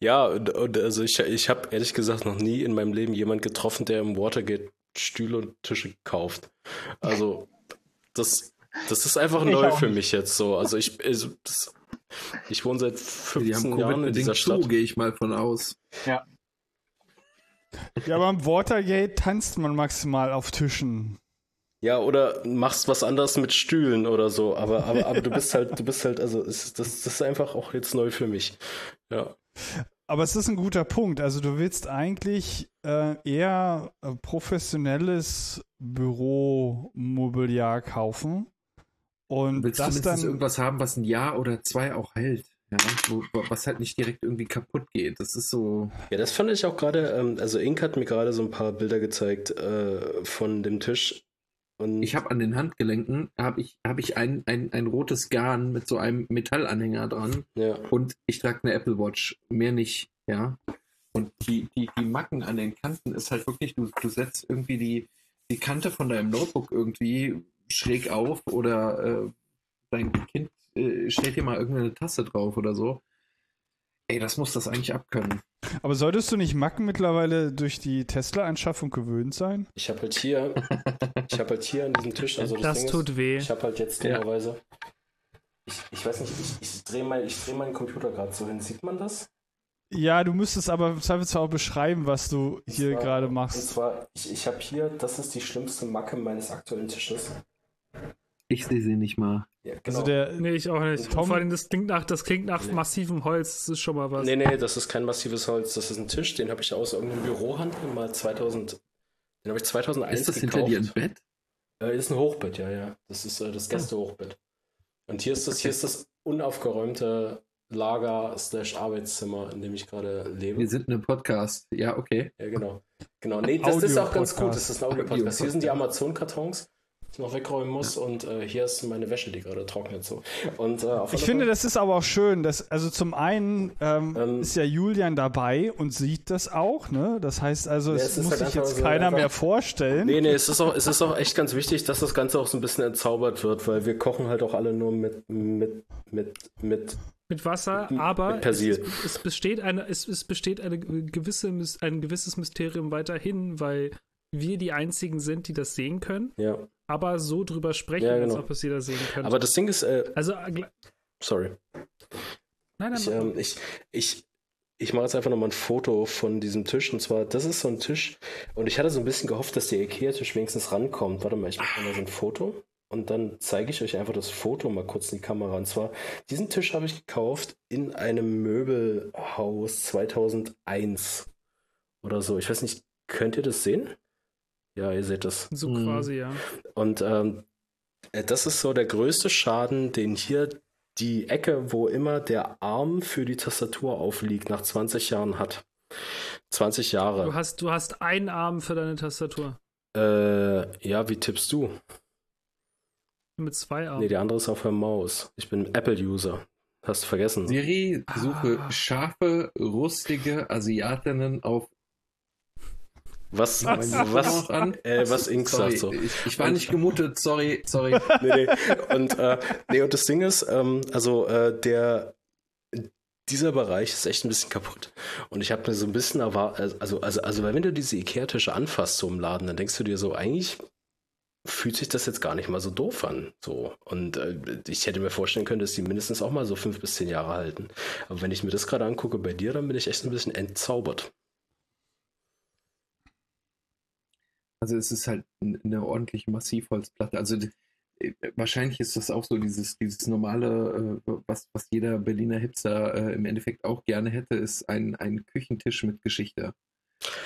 Ja, und, und also ich, ich habe ehrlich gesagt noch nie in meinem Leben jemand getroffen, der im Watergate Stühle und Tische kauft. Also das, das ist einfach Ich neu für nicht. mich jetzt so. Also ich, also das, ich wohne seit Die haben 15 Jahren in dieser Stadt. gehe ich mal von aus. Ja, aber im Watergate tanzt man maximal auf Tischen. Ja, oder machst was anderes mit Stühlen oder so, aber, aber, aber du bist halt, du bist halt, also das, das ist einfach auch jetzt neu für mich. Ja. Aber es ist ein guter Punkt. Also du willst eigentlich äh, eher äh, professionelles Büromobiliar kaufen. Und Willst das du dann. irgendwas haben, was ein Jahr oder zwei auch hält? Ja, wo, was halt nicht direkt irgendwie kaputt geht. Das ist so. Ja, das fand ich auch gerade, ähm, also Ink hat mir gerade so ein paar Bilder gezeigt äh, von dem Tisch. Und Ich habe an den Handgelenken habe ich, hab ich ein, ein, ein rotes Garn mit so einem Metallanhänger dran ja, und ich trage eine Apple Watch. Mehr nicht, ja. Und die, die, die Macken an den Kanten ist halt wirklich, du, du setzt irgendwie die, die Kante von deinem Notebook irgendwie schräg auf oder äh, dein Kind äh, stellt dir mal irgendeine Tasse drauf oder so. Ey, das muss das eigentlich abkönnen. Aber solltest du nicht Macken mittlerweile durch die Tesla-Anschaffung gewöhnt sein? ich habe halt hier, *laughs* ich habe halt hier an diesem Tisch, also das, Das Ding tut ist, weh. ich habe halt jetzt Ja. dummerweise, ich, ich weiß nicht, ich, ich drehe mein, ich dreh meinen Computer gerade so hin, sieht man das? Ja, du müsstest aber im Zweifelsfall auch beschreiben, was du Und hier gerade Und machst. zwar, ich, ich habe hier, das ist die schlimmste Macke meines aktuellen Tisches. Ich sehe sie nicht mal. Ja, genau. Also der, Nee, ich auch nicht. Tom- Vor allem, das klingt nach, das klingt nach Nee. massivem Holz. Das ist schon mal was. Nee, nee, das ist kein massives Holz. Das ist ein Tisch, den habe ich aus irgendeinem Bürohandel mal 2000. Den habe ich 2001 Ist das gekauft. hinter dir im Bett? Äh, ist ein Hochbett, ja, ja. Das ist äh, das Gästehochbett. Und hier ist das, hier ist das unaufgeräumte Lager slash Arbeitszimmer, in dem ich gerade lebe. Wir sind in einem Podcast. Ja, okay. Ja, genau. Genau. Nee, das ist auch ganz gut. Das ist ein Audio-Podcast. Hier sind die Amazon-Kartons, noch wegräumen muss. Und äh, hier ist meine Wäsche, die gerade trocknet. So. Und, äh, ich finde, das ist aber auch schön, dass, also zum einen ähm, Ähm, ist ja Julian dabei und sieht das auch, ne? Das heißt also, Ja, es, muss halt sich jetzt so keiner einfach- mehr vorstellen. Nee, nee, es ist, auch, es ist auch echt ganz wichtig, dass das Ganze auch so ein bisschen entzaubert wird, weil wir kochen halt auch alle nur mit, mit, mit, mit. Mit Wasser, Mit aber Persil. Es, es besteht, eine, es, es besteht eine gewisse, ein gewisses Mysterium weiterhin, weil wir die einzigen sind, die das sehen können, Ja. aber so drüber sprechen, Ja, als genau. ob es jeder sehen könnte. Aber das Ding ist, äh, also, äh, sorry. nein, nein, Ich, ähm, ich, ich, ich mache jetzt einfach nochmal ein Foto von diesem Tisch. Und zwar, das ist so ein Tisch. Und ich hatte so ein bisschen gehofft, dass der Ikea-Tisch wenigstens rankommt. Warte mal, ich mache mal so ein Foto. Und dann zeige ich euch einfach das Foto mal kurz in die Kamera. Und zwar, diesen Tisch habe ich gekauft in einem Möbelhaus 2001 oder so. Ich weiß nicht, könnt ihr das sehen? Ja, ihr seht das. so Mhm. quasi, ja. Und ähm, äh, das ist so der größte Schaden, den hier die Ecke, wo immer der Arm für die Tastatur aufliegt, nach 20 Jahren hat. 20 Du Jahre. hast, du hast einen Arm für deine Tastatur. Äh, ja, wie tippst du? Mit zwei Armen. Nee, der andere ist auf der Maus. Ich bin Apple-User. Hast du vergessen? Siri, suche Ah. scharfe, rustige Asiatinnen auf Was, Was? äh, was Ink Sorry, sagt so. ich, ich war nicht gemutet, sorry, sorry. *laughs* nee, nee. Und, äh, nee, und das Ding ist, ähm, also äh, der dieser Bereich ist echt ein bisschen kaputt. Und ich habe mir so ein bisschen erwartet, also, also, also, weil wenn du diese Ikea-Tische anfasst so im Laden, dann denkst du dir so, eigentlich fühlt sich das jetzt gar nicht mal so doof an. So. Und äh, ich hätte mir vorstellen können, dass die mindestens auch mal so fünf bis zehn Jahre halten. Aber wenn ich mir das gerade angucke bei dir, dann bin ich echt ein bisschen entzaubert. Also es ist halt eine ordentliche Massivholzplatte. Also äh, wahrscheinlich ist das auch so dieses, dieses normale, äh, was, was jeder Berliner Hipster äh, im Endeffekt auch gerne hätte, ist ein, ein Küchentisch mit Geschichte.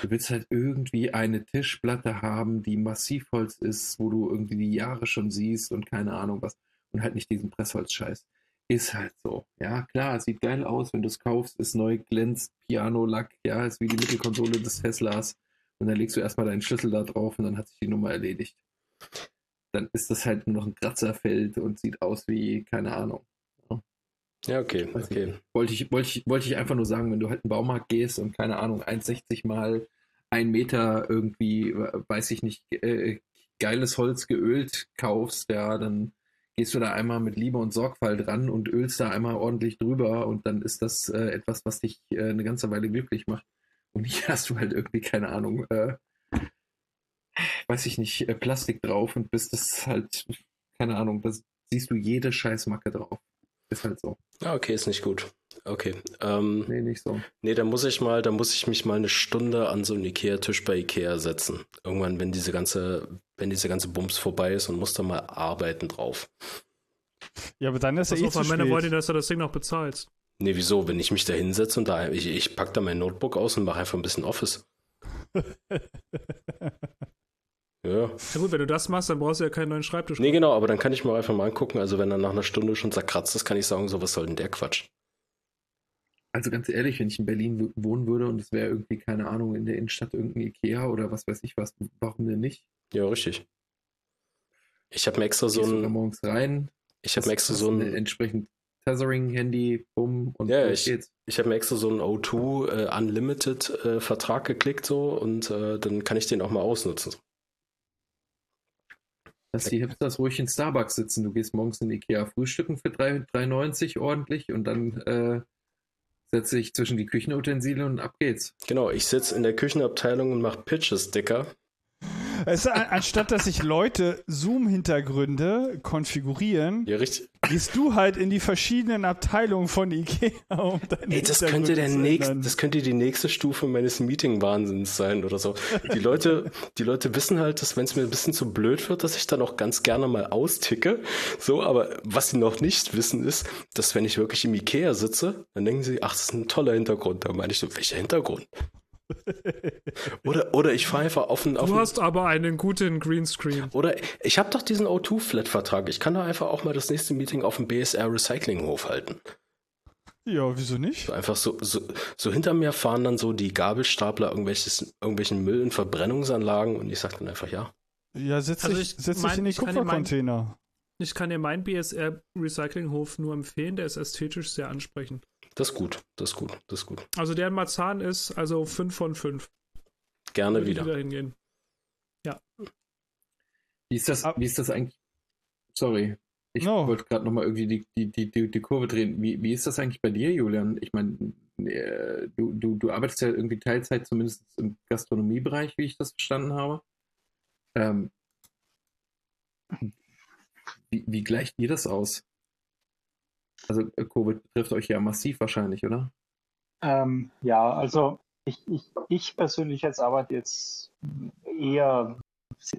Du willst halt irgendwie eine Tischplatte haben, die Massivholz ist, wo du irgendwie die Jahre schon siehst und keine Ahnung was. Und halt nicht diesen Pressholzscheiß. Ist halt so. Ja, klar, sieht geil aus, wenn du es kaufst, ist neu, glänzt, Piano-Lack, ja, ist wie die Mittelkonsole des Teslas. Und dann legst du erstmal deinen Schlüssel da drauf und dann hat sich die Nummer erledigt. Dann ist das halt nur noch ein Kratzerfeld und sieht aus wie, keine Ahnung. Ja, okay, okay. Wollte ich, wollte, ich, wollte ich einfach nur sagen, wenn du halt in den Baumarkt gehst und keine Ahnung, 1,60 mal ein Meter irgendwie, weiß ich nicht, äh, geiles Holz geölt kaufst, ja, dann gehst du da einmal mit Liebe und Sorgfalt ran und ölst da einmal ordentlich drüber und dann ist das äh, etwas, was dich äh, eine ganze Weile glücklich macht. Und hier *laughs* hast du halt irgendwie, keine Ahnung, äh, weiß ich nicht, äh, Plastik drauf und bist das halt, keine Ahnung, da siehst du jede Scheißmacke drauf. Ist halt so. Ah, okay, ist nicht gut. Okay. Ähm, nee, nicht so. Nee, da muss ich mal, da muss ich mich mal eine Stunde an so einen Ikea-Tisch bei Ikea setzen. Irgendwann, wenn diese ganze, wenn diese ganze Bums vorbei ist und muss da mal arbeiten drauf. Ja, aber dann ist ja eh zu meine wollte, dass du das Ding noch bezahlst. Nee, wieso? Wenn ich mich da hinsetze und da, ich, ich pack da mein Notebook aus und mache einfach ein bisschen Office. *laughs* Ja. Na gut, wenn du das machst, dann brauchst du ja keinen neuen Schreibtisch. Nee, genau, aber dann kann ich mir einfach mal angucken. Also, wenn er nach einer Stunde schon zerkratzt ist, kann ich sagen, so, was soll denn der Quatsch? Also ganz ehrlich, wenn ich in Berlin wohnen würde und es wäre irgendwie, keine Ahnung, in der Innenstadt irgendein Ikea oder was weiß ich was, warum denn nicht? Ja, richtig. Ich habe mir extra so ein. morgens rein. Ich habe mir extra so ein. Entsprechend Tethering-Handy, bumm, und ja, ich, geht's. Ich habe mir extra so einen O2 äh, Unlimited äh, Vertrag geklickt so und äh, dann kann ich den auch mal ausnutzen. Dass die Hipsters ruhig in Starbucks sitzen. Du gehst morgens in Ikea frühstücken für 3,90 ordentlich und dann äh, setze ich zwischen die Küchenutensilien und ab geht's. Genau, ich sitze in der Küchenabteilung und mache Pitches, Dicker. Es, anstatt dass sich Leute Zoom-Hintergründe konfigurieren, ja, gehst du halt in die verschiedenen Abteilungen von Ikea. Um Ey, das könnte der nächste, das könnte die nächste Stufe meines Meeting-Wahnsinns sein oder so. Die Leute, die Leute wissen halt, dass wenn es mir ein bisschen zu blöd wird, dass ich dann auch ganz gerne mal austicke. So, aber was sie noch nicht wissen ist, dass wenn ich wirklich im Ikea sitze, dann denken sie, ach, das ist ein toller Hintergrund. Da meine ich so, welcher Hintergrund? *laughs* oder, oder ich fahre einfach auf. Auf du hast aber einen guten Greenscreen. Oder ich habe doch diesen O2-Flat-Vertrag. Ich kann da einfach auch mal das nächste Meeting auf dem BSR Recyclinghof halten. Ja, wieso nicht? So einfach so, so, so hinter mir fahren dann so die Gabelstapler irgendwelches, irgendwelchen Müll in Verbrennungsanlagen und ich sage dann einfach ja. Ja, setz also dich, setz dich in die Kupfercontainer. Ich kann dir meinen BSR Recyclinghof nur empfehlen, der ist ästhetisch sehr ansprechend. Das ist gut, das ist gut, das ist gut. Also der Marzahn ist also 5 von 5. Gerne wieder. wieder hingehen. Ja. Wie ist das, wie ist das eigentlich? Sorry. Ich no. wollte gerade nochmal irgendwie die, die, die, die, Kurve drehen. Wie, wie ist das eigentlich bei dir, Julian? Ich meine, äh, du, du, du arbeitest ja irgendwie Teilzeit, zumindest im Gastronomiebereich, wie ich das verstanden habe. Ähm, wie, wie gleicht ihr das aus? Also äh, Covid betrifft euch ja massiv wahrscheinlich, oder? Ähm, ja, also ich, ich, ich persönlich jetzt arbeite jetzt eher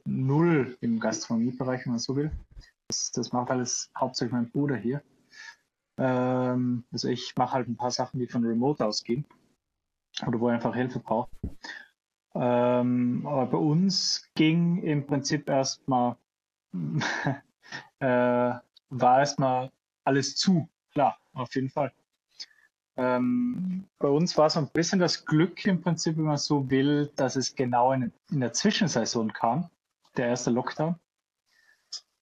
null im Gastronomiebereich, wenn man so will. Das, das macht alles hauptsächlich mein Bruder hier. Ähm, also ich mache halt ein paar Sachen, die von Remote ausgehen oder wo er einfach Hilfe braucht. Ähm, aber bei uns ging im Prinzip erstmal *laughs* äh, war erstmal alles zu klar, auf jeden Fall. Ähm, bei uns war so ein bisschen das Glück im Prinzip, wenn man so will, dass es genau in, in der Zwischensaison kam, der erste Lockdown.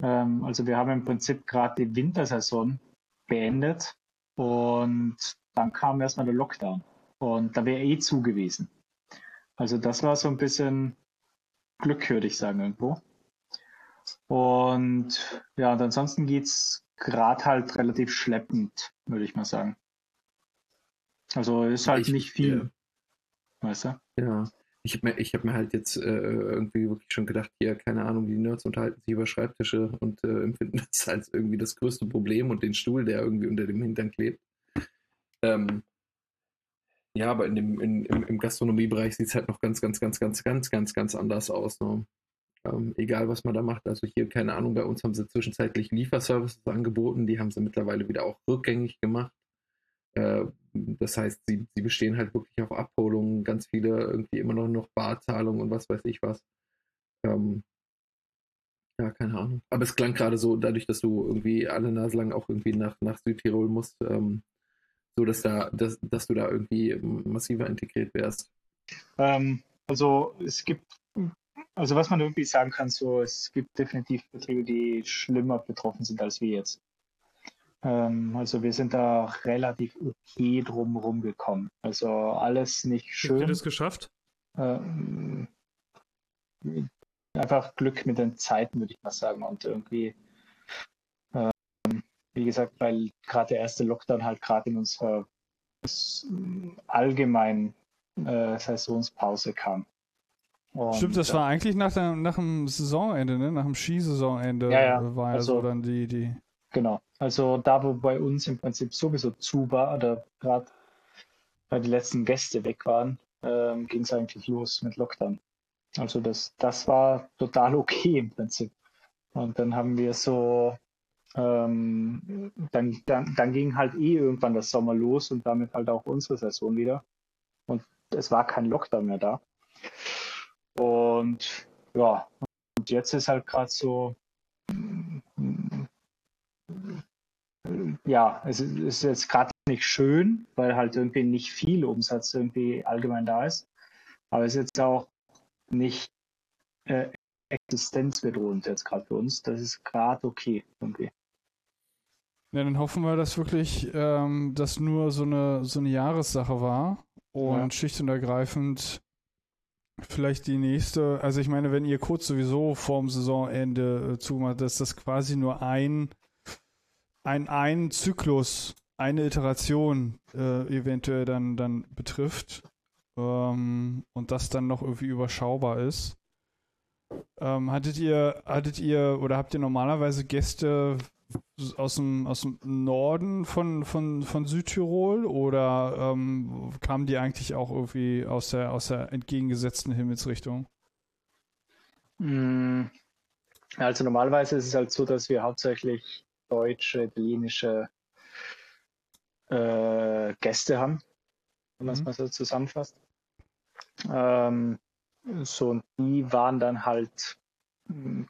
Ähm, also wir haben im Prinzip gerade die Wintersaison beendet und dann kam erstmal der Lockdown und da wäre eh zu gewesen. Also das war so ein bisschen Glück, würde ich sagen, irgendwo. Und ja, und ansonsten geht's gerade halt relativ schleppend, würde ich mal sagen. Also ist halt ich, nicht viel. Ja. Weißt du? Ja. ich habe mir, ich hab mir halt jetzt äh, irgendwie wirklich schon gedacht, hier, keine Ahnung, die Nerds unterhalten sich über Schreibtische und äh, empfinden *laughs* das als irgendwie das größte Problem und den Stuhl, der irgendwie unter dem Hintern klebt. Ähm, ja, aber in dem, in, im, im Gastronomiebereich sieht es halt noch ganz, ganz, ganz, ganz, ganz, ganz, ganz anders aus. Ne? Ähm, egal, was man da macht. Also hier, keine Ahnung, bei uns haben sie zwischenzeitlich Lieferservices angeboten, die haben sie mittlerweile wieder auch rückgängig gemacht. Äh, das heißt, sie, sie bestehen halt wirklich auf Abholungen, ganz viele irgendwie immer noch, noch Barzahlungen und was weiß ich was. Ähm, ja, keine Ahnung. Aber es klang gerade so, dadurch, dass du irgendwie alle Nase lang auch irgendwie nach, nach Südtirol musst, ähm, so dass da, dass, dass du da irgendwie massiver integriert wärst. Ähm, also es gibt, also was man irgendwie sagen kann, so es gibt definitiv Betriebe, die schlimmer betroffen sind als wir jetzt. Ähm, also wir sind da relativ okay drumherum gekommen. Also alles nicht schön. Habt ihr das geschafft? Ähm, einfach Glück mit den Zeiten, würde ich mal sagen. Und irgendwie, ähm, wie gesagt, weil gerade der erste Lockdown halt gerade in unserer allgemeinen äh, Saisonspause kam. Und, Stimmt, das war eigentlich nach, der, nach dem Saisonende, ne? Nach dem Skisaisonende ja, ja. war also, so dann die, die. Genau. Also da, wo bei uns im Prinzip sowieso zu war, oder gerade weil die letzten Gäste weg waren, ähm, ging es eigentlich los mit Lockdown. Also das, das war total *laughs* okay im Prinzip. Und dann haben wir so, ähm, dann, dann, dann ging halt eh irgendwann das Sommer los und damit halt auch unsere Saison wieder. Und es war kein Lockdown mehr da. Und ja, und jetzt ist halt gerade so, ja, es ist jetzt gerade nicht schön, weil halt irgendwie nicht viel Umsatz irgendwie allgemein da ist. Aber es ist jetzt auch nicht äh, existenzbedrohend jetzt gerade für uns. Das ist gerade okay irgendwie. Ja, dann hoffen wir, dass wirklich ähm, das nur so eine, so eine Jahressache war und ja. schlicht und ergreifend vielleicht die nächste, also ich meine, wenn ihr kurz sowieso vorm Saisonende äh, zumacht, dass das quasi nur ein ein, ein Zyklus, eine Iteration äh, eventuell dann, dann betrifft ähm, und das dann noch irgendwie überschaubar ist. Ähm, hattet ihr, hattet ihr oder habt ihr normalerweise Gäste aus dem, aus dem Norden von, von, von Südtirol oder ähm, kamen die eigentlich auch irgendwie aus der, aus der entgegengesetzten Himmelsrichtung? Hm. Also normalerweise ist es halt so, dass wir hauptsächlich deutsche, italienische äh, Gäste haben, wenn man es mhm. mal so zusammenfasst. Ähm, so, und die waren dann halt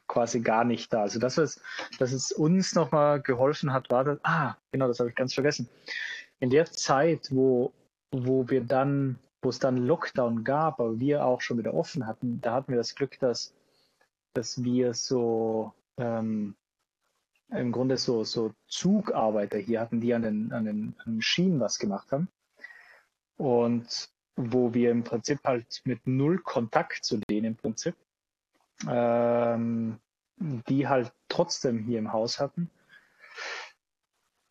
quasi gar nicht da. Also das, was, dass es uns nochmal geholfen hat, war das, ah, genau, das habe ich ganz vergessen. In der Zeit, wo, wo wir dann, wo es dann Lockdown gab, aber wir auch schon wieder offen hatten, da hatten wir das Glück, dass, dass wir so ähm, im Grunde so, so Zugarbeiter hier hatten, die an den, an, den, an den Schienen was gemacht haben. Und wo wir im Prinzip halt mit null Kontakt zu denen im Prinzip, ähm, die halt trotzdem hier im Haus hatten.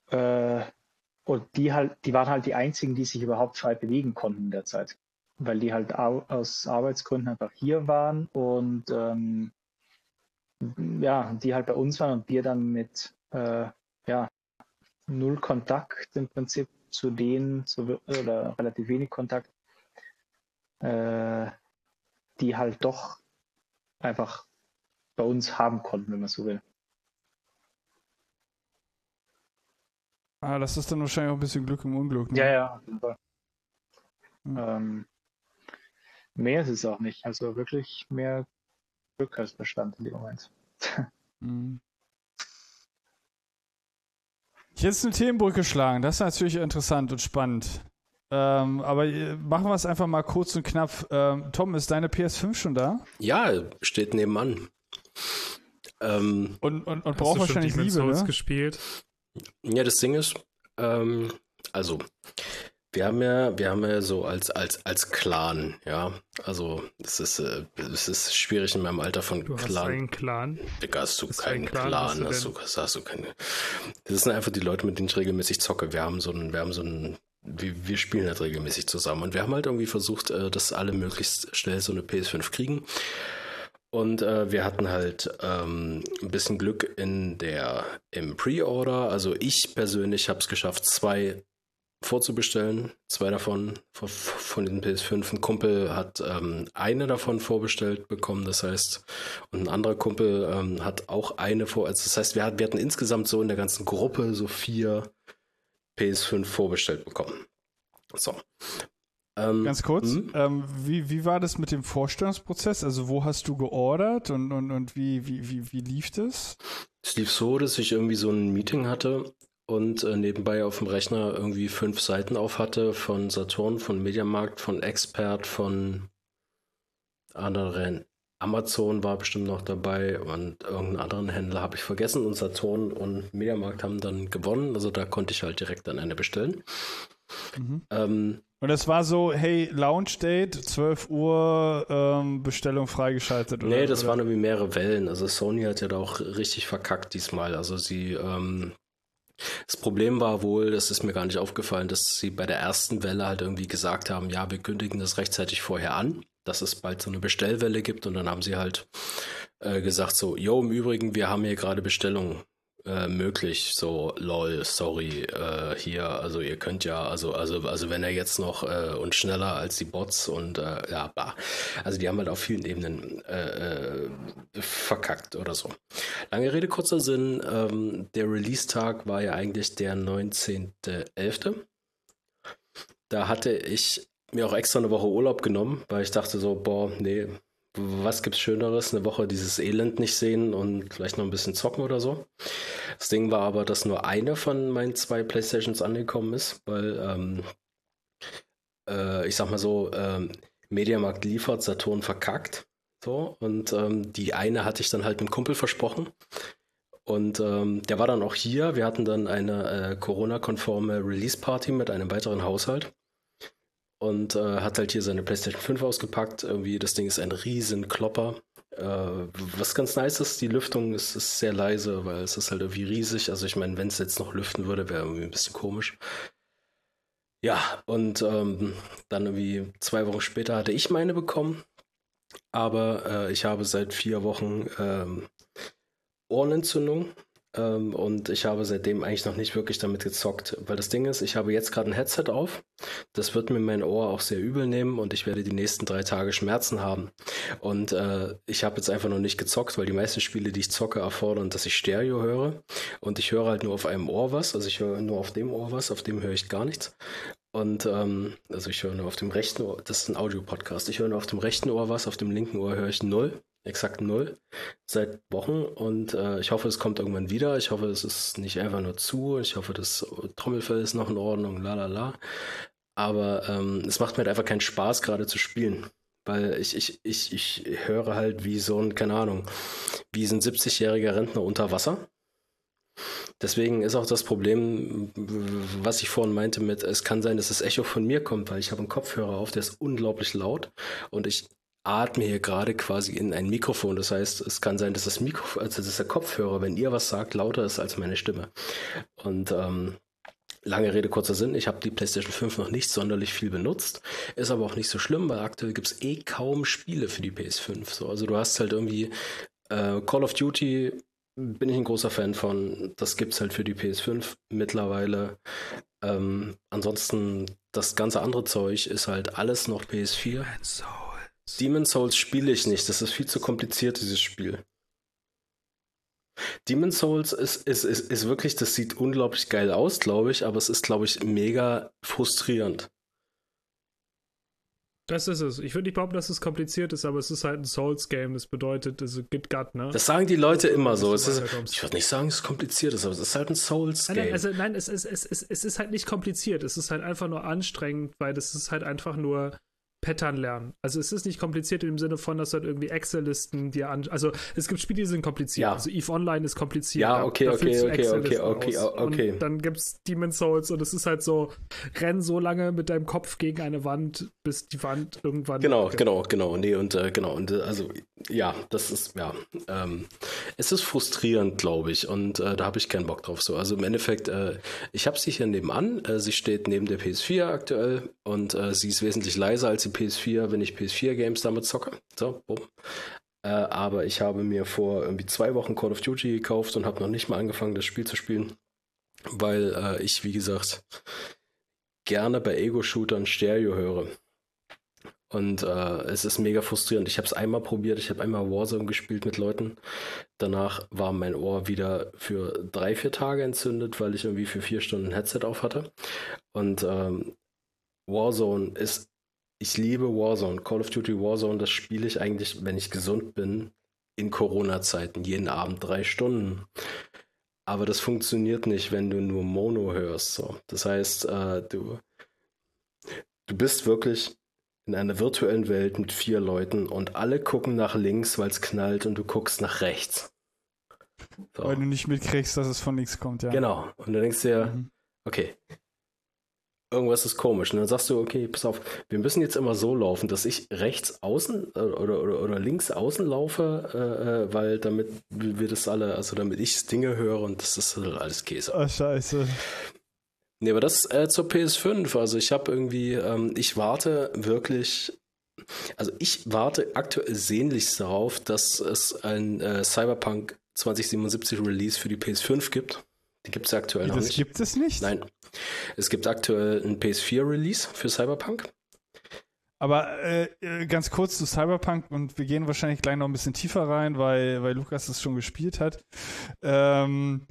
Äh, und die halt, die waren halt die einzigen, die sich überhaupt frei bewegen konnten in der Zeit. Weil die halt aus Arbeitsgründen einfach hier waren und ähm, ja, die halt bei uns waren und wir dann mit äh, ja, null Kontakt im Prinzip zu denen, zu, oder relativ wenig Kontakt, äh, die halt doch einfach bei uns haben konnten, wenn man so will. Ah, das ist dann wahrscheinlich auch ein bisschen Glück im Unglück. Ne? Ja, ja, auf jeden Fall. Hm. Ähm, mehr ist es auch nicht. Also wirklich mehr Glück als Bestand in dem Moment. *laughs* Mhm. Jetzt eine Themenbrücke schlagen, das ist natürlich interessant und spannend. Ähm, aber äh, machen wir es einfach mal kurz und knapp. Ähm, Tom, ist deine PS5 schon da? Ja, steht nebenan. Ähm, und, und, und braucht wahrscheinlich Liebe, ne? gespielt? Ja, das Ding ist, ähm, also wir haben ja, wir haben ja so als, als, als Clan, ja. Also, es ist, äh, es ist schwierig in meinem Alter von du Clan. Hast einen Clan? Digga, hast du hast keinen Clan, Clan hast, du hast, du, hast du keine. Das sind einfach die Leute, mit denen ich regelmäßig zocke. Wir haben so einen, wir haben so einen wir, wir spielen halt regelmäßig zusammen. Und wir haben halt irgendwie versucht, äh, dass alle möglichst schnell so eine PS5 kriegen. Und äh, wir hatten halt ähm, ein bisschen Glück in der im Pre-Order. Also ich persönlich habe es geschafft, zwei vorzubestellen. Zwei davon von, von den PS5. Ein Kumpel hat ähm, eine davon vorbestellt bekommen, das heißt, und ein anderer Kumpel ähm, hat auch eine vor. Also das heißt, wir, wir hatten insgesamt so in der ganzen Gruppe so vier PS5 vorbestellt bekommen. So. Ähm, Ganz kurz, hm? ähm, wie, wie war das mit dem Vorstellungsprozess? Also wo hast du geordert und, und, und wie, wie, wie, wie lief das? Es lief so, dass ich irgendwie so ein Meeting hatte und äh, nebenbei auf dem Rechner irgendwie fünf Seiten auf hatte von Saturn, von Mediamarkt, von Expert, von anderen. Amazon war bestimmt noch dabei und irgendeinen anderen Händler habe ich vergessen und Saturn und Mediamarkt haben dann gewonnen. Also da konnte ich halt direkt dann eine bestellen. Mhm. Ähm, und es war so, hey, Launch Date, 12 Uhr, ähm, Bestellung freigeschaltet. Oder, nee, das oder? waren irgendwie mehrere Wellen. Also Sony hat ja da auch richtig verkackt diesmal. Also sie, ähm, das Problem war wohl, das ist mir gar nicht aufgefallen, dass sie bei der ersten Welle halt irgendwie gesagt haben, ja, wir kündigen das rechtzeitig vorher an, dass es bald so eine Bestellwelle gibt und dann haben sie halt äh, gesagt so, jo, im Übrigen, wir haben hier gerade Bestellungen äh, möglich. So, lol, sorry, äh, hier, also ihr könnt ja, also, also, also wenn er jetzt noch äh, und schneller als die Bots und äh, ja, bah. Also die haben halt auf vielen Ebenen äh, äh, verkackt oder so. Lange Rede, kurzer Sinn, ähm, der Release-Tag war ja eigentlich der 19.11. Da hatte ich mir auch extra eine Woche Urlaub genommen, weil ich dachte so, boah, nee, was gibt's Schöneres? Eine Woche dieses Elend nicht sehen und vielleicht noch ein bisschen zocken oder so. Das Ding war aber, dass nur eine von meinen zwei Playstations angekommen ist, weil ähm, äh, ich sag mal so, ähm, Mediamarkt liefert, Saturn verkackt. So, und ähm, die eine hatte ich dann halt einem Kumpel versprochen. Und ähm, der war dann auch hier. Wir hatten dann eine äh, Corona-konforme Release-Party mit einem weiteren Haushalt und äh, hat halt hier seine PlayStation 5 ausgepackt. Irgendwie, das Ding ist ein riesen Klopper. Äh, was ganz nice ist, die Lüftung ist, ist, sehr leise, weil es ist halt irgendwie riesig. Also ich meine, wenn es jetzt noch lüften würde, wäre irgendwie ein bisschen komisch. Ja, und ähm, dann irgendwie zwei Wochen später hatte ich meine bekommen. Aber äh, ich habe seit vier Wochen ähm, Ohrenentzündung ähm, und ich habe seitdem eigentlich noch nicht wirklich damit gezockt, weil das Ding ist, ich habe jetzt gerade ein Headset auf. Das wird mir mein Ohr auch sehr übel nehmen und ich werde die nächsten drei Tage Schmerzen haben. Und äh, ich habe jetzt einfach noch nicht gezockt, weil die meisten Spiele, die ich zocke, erfordern, dass ich Stereo höre. Und ich höre halt nur auf einem Ohr was. Also ich höre nur auf dem Ohr was, auf dem höre ich gar nichts. Und ähm, also ich höre nur auf dem rechten Ohr, das ist ein Audio-Podcast, ich höre nur auf dem rechten Ohr was, auf dem linken Ohr höre ich null exakt null seit Wochen und äh, ich hoffe, es kommt irgendwann wieder. Ich hoffe, es ist nicht einfach nur zu. Ich hoffe, das Trommelfell ist noch in Ordnung, la la la. Aber ähm, es macht mir halt einfach keinen Spaß, gerade zu spielen. Weil ich, ich, ich, ich höre halt wie so ein, keine Ahnung, wie so ein 70-jähriger Rentner unter Wasser. Deswegen ist auch das Problem, was ich vorhin meinte mit, es kann sein, dass das Echo von mir kommt, weil ich habe einen Kopfhörer auf, der ist unglaublich laut und ich atme hier gerade quasi in ein Mikrofon. Das heißt, es kann sein, dass das Mikrofon, also dass der Kopfhörer, wenn ihr was sagt, lauter ist als meine Stimme. Und ähm, Lange Rede, kurzer Sinn. Ich habe die PlayStation 5 noch nicht sonderlich viel benutzt. Ist aber auch nicht so schlimm, weil aktuell gibt es eh kaum Spiele für die PS5. So, also du hast halt irgendwie äh, Call of Duty, bin ich ein großer Fan von. Das gibt es halt für die PS5 mittlerweile. Ähm, ansonsten, das ganze andere Zeug ist halt alles noch PS4. So. Demon Souls spiele ich nicht. Das ist viel zu kompliziert, dieses Spiel. Demon Souls ist, ist, ist, ist wirklich, das sieht unglaublich geil aus, glaube ich, aber es ist, glaube ich, mega frustrierend. Das ist es. Ich würde nicht behaupten, dass es kompliziert ist, aber es ist halt ein Souls-Game. Das bedeutet, es gibt Gut, ne? Das sagen die Leute immer so. Ist, ich würde nicht sagen, es ist kompliziert ist, aber es ist halt ein Souls-Game. Nein, nein, also nein, es, es, es, es, es ist halt nicht kompliziert. Es ist halt einfach nur anstrengend, weil das ist halt einfach nur Pattern lernen. Also es ist nicht kompliziert im Sinne von, dass du halt irgendwie Excel-Listen dir an. Also es gibt Spiele, die sind kompliziert. Ja. Also Eve Online ist kompliziert. Ja, okay, da, da okay, okay, okay, okay, okay. Und dann gibt's Demon Souls und es ist halt so, renn so lange mit deinem Kopf gegen eine Wand, bis die Wand irgendwann. Genau, genau, genau. Nee, und äh, genau. Und äh, also ja, das ist, ja, ähm, es ist frustrierend, glaube ich, und äh, da habe ich keinen Bock drauf. So, also im Endeffekt, äh, ich habe sie hier nebenan. Äh, sie steht neben der PS4 aktuell und äh, sie ist wesentlich leiser als die PS4, wenn ich PS4-Games damit zocke. So, bumm. Äh, aber ich habe mir vor irgendwie zwei Wochen Call of Duty gekauft und habe noch nicht mal angefangen, das Spiel zu spielen, weil äh, ich, wie gesagt, gerne bei Ego-Shootern Stereo höre. Und äh, es ist mega frustrierend. Ich habe es einmal probiert, ich habe einmal Warzone gespielt mit Leuten. Danach war mein Ohr wieder für drei, vier Tage entzündet, weil ich irgendwie für vier Stunden ein Headset auf hatte. Und ähm, Warzone ist, ich liebe Warzone. Call of Duty Warzone, das spiele ich eigentlich, wenn ich gesund bin, in Corona-Zeiten, jeden Abend drei Stunden. Aber das funktioniert nicht, wenn du nur Mono hörst. So. Das heißt, äh, du, du bist wirklich in einer virtuellen Welt mit vier Leuten und alle gucken nach links, weil es knallt und du guckst nach rechts. So. Weil du nicht mitkriegst, dass es von links kommt, ja. Genau. Und dann denkst du dir, mhm. okay, irgendwas ist komisch. Und dann sagst du, okay, pass auf, wir müssen jetzt immer so laufen, dass ich rechts außen äh, oder, oder, oder links außen laufe, äh, äh weil damit wir das alle, also damit ich Dinge höre und das ist halt alles Käse. Oh, scheiße. Nee, aber das äh, zur PS5. Also ich habe irgendwie, ähm, ich warte wirklich, also ich warte aktuell sehnlichst darauf, dass es ein äh, Cyberpunk 2077 Release für die PS5 gibt. Die gibt es ja aktuell Wie, noch das nicht. gibt es nicht? Nein. Es gibt aktuell ein PS4 Release für Cyberpunk. Aber äh, ganz kurz zu Cyberpunk und wir gehen wahrscheinlich gleich noch ein bisschen tiefer rein, weil, weil Lukas das schon gespielt hat. Ähm,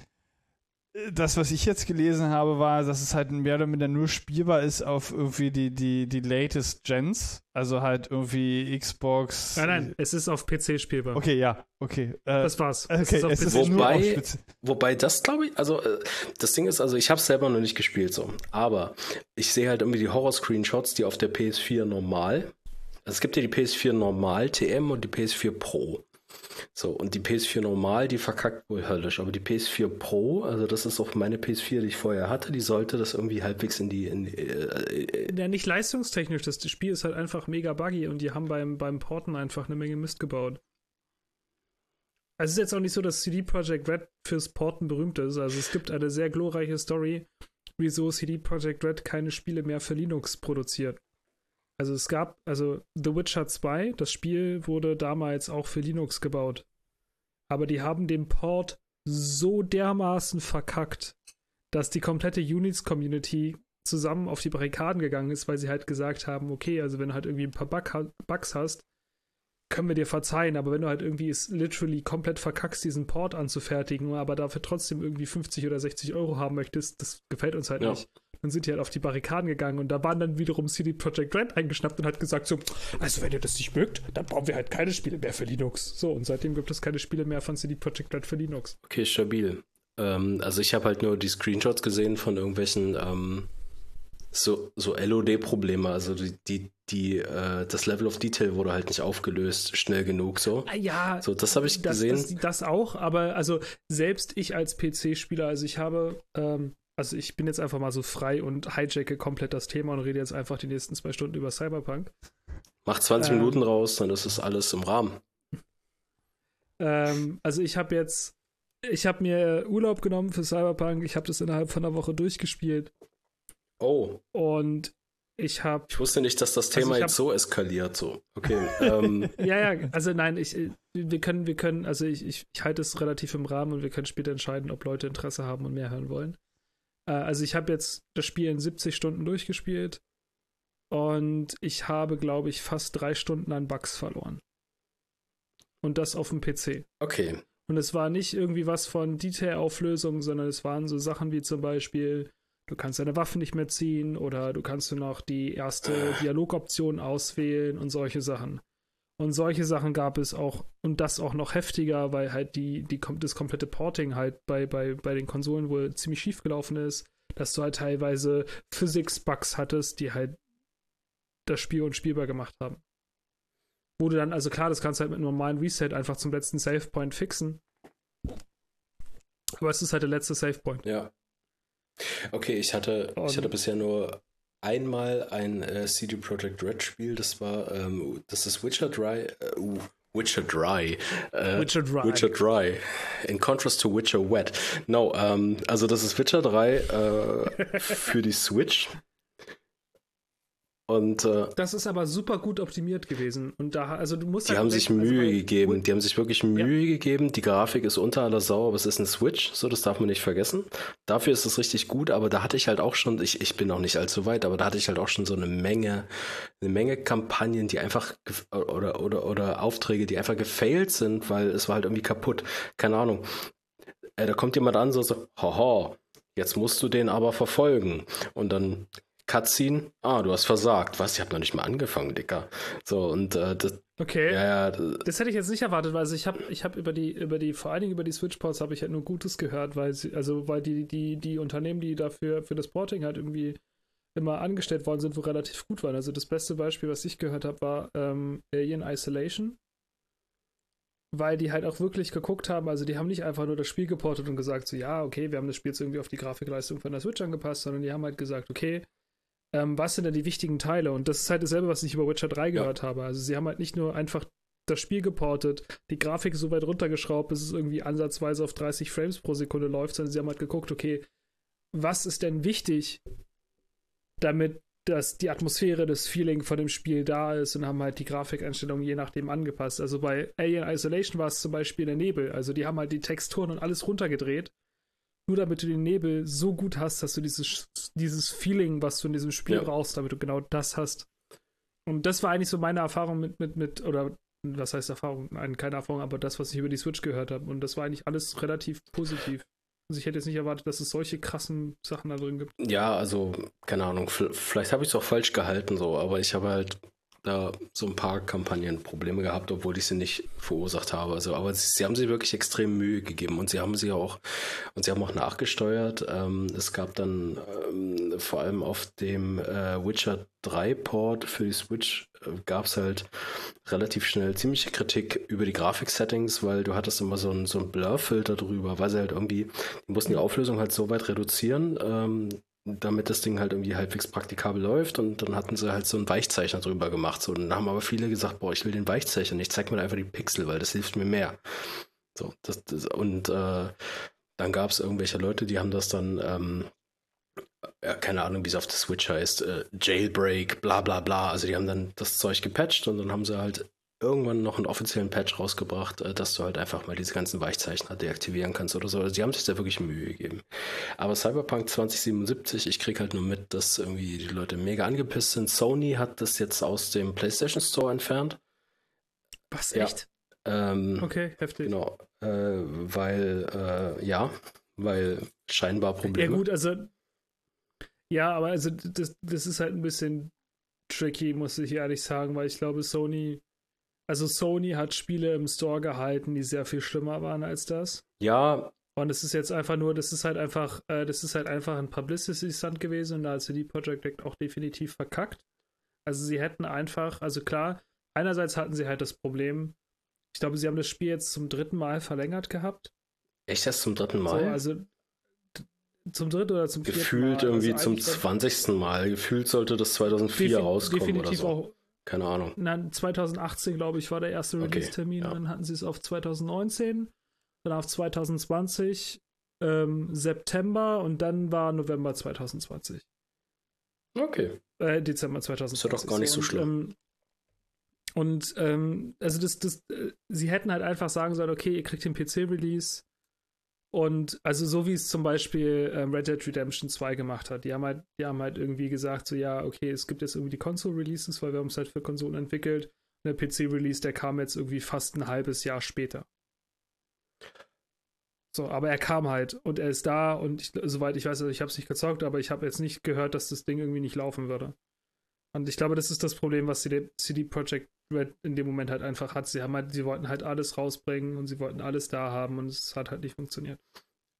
das, was ich jetzt gelesen habe, war, dass es halt mehr oder minder nur spielbar ist auf irgendwie die, die, die latest Gens. Also halt irgendwie Xbox. Nein, nein, es ist auf PC spielbar. Okay, ja, okay. Äh, das war's. Okay, es ist, es ist wobei, wobei das glaube ich, also äh, das Ding ist, also ich habe selber noch nicht gespielt so, aber ich sehe halt irgendwie die Horror-Screenshots, die auf der PS4 normal, also es gibt ja die PS4 normal TM und die PS4 Pro. So, und die PS4 normal, die verkackt wohl höllisch. Aber die PS4 Pro, also das ist auch meine PS4, die ich vorher hatte, die sollte das irgendwie halbwegs in die. In äh, äh ja, nicht leistungstechnisch. Das Spiel ist halt einfach mega buggy und die haben beim, beim Porten einfach eine Menge Mist gebaut. Also es ist jetzt auch nicht so, dass CD Projekt Red fürs Porten berühmt ist. Also es gibt eine sehr glorreiche Story, wieso CD Projekt Red keine Spiele mehr für Linux produziert. Also es gab, also The Witcher 2, das Spiel wurde damals auch für Linux gebaut. Aber die haben den Port so dermaßen verkackt, dass die komplette Unix-Community zusammen auf die Barrikaden gegangen ist, weil sie halt gesagt haben, okay, also wenn du halt irgendwie ein paar Bug Bugs hast, können wir dir verzeihen, aber wenn du halt irgendwie es literally komplett verkackst, diesen Port anzufertigen, aber dafür trotzdem irgendwie 50 oder 60 Euro haben möchtest, das gefällt uns halt ja. nicht. Dann sind die halt auf die Barrikaden gegangen und da waren dann wiederum CD Projekt Red eingeschnappt und hat gesagt so, also wenn ihr das nicht mögt, dann bauen wir halt keine Spiele mehr für Linux. So, und seitdem gibt es keine Spiele mehr von CD Projekt Red für Linux. Okay, stabil. Ähm, also ich habe halt nur die Screenshots gesehen von irgendwelchen ähm, so, so LOD-Probleme, also die, die, die äh, das Level of Detail wurde halt nicht aufgelöst, schnell genug so. Ah, ja, so, das habe ich das, gesehen. Das, das, auch, aber also selbst ich als PC-Spieler, also ich habe, ähm, also ich bin jetzt einfach mal so frei und hijacke komplett das Thema und rede jetzt einfach die nächsten zwei Stunden über Cyberpunk. Mach 20 ähm, Minuten raus, dann ist es alles im Rahmen. Ähm, also ich habe jetzt, ich habe mir Urlaub genommen für Cyberpunk, ich habe das innerhalb von einer Woche durchgespielt Oh. Und ich habe. Ich wusste nicht, dass das also Thema also jetzt hab, so eskaliert. So, okay. ähm. *laughs* ja, ja, also nein, ich, wir können, wir können, also ich, ich, ich halte es relativ im Rahmen und wir können später entscheiden, ob Leute Interesse haben und mehr hören wollen. Äh, also ich habe jetzt das Spiel in 70 Stunden durchgespielt und ich habe, glaube ich, fast drei Stunden an Bugs verloren. Und das auf dem PC. Okay. Und es war nicht irgendwie was von Detailauflösung, sondern es waren so Sachen wie zum Beispiel du kannst deine Waffe nicht mehr ziehen oder du kannst nur noch die erste Dialogoption auswählen und solche Sachen. Und solche Sachen gab es auch und das auch noch heftiger, weil halt die, die, das komplette Porting halt bei, bei, bei den Konsolen wohl ziemlich schief gelaufen ist, dass du halt teilweise Physics-Bugs hattest, die halt das Spiel unspielbar gemacht haben. Wo du dann, also klar, das kannst du halt mit einem normalen Reset einfach zum letzten Save-Point fixen. Aber es ist halt der letzte Save-Point. Ja. Okay, ich hatte, ich hatte bisher nur einmal ein äh, CD Projekt Red Spiel, das war, ähm, das ist Witcher 3, äh, Witcher Dry. Äh, Witcher Dry. Witcher Dry. In contrast to Witcher Wet. No, ähm, also das ist Witcher 3 äh, für die Switch. Und äh, Das ist aber super gut optimiert gewesen. Und da, also du musst die halt haben sich also Mühe bei- gegeben. Die haben sich wirklich Mühe gegeben. Die Grafik ist unter aller Sau, aber es ist ein Switch, so das darf man nicht vergessen. Dafür ist es richtig gut, aber da hatte ich halt auch schon, ich, ich bin noch nicht allzu weit, aber da hatte ich halt auch schon so eine Menge, eine Menge Kampagnen, die einfach oder, oder, oder Aufträge, die einfach gefailt sind, weil es war halt irgendwie kaputt. Keine Ahnung. Äh, da kommt jemand an, so, so, haha, jetzt musst du den aber verfolgen. Und dann Cutscene, ah, du hast versagt. Was? Ich habe noch nicht mal angefangen, Dicker. So, und äh, das, Okay. ja, ja, das, Das hätte ich jetzt nicht erwartet, weil also ich habe ich hab über die, über die, vor allen Dingen über die Switch-Ports habe ich halt nur Gutes gehört, weil sie, also weil die, die, die Unternehmen, die dafür für das Porting halt irgendwie immer angestellt worden sind, wo relativ gut waren. Also das beste Beispiel, was ich gehört habe, war ähm, Alien Isolation. Weil die halt auch wirklich geguckt haben, also die haben nicht einfach nur das Spiel geportet und gesagt, so ja, okay, wir haben das Spiel jetzt irgendwie auf die Grafikleistung von der Switch angepasst, sondern die haben halt gesagt, okay, ähm, was sind denn die wichtigen Teile? Und das ist halt dasselbe, was ich über Witcher 3 gehört habe. Also sie haben halt nicht nur einfach das Spiel geportet, die Grafik so weit runtergeschraubt, bis es irgendwie ansatzweise auf 30 Frames pro Sekunde läuft, sondern sie haben halt geguckt, okay, was ist denn wichtig, damit dass die Atmosphäre, das Feeling von dem Spiel da ist und haben halt die Grafikeinstellungen je nachdem angepasst. Also bei Alien Isolation war es zum Beispiel der Nebel. Also die haben halt die Texturen und alles runtergedreht, nur damit du den Nebel so gut hast, dass du dieses, dieses Feeling, was du in diesem Spiel Ja. brauchst, damit du genau das hast. Und das war eigentlich so meine Erfahrung mit, mit, mit, oder was heißt Erfahrung? Nein, keine Erfahrung, aber das, was ich über die Switch gehört habe. Und das war eigentlich alles relativ positiv. Also ich hätte jetzt nicht erwartet, dass es solche krassen Sachen da drin gibt. Ja, also, keine Ahnung, vielleicht habe ich es auch falsch gehalten, so, aber ich habe halt da so ein paar Kampagnenprobleme gehabt, obwohl ich sie nicht verursacht habe. Also, aber sie, sie haben sich wirklich extrem Mühe gegeben und sie haben sie auch und sie haben auch nachgesteuert. Ähm, es gab dann ähm, vor allem auf dem äh, Witcher 3 Port für die Switch äh, gab es halt relativ schnell ziemliche Kritik über die Grafiksettings, weil du hattest immer so einen so Blur-Filter drüber, weil sie halt irgendwie, die mussten die Auflösung halt so weit reduzieren, ähm, damit das Ding halt irgendwie halbwegs praktikabel läuft und dann hatten sie halt so einen Weichzeichner drüber gemacht. So, und dann haben aber viele gesagt, boah, ich will den Weichzeichner nicht, zeig mir einfach die Pixel, weil das hilft mir mehr. So, das, das, und äh, dann gab es irgendwelche Leute, die haben das dann, ähm, ja, keine Ahnung, wie es auf der Switch heißt, äh, Jailbreak, bla bla bla. Also die haben dann das Zeug gepatcht und dann haben sie halt irgendwann noch einen offiziellen Patch rausgebracht, äh, dass du halt einfach mal diese ganzen Weichzeichner deaktivieren kannst oder so. Also die haben sich da wirklich Mühe gegeben. Aber Cyberpunk 2077, ich krieg halt nur mit, dass irgendwie die Leute mega angepisst sind. Sony hat das jetzt aus dem PlayStation Store entfernt. Was, Ja. echt? Ähm, Okay, heftig. Genau, äh, weil, äh, ja, weil scheinbar Ja, Probleme. gut, also. Ja, aber also das, das ist halt ein bisschen tricky, muss ich ehrlich sagen, weil ich glaube, Sony. Also Sony hat Spiele im Store gehalten, die sehr viel schlimmer waren als das. Ja, Und es ist jetzt einfach nur, das ist halt einfach, äh, das ist halt einfach ein Publicity-Stunt gewesen und da hat CD Projekt Direct auch definitiv verkackt. Also sie hätten einfach, also klar, einerseits hatten sie halt das Problem, ich glaube, sie haben das Spiel jetzt zum dritten Mal verlängert gehabt. echt erst zum dritten So, Mal. also d- zum dritten oder zum vierten Gefühlt Mal. irgendwie also zum eigentlich- 20. Mal. Gefühlt sollte das 2004 Defi- rauskommen definitiv oder so. auch. Keine Ahnung. Nein, 2018, glaube ich, war der erste Okay, Release-Termin. ja. Dann hatten sie es auf 2019, dann auf 2020, ähm, September und dann war November 2020. Okay. Äh, Dezember 2020. Ist ja doch gar nicht so schlimm. Ähm, und ähm, also das, das, äh, sie hätten halt einfach sagen sollen, okay, ihr kriegt den PC-Release. Und also so wie es zum Beispiel ähm, Red Dead Redemption 2 gemacht hat. Die haben halt, die haben halt irgendwie gesagt, so ja, okay, es gibt jetzt irgendwie die Console-Releases, weil wir haben es halt für Konsolen entwickelt. Und der PC-Release, der kam jetzt irgendwie fast ein halbes Jahr später. So, aber er kam halt und er ist da und ich, soweit ich weiß, also ich habe es nicht gezockt, aber ich habe jetzt nicht gehört, dass das Ding irgendwie nicht laufen würde. Und ich glaube, das ist das Problem, was CD, CD Projekt Red in dem Moment halt einfach hat. Sie haben halt, sie wollten halt alles rausbringen und sie wollten alles da haben und es hat halt nicht funktioniert.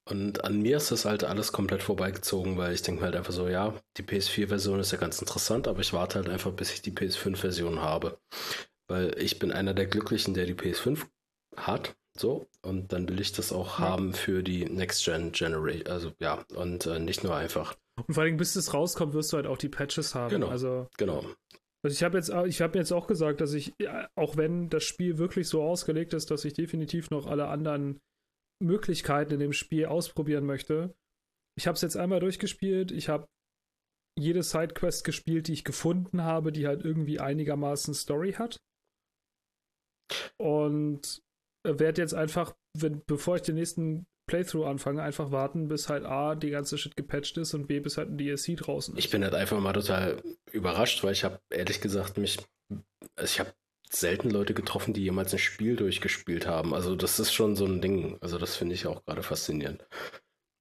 Und an mir ist das halt alles komplett vorbeigezogen, weil ich denke mir halt einfach so, ja, die PS4-Version ist ja ganz interessant, aber ich warte halt einfach, bis ich die PS5-Version habe. Weil ich bin einer der Glücklichen, der die PS5 hat. So, und dann will ich das auch Ja. haben für die Next Gen Generation. Also ja, und äh, nicht nur einfach. Und vor allem, bis es rauskommt, wirst du halt auch die Patches haben. Genau. Also, Genau. Also ich habe jetzt, ich habe jetzt auch gesagt, dass ich, auch wenn das Spiel wirklich so ausgelegt ist, dass ich definitiv noch alle anderen Möglichkeiten in dem Spiel ausprobieren möchte. Ich habe es jetzt einmal durchgespielt. Ich habe jede Sidequest gespielt, die ich gefunden habe, die halt irgendwie einigermaßen Story hat. Und werde jetzt einfach, wenn, bevor ich den nächsten Playthrough anfange, einfach warten, bis halt A, die ganze Shit gepatcht ist und B, bis halt ein DLC draußen ist. Ich bin halt einfach mal total überrascht, weil ich habe ehrlich gesagt mich, also ich habe selten Leute getroffen, die jemals ein Spiel durchgespielt haben. Also das ist schon so ein Ding. Also das finde ich auch gerade faszinierend.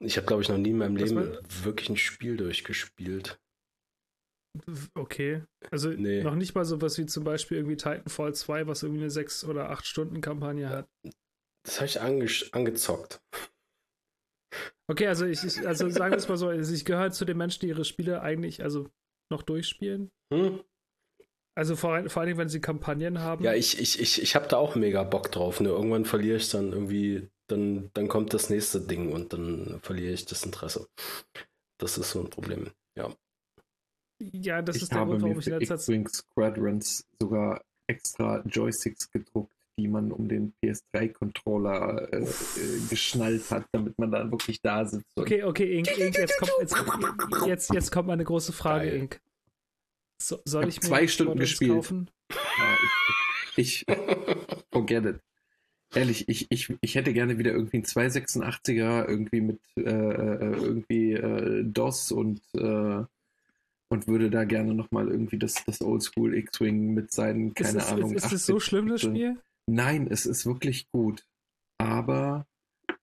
Ich habe, glaube ich, noch nie in meinem Leben wirklich ein Spiel durchgespielt. Okay. Also nee. noch nicht mal so was wie zum Beispiel irgendwie Titanfall 2, was irgendwie eine 6 oder 8 Stunden Kampagne hat. Das habe ich ange angezockt. Okay, also ich, ich also sagen wir es mal so, also ich gehöre zu den Menschen, die ihre Spiele eigentlich also noch durchspielen. Hm? Also vor, vor allem, wenn sie Kampagnen haben. Ja, ich, ich, ich, ich habe da auch mega Bock drauf. Ne? Irgendwann verliere ich dann irgendwie, dann, dann kommt das nächste Ding und dann verliere ich das Interesse. Das ist so ein Problem, ja. Ja, das ich ist der Grund, warum ich in letzter Zeit. Squadrons sogar extra Joysticks gedruckt, die man um den PS3-Controller äh, äh, geschnallt hat, damit man dann wirklich da sitzt. Okay, okay, Ink, Ink jetzt, kommt, jetzt, jetzt, jetzt kommt meine große Frage, Geil. Ink. So, soll ich, ich mir zwei Stunden gespielt. kaufen? Ja, ich, ich *laughs* forget it. Ehrlich, ich, ich, ich hätte gerne wieder irgendwie ein 286er irgendwie mit äh, äh, irgendwie äh, DOS und äh, und würde da gerne nochmal irgendwie das, das Oldschool X-Wing mit seinen, keine ist es, Ahnung. Ist, ist es so schlimm, das Spiel? Nein, es ist wirklich gut. Aber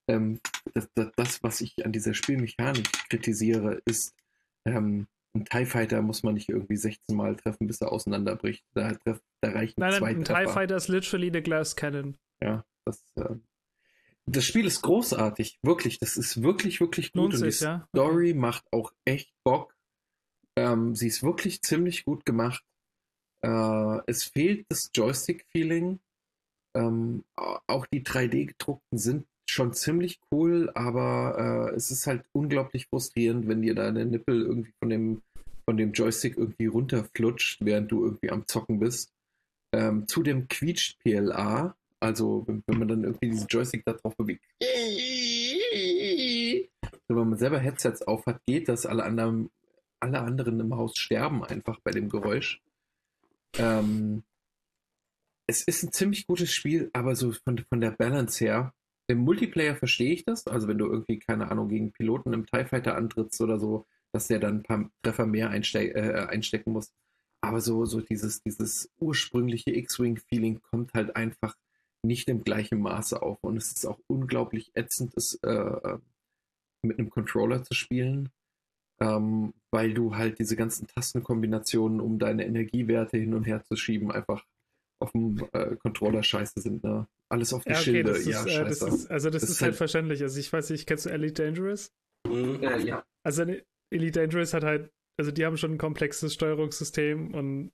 ähm, das, das, das, was ich an dieser Spielmechanik kritisiere, ist, ähm, ein TIE Fighter muss man nicht irgendwie 16 Mal treffen, bis er auseinanderbricht. Da, da reichen nein, zwei nein, ein Treffer. TIE Fighter ist literally the glass cannon. Ja, das, äh, das Spiel ist großartig. Wirklich, das ist wirklich, wirklich gut. Lohnt und sich, die ja? Story macht auch echt Bock. Ähm, sie ist wirklich ziemlich gut gemacht. Äh, es fehlt das Joystick-Feeling. Ähm, auch die 3D-gedruckten sind schon ziemlich cool, aber äh, es ist halt unglaublich frustrierend, wenn dir deine Nippel irgendwie von dem, von dem Joystick irgendwie runterflutscht, während du irgendwie am Zocken bist. Ähm, zudem quietscht PLA, also wenn, wenn, man dann irgendwie diesen Joystick da drauf bewegt. wenn man selber Headsets aufhat, geht das. Alle anderen alle anderen im Haus sterben einfach bei dem Geräusch. Ähm, es ist ein ziemlich gutes Spiel, aber so von, von der Balance her, im Multiplayer verstehe ich das. Also wenn du irgendwie, keine Ahnung, gegen Piloten im TIE Fighter antrittst oder so, dass der dann ein paar Treffer mehr einste äh, einstecken muss. Aber so, so dieses, dieses ursprüngliche X-Wing-Feeling kommt halt einfach nicht im gleichen Maße auf. Und es ist auch unglaublich ätzend, es äh, mit einem Controller zu spielen ähm, weil du halt diese ganzen Tastenkombinationen, um deine Energiewerte hin und her zu schieben, einfach auf dem äh, Controller scheiße sind. Ne? Alles auf die ja, okay, Schilde, das ja, ist, äh, das ist, also das, das ist halt, halt verständlich. Also ich weiß nicht, kennst du Elite Dangerous? Mhm. Äh, ja. Also Elite Dangerous hat halt, also die haben schon ein komplexes Steuerungssystem und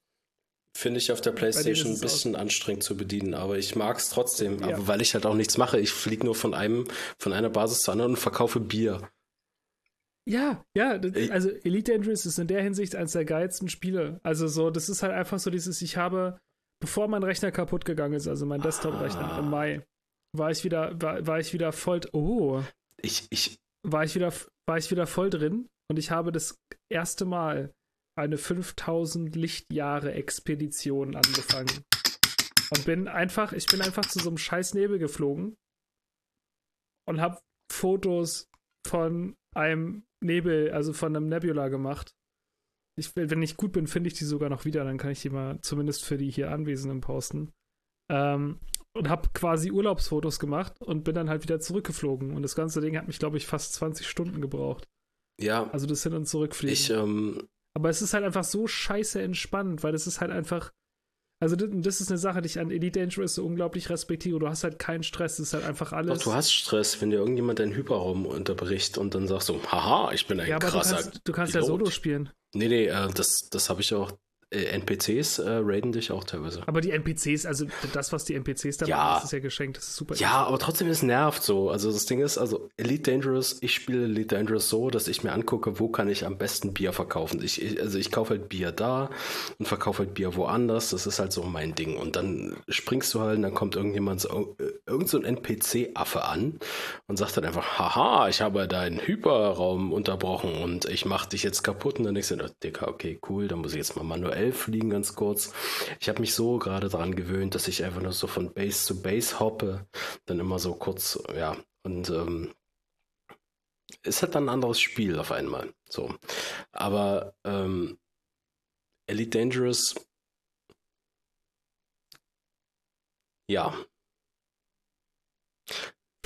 Finde ich auf der Playstation ein bisschen anstrengend zu bedienen, aber ich mag es trotzdem. Ja. Aber weil ich halt auch nichts mache. Ich fliege nur von einem, von einer Basis zur anderen und verkaufe Bier. Ja, ja, also Elite Dangerous ist in der Hinsicht eines der geilsten Spiele. Also so, das ist halt einfach so dieses, ich habe, bevor mein Rechner kaputt gegangen ist, also mein Desktop-Rechner ah. im Mai, war ich wieder, war, war ich wieder voll, oh. Ich, ich. War ich wieder, war ich wieder voll drin und ich habe das erste Mal eine 5000 Lichtjahre Expedition angefangen. Und bin einfach, ich bin einfach zu so einem scheiß Nebel geflogen und habe Fotos von einem Nebel, also von einem Nebula gemacht. Ich, wenn ich gut bin, finde ich die sogar noch wieder, dann kann ich die mal zumindest für die hier Anwesenden posten. Ähm, und habe quasi Urlaubsfotos gemacht und bin dann halt wieder zurückgeflogen. Und das ganze Ding hat mich, glaube ich, fast 20 Stunden gebraucht. Ja. Also das Hin- und Zurückfliegen. Ich, ähm, Aber es ist halt einfach so scheiße entspannt, weil es ist halt einfach also das ist eine Sache, die ich an Elite Dangerous so unglaublich respektiere. Du hast halt keinen Stress, es ist halt einfach alles. Doch, du hast Stress, wenn dir irgendjemand deinen Hyperraum unterbricht und dann sagst du, haha, ich bin ein ja, aber krasser du kannst, du kannst ja Solo spielen. Nee, nee, äh, das, das habe ich auch NPCs äh, raiden dich auch teilweise. Aber die NPCs, also das, was die NPCs da Ja. machen, ist ja geschenkt, das ist super. Ja, aber trotzdem, es nervt so. Also das Ding ist, also Elite Dangerous, ich spiele Elite Dangerous so, dass ich mir angucke, wo kann ich am besten Bier verkaufen. Ich, ich, also ich kaufe halt Bier da und verkaufe halt Bier woanders. Das ist halt so mein Ding. Und dann springst du halt und dann kommt irgendjemand, so, äh, irgend so ein NPC-Affe an und sagt dann einfach, haha, ich habe deinen Hyperraum unterbrochen und ich mache dich jetzt kaputt. Und dann denkst du, oh, Dicker, okay, cool, dann muss ich jetzt mal manuell fliegen, ganz kurz. Ich habe mich so gerade daran gewöhnt, dass ich einfach nur so von Base zu Base hoppe, dann immer so kurz, ja, und ähm, ist halt dann ein anderes Spiel auf einmal. So. Aber ähm, Elite Dangerous, ja.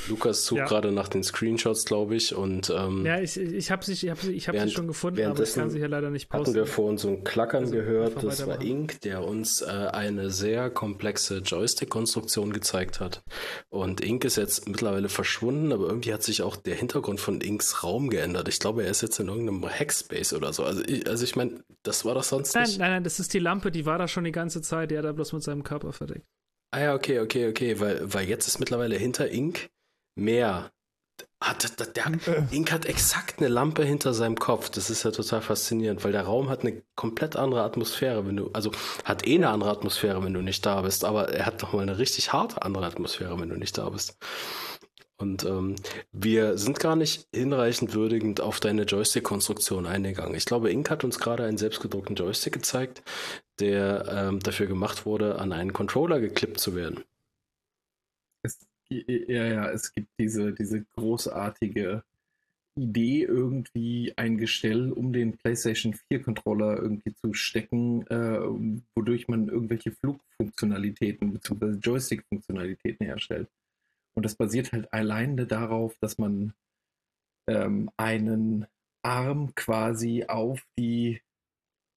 Lukas sucht Ja. gerade nach den Screenshots, glaube ich, und ähm, Ja, ich, ich habe sie, ich hab sie, ich hab sie schon gefunden, aber ich kann sie hier leider nicht hatten posten. wir vorhin so ein Klackern Also, gehört. Das war. Ink, der uns äh, eine sehr komplexe Joystick-Konstruktion gezeigt hat. Und Ink ist jetzt mittlerweile verschwunden, aber irgendwie hat sich auch der Hintergrund von Inks Raum geändert. Ich glaube, er ist jetzt in irgendeinem Hackspace oder so. Also ich, also ich meine, das war doch sonst Nein, nicht. nein, nein, das ist die Lampe, die war da schon die ganze Zeit, die hat er bloß mit seinem Körper verdeckt. Ah ja, okay, okay, okay, weil, weil jetzt ist mittlerweile hinter Ink mehr. Hat, der, der, *laughs* Ink hat exakt eine Lampe hinter seinem Kopf. Das ist ja total faszinierend, weil der Raum hat eine komplett andere Atmosphäre, wenn du, also hat eh eine andere Atmosphäre, wenn du nicht da bist, aber er hat nochmal eine richtig harte andere Atmosphäre, wenn du nicht da bist. Und ähm, wir sind gar nicht hinreichend würdigend auf deine Joystick-Konstruktion eingegangen. Ich glaube, Ink hat uns gerade einen selbstgedruckten Joystick gezeigt, der ähm, dafür gemacht wurde, an einen Controller geklippt zu werden. Ja, ja, es gibt diese, diese großartige Idee, irgendwie ein Gestell um den PlayStation 4 Controller irgendwie zu stecken, äh, wodurch man irgendwelche Flugfunktionalitäten bzw. Joystick-Funktionalitäten herstellt. Und das basiert halt alleine darauf, dass man ähm, einen Arm quasi auf die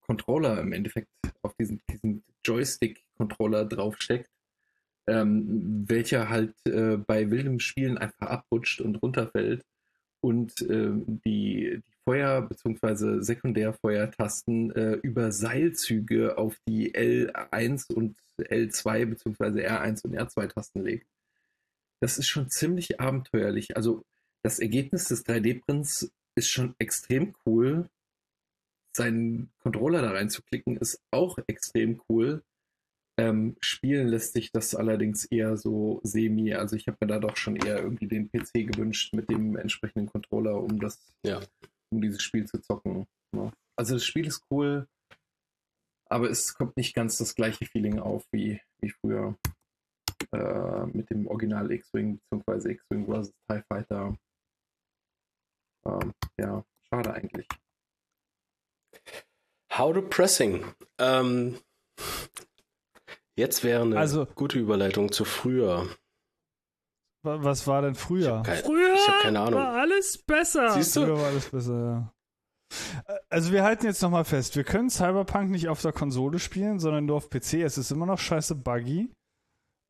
Controller im Endeffekt, auf diesen, diesen Joystick-Controller draufsteckt ähm, welcher halt äh, bei wildem Spielen einfach abrutscht und runterfällt und ähm, die, die Feuer- bzw. Sekundärfeuertasten äh, über Seilzüge auf die L1 und L2 bzw. R1 und R2-Tasten legt. Das ist schon ziemlich abenteuerlich. Also das Ergebnis des 3D-Prints ist schon extrem cool. Seinen Controller da reinzuklicken ist auch extrem cool. Ähm, spielen lässt sich das allerdings eher so semi. Also ich habe mir da doch schon eher irgendwie den PC gewünscht mit dem entsprechenden Controller, um das, Ja. um dieses Spiel zu zocken. Ja. Also das Spiel ist cool, aber es kommt nicht ganz das gleiche Feeling auf wie, wie früher äh, mit dem Original X-Wing bzw. X-Wing vs. TIE Fighter. Ähm, ja, schade eigentlich. How to Pressing. Ähm, jetzt wäre eine Also- gute Überleitung zu früher. Wa- Was war denn früher? Kein, Früher ich keine Ahnung. war alles besser. Siehst du? Früher war alles besser, ja. Äh, Also wir halten jetzt nochmal fest, wir können Cyberpunk nicht auf der Konsole spielen, sondern nur auf PC. Es ist immer noch scheiße buggy.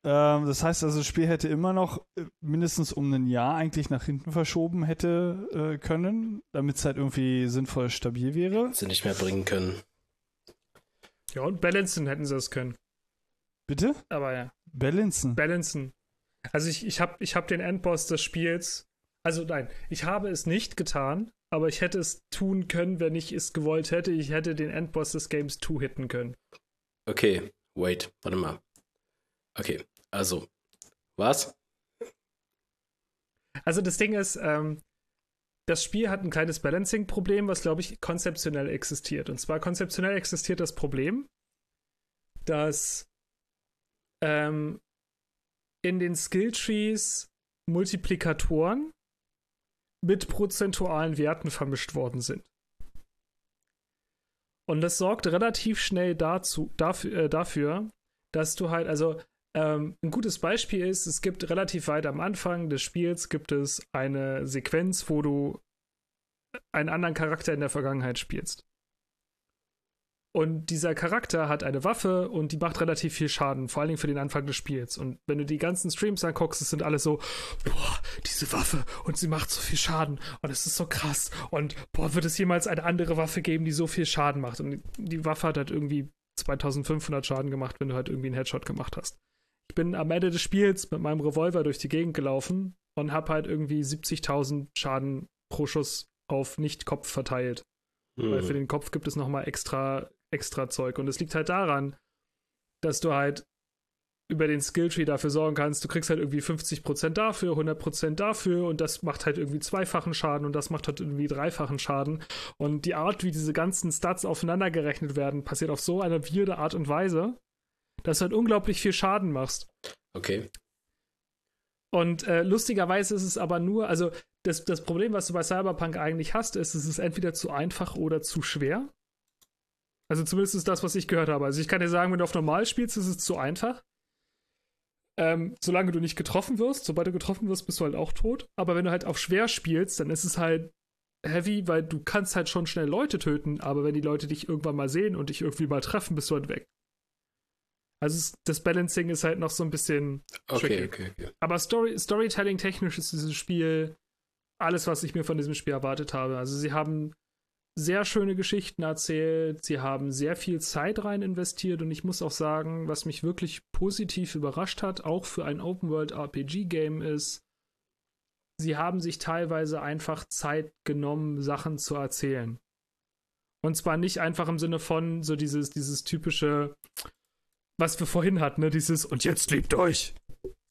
Ähm, das heißt also, das Spiel hätte immer noch äh, mindestens um ein Jahr eigentlich nach hinten verschoben hätte äh, können, damit es halt irgendwie sinnvoll stabil wäre. Sie nicht mehr bringen können. Ja, und balancen hätten sie das können. Bitte? Aber ja, Balancen. balancen. Also ich, ich habe ich hab den Endboss des Spiels, also nein, ich habe es nicht getan, aber ich hätte es tun können, wenn ich es gewollt hätte. Ich hätte den Endboss des Games 2 hitten können. Okay, wait, warte mal. Okay, also, was? Also das Ding ist, ähm, das Spiel hat ein kleines Balancing-Problem, was, glaube ich, konzeptionell existiert. Und zwar konzeptionell existiert das Problem, dass ähm, in den Skilltrees Multiplikatoren mit prozentualen Werten vermischt worden sind. Und das sorgt relativ schnell dazu, dafür, äh, dafür dass du halt, also ähm, ein gutes Beispiel ist, es gibt relativ weit am Anfang des Spiels gibt es eine Sequenz, wo du einen anderen Charakter in der Vergangenheit spielst. Und dieser Charakter hat eine Waffe und die macht relativ viel Schaden, vor allen Dingen für den Anfang des Spiels. Und wenn du die ganzen Streams anguckst, es sind alle so, boah, diese Waffe und sie macht so viel Schaden und es ist so krass. Und boah, wird es jemals eine andere Waffe geben, die so viel Schaden macht? Und die Waffe hat halt irgendwie 2500 Schaden gemacht, wenn du halt irgendwie einen Headshot gemacht hast. Ich bin am Ende des Spiels mit meinem Revolver durch die Gegend gelaufen und habe halt irgendwie 70.000 Schaden pro Schuss auf Nicht-Kopf verteilt. Mhm. Weil für den Kopf gibt es nochmal extra, extra Zeug. Und es liegt halt daran, dass du halt über den Skilltree dafür sorgen kannst, du kriegst halt irgendwie 50% dafür, 100% dafür und das macht halt irgendwie zweifachen Schaden und das macht halt irgendwie dreifachen Schaden. Und die Art, wie diese ganzen Stats aufeinander gerechnet werden, passiert auf so eine weirde Art und Weise, dass du halt unglaublich viel Schaden machst. Okay. Und äh, lustigerweise ist es aber nur, also das, das Problem, was du bei Cyberpunk eigentlich hast, ist, es ist entweder zu einfach oder zu schwer. Also zumindest ist das, was ich gehört habe. Also ich kann dir sagen, wenn du auf normal spielst, ist es zu einfach. Ähm, solange du nicht getroffen wirst, sobald du getroffen wirst, bist du halt auch tot. Aber wenn du halt auf schwer spielst, dann ist es halt heavy, weil du kannst halt schon schnell Leute töten, aber wenn die Leute dich irgendwann mal sehen und dich irgendwie mal treffen, bist du halt weg. Also das Balancing ist halt noch so ein bisschen okay, okay, okay. Aber Story, Storytelling-technisch ist dieses Spiel alles, was ich mir von diesem Spiel erwartet habe. Also sie haben sehr schöne Geschichten erzählt, sie haben sehr viel Zeit rein investiert und ich muss auch sagen, was mich wirklich positiv überrascht hat, auch für ein Open-World-RPG-Game ist, sie haben sich teilweise einfach Zeit genommen, Sachen zu erzählen. Und zwar nicht einfach im Sinne von so dieses, dieses typische, was wir vorhin hatten, ne? dieses und jetzt liebt euch.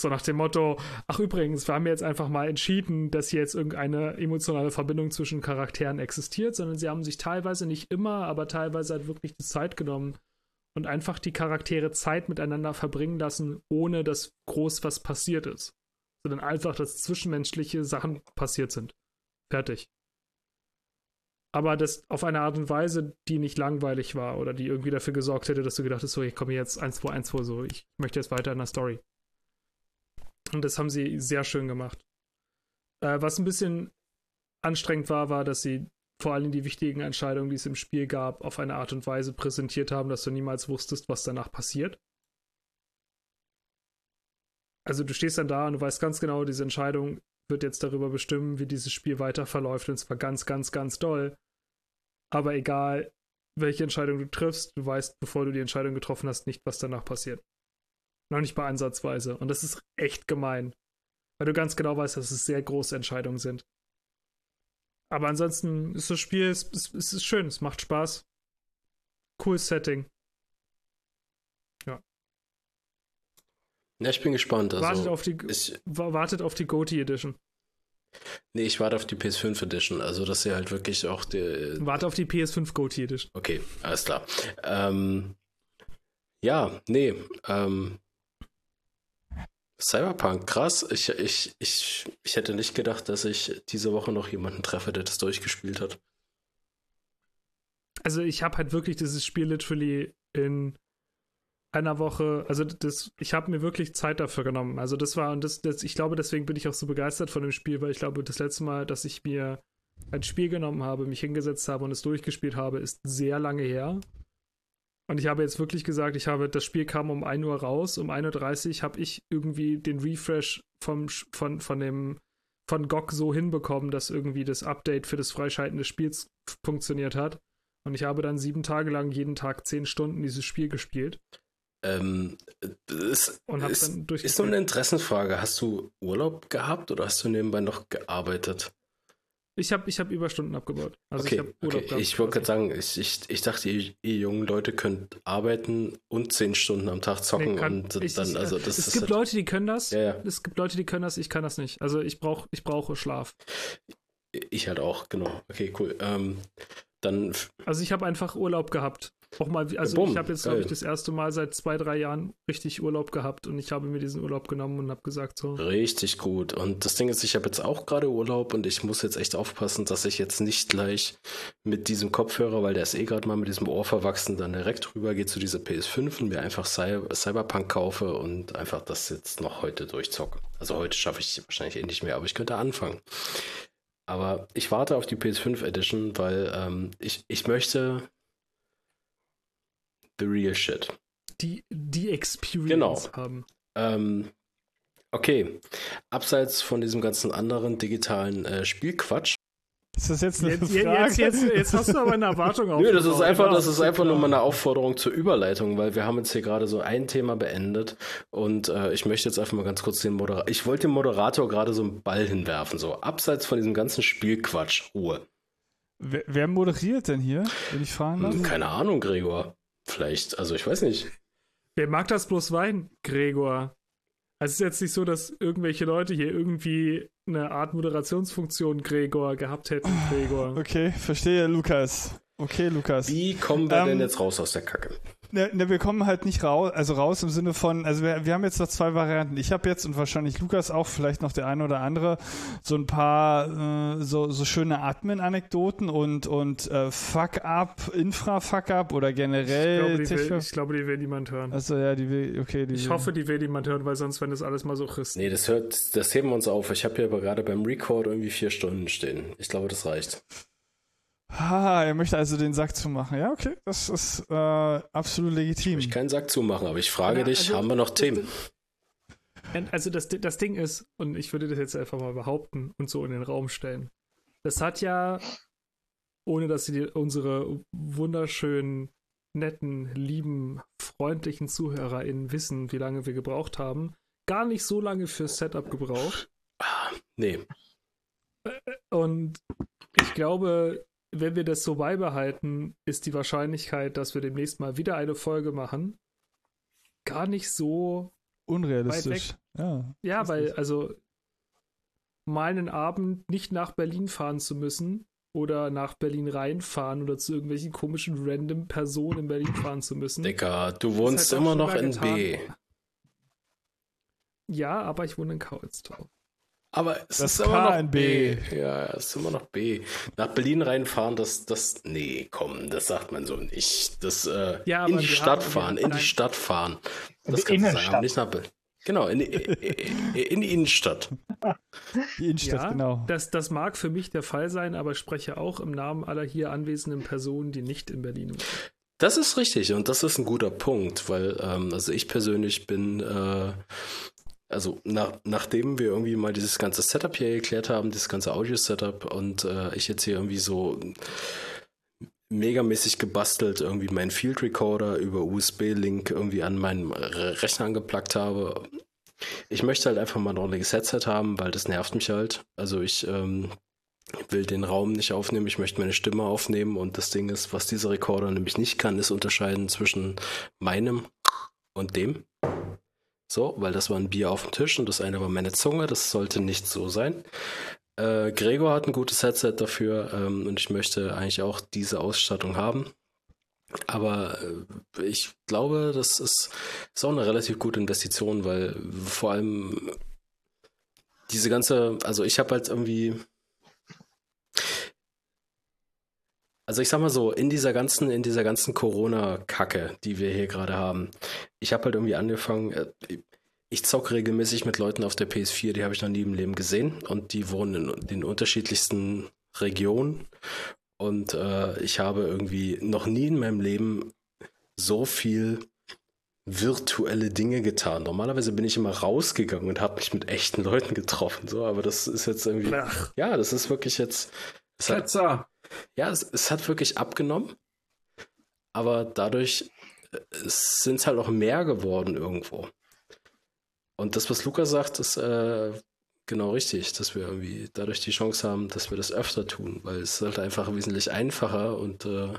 So nach dem Motto, ach übrigens, wir haben jetzt einfach mal entschieden, dass hier jetzt irgendeine emotionale Verbindung zwischen Charakteren existiert, sondern sie haben sich teilweise nicht immer, aber teilweise halt wirklich die Zeit genommen und einfach die Charaktere Zeit miteinander verbringen lassen, ohne dass groß was passiert ist. Sondern einfach, dass zwischenmenschliche Sachen passiert sind. Fertig. Aber das auf eine Art und Weise, die nicht langweilig war oder die irgendwie dafür gesorgt hätte, dass du gedacht hast, so, ich komme jetzt eins vor eins vor, so, ich möchte jetzt weiter in der Story. Und das haben sie sehr schön gemacht. Äh, was ein bisschen anstrengend war, war, dass sie vor allem die wichtigen Entscheidungen, die es im Spiel gab, auf eine Art und Weise präsentiert haben, dass du niemals wusstest, was danach passiert. Also du stehst dann da und du weißt ganz genau, diese Entscheidung wird jetzt darüber bestimmen, wie dieses Spiel weiter verläuft und zwar ganz, ganz, ganz doll. Aber egal, welche Entscheidung du triffst, du weißt, bevor du die Entscheidung getroffen hast, nicht, was danach passiert. Noch nicht mal ansatzweise. Und das ist echt gemein. Weil du ganz genau weißt, dass es sehr große Entscheidungen sind. Aber ansonsten ist das Spiel, es, es, es ist schön, es macht Spaß. Cool Setting. Ja. Ja, ich bin gespannt. Also, wartet auf die, ich, wartet auf die GOTY Edition. Nee, ich warte auf die PS5 Edition, also dass sie halt wirklich auch die. Warte auf die PS5 GOTY Edition. Okay, alles klar. Ähm, ja, nee, ähm, Cyberpunk, krass. Ich, ich, ich, ich hätte nicht gedacht, dass ich diese Woche noch jemanden treffe, der das durchgespielt hat. Also ich habe halt wirklich dieses Spiel literally in einer Woche, also das, ich habe mir wirklich Zeit dafür genommen. Also das war, und das, das, ich glaube, deswegen bin ich auch so begeistert von dem Spiel, weil ich glaube, das letzte Mal, dass ich mir ein Spiel genommen habe, mich hingesetzt habe und es durchgespielt habe, ist sehr lange her. Und ich habe jetzt wirklich gesagt, ich habe, das Spiel kam um 1 Uhr raus, um 1.30 Uhr habe ich irgendwie den Refresh vom, von, von dem von GOG so hinbekommen, dass irgendwie das Update für das Freischalten des Spiels funktioniert hat. Und ich habe dann sieben Tage lang jeden Tag zehn Stunden dieses Spiel gespielt. Ähm, das und ist, ist so eine Interessenfrage. Hast du Urlaub gehabt oder hast du nebenbei noch gearbeitet? Ich habe ich hab Überstunden abgebaut. Also okay, ich, okay. ich wollte gerade sagen, ich, ich, ich dachte, ihr, ihr, jungen Leute könnt arbeiten und zehn Stunden am Tag zocken nee, kann, und ich, dann, also das Es ist gibt halt, Leute, die können das. Ja, ja. Es gibt Leute, die können das, ich kann das nicht. Also ich brauche ich brauche Schlaf. Ich halt auch, genau. Okay, cool. Ähm, dann. Also ich habe einfach Urlaub gehabt. Auch mal, also Bumm, ich habe jetzt, glaube ich, das erste Mal seit zwei, drei Jahren richtig Urlaub gehabt und ich habe mir diesen Urlaub genommen und habe gesagt so. Richtig gut. Und das Ding ist, ich habe jetzt auch gerade Urlaub und ich muss jetzt echt aufpassen, dass ich jetzt nicht gleich mit diesem Kopfhörer, weil der ist eh gerade mal mit diesem Ohr verwachsen, dann direkt rüber gehe zu dieser PS5 und mir einfach Cyberpunk kaufe und einfach das jetzt noch heute durchzocke. Also heute schaffe ich es wahrscheinlich eh nicht mehr, aber ich könnte anfangen. Aber ich warte auf die PS5 Edition, weil ähm, ich, ich möchte the real shit. Die, die Experience genau. haben. Ähm, okay. Abseits von diesem ganzen anderen digitalen äh, Spielquatsch Ist das jetzt eine Jetzt, Frage? jetzt, jetzt, jetzt hast du aber eine Erwartung auf. *laughs* Nö, das ist einfach, das ist einfach nur mal eine Aufforderung zur Überleitung, weil wir haben jetzt hier gerade so ein Thema beendet und äh, ich möchte jetzt einfach mal ganz kurz den Moderator, ich wollte dem Moderator gerade so einen Ball hinwerfen, so abseits von diesem ganzen Spielquatsch, Ruhe. Wer, wer moderiert denn hier, wenn ich fragen darf? Hm, keine Ahnung, Gregor. Vielleicht, also ich weiß nicht. Wer mag das bloß Wein, Gregor? Also es ist jetzt nicht so, dass irgendwelche Leute hier irgendwie eine Art Moderationsfunktion Gregor gehabt hätten, Gregor. Okay, verstehe, Lukas. Okay, Lukas. Wie kommen wir Ähm, denn jetzt raus aus der Kacke? Ne, ne, wir kommen halt nicht raus, also raus im Sinne von, also wir, wir haben jetzt noch zwei Varianten. Ich habe jetzt und wahrscheinlich Lukas auch, vielleicht noch der eine oder andere, so ein paar äh, so, so schöne Admin-Anekdoten und, und äh, Fuck-up, Infra-Fuck-up oder Ich glaube, generell die will, ich glaube, die will niemand hören. Also ja, die will, okay, die Ich will. hoffe, die will niemand hören, weil sonst, wenn das alles mal so ist. Nee, das hört, das heben wir uns auf. Ich habe hier aber gerade beim Record irgendwie vier Stunden stehen. Ich glaube, das reicht. Ah, er möchte also den Sack zumachen. Ja, okay, das ist äh, absolut legitim. Ich keinen Sack zumachen, aber ich frage Ja, dich, also- haben wir noch Themen? Also das, das Ding ist, und ich würde das jetzt einfach mal behaupten und so in den Raum stellen. Das hat ja, ohne dass sie die, unsere wunderschönen, netten, lieben, freundlichen ZuhörerInnen wissen, wie lange wir gebraucht haben, gar nicht so lange fürs Setup gebraucht. Nee. Und ich glaube, wenn wir das so beibehalten, ist die Wahrscheinlichkeit, dass wir demnächst mal wieder eine Folge machen, gar nicht so Unrealistisch. Ja. Ja, weil, also, mal einen Abend nicht nach Berlin fahren zu müssen oder nach Berlin reinfahren oder zu irgendwelchen komischen random Personen in Berlin fahren zu müssen. Dicker, du wohnst halt immer noch in getan. B. Ja, aber ich wohne in Kaulsdorf. Aber es Das ist immer noch. B. Ja, es ist immer noch B. Nach Berlin reinfahren, das, das, nee, komm, das sagt man so nicht. Das, äh, Ja, in die Stadt fahren, in die. Stadt fahren. In Das kannst du sagen, nicht nach Berlin. Genau, in die, in die Innenstadt. Die Innenstadt, ja, genau. das, das mag für mich der Fall sein, aber ich spreche auch im Namen aller hier anwesenden Personen, die nicht in Berlin wohnen. Das ist richtig und das ist ein guter Punkt, weil ähm, also ich persönlich bin, äh, also nach, nachdem wir irgendwie mal dieses ganze Setup hier geklärt haben, dieses ganze Audio-Setup und äh, ich jetzt hier irgendwie so megamäßig gebastelt irgendwie meinen Field Recorder über USB-Link irgendwie an meinen Re- Rechner angeplackt habe. Ich möchte halt einfach mal ein ordentliches Headset haben, weil das nervt mich halt. Also ich ähm, will den Raum nicht aufnehmen, ich möchte meine Stimme aufnehmen und das Ding ist, was dieser Recorder nämlich nicht kann, ist unterscheiden zwischen meinem und dem. So, weil das war ein Bier auf dem Tisch und das eine war meine Zunge, das sollte nicht so sein. Äh, Gregor hat ein gutes Headset dafür ähm, und ich möchte eigentlich auch diese Ausstattung haben. Aber äh, ich glaube, das ist, ist auch eine relativ gute Investition, weil vor allem diese ganze, also ich habe halt irgendwie, also ich sag mal so, in dieser ganzen, in dieser ganzen Corona-Kacke, die wir hier gerade haben, ich habe halt irgendwie angefangen, äh, ich zocke regelmäßig mit Leuten auf der PS4, die habe ich noch nie im Leben gesehen und die wohnen in den unterschiedlichsten Regionen und äh, ich habe irgendwie noch nie in meinem Leben so viel virtuelle Dinge getan. Normalerweise bin ich immer rausgegangen und habe mich mit echten Leuten getroffen, so, aber das ist jetzt irgendwie, Ach, ja, das ist wirklich jetzt, Ketzer! Ja, es, es hat wirklich abgenommen, aber dadurch sind es halt auch mehr geworden irgendwo. Und das, was Luca sagt, ist äh, genau richtig, dass wir irgendwie dadurch die Chance haben, dass wir das öfter tun, weil es halt einfach wesentlich einfacher und äh,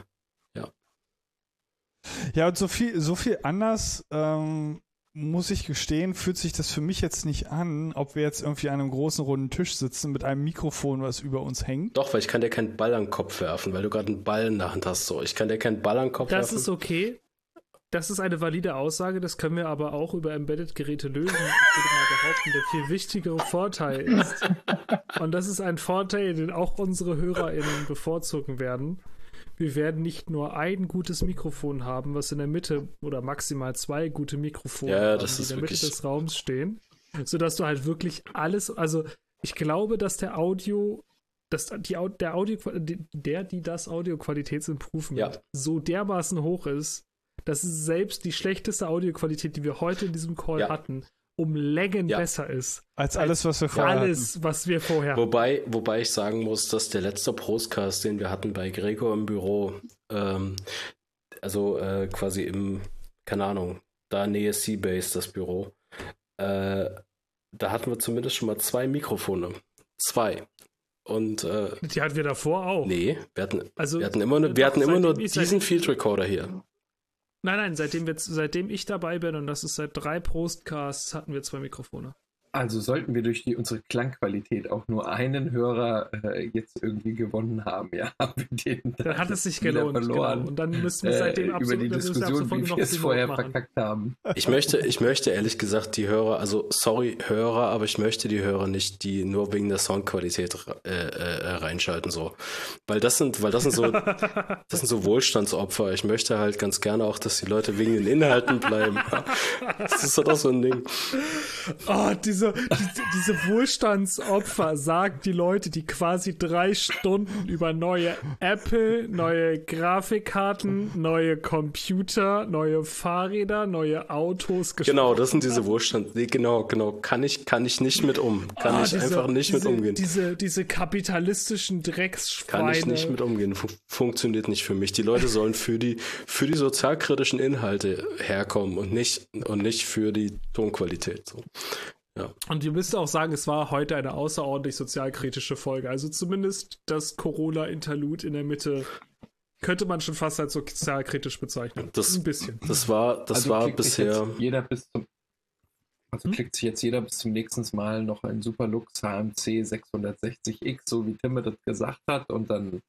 Ja, und so viel, so viel anders, ähm, muss ich gestehen, fühlt sich das für mich jetzt nicht an, ob wir jetzt irgendwie an einem großen runden Tisch sitzen mit einem Mikrofon, was über uns hängt. doch, weil ich kann dir keinen Ball an den Kopf werfen, weil du gerade einen Ball in der Hand hast. So, ich kann dir keinen Ball an den Kopf das werfen. ist okay. Das ist eine valide Aussage, das können wir aber auch über Embedded-Geräte lösen. Ich würde mal behaupten, der viel wichtigere Vorteil ist, *laughs* und das ist ein Vorteil, den auch unsere HörerInnen bevorzugen werden. Wir werden nicht nur ein gutes Mikrofon haben, was in der Mitte oder maximal zwei gute Mikrofone Ja, haben, die in der Mitte des Raums stehen, sodass du halt wirklich alles, also ich glaube, dass der Audio, dass die, der Audio, der, die das Audio-Qualitätsimprovement Ja. so dermaßen hoch ist, dass selbst die schlechteste Audioqualität, die wir heute in diesem Call Ja. hatten, um Längen Ja. besser ist. Als alles, was wir vorher Alles, was wir vorher Wobei, wobei ich sagen muss, dass der letzte Prostcast, den wir hatten bei Gregor im Büro, ähm, also äh, quasi im, keine Ahnung, da Nähe Seabase, das Büro, äh, da hatten wir zumindest schon mal zwei Mikrofone. Zwei. Und äh, Die hatten wir davor auch. nee, wir hatten, Also, wir hatten immer nur, wir hatten immer nur diesen Field Recorder hier. Nein, nein, seitdem, wir, seitdem ich dabei bin, und das ist seit drei Prostcasts, hatten wir zwei Mikrofone. Also sollten wir durch die, unsere Klangqualität auch nur einen Hörer äh, jetzt irgendwie gewonnen haben, ja, *laughs* haben wir den Dann hat es sich gelohnt. verloren. Genau. Und dann müssen wir äh, seitdem über absolut, die müssen wir Diskussion, absolut wie wir es vorher machen. verkackt haben. Ich möchte, ich möchte ehrlich gesagt die Hörer, also sorry Hörer, aber ich möchte die Hörer nicht, die nur wegen der Soundqualität äh, äh, reinschalten so, weil das sind, weil das sind so, *laughs* das sind so Wohlstandsopfer. Ich möchte halt ganz gerne auch, dass die Leute wegen den Inhalten bleiben. *laughs* Das ist doch so ein Ding. Oh, diese, diese, diese Wohlstandsopfer, sagt die Leute, die quasi drei Stunden über neue Apple, neue Grafikkarten, neue Computer, neue Fahrräder, neue Autos gesprochen Genau, das sind diese Wohlstand. nee, Genau, genau. Kann ich, kann ich nicht mit um. Kann Ah, ich diese- einfach nicht mit diese, umgehen. Diese, diese kapitalistischen Drecksschweine. Kann ich nicht mit umgehen. Fu funktioniert nicht für mich. Die Leute sollen für die, für die sozialkritischen Inhalte herkommen und nicht, und nicht für die Tonqualität. So. Und ihr müsst auch sagen, es war heute eine außerordentlich sozialkritische Folge. Also zumindest das Corona-Interlude in der Mitte könnte man schon fast als sozialkritisch bezeichnen. Das- Ein bisschen. Das war, das Also war bisher. Jetzt jeder bis zum, also Hm? klickt sich jetzt jeder bis zum nächsten Mal noch ein Superlux HMC 660X, so wie Tim das gesagt hat, und dann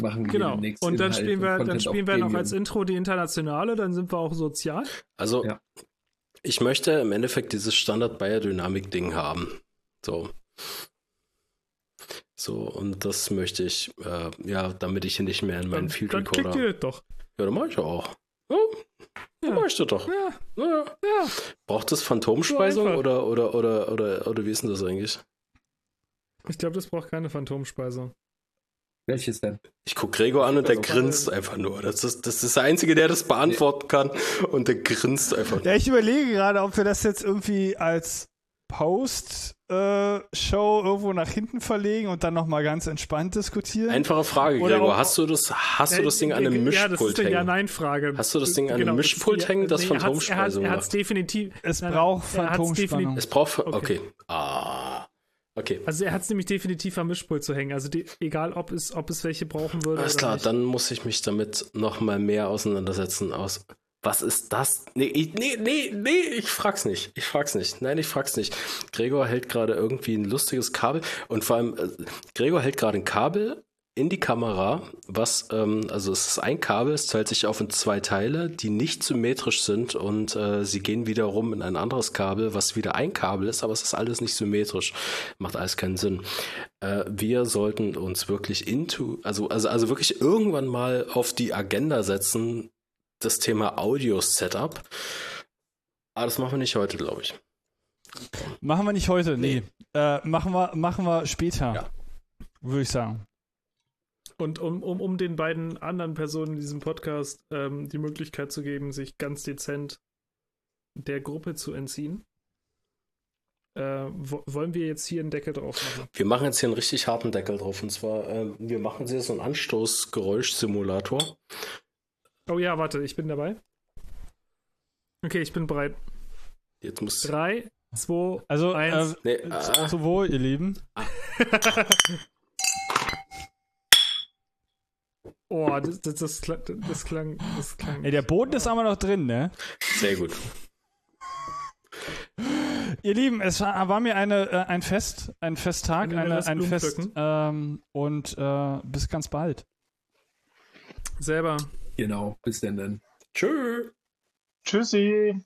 machen wir Genau. demnächst Und dann Inhalt spielen wir, dann spielen wir noch als Intro die Internationale, dann sind wir auch sozial. Also, Ja. Ich möchte im Endeffekt dieses Standard-Biodynamik-Ding haben. So. So, und das möchte ich, äh, ja, damit ich nicht mehr in meinen Field dann klickt Recorder. ihr doch. Ja, dann mach ich auch. Ja, dann Ja. mach ich das doch. Ja, Naja. ja. Braucht das Phantomspeisung So oder, oder, oder, oder, oder wie ist denn das eigentlich? Ich glaube, das braucht keine Phantomspeise. Welches denn? Ich guck Gregor an und der Also, grinst einfach nur. Das ist, das ist der Einzige, der das beantworten kann und der grinst einfach Ja, ich überlege gerade, ob wir das jetzt irgendwie als Post-Show irgendwo nach hinten verlegen und dann nochmal ganz entspannt diskutieren. Einfache Frage, Oder Gregor. auch- Hast du das, hast du das Ding an einem Ja, das ist Mischpult eine? Ja-Nein-Frage. Hast du das Ding an einem das Mischpult ist- hängen, das er hat's- Phantomspeisung Er hat es macht? definitiv. es nein, braucht er Phantomspannung. definitiv- Es braucht. Okay. Okay. Ah. Okay. Also er hat es nämlich definitiv am Mischpult zu hängen. Also die, egal, ob es, ob es welche brauchen würde Alles klar, nicht. dann muss ich mich damit noch mal mehr auseinandersetzen. Aus was ist das? Nee, ich, nee, nee, nee, ich frag's nicht. Ich frag's nicht. Nein, ich frag's nicht. Gregor hält gerade irgendwie ein lustiges Kabel und vor allem, äh, Gregor hält gerade ein Kabel in die Kamera, was, ähm, also es ist ein Kabel, es teilt sich auf in zwei Teile, die nicht symmetrisch sind und äh, sie gehen wiederum in ein anderes Kabel, was wieder ein Kabel ist, aber es ist alles nicht symmetrisch. Macht alles keinen Sinn. Äh, wir sollten uns wirklich into, also, also, also wirklich irgendwann mal auf die Agenda setzen, das Thema Audio-Setup. Aber das machen wir nicht heute, glaube ich. Machen wir nicht heute, nee. Äh, machen, wir, machen wir später. Ja. Würde ich sagen. Und um, um, um den beiden anderen Personen in diesem Podcast ähm, die Möglichkeit zu geben, sich ganz dezent der Gruppe zu entziehen, äh, wo, wollen wir jetzt hier einen Deckel drauf machen. Wir machen jetzt hier einen richtig harten Deckel drauf. Und zwar, äh, wir machen jetzt so einen Anstoßgeräusch-Simulator. Oh ja, warte, ich bin dabei. Okay, ich bin bereit. Jetzt muss. Drei, zwei, Also, eins. äh, Nee, ah, zum Wohl, ihr Lieben. *laughs* Oh, das, das, das, klang, das klang. Das klang Ey, der Boden ist aber noch drin, ne? sehr gut. Ihr Lieben, es war, war mir eine, äh, ein Fest, ein Festtag, eine, ein Fest. Ähm, und äh, bis ganz bald. selber. Genau, bis denn dann. Tschö. Tschüssi.